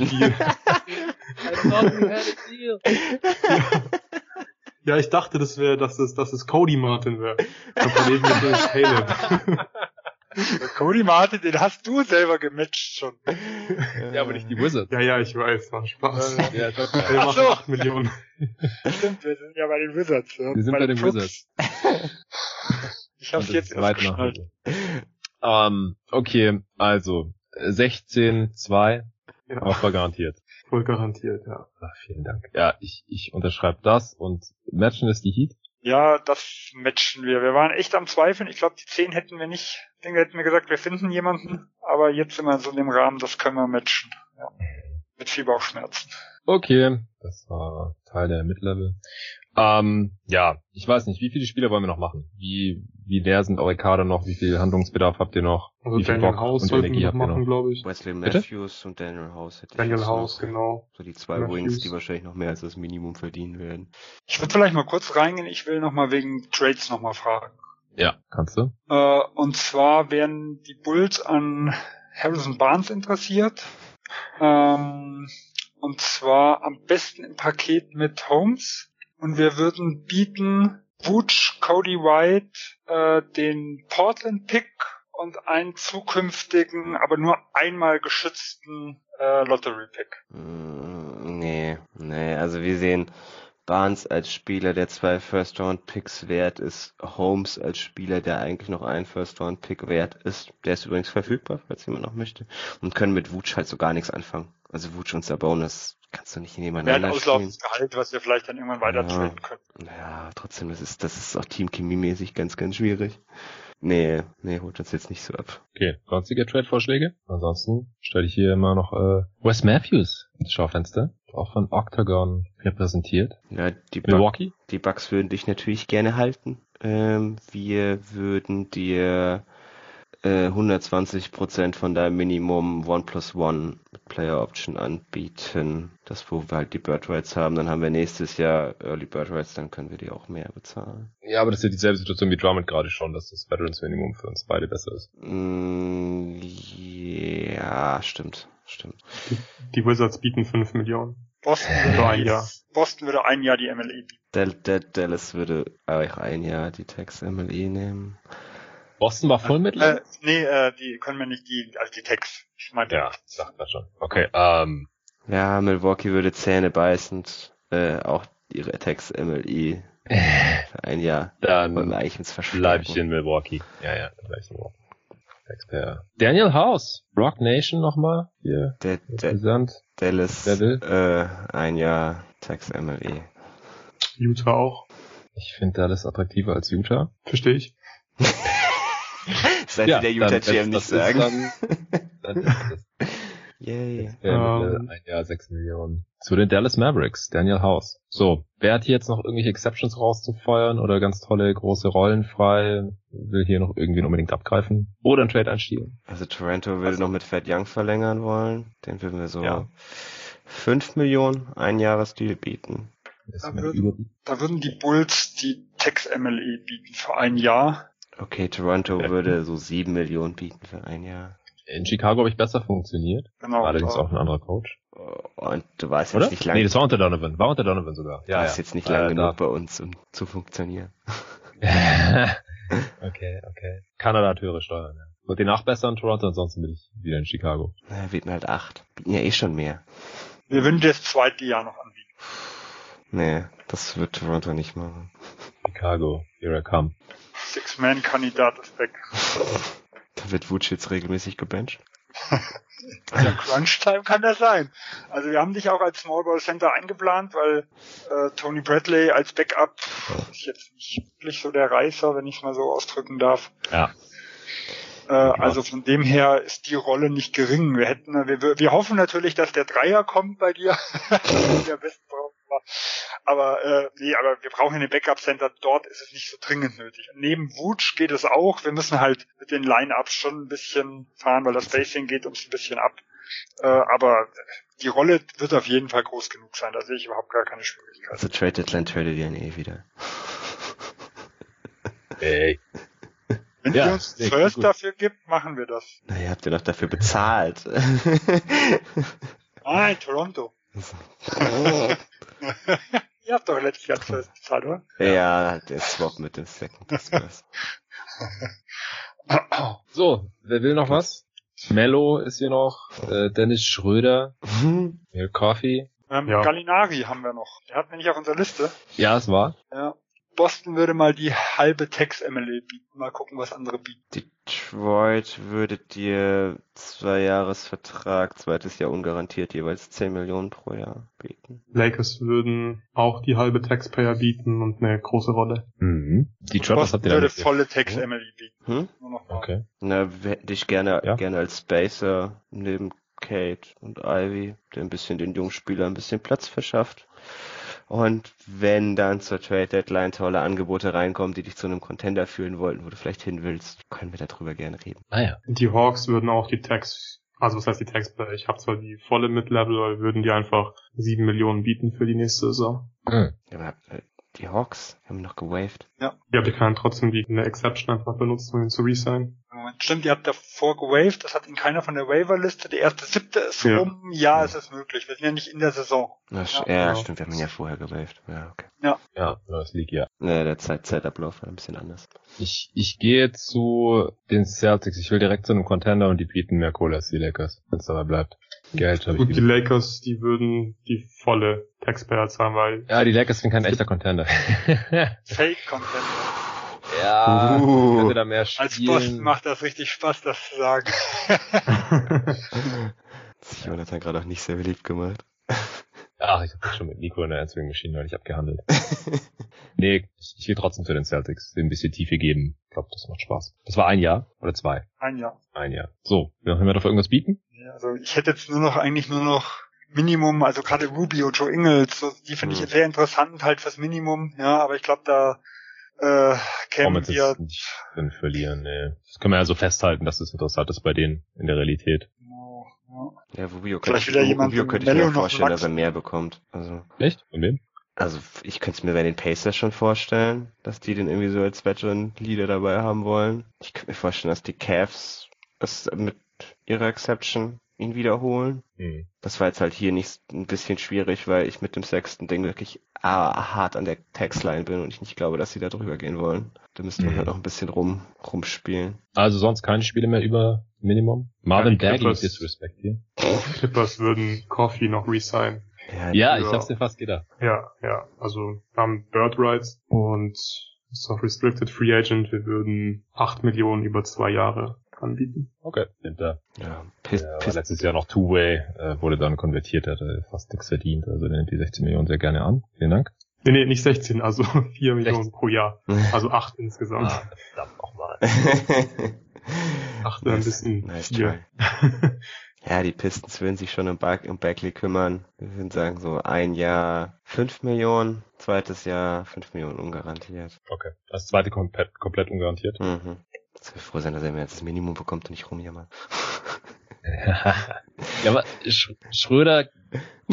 [SPEAKER 4] Ja, ich dachte, das wäre, dass es, dass es Cody Martin wäre. Caleb.
[SPEAKER 3] Cody Martin, den hast du selber gematcht schon.
[SPEAKER 1] Ja, aber nicht die Wizards.
[SPEAKER 4] Ja, ja, ich weiß, war Spaß.
[SPEAKER 1] Ja, das
[SPEAKER 4] Wir
[SPEAKER 3] Ach
[SPEAKER 4] machen
[SPEAKER 3] so.
[SPEAKER 4] 8 Millionen.
[SPEAKER 3] Stimmt, wir sind ja bei den Wizards. Ja.
[SPEAKER 1] Wir sind bei den
[SPEAKER 3] Fuchs.
[SPEAKER 1] Wizards.
[SPEAKER 3] Ich hab's jetzt erst.
[SPEAKER 1] Ähm, okay, also 16, 2,
[SPEAKER 4] Ja,
[SPEAKER 1] auch war garantiert.
[SPEAKER 4] Voll garantiert, ja.
[SPEAKER 1] Ach, vielen Dank. Ja, ich, ich unterschreibe das und matchen ist die Heat.
[SPEAKER 3] Ja, das matchen wir. Wir waren echt am Zweifeln. Ich glaube, die 10 hätten wir nicht. Ich denke, hätten wir gesagt, wir finden jemanden. Aber jetzt sind wir so in dem Rahmen, das können wir matchen. Ja. Mit viel Bauchschmerzen.
[SPEAKER 1] Okay, das war Teil der Mid-Level. Ähm, ja, ich weiß nicht, wie viele Spieler wollen wir noch machen? Wie, wie leer sind eure Kader noch? Wie viel Handlungsbedarf habt ihr noch?
[SPEAKER 4] Also
[SPEAKER 1] wie viel
[SPEAKER 4] Daniel
[SPEAKER 1] Bock
[SPEAKER 4] House
[SPEAKER 1] und Energie
[SPEAKER 4] wir
[SPEAKER 1] habt
[SPEAKER 4] noch
[SPEAKER 1] ihr
[SPEAKER 4] machen,
[SPEAKER 1] noch?
[SPEAKER 4] glaube ich.
[SPEAKER 2] Wesley
[SPEAKER 1] Bitte?
[SPEAKER 2] Matthews und Daniel House hätte ich
[SPEAKER 4] Daniel
[SPEAKER 2] jetzt
[SPEAKER 4] House,
[SPEAKER 2] noch.
[SPEAKER 4] genau.
[SPEAKER 2] So die zwei
[SPEAKER 4] Matthews.
[SPEAKER 2] Wings, die wahrscheinlich noch mehr als das Minimum verdienen werden.
[SPEAKER 3] Ich würde vielleicht mal kurz reingehen. Ich will noch mal wegen Trades noch mal fragen.
[SPEAKER 1] Ja, kannst du?
[SPEAKER 3] Äh, und zwar werden die Bulls an Harrison Barnes interessiert. Ähm, und zwar am besten im Paket mit Holmes. Und wir würden bieten Wooch, Cody White, äh, den Portland Pick und einen zukünftigen, aber nur einmal geschützten äh, Lottery Pick.
[SPEAKER 2] Mm, Nee, nee, also wir sehen Barnes als Spieler, der zwei First-Round-Picks wert ist, Holmes als Spieler, der eigentlich noch ein First-Round-Pick wert ist. Der ist übrigens verfügbar, falls jemand noch möchte. Und können mit Wutsch halt so gar nichts anfangen. Also Wutsch und Sabonis kannst du nicht nebeneinander
[SPEAKER 3] Wer auslaufendes Gehalt, was wir vielleicht dann irgendwann weiter ja. können.
[SPEAKER 2] Ja, trotzdem, das ist, das ist auch Team-Chemie-mäßig ganz, ganz schwierig. Nee, nee, holt uns jetzt nicht so ab.
[SPEAKER 1] Okay, sonstige Trade-Vorschläge? Ansonsten stelle ich hier immer noch äh, Wes Matthews ins Schaufenster, auch von Octagon repräsentiert.
[SPEAKER 2] Ja, die Milwaukee? Buck, die Bucks würden dich natürlich gerne halten. Ähm, wir würden dir äh, 120% von deinem Minimum One plus One mit Player Option anbieten. Das, wo wir halt die Bird Rights haben, dann haben wir nächstes Jahr Early Bird Rights, dann können wir die auch mehr bezahlen.
[SPEAKER 1] Ja, aber das ist ja dieselbe Situation wie Drummond gerade schon, dass das Veterans Minimum für uns beide besser ist.
[SPEAKER 2] Mm, ja, stimmt, stimmt.
[SPEAKER 4] Die, die Wizards bieten 5 Millionen.
[SPEAKER 3] Boston würde ein Jahr. Boston würde ein Jahr die MLE
[SPEAKER 2] bieten. Dallas würde auch ein Jahr die Tax MLE nehmen.
[SPEAKER 1] Boston war voll mit?
[SPEAKER 3] Äh, nee, äh, die können wir nicht die, also die Text.
[SPEAKER 1] Ich meinte. Ja, sagt man schon. Okay, ähm.
[SPEAKER 2] Ja, Milwaukee würde Zähne beißend, äh, auch ihre Attacks MLI für ein Jahr
[SPEAKER 1] dann bleib ich in Milwaukee. Ja, ja, dann bleib ich in Milwaukee. Expert. Daniel House, Rock Nation nochmal hier.
[SPEAKER 2] Der, der, Dallas, äh, ein Jahr Tax MLE.
[SPEAKER 4] Utah auch.
[SPEAKER 1] Ich finde Dallas attraktiver als Utah.
[SPEAKER 4] Verstehe ich.
[SPEAKER 2] Seit ja, der Utah GM nicht sagen. Dann, dann ist
[SPEAKER 1] das. Yay. Um, ein Jahr, sechs Millionen. Zu den Dallas Mavericks, Daniel House. So, wer hat hier jetzt noch irgendwelche Exceptions rauszufeuern oder ganz tolle große Rollen frei? Will hier noch irgendwie unbedingt abgreifen? Oder ein Trade einstielen?
[SPEAKER 2] Also Toronto würde also. noch mit Fat Young verlängern wollen. Den würden wir so ja. 5 Millionen ein Jahresdeal bieten.
[SPEAKER 3] Da würden, da würden die Bulls die Tex MLE bieten für ein Jahr.
[SPEAKER 2] Okay, Toronto würde so sieben Millionen bieten für ein Jahr.
[SPEAKER 1] In Chicago habe ich besser funktioniert. Genau. War allerdings auch ein anderer Coach.
[SPEAKER 2] Und du warst
[SPEAKER 1] Oder?
[SPEAKER 2] jetzt nicht lange.
[SPEAKER 1] Nee, das war unter Donovan. War unter Donovan sogar.
[SPEAKER 2] Ja, du warst ja. jetzt nicht lange äh, genug bei uns, um zu funktionieren.
[SPEAKER 1] okay, okay. Kanada hat höhere Steuern, ja. Wird die nachbessern, Toronto, ansonsten bin ich wieder in Chicago.
[SPEAKER 2] Na, bieten halt acht. Bieten ja eh schon mehr.
[SPEAKER 3] Wir würden dir das zweite Jahr noch anbieten.
[SPEAKER 2] Nee, das wird Toronto nicht machen.
[SPEAKER 1] Chicago, here I come.
[SPEAKER 3] Six-Man-Kandidat ist weg.
[SPEAKER 2] Da wird Wutsch jetzt regelmäßig gebencht.
[SPEAKER 3] ja, Crunch-Time kann das sein. Also wir haben dich auch als Small Ball Center eingeplant, weil äh, Tony Bradley als Backup ist jetzt nicht wirklich so der Reißer, wenn ich es mal so ausdrücken darf.
[SPEAKER 1] Ja.
[SPEAKER 3] Äh, also von dem her ist die Rolle nicht gering. Wir hätten, wir, wir hoffen natürlich, dass der Dreier kommt bei dir. der besten war. Aber äh, nee, aber wir brauchen eine Backup Center. Dort ist es nicht so dringend nötig. Neben Wutsch geht es auch. Wir müssen halt mit den Lineups schon ein bisschen fahren, weil das Spacing geht uns ein bisschen ab. Äh, aber die Rolle wird auf jeden Fall groß genug sein. Da sehe ich überhaupt gar keine Schwierigkeit.
[SPEAKER 2] Also Trade Deadline tradet ihr eh wieder.
[SPEAKER 1] Ey.
[SPEAKER 3] Wenn ja, ihr uns First dafür gibt, machen wir das.
[SPEAKER 2] Naja, habt ihr doch dafür bezahlt.
[SPEAKER 3] Nein, Toronto. Ihr habt doch letztes Jahr First bezahlt, oder?
[SPEAKER 2] Ja, der Swap mit dem Second Express.
[SPEAKER 1] so, wer will noch was? Mello ist hier noch, äh, Dennis Schröder, Neil Coffee.
[SPEAKER 3] Ähm, ja. Gallinari haben wir noch. Der hat nicht auf unserer Liste.
[SPEAKER 1] Ja, es war.
[SPEAKER 3] Ja. Boston würde mal die halbe Tex MLE bieten. Mal gucken, was andere bieten.
[SPEAKER 2] Detroit würde dir zwei Jahresvertrag, zweites Jahr ungarantiert, jeweils 10 Millionen pro Jahr bieten.
[SPEAKER 4] Lakers würden auch die halbe Taxpayer bieten und eine große Rolle.
[SPEAKER 1] Mhm.
[SPEAKER 3] Detroit was habt ihr würde volle Tex MLE bieten.
[SPEAKER 1] Hm? Okay.
[SPEAKER 2] Na, hätte ich gerne, ja? gerne als Spacer neben Kate und Ivy, der ein bisschen den Jungspieler ein bisschen Platz verschafft. Und wenn dann zur Trade Deadline tolle Angebote reinkommen, die dich zu einem Contender fühlen wollten, wo du vielleicht hin willst, können wir darüber gerne reden.
[SPEAKER 1] Ah ja.
[SPEAKER 4] Die Hawks würden auch die Tax, also was heißt die Tax, ich habe zwar die volle Mid-Level, aber würden die einfach sieben Millionen bieten für die nächste Saison.
[SPEAKER 2] Mhm. Ja, äh, die Hawks haben noch gewaved.
[SPEAKER 3] Ja.
[SPEAKER 4] Ja, die können trotzdem die eine Exception einfach benutzen, um ihn zu resignen.
[SPEAKER 3] Moment. Stimmt, ihr habt davor gewaved, das hat ihn keiner von der Waiver-Liste. Der erste siebte ist
[SPEAKER 4] Ja.
[SPEAKER 3] rum. Ja, es ist möglich. Wir sind ja nicht in der Saison.
[SPEAKER 2] Na,
[SPEAKER 3] Ja,
[SPEAKER 2] ja,
[SPEAKER 4] genau.
[SPEAKER 2] stimmt, wir haben ihn ja vorher gewaved. Ja, okay.
[SPEAKER 1] Ja, das liegt ja.
[SPEAKER 2] Ne, der Zeit Zeitablauf war ein bisschen anders.
[SPEAKER 1] Ich, ich gehe zu den Celtics. Ich will direkt zu einem Contender und die bieten mehr Kohle als die Lakers, wenn es dabei bleibt. Geld habe ich
[SPEAKER 4] Gut, die. Lakers, die würden die volle Taxpayer zahlen, weil
[SPEAKER 1] Ja, die Lakers sind kein echter Contender.
[SPEAKER 3] Fake-Content.
[SPEAKER 1] ja,
[SPEAKER 2] Uh.
[SPEAKER 1] könnte da mehr
[SPEAKER 3] Als
[SPEAKER 1] spielen.
[SPEAKER 3] Boston macht das richtig Spaß, das zu sagen.
[SPEAKER 2] Hat sich Jonathan gerade auch nicht sehr beliebt gemacht.
[SPEAKER 1] Ach, ich habe schon mit Nico in der Answering Machine neulich abgehandelt. nee, ich, ich gehe trotzdem zu den Celtics. Ein bisschen Tiefe geben. Ich glaube, das macht Spaß. Das war ein Jahr oder zwei?
[SPEAKER 3] Ein Jahr.
[SPEAKER 1] Ein Jahr. So, können wir doch irgendwas bieten?
[SPEAKER 3] Ja, also ich hätte jetzt nur noch eigentlich nur noch Minimum, also gerade Rubio, Joe Ingles, so, die finde ich
[SPEAKER 2] Mhm.
[SPEAKER 3] sehr interessant halt fürs Minimum, ja, aber ich glaube, da äh, kämen wir
[SPEAKER 1] nicht drin verlieren, nee. Das können wir ja so festhalten, dass das interessant ist bei denen in der Realität.
[SPEAKER 3] genau, ja.
[SPEAKER 2] Ja, Rubio könnte
[SPEAKER 3] Vielleicht
[SPEAKER 2] ich,
[SPEAKER 3] wieder jemand
[SPEAKER 2] Rubio könnte ich mir vorstellen, dass er mehr bekommt. Also,
[SPEAKER 1] Echt? Von wem?
[SPEAKER 2] also ich könnte es mir bei den Pacers schon vorstellen, dass die den irgendwie so als Veteran-Leader dabei haben wollen. Ich könnte mir vorstellen, dass die Cavs es mit ihrer Exception ihn wiederholen.
[SPEAKER 1] Hm.
[SPEAKER 2] Das war jetzt halt hier nicht ein bisschen schwierig, weil ich mit dem sechsten Ding wirklich ah, hart an der Textline bin und ich nicht glaube, dass sie da drüber gehen wollen. Da müsste man
[SPEAKER 1] Mhm.
[SPEAKER 2] halt auch ein bisschen rum, rumspielen.
[SPEAKER 1] Also sonst keine Spiele mehr über Minimum? Marvin
[SPEAKER 4] die
[SPEAKER 1] Bagley Disrespect hier.
[SPEAKER 4] Clippers würden Coffee noch resign.
[SPEAKER 1] Ja,
[SPEAKER 4] Ja.
[SPEAKER 1] ich hab's dir fast gedacht.
[SPEAKER 4] Ja, ja, also wir haben Bird Rights und ist auch Restricted Free Agent. Wir würden 8 Millionen über zwei Jahre anbieten.
[SPEAKER 1] Okay. Nimmt er.
[SPEAKER 2] Ja, Pist,
[SPEAKER 1] Der war
[SPEAKER 2] Pist,
[SPEAKER 1] letztes Jahr noch Two-Way, äh, wurde dann konvertiert, hat er fast nichts verdient. Also der nimmt die 16 Millionen sehr gerne an. Vielen Dank.
[SPEAKER 4] Nee, nee, nicht 16, also 4 Millionen pro Jahr. Also 8 insgesamt.
[SPEAKER 1] Ah, verdammt nochmal.
[SPEAKER 4] Acht wäre ein
[SPEAKER 2] nice,
[SPEAKER 4] bisschen
[SPEAKER 2] nice try. Ja, die Pistons würden sich schon um, Back, um Bagley kümmern. Wir würden sagen, so ein Jahr 5 Millionen, zweites Jahr 5 Millionen ungarantiert.
[SPEAKER 1] Okay. Das zweite komplett, komplett ungarantiert.
[SPEAKER 2] Mhm. Jetzt wir froh sein, dass er mir jetzt das Minimum bekommt und nicht rumjammern.
[SPEAKER 1] ja, aber Sch Schröder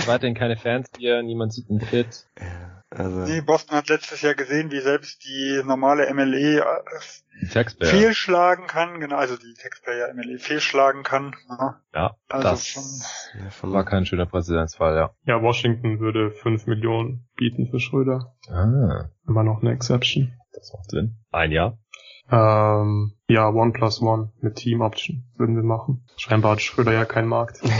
[SPEAKER 1] weiterhin keine Fans hier, niemand sieht einen Fit.
[SPEAKER 2] Ja, also,
[SPEAKER 3] Nee, Boston hat letztes Jahr gesehen, wie selbst die normale MLE äh,
[SPEAKER 1] Die Taxpayer.
[SPEAKER 3] fehlschlagen kann, genau, also die Taxpayer MLE fehlschlagen kann. Ja,
[SPEAKER 1] Ja,
[SPEAKER 3] also
[SPEAKER 1] das
[SPEAKER 3] schon,
[SPEAKER 2] ja, vom,
[SPEAKER 1] war kein schöner Präzedenzfall, ja.
[SPEAKER 4] Ja, Washington würde 5 Millionen bieten für Schröder.
[SPEAKER 1] Ah,
[SPEAKER 4] Immer noch eine Exception.
[SPEAKER 1] das macht Sinn. Ein Jahr.
[SPEAKER 4] Ähm, ja, One plus One mit Team Option würden wir machen. Scheinbar hat Schröder ja keinen Markt.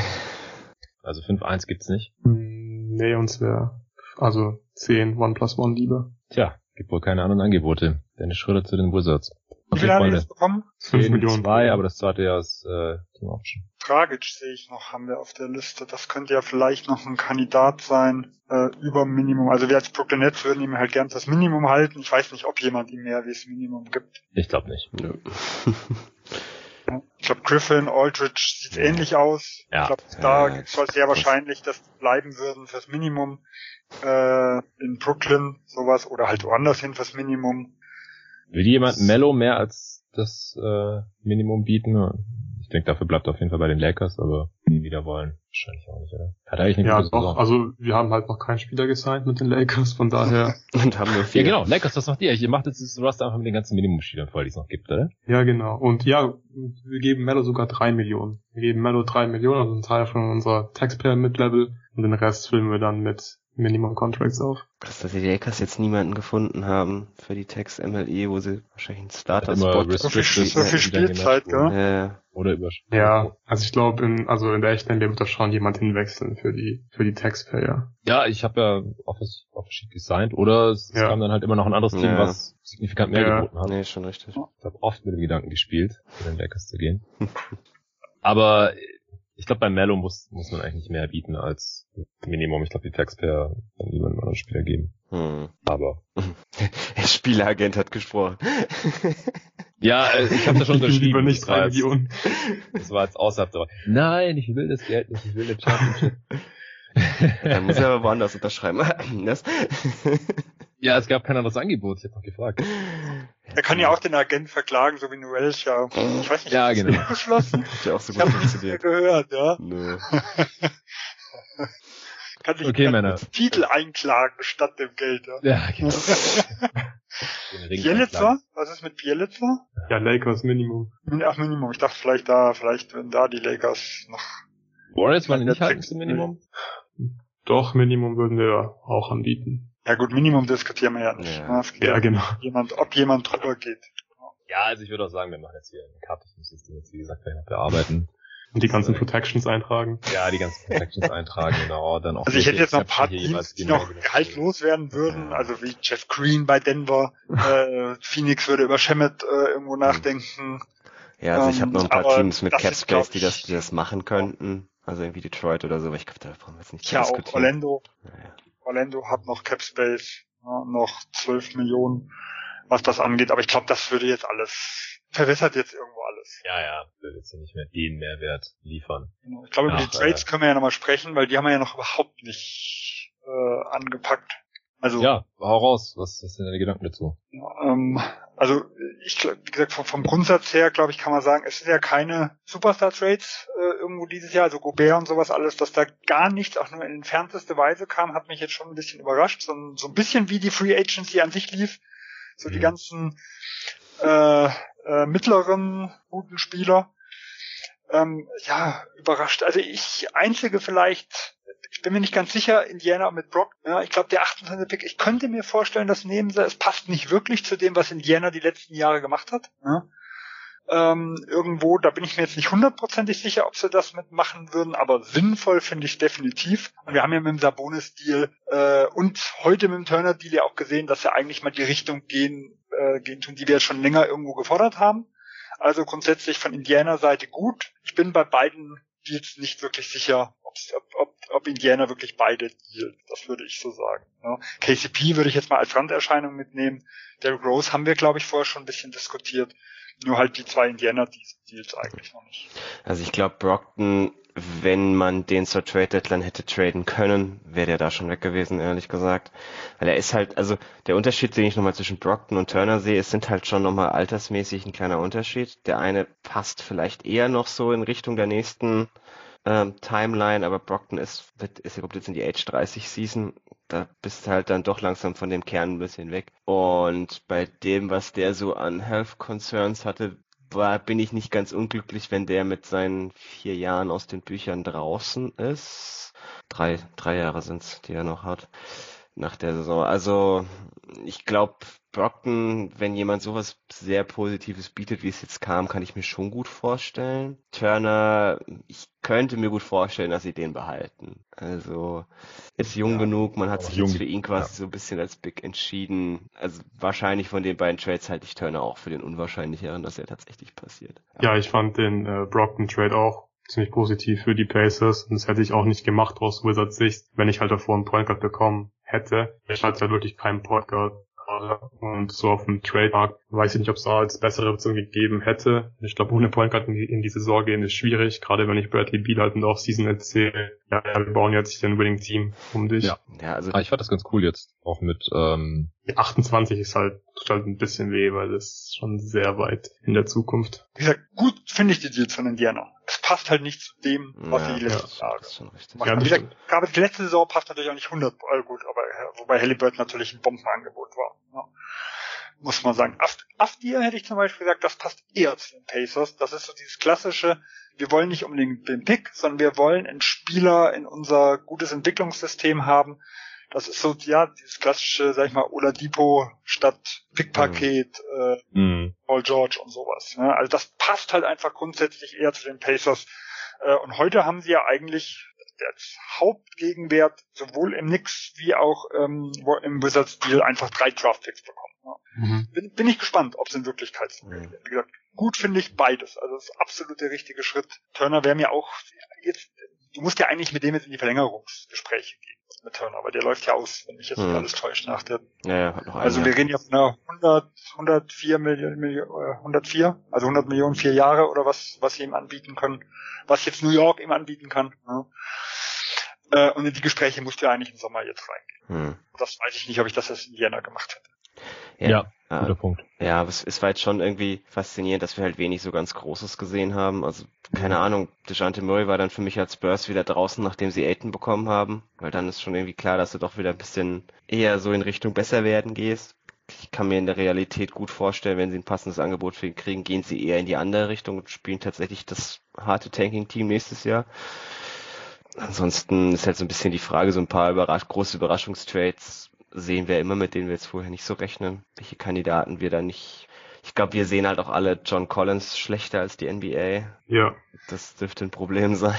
[SPEAKER 1] Also 5-1 gibt's nicht.
[SPEAKER 4] Hm, nee, uns wäre also 10 One plus One lieber.
[SPEAKER 1] Tja, gibt wohl keine anderen Angebote. Dennis Schröder zu den Wizards.
[SPEAKER 3] Wie viel haben wir jetzt bekommen?
[SPEAKER 4] 5
[SPEAKER 1] 10,
[SPEAKER 4] Millionen.
[SPEAKER 1] Zwei, aber das zweite Jahr ist äh, Team Option.
[SPEAKER 3] Tragic sehe ich noch, haben wir auf der Liste. Das könnte ja vielleicht noch ein Kandidat sein äh, über Minimum. Also wir als Brooklyn Nets würden ihm halt gern das Minimum halten. Ich weiß nicht, ob jemand ihm mehr wie das Minimum gibt.
[SPEAKER 1] Ich glaube nicht.
[SPEAKER 2] Nö.
[SPEAKER 3] Ja. Ich glaube, Griffin, Aldridge sieht
[SPEAKER 2] Ja.
[SPEAKER 3] ähnlich aus.
[SPEAKER 1] Ja.
[SPEAKER 3] Ich glaube, da
[SPEAKER 2] Ja,
[SPEAKER 3] ist es sehr wahrscheinlich, dass die bleiben würden fürs Minimum äh, in Brooklyn, sowas, oder halt woanders hin fürs Minimum.
[SPEAKER 1] Will jemand Mello mehr als das äh, Minimum bieten? Ich denke, dafür bleibt er auf jeden Fall bei den Lakers, aber die wieder wollen. Wahrscheinlich auch nicht, oder? Hat er eigentlich eine
[SPEAKER 4] Ja,
[SPEAKER 1] gute
[SPEAKER 4] doch.
[SPEAKER 1] Saison?
[SPEAKER 4] Also wir haben halt noch keinen Spieler gesigned mit den Lakers, von daher.
[SPEAKER 2] Und haben nur
[SPEAKER 1] Ja,
[SPEAKER 2] vier.
[SPEAKER 1] genau. Lakers, was macht ihr? Ihr macht jetzt das Roster einfach mit den ganzen Minimumspielern voll, die es noch gibt, oder?
[SPEAKER 4] ja, genau. Und ja, wir geben Mello sogar 3 Millionen. Wir geben Mello 3 Millionen, also einen Teil von unserer Taxpayer Mid-Level und den Rest füllen wir dann mit Minimum Contracts auf.
[SPEAKER 2] Dass die Lakers jetzt niemanden gefunden haben für die Text MLE, wo sie wahrscheinlich einen
[SPEAKER 1] Hat
[SPEAKER 2] Starter-Spot
[SPEAKER 1] immer
[SPEAKER 3] So viel, so viel Spielzeit, gell?
[SPEAKER 2] äh,
[SPEAKER 1] Oder über
[SPEAKER 4] Ja, also ich glaube, in, also in der echten NBA wird da schon jemand hinwechseln für die, für die Taxpayer.
[SPEAKER 1] Ja, ich habe ja Office, Office gesigned, oder es
[SPEAKER 4] Ja.
[SPEAKER 1] kam dann halt immer noch ein anderes Team,
[SPEAKER 2] Ja.
[SPEAKER 1] was signifikant mehr
[SPEAKER 4] Ja.
[SPEAKER 1] geboten hat.
[SPEAKER 2] nee, schon richtig.
[SPEAKER 1] Ich habe oft mit dem Gedanken gespielt, zu den Lakers zu gehen. Aber ich glaube, bei Mello muss, muss man eigentlich nicht mehr bieten als Minimum. Ich glaube, die Taxpayer dann lieber einem anderen Spieler geben.
[SPEAKER 2] Hm.
[SPEAKER 1] Aber
[SPEAKER 2] Der Spielagent hat gesprochen.
[SPEAKER 1] ja, äh, ich habe da schon unterschrieben.
[SPEAKER 4] Nicht
[SPEAKER 1] das, war
[SPEAKER 4] 3
[SPEAKER 1] jetzt,
[SPEAKER 4] Millionen.
[SPEAKER 1] das war jetzt außerhalb der Nein, ich will das Geld nicht, ich will eine Championship.
[SPEAKER 2] Dann muss er aber woanders unterschreiben. das?
[SPEAKER 1] ja, es gab kein anderes Angebot, ich habe noch gefragt.
[SPEAKER 3] Er kann ja auch den Agent verklagen, so wie Noel ja. Ich weiß nicht,
[SPEAKER 1] Ja,
[SPEAKER 3] ist das
[SPEAKER 1] genau.
[SPEAKER 3] beschlossen?
[SPEAKER 2] Hat ja auch so
[SPEAKER 3] Ich
[SPEAKER 2] gut
[SPEAKER 3] mehr
[SPEAKER 2] funktioniert.
[SPEAKER 3] gehört, ja.
[SPEAKER 2] Nö.
[SPEAKER 3] Kann sich
[SPEAKER 1] Okay,
[SPEAKER 3] den
[SPEAKER 1] Männer.
[SPEAKER 3] Titel einklagen statt dem Geld, ja.
[SPEAKER 1] Ja, genau.
[SPEAKER 3] Bielitzer? Was ist mit Bielitzer?
[SPEAKER 4] Ja, Lakers Minimum.
[SPEAKER 3] Ach, Minimum. Ich dachte vielleicht da, vielleicht wenn da die Lakers noch.
[SPEAKER 1] Warriors waren nicht halten zum Minimum?
[SPEAKER 4] Doch, Minimum würden wir auch anbieten.
[SPEAKER 3] Ja gut, Minimum diskutieren wir ja nicht.
[SPEAKER 4] Ja, ja genau.
[SPEAKER 3] Jemand, ob jemand drüber geht.
[SPEAKER 1] Ja, also ich würde auch sagen, wir machen jetzt hier ein Karte. Ich muss das Ding jetzt, wie gesagt, gleich noch bearbeiten.
[SPEAKER 4] Und die ganzen Protections eintragen.
[SPEAKER 1] Ja, die ganzen Protections eintragen, genau. Dann auch
[SPEAKER 3] also ich hätte jetzt noch ein paar Teams, die noch gehaltlos werden würden, also wie Jeff Green bei Denver, äh, Phoenix würde über Shemet äh, irgendwo hm. nachdenken.
[SPEAKER 2] Ja, also ich habe noch ein paar Teams mit Cap Space, die das, die das machen könnten. Also irgendwie Detroit oder so, aber ich glaube, da brauchen wir jetzt nicht
[SPEAKER 3] Ja, auch Orlando. Naja. Orlando hat noch Cap Space, ja, noch 12 Millionen, was das angeht, aber ich glaube, das würde jetzt alles, verwässert jetzt irgendwo alles.
[SPEAKER 1] Ja, ja, wird jetzt hier nicht mehr den Mehrwert liefern.
[SPEAKER 3] Genau. Ich glaube, über die Trades können wir ja nochmal sprechen, weil die haben wir ja noch überhaupt nicht äh, angepackt. Also
[SPEAKER 1] ja, hau raus. Was, was sind deine Gedanken dazu?
[SPEAKER 3] Ähm, also ich, wie gesagt, vom, vom Grundsatz her, glaube ich, kann man sagen, es sind ja keine Superstar-Trades äh, irgendwo dieses Jahr, also Gobert und sowas alles, dass da gar nichts, auch nur in entfernteste Weise kam, hat mich jetzt schon ein bisschen überrascht. So, so ein bisschen wie die Free Agency an sich lief. So mhm. die ganzen äh, äh, mittleren guten Spieler. Ähm, ja, überrascht. Also ich einzige vielleicht ich bin mir nicht ganz sicher, Indiana mit Brock, ja, ich glaube der 28. Pick, ich könnte mir vorstellen, dass nehmen sie, es passt nicht wirklich zu dem, was Indiana die letzten Jahre gemacht hat. Ja. Ähm, irgendwo, da bin ich mir jetzt nicht hundertprozentig sicher, ob sie das mitmachen würden, aber sinnvoll finde ich definitiv. Und wir haben ja mit dem Sabonis-Deal äh, und heute mit dem Turner-Deal ja auch gesehen, dass sie eigentlich mal die Richtung gehen, äh, gehen tun, die wir schon länger irgendwo gefordert haben. Also grundsätzlich von Indiana-Seite gut. Ich bin bei beiden Deals nicht wirklich sicher, ob, ob, ob Indiana wirklich beide dealt. Das würde ich so sagen. Ja. KCP würde ich jetzt mal als Randerscheinung mitnehmen. Derrick Rose haben wir, glaube ich, vorher schon ein bisschen diskutiert. Nur halt die zwei Indiana Deals eigentlich noch nicht.
[SPEAKER 2] Also ich glaube, Brockton, wenn man den zur Trade Deadline hätte traden können, wäre der da schon weg gewesen, ehrlich gesagt. Weil er ist halt, also der Unterschied, den ich nochmal zwischen Brockton und Turner sehe, es sind halt schon nochmal altersmäßig ein kleiner Unterschied. Der eine passt vielleicht eher noch so in Richtung der nächsten ähm, Timeline, aber Brockton ist, wird, ist kommt jetzt in die Age 30 Season. Da bist du halt dann doch langsam von dem Kern ein bisschen weg. Und bei dem, was der so an Health Concerns hatte, war, bin ich nicht ganz unglücklich, wenn der mit seinen vier Jahren aus den Büchern draußen ist. Drei, drei Jahre sind's, die er noch hat nach der Saison. Also ich glaube, Brockton, wenn jemand sowas sehr Positives bietet, wie es jetzt kam, kann ich mir schon gut vorstellen. Turner, ich könnte mir gut vorstellen, dass sie den behalten. Also ist jung ja, genug, man hat sich jung, jetzt für ihn quasi ja. so ein bisschen als Big entschieden. Also wahrscheinlich von den beiden Trades halte ich Turner auch für den unwahrscheinlicheren, dass er tatsächlich passiert.
[SPEAKER 4] Ja, ich fand den äh, Brockton Trade auch ziemlich positiv für die Pacers und das hätte ich auch nicht gemacht aus Wizards Sicht, wenn ich halt davor einen Point Guard bekommen hätte. Ich hatte halt wirklich keinen Guard und so auf dem Trademark weiß ich nicht, ob es da als bessere Option gegeben hätte. Ich glaube, ohne Point Guard in die, in die Saison gehen ist schwierig, gerade wenn ich Bradley Beal halt in der Offseason erzähle, ja, wir bauen jetzt hier ein Winning Team um dich.
[SPEAKER 1] Ja, ja also ah, ich fand das ganz cool jetzt, auch mit ähm
[SPEAKER 4] 28 ist halt, tut halt ein bisschen weh, weil das ist schon sehr weit in der Zukunft.
[SPEAKER 3] Wie gesagt, gut finde ich die Deals von Indiana. Es passt halt nicht zu dem, was ja, sie die letzten ja, Jahre haben. Wie gesagt, gerade die letzte Saison passt natürlich auch nicht 100, äh, gut, aber wobei Halliburton natürlich ein Bombenangebot war. Ja. Muss man sagen. Afdir hätte ich zum Beispiel gesagt, das passt eher zu den Pacers. Das ist so dieses klassische, wir wollen nicht unbedingt den Pick, sondern wir wollen einen Spieler in unser gutes Entwicklungssystem haben. Das ist so, ja, dieses klassische, sag ich mal, Oladipo statt Pickpaket, mhm. äh, mhm. Paul George und sowas. Ne? Also das passt halt einfach grundsätzlich eher zu den Pacers. Äh, und heute haben sie ja eigentlich als Hauptgegenwert sowohl im Knicks wie auch ähm, im Wizards Deal einfach drei Draft Picks bekommen. Ja. Mhm. Bin, bin ich gespannt, ob es in Wirklichkeit so mhm. Wie gesagt, gut finde ich beides. Also das ist absolut der richtige Schritt. Turner wäre mir auch jetzt, du musst ja eigentlich mit dem jetzt in die Verlängerungsgespräche gehen mit Turner, aber der läuft ja aus, wenn mich jetzt nicht mhm. alles täuscht nach der.
[SPEAKER 2] Ja, ja, hat noch
[SPEAKER 3] also wir reden ja von einer 100, 104 Millionen, 104, also 100 Millionen vier Jahre oder was, was sie ihm anbieten können, was jetzt New York ihm anbieten kann. Ja. Äh, und in die Gespräche musste ja eigentlich im Sommer jetzt reingehen. Hm. Das weiß ich nicht, ob ich das als Indiana gemacht hätte.
[SPEAKER 1] Ja, ja äh, guter Punkt.
[SPEAKER 2] Ja, aber es, es war jetzt schon irgendwie faszinierend, dass wir halt wenig so ganz Großes gesehen haben. Also, keine mhm. Ahnung, DeJounte Murray war dann für mich als Spurs wieder draußen, nachdem sie Aiton bekommen haben, weil dann ist schon irgendwie klar, dass du doch wieder ein bisschen eher so in Richtung besser werden gehst. ich kann mir in der Realität gut vorstellen, wenn sie ein passendes Angebot für ihn kriegen, gehen sie eher in die andere Richtung und spielen tatsächlich das harte Tanking-Team nächstes Jahr. Ansonsten ist halt so ein bisschen die Frage, so ein paar überrasch große Überraschungstrades sehen wir immer, mit denen wir jetzt vorher nicht so rechnen. Welche Kandidaten wir da nicht. Ich glaube, wir sehen halt auch alle John Collins schlechter als die NBA.
[SPEAKER 4] Ja.
[SPEAKER 2] Das dürfte ein Problem sein.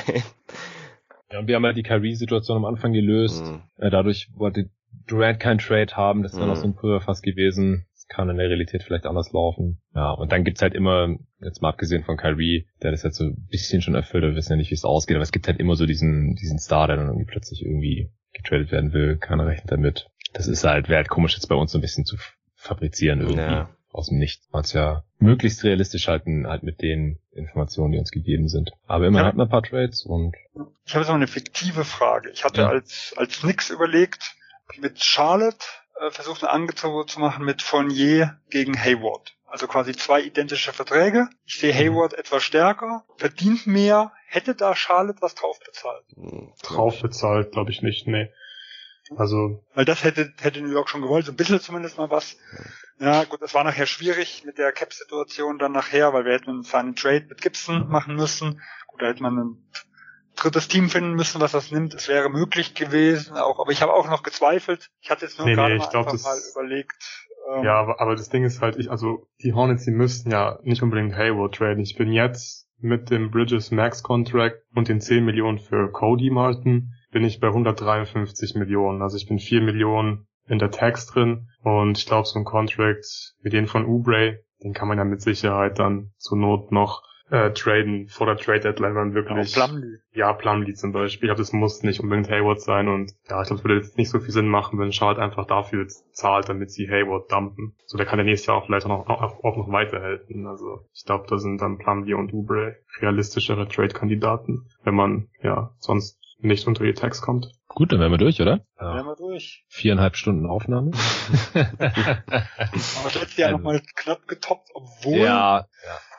[SPEAKER 1] Ja, und wir haben ja die Kyrie-Situation am Anfang gelöst. Mhm. Dadurch wollte Durant keinen Trade haben, das wäre mhm. noch so ein Pulverfass gewesen. Das kann in der Realität vielleicht anders laufen. Ja, und dann gibt's halt immer, jetzt mal abgesehen von Kyrie, der das jetzt so ein bisschen schon erfüllt, wir wissen ja nicht, wie es ausgeht, aber es gibt halt immer so diesen, diesen Star, der dann irgendwie plötzlich irgendwie getradet werden will, keiner rechnet damit. Das ist halt, wäre halt komisch jetzt bei uns so ein bisschen zu fabrizieren irgendwie. Ja. Aus dem Nichts. Man ja möglichst realistisch halten, halt mit den Informationen, die uns gegeben sind. Aber immerhin ja. hat man ein paar Trades und.
[SPEAKER 3] Ich habe jetzt noch eine fiktive Frage. Ich hatte ja. als, als nix überlegt, mit Charlotte äh, versucht ein Angebot zu machen mit Fournier gegen Hayward. Also quasi zwei identische Verträge. Ich sehe mhm. Hayward etwas stärker, verdient mehr. Hätte da Charlotte was drauf bezahlt?
[SPEAKER 4] Hm, drauf bezahlt, glaube ich nicht, nee. Also.
[SPEAKER 3] Weil das hätte, hätte New York schon gewollt, so ein bisschen zumindest mal was. Ja, gut, das war nachher schwierig mit der Cap-Situation dann nachher, weil wir hätten einen Sign Trade mit Gibson machen müssen. Gut, da hätte man einen drittes Team finden müssen, was das nimmt. Es wäre möglich gewesen, auch, aber ich habe auch noch gezweifelt. Ich hatte jetzt nur nee, gerade nee, mal, glaub, das, mal überlegt.
[SPEAKER 4] Ähm, ja, aber, aber das Ding ist halt, ich, also die Hornets, die müssten ja nicht unbedingt Hayward traden. Ich bin jetzt mit dem Bridges Max Contract und den 10 Millionen für Cody Martin bin ich bei 153 Millionen. Also ich bin 4 Millionen in der Tax drin und ich glaube so ein Contract wie den von Ubre, den kann man ja mit Sicherheit dann zur Not noch äh, traden vor der Trade Deadline, wenn wirklich.
[SPEAKER 3] Ja, Plumlee.
[SPEAKER 4] Ja, Plumlee zum Beispiel. Ich glaube, das muss nicht unbedingt Hayward sein und ja, ich glaube, es würde jetzt nicht so viel Sinn machen, wenn Charlotte einfach dafür zahlt, damit sie Hayward dumpen. So, der kann der nächstes Jahr auch vielleicht auch, auch, auch noch weiterhelfen. Also ich glaube, da sind dann Plumlee und Ubre realistischere Trade-Kandidaten, wenn man ja sonst nicht unter die Tags kommt.
[SPEAKER 1] Gut, dann wären wir durch, oder?
[SPEAKER 3] Ja. Wären wir durch.
[SPEAKER 1] Viereinhalb Stunden Aufnahme.
[SPEAKER 3] Aber letztes Jahr nochmal knapp getoppt, obwohl
[SPEAKER 1] ja,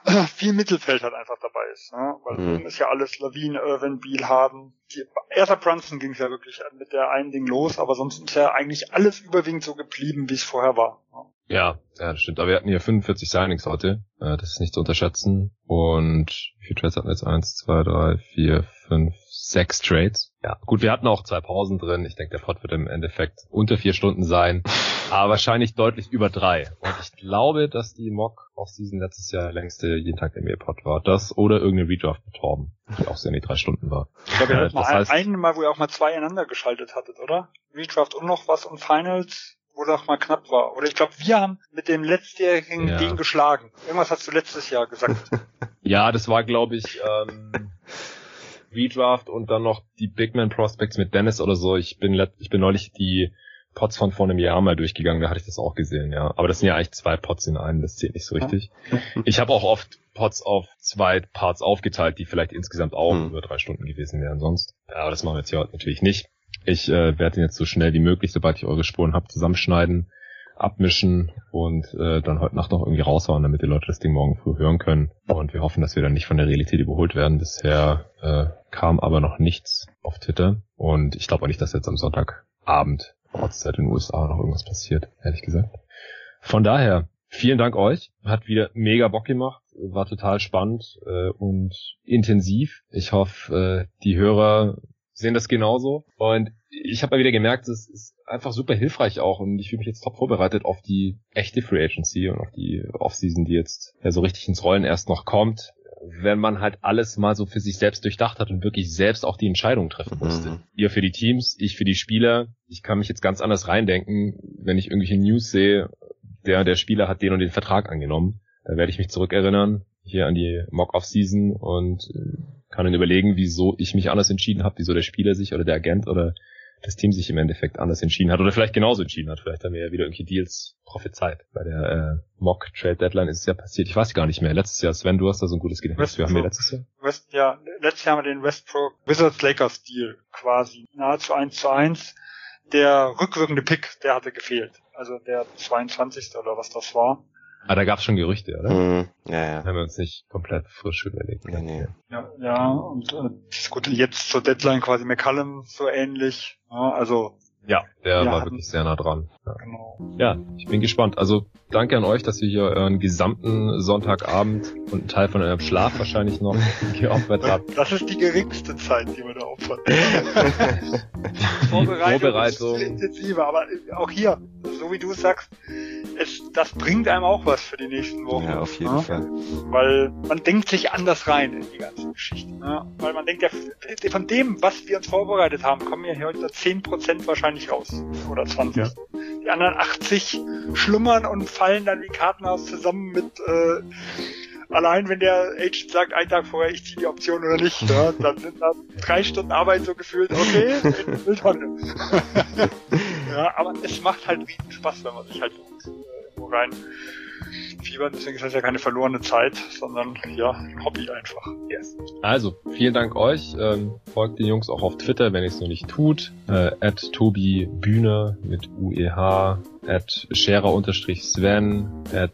[SPEAKER 1] ja.
[SPEAKER 3] viel Mittelfeld halt einfach dabei ist. Ne? Weil mhm. ist ja alles Lawine, Irvin, Beal haben. Die, erster Brunson ging es ja wirklich mit der einen Ding los, aber sonst ist ja eigentlich alles überwiegend so geblieben, wie es vorher war.
[SPEAKER 1] Ne? Ja, ja, das stimmt. Aber wir hatten hier 45 Signings heute. Äh, das ist nicht zu unterschätzen. Und wie viele Trades hatten wir jetzt? Eins, zwei, drei, vier, fünf, sechs Trades. Ja, gut, wir hatten auch zwei Pausen drin. Ich denke, der Pod wird im Endeffekt unter vier Stunden sein, aber wahrscheinlich deutlich über drei. Und ich glaube, dass die Mock Off-Season letztes Jahr längste jeden Tag NBA Pod war. Das oder irgendeine Redraft mit Torben, die auch sehr in die drei Stunden war.
[SPEAKER 3] Ich glaube, ihr äh, hattet mal heißt, einen Mal, wo ihr auch mal zwei einander geschaltet hattet, oder? Redraft und noch was und Finals wo auch mal knapp war. Oder ich glaube, wir haben mit dem letztjährigen ja. den geschlagen. Irgendwas hast du letztes Jahr gesagt.
[SPEAKER 1] ja, das war, glaube ich, ähm, Redraft und dann noch die Big Man Prospects mit Dennis oder so. Ich bin, ich bin neulich die Pots von vor einem Jahr mal durchgegangen, da hatte ich das auch gesehen, ja. Aber das sind ja eigentlich zwei Pots in einem, das zählt nicht so richtig. Ich habe auch oft Pots auf zwei Parts aufgeteilt, die vielleicht insgesamt auch hm. über drei Stunden gewesen wären sonst. Ja, aber das machen wir jetzt hier natürlich nicht. Ich äh, werde den jetzt so schnell wie möglich, sobald ich eure Spuren habt, zusammenschneiden abmischen und äh, dann heute Nacht noch irgendwie raushauen, damit die Leute das Ding morgen früh hören können. Und wir hoffen, dass wir dann nicht von der Realität überholt werden. Bisher äh, kam aber noch nichts auf Twitter und ich glaube auch nicht, dass jetzt am Sonntagabend Ortszeit in den USA noch irgendwas passiert, ehrlich gesagt. Von daher, vielen Dank euch. Hat wieder mega Bock gemacht, war total spannend äh, und intensiv. Ich hoffe, äh, die Hörer sehen das genauso. Und ich habe mal wieder gemerkt, es ist einfach super hilfreich auch und ich fühle mich jetzt top vorbereitet auf die echte Free Agency und auf die Offseason, die jetzt ja so richtig ins Rollen erst noch kommt wenn man halt alles mal so für sich selbst durchdacht hat und wirklich selbst auch die Entscheidung treffen mhm. musste. Mhm. Ihr für die Teams, ich für die Spieler. Ich kann mich jetzt ganz anders reindenken, wenn ich irgendwelche News sehe, der der Spieler hat den und den Vertrag angenommen. Da werde ich mich zurückerinnern hier an die Mock-Off-Season und äh, kann dann überlegen, wieso ich mich anders entschieden habe, wieso der Spieler sich oder der Agent oder das Team sich im Endeffekt anders entschieden hat oder vielleicht genauso entschieden hat. Vielleicht haben wir ja wieder irgendwelche Deals prophezeit. Bei der äh, Mock Trade Deadline ist es ja passiert. Ich weiß gar nicht mehr. Letztes Jahr, Sven, du hast da so ein gutes Gedächtnis. Wir haben wir letztes Jahr?
[SPEAKER 3] West, ja, letztes Jahr haben wir den Westbrook Wizards Lakers Deal quasi nahezu eins zu eins. Der rückwirkende Pick, der hatte gefehlt. Also der 22. oder was das war.
[SPEAKER 1] Ah, da gab's schon Gerüchte, oder? Mhm.
[SPEAKER 2] Ja, ja.
[SPEAKER 1] Haben wir uns nicht komplett frisch überlegt.
[SPEAKER 3] Nee, nee. Ja, ja, und äh, gut, jetzt zur Deadline quasi McCallum so ähnlich. Ja, also
[SPEAKER 1] Ja, der
[SPEAKER 3] Wir
[SPEAKER 1] war wirklich sehr nah dran. Ja.
[SPEAKER 3] Genau.
[SPEAKER 1] ja, ich bin gespannt. Also danke an euch, dass ihr hier euren gesamten Sonntagabend und einen Teil von eurem Schlaf wahrscheinlich noch geopfert habt.
[SPEAKER 3] Das ist die geringste Zeit, die wir da opfern.
[SPEAKER 1] Vorbereitung.
[SPEAKER 3] ist viel intensiver, aber auch hier, so wie du sagst, es, das bringt einem auch was für die nächsten Wochen.
[SPEAKER 2] Ja, auf jeden
[SPEAKER 3] Ja?
[SPEAKER 2] Fall.
[SPEAKER 3] Weil man denkt sich anders rein in die ganze Geschichte. Ja? Weil man denkt ja, von dem, was wir uns vorbereitet haben, kommen ja heute 10% wahrscheinlich raus. Oder 20.
[SPEAKER 4] Ja.
[SPEAKER 3] Die anderen 80 schlummern und fallen dann wie Kartenhaus zusammen mit äh, allein wenn der Agent sagt, einen Tag vorher, ich ziehe die Option oder nicht, ja, dann sind da drei Stunden Arbeit so gefühlt, okay, Mülltonne. ja, aber es macht halt riesen Spaß, wenn man sich halt äh, irgendwo rein fiebert. Deswegen ist das ja keine verlorene Zeit, sondern ja, ein Hobby einfach. Yes.
[SPEAKER 1] Also, vielen Dank euch. Ähm, folgt den Jungs auch auf Twitter, wenn ihr es noch nicht tut. Äh, at Tobi Bühne mit UEH, at Scherer-Sven, at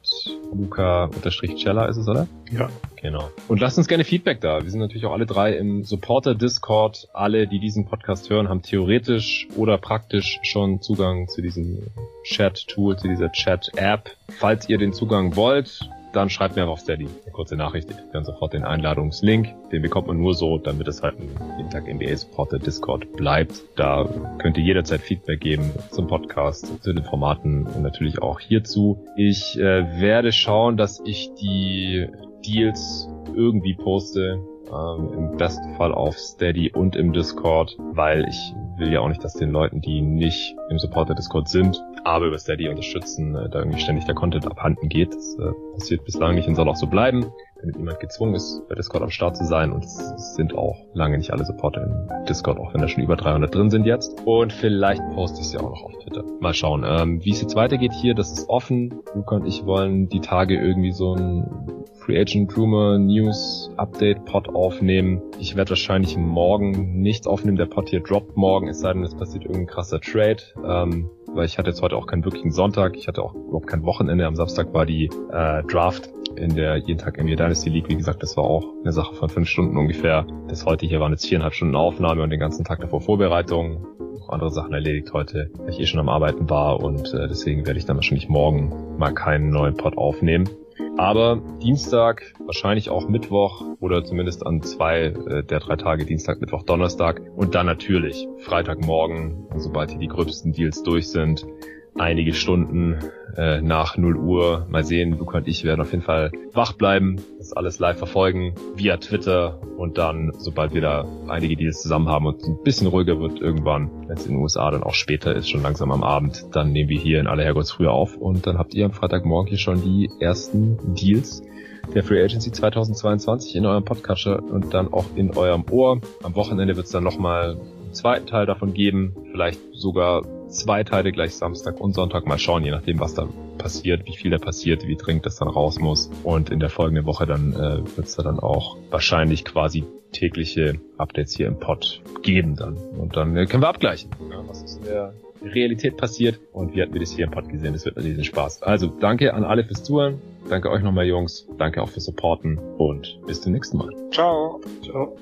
[SPEAKER 1] Luca-Cella ist es, oder?
[SPEAKER 4] Ja.
[SPEAKER 1] Genau. Und lasst uns gerne Feedback da. Wir sind natürlich auch alle drei im Supporter-Discord. Alle, die diesen Podcast hören, haben theoretisch oder praktisch schon Zugang zu diesem Chat-Tool, zu dieser Chat-App. Falls ihr den Zugang wollt, dann schreibt mir einfach auf Steady eine kurze Nachricht. Ich dann sofort den Einladungslink. Den bekommt man nur so, damit es halt ein jeden Tag NBA Supporter Discord bleibt. Da könnt ihr jederzeit Feedback geben zum Podcast, zu den Formaten und natürlich auch hierzu. Ich äh, werde schauen, dass ich die Deals irgendwie poste. Ähm, Im besten Fall auf Steady und im Discord, weil ich will ja auch nicht, dass den Leuten, die nicht im Supporter-Discord sind, aber über Steady unterstützen, äh, da irgendwie ständig der Content abhanden geht. Das äh, passiert bislang nicht und soll auch so bleiben, damit niemand gezwungen ist, bei Discord am Start zu sein. Und es sind auch lange nicht alle Supporter im Discord, auch wenn da schon über 300 drin sind jetzt. Und vielleicht poste ich ja auch noch auf Twitter. Mal schauen. Ähm, wie es jetzt weitergeht hier, das ist offen. Luca und ich wollen die Tage irgendwie so ein Free Agent Rumor News Update Pod aufnehmen. Ich werde wahrscheinlich morgen nichts aufnehmen. Der Pod hier droppt morgen, es sei denn, es passiert irgendein krasser Trade. Ähm, weil ich hatte jetzt heute auch keinen wirklichen Sonntag. Ich hatte auch überhaupt kein Wochenende. Am Samstag war die äh, Draft in der jeden Tag NBA Dynasty League. Wie gesagt, das war auch eine Sache von fünf Stunden ungefähr. Das heute hier waren jetzt viereinhalb Stunden Aufnahme und den ganzen Tag davor Vorbereitung. Noch andere Sachen erledigt heute, weil ich eh schon am Arbeiten war und äh, deswegen werde ich dann wahrscheinlich morgen mal keinen neuen Pod aufnehmen. Aber Dienstag, wahrscheinlich auch Mittwoch oder zumindest an zwei äh, der drei Tage, Dienstag, Mittwoch, Donnerstag. Und dann natürlich Freitagmorgen, sobald hier die gröbsten Deals durch sind, einige Stunden äh, nach 0 Uhr. Mal sehen, Luca und ich werden auf jeden Fall wach bleiben, das alles live verfolgen via Twitter und dann, sobald wir da einige Deals zusammen haben und ein bisschen ruhiger wird irgendwann, wenn es in den USA dann auch später ist, schon langsam am Abend, dann nehmen wir hier in aller Herrgottsfrühe auf und dann habt ihr am Freitagmorgen hier schon die ersten Deals der Free Agency 2022 in eurem Podcatcher und dann auch in eurem Ohr. Am Wochenende wird es dann nochmal einen zweiten Teil davon geben, vielleicht sogar zwei Teile gleich Samstag und Sonntag. Mal schauen, je nachdem, was da passiert, wie viel da passiert, wie dringend das dann raus muss. Und in der folgenden Woche dann äh, wird es da dann auch wahrscheinlich quasi tägliche Updates hier im Pod geben dann. Und dann äh, können wir abgleichen, ja, was ist in der Realität passiert und wie hatten wir das hier im Pod gesehen. Das wird ein riesen Spaß. Also danke an alle fürs Zuhören. Danke euch nochmal, Jungs. Danke auch fürs Supporten und bis zum nächsten Mal.
[SPEAKER 3] Ciao.
[SPEAKER 4] Ciao.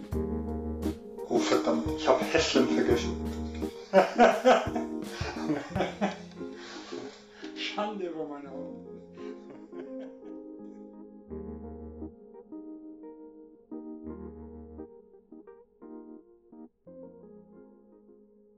[SPEAKER 3] Oh verdammt, ich habe Hässeln vergessen. Schande über meine Augen.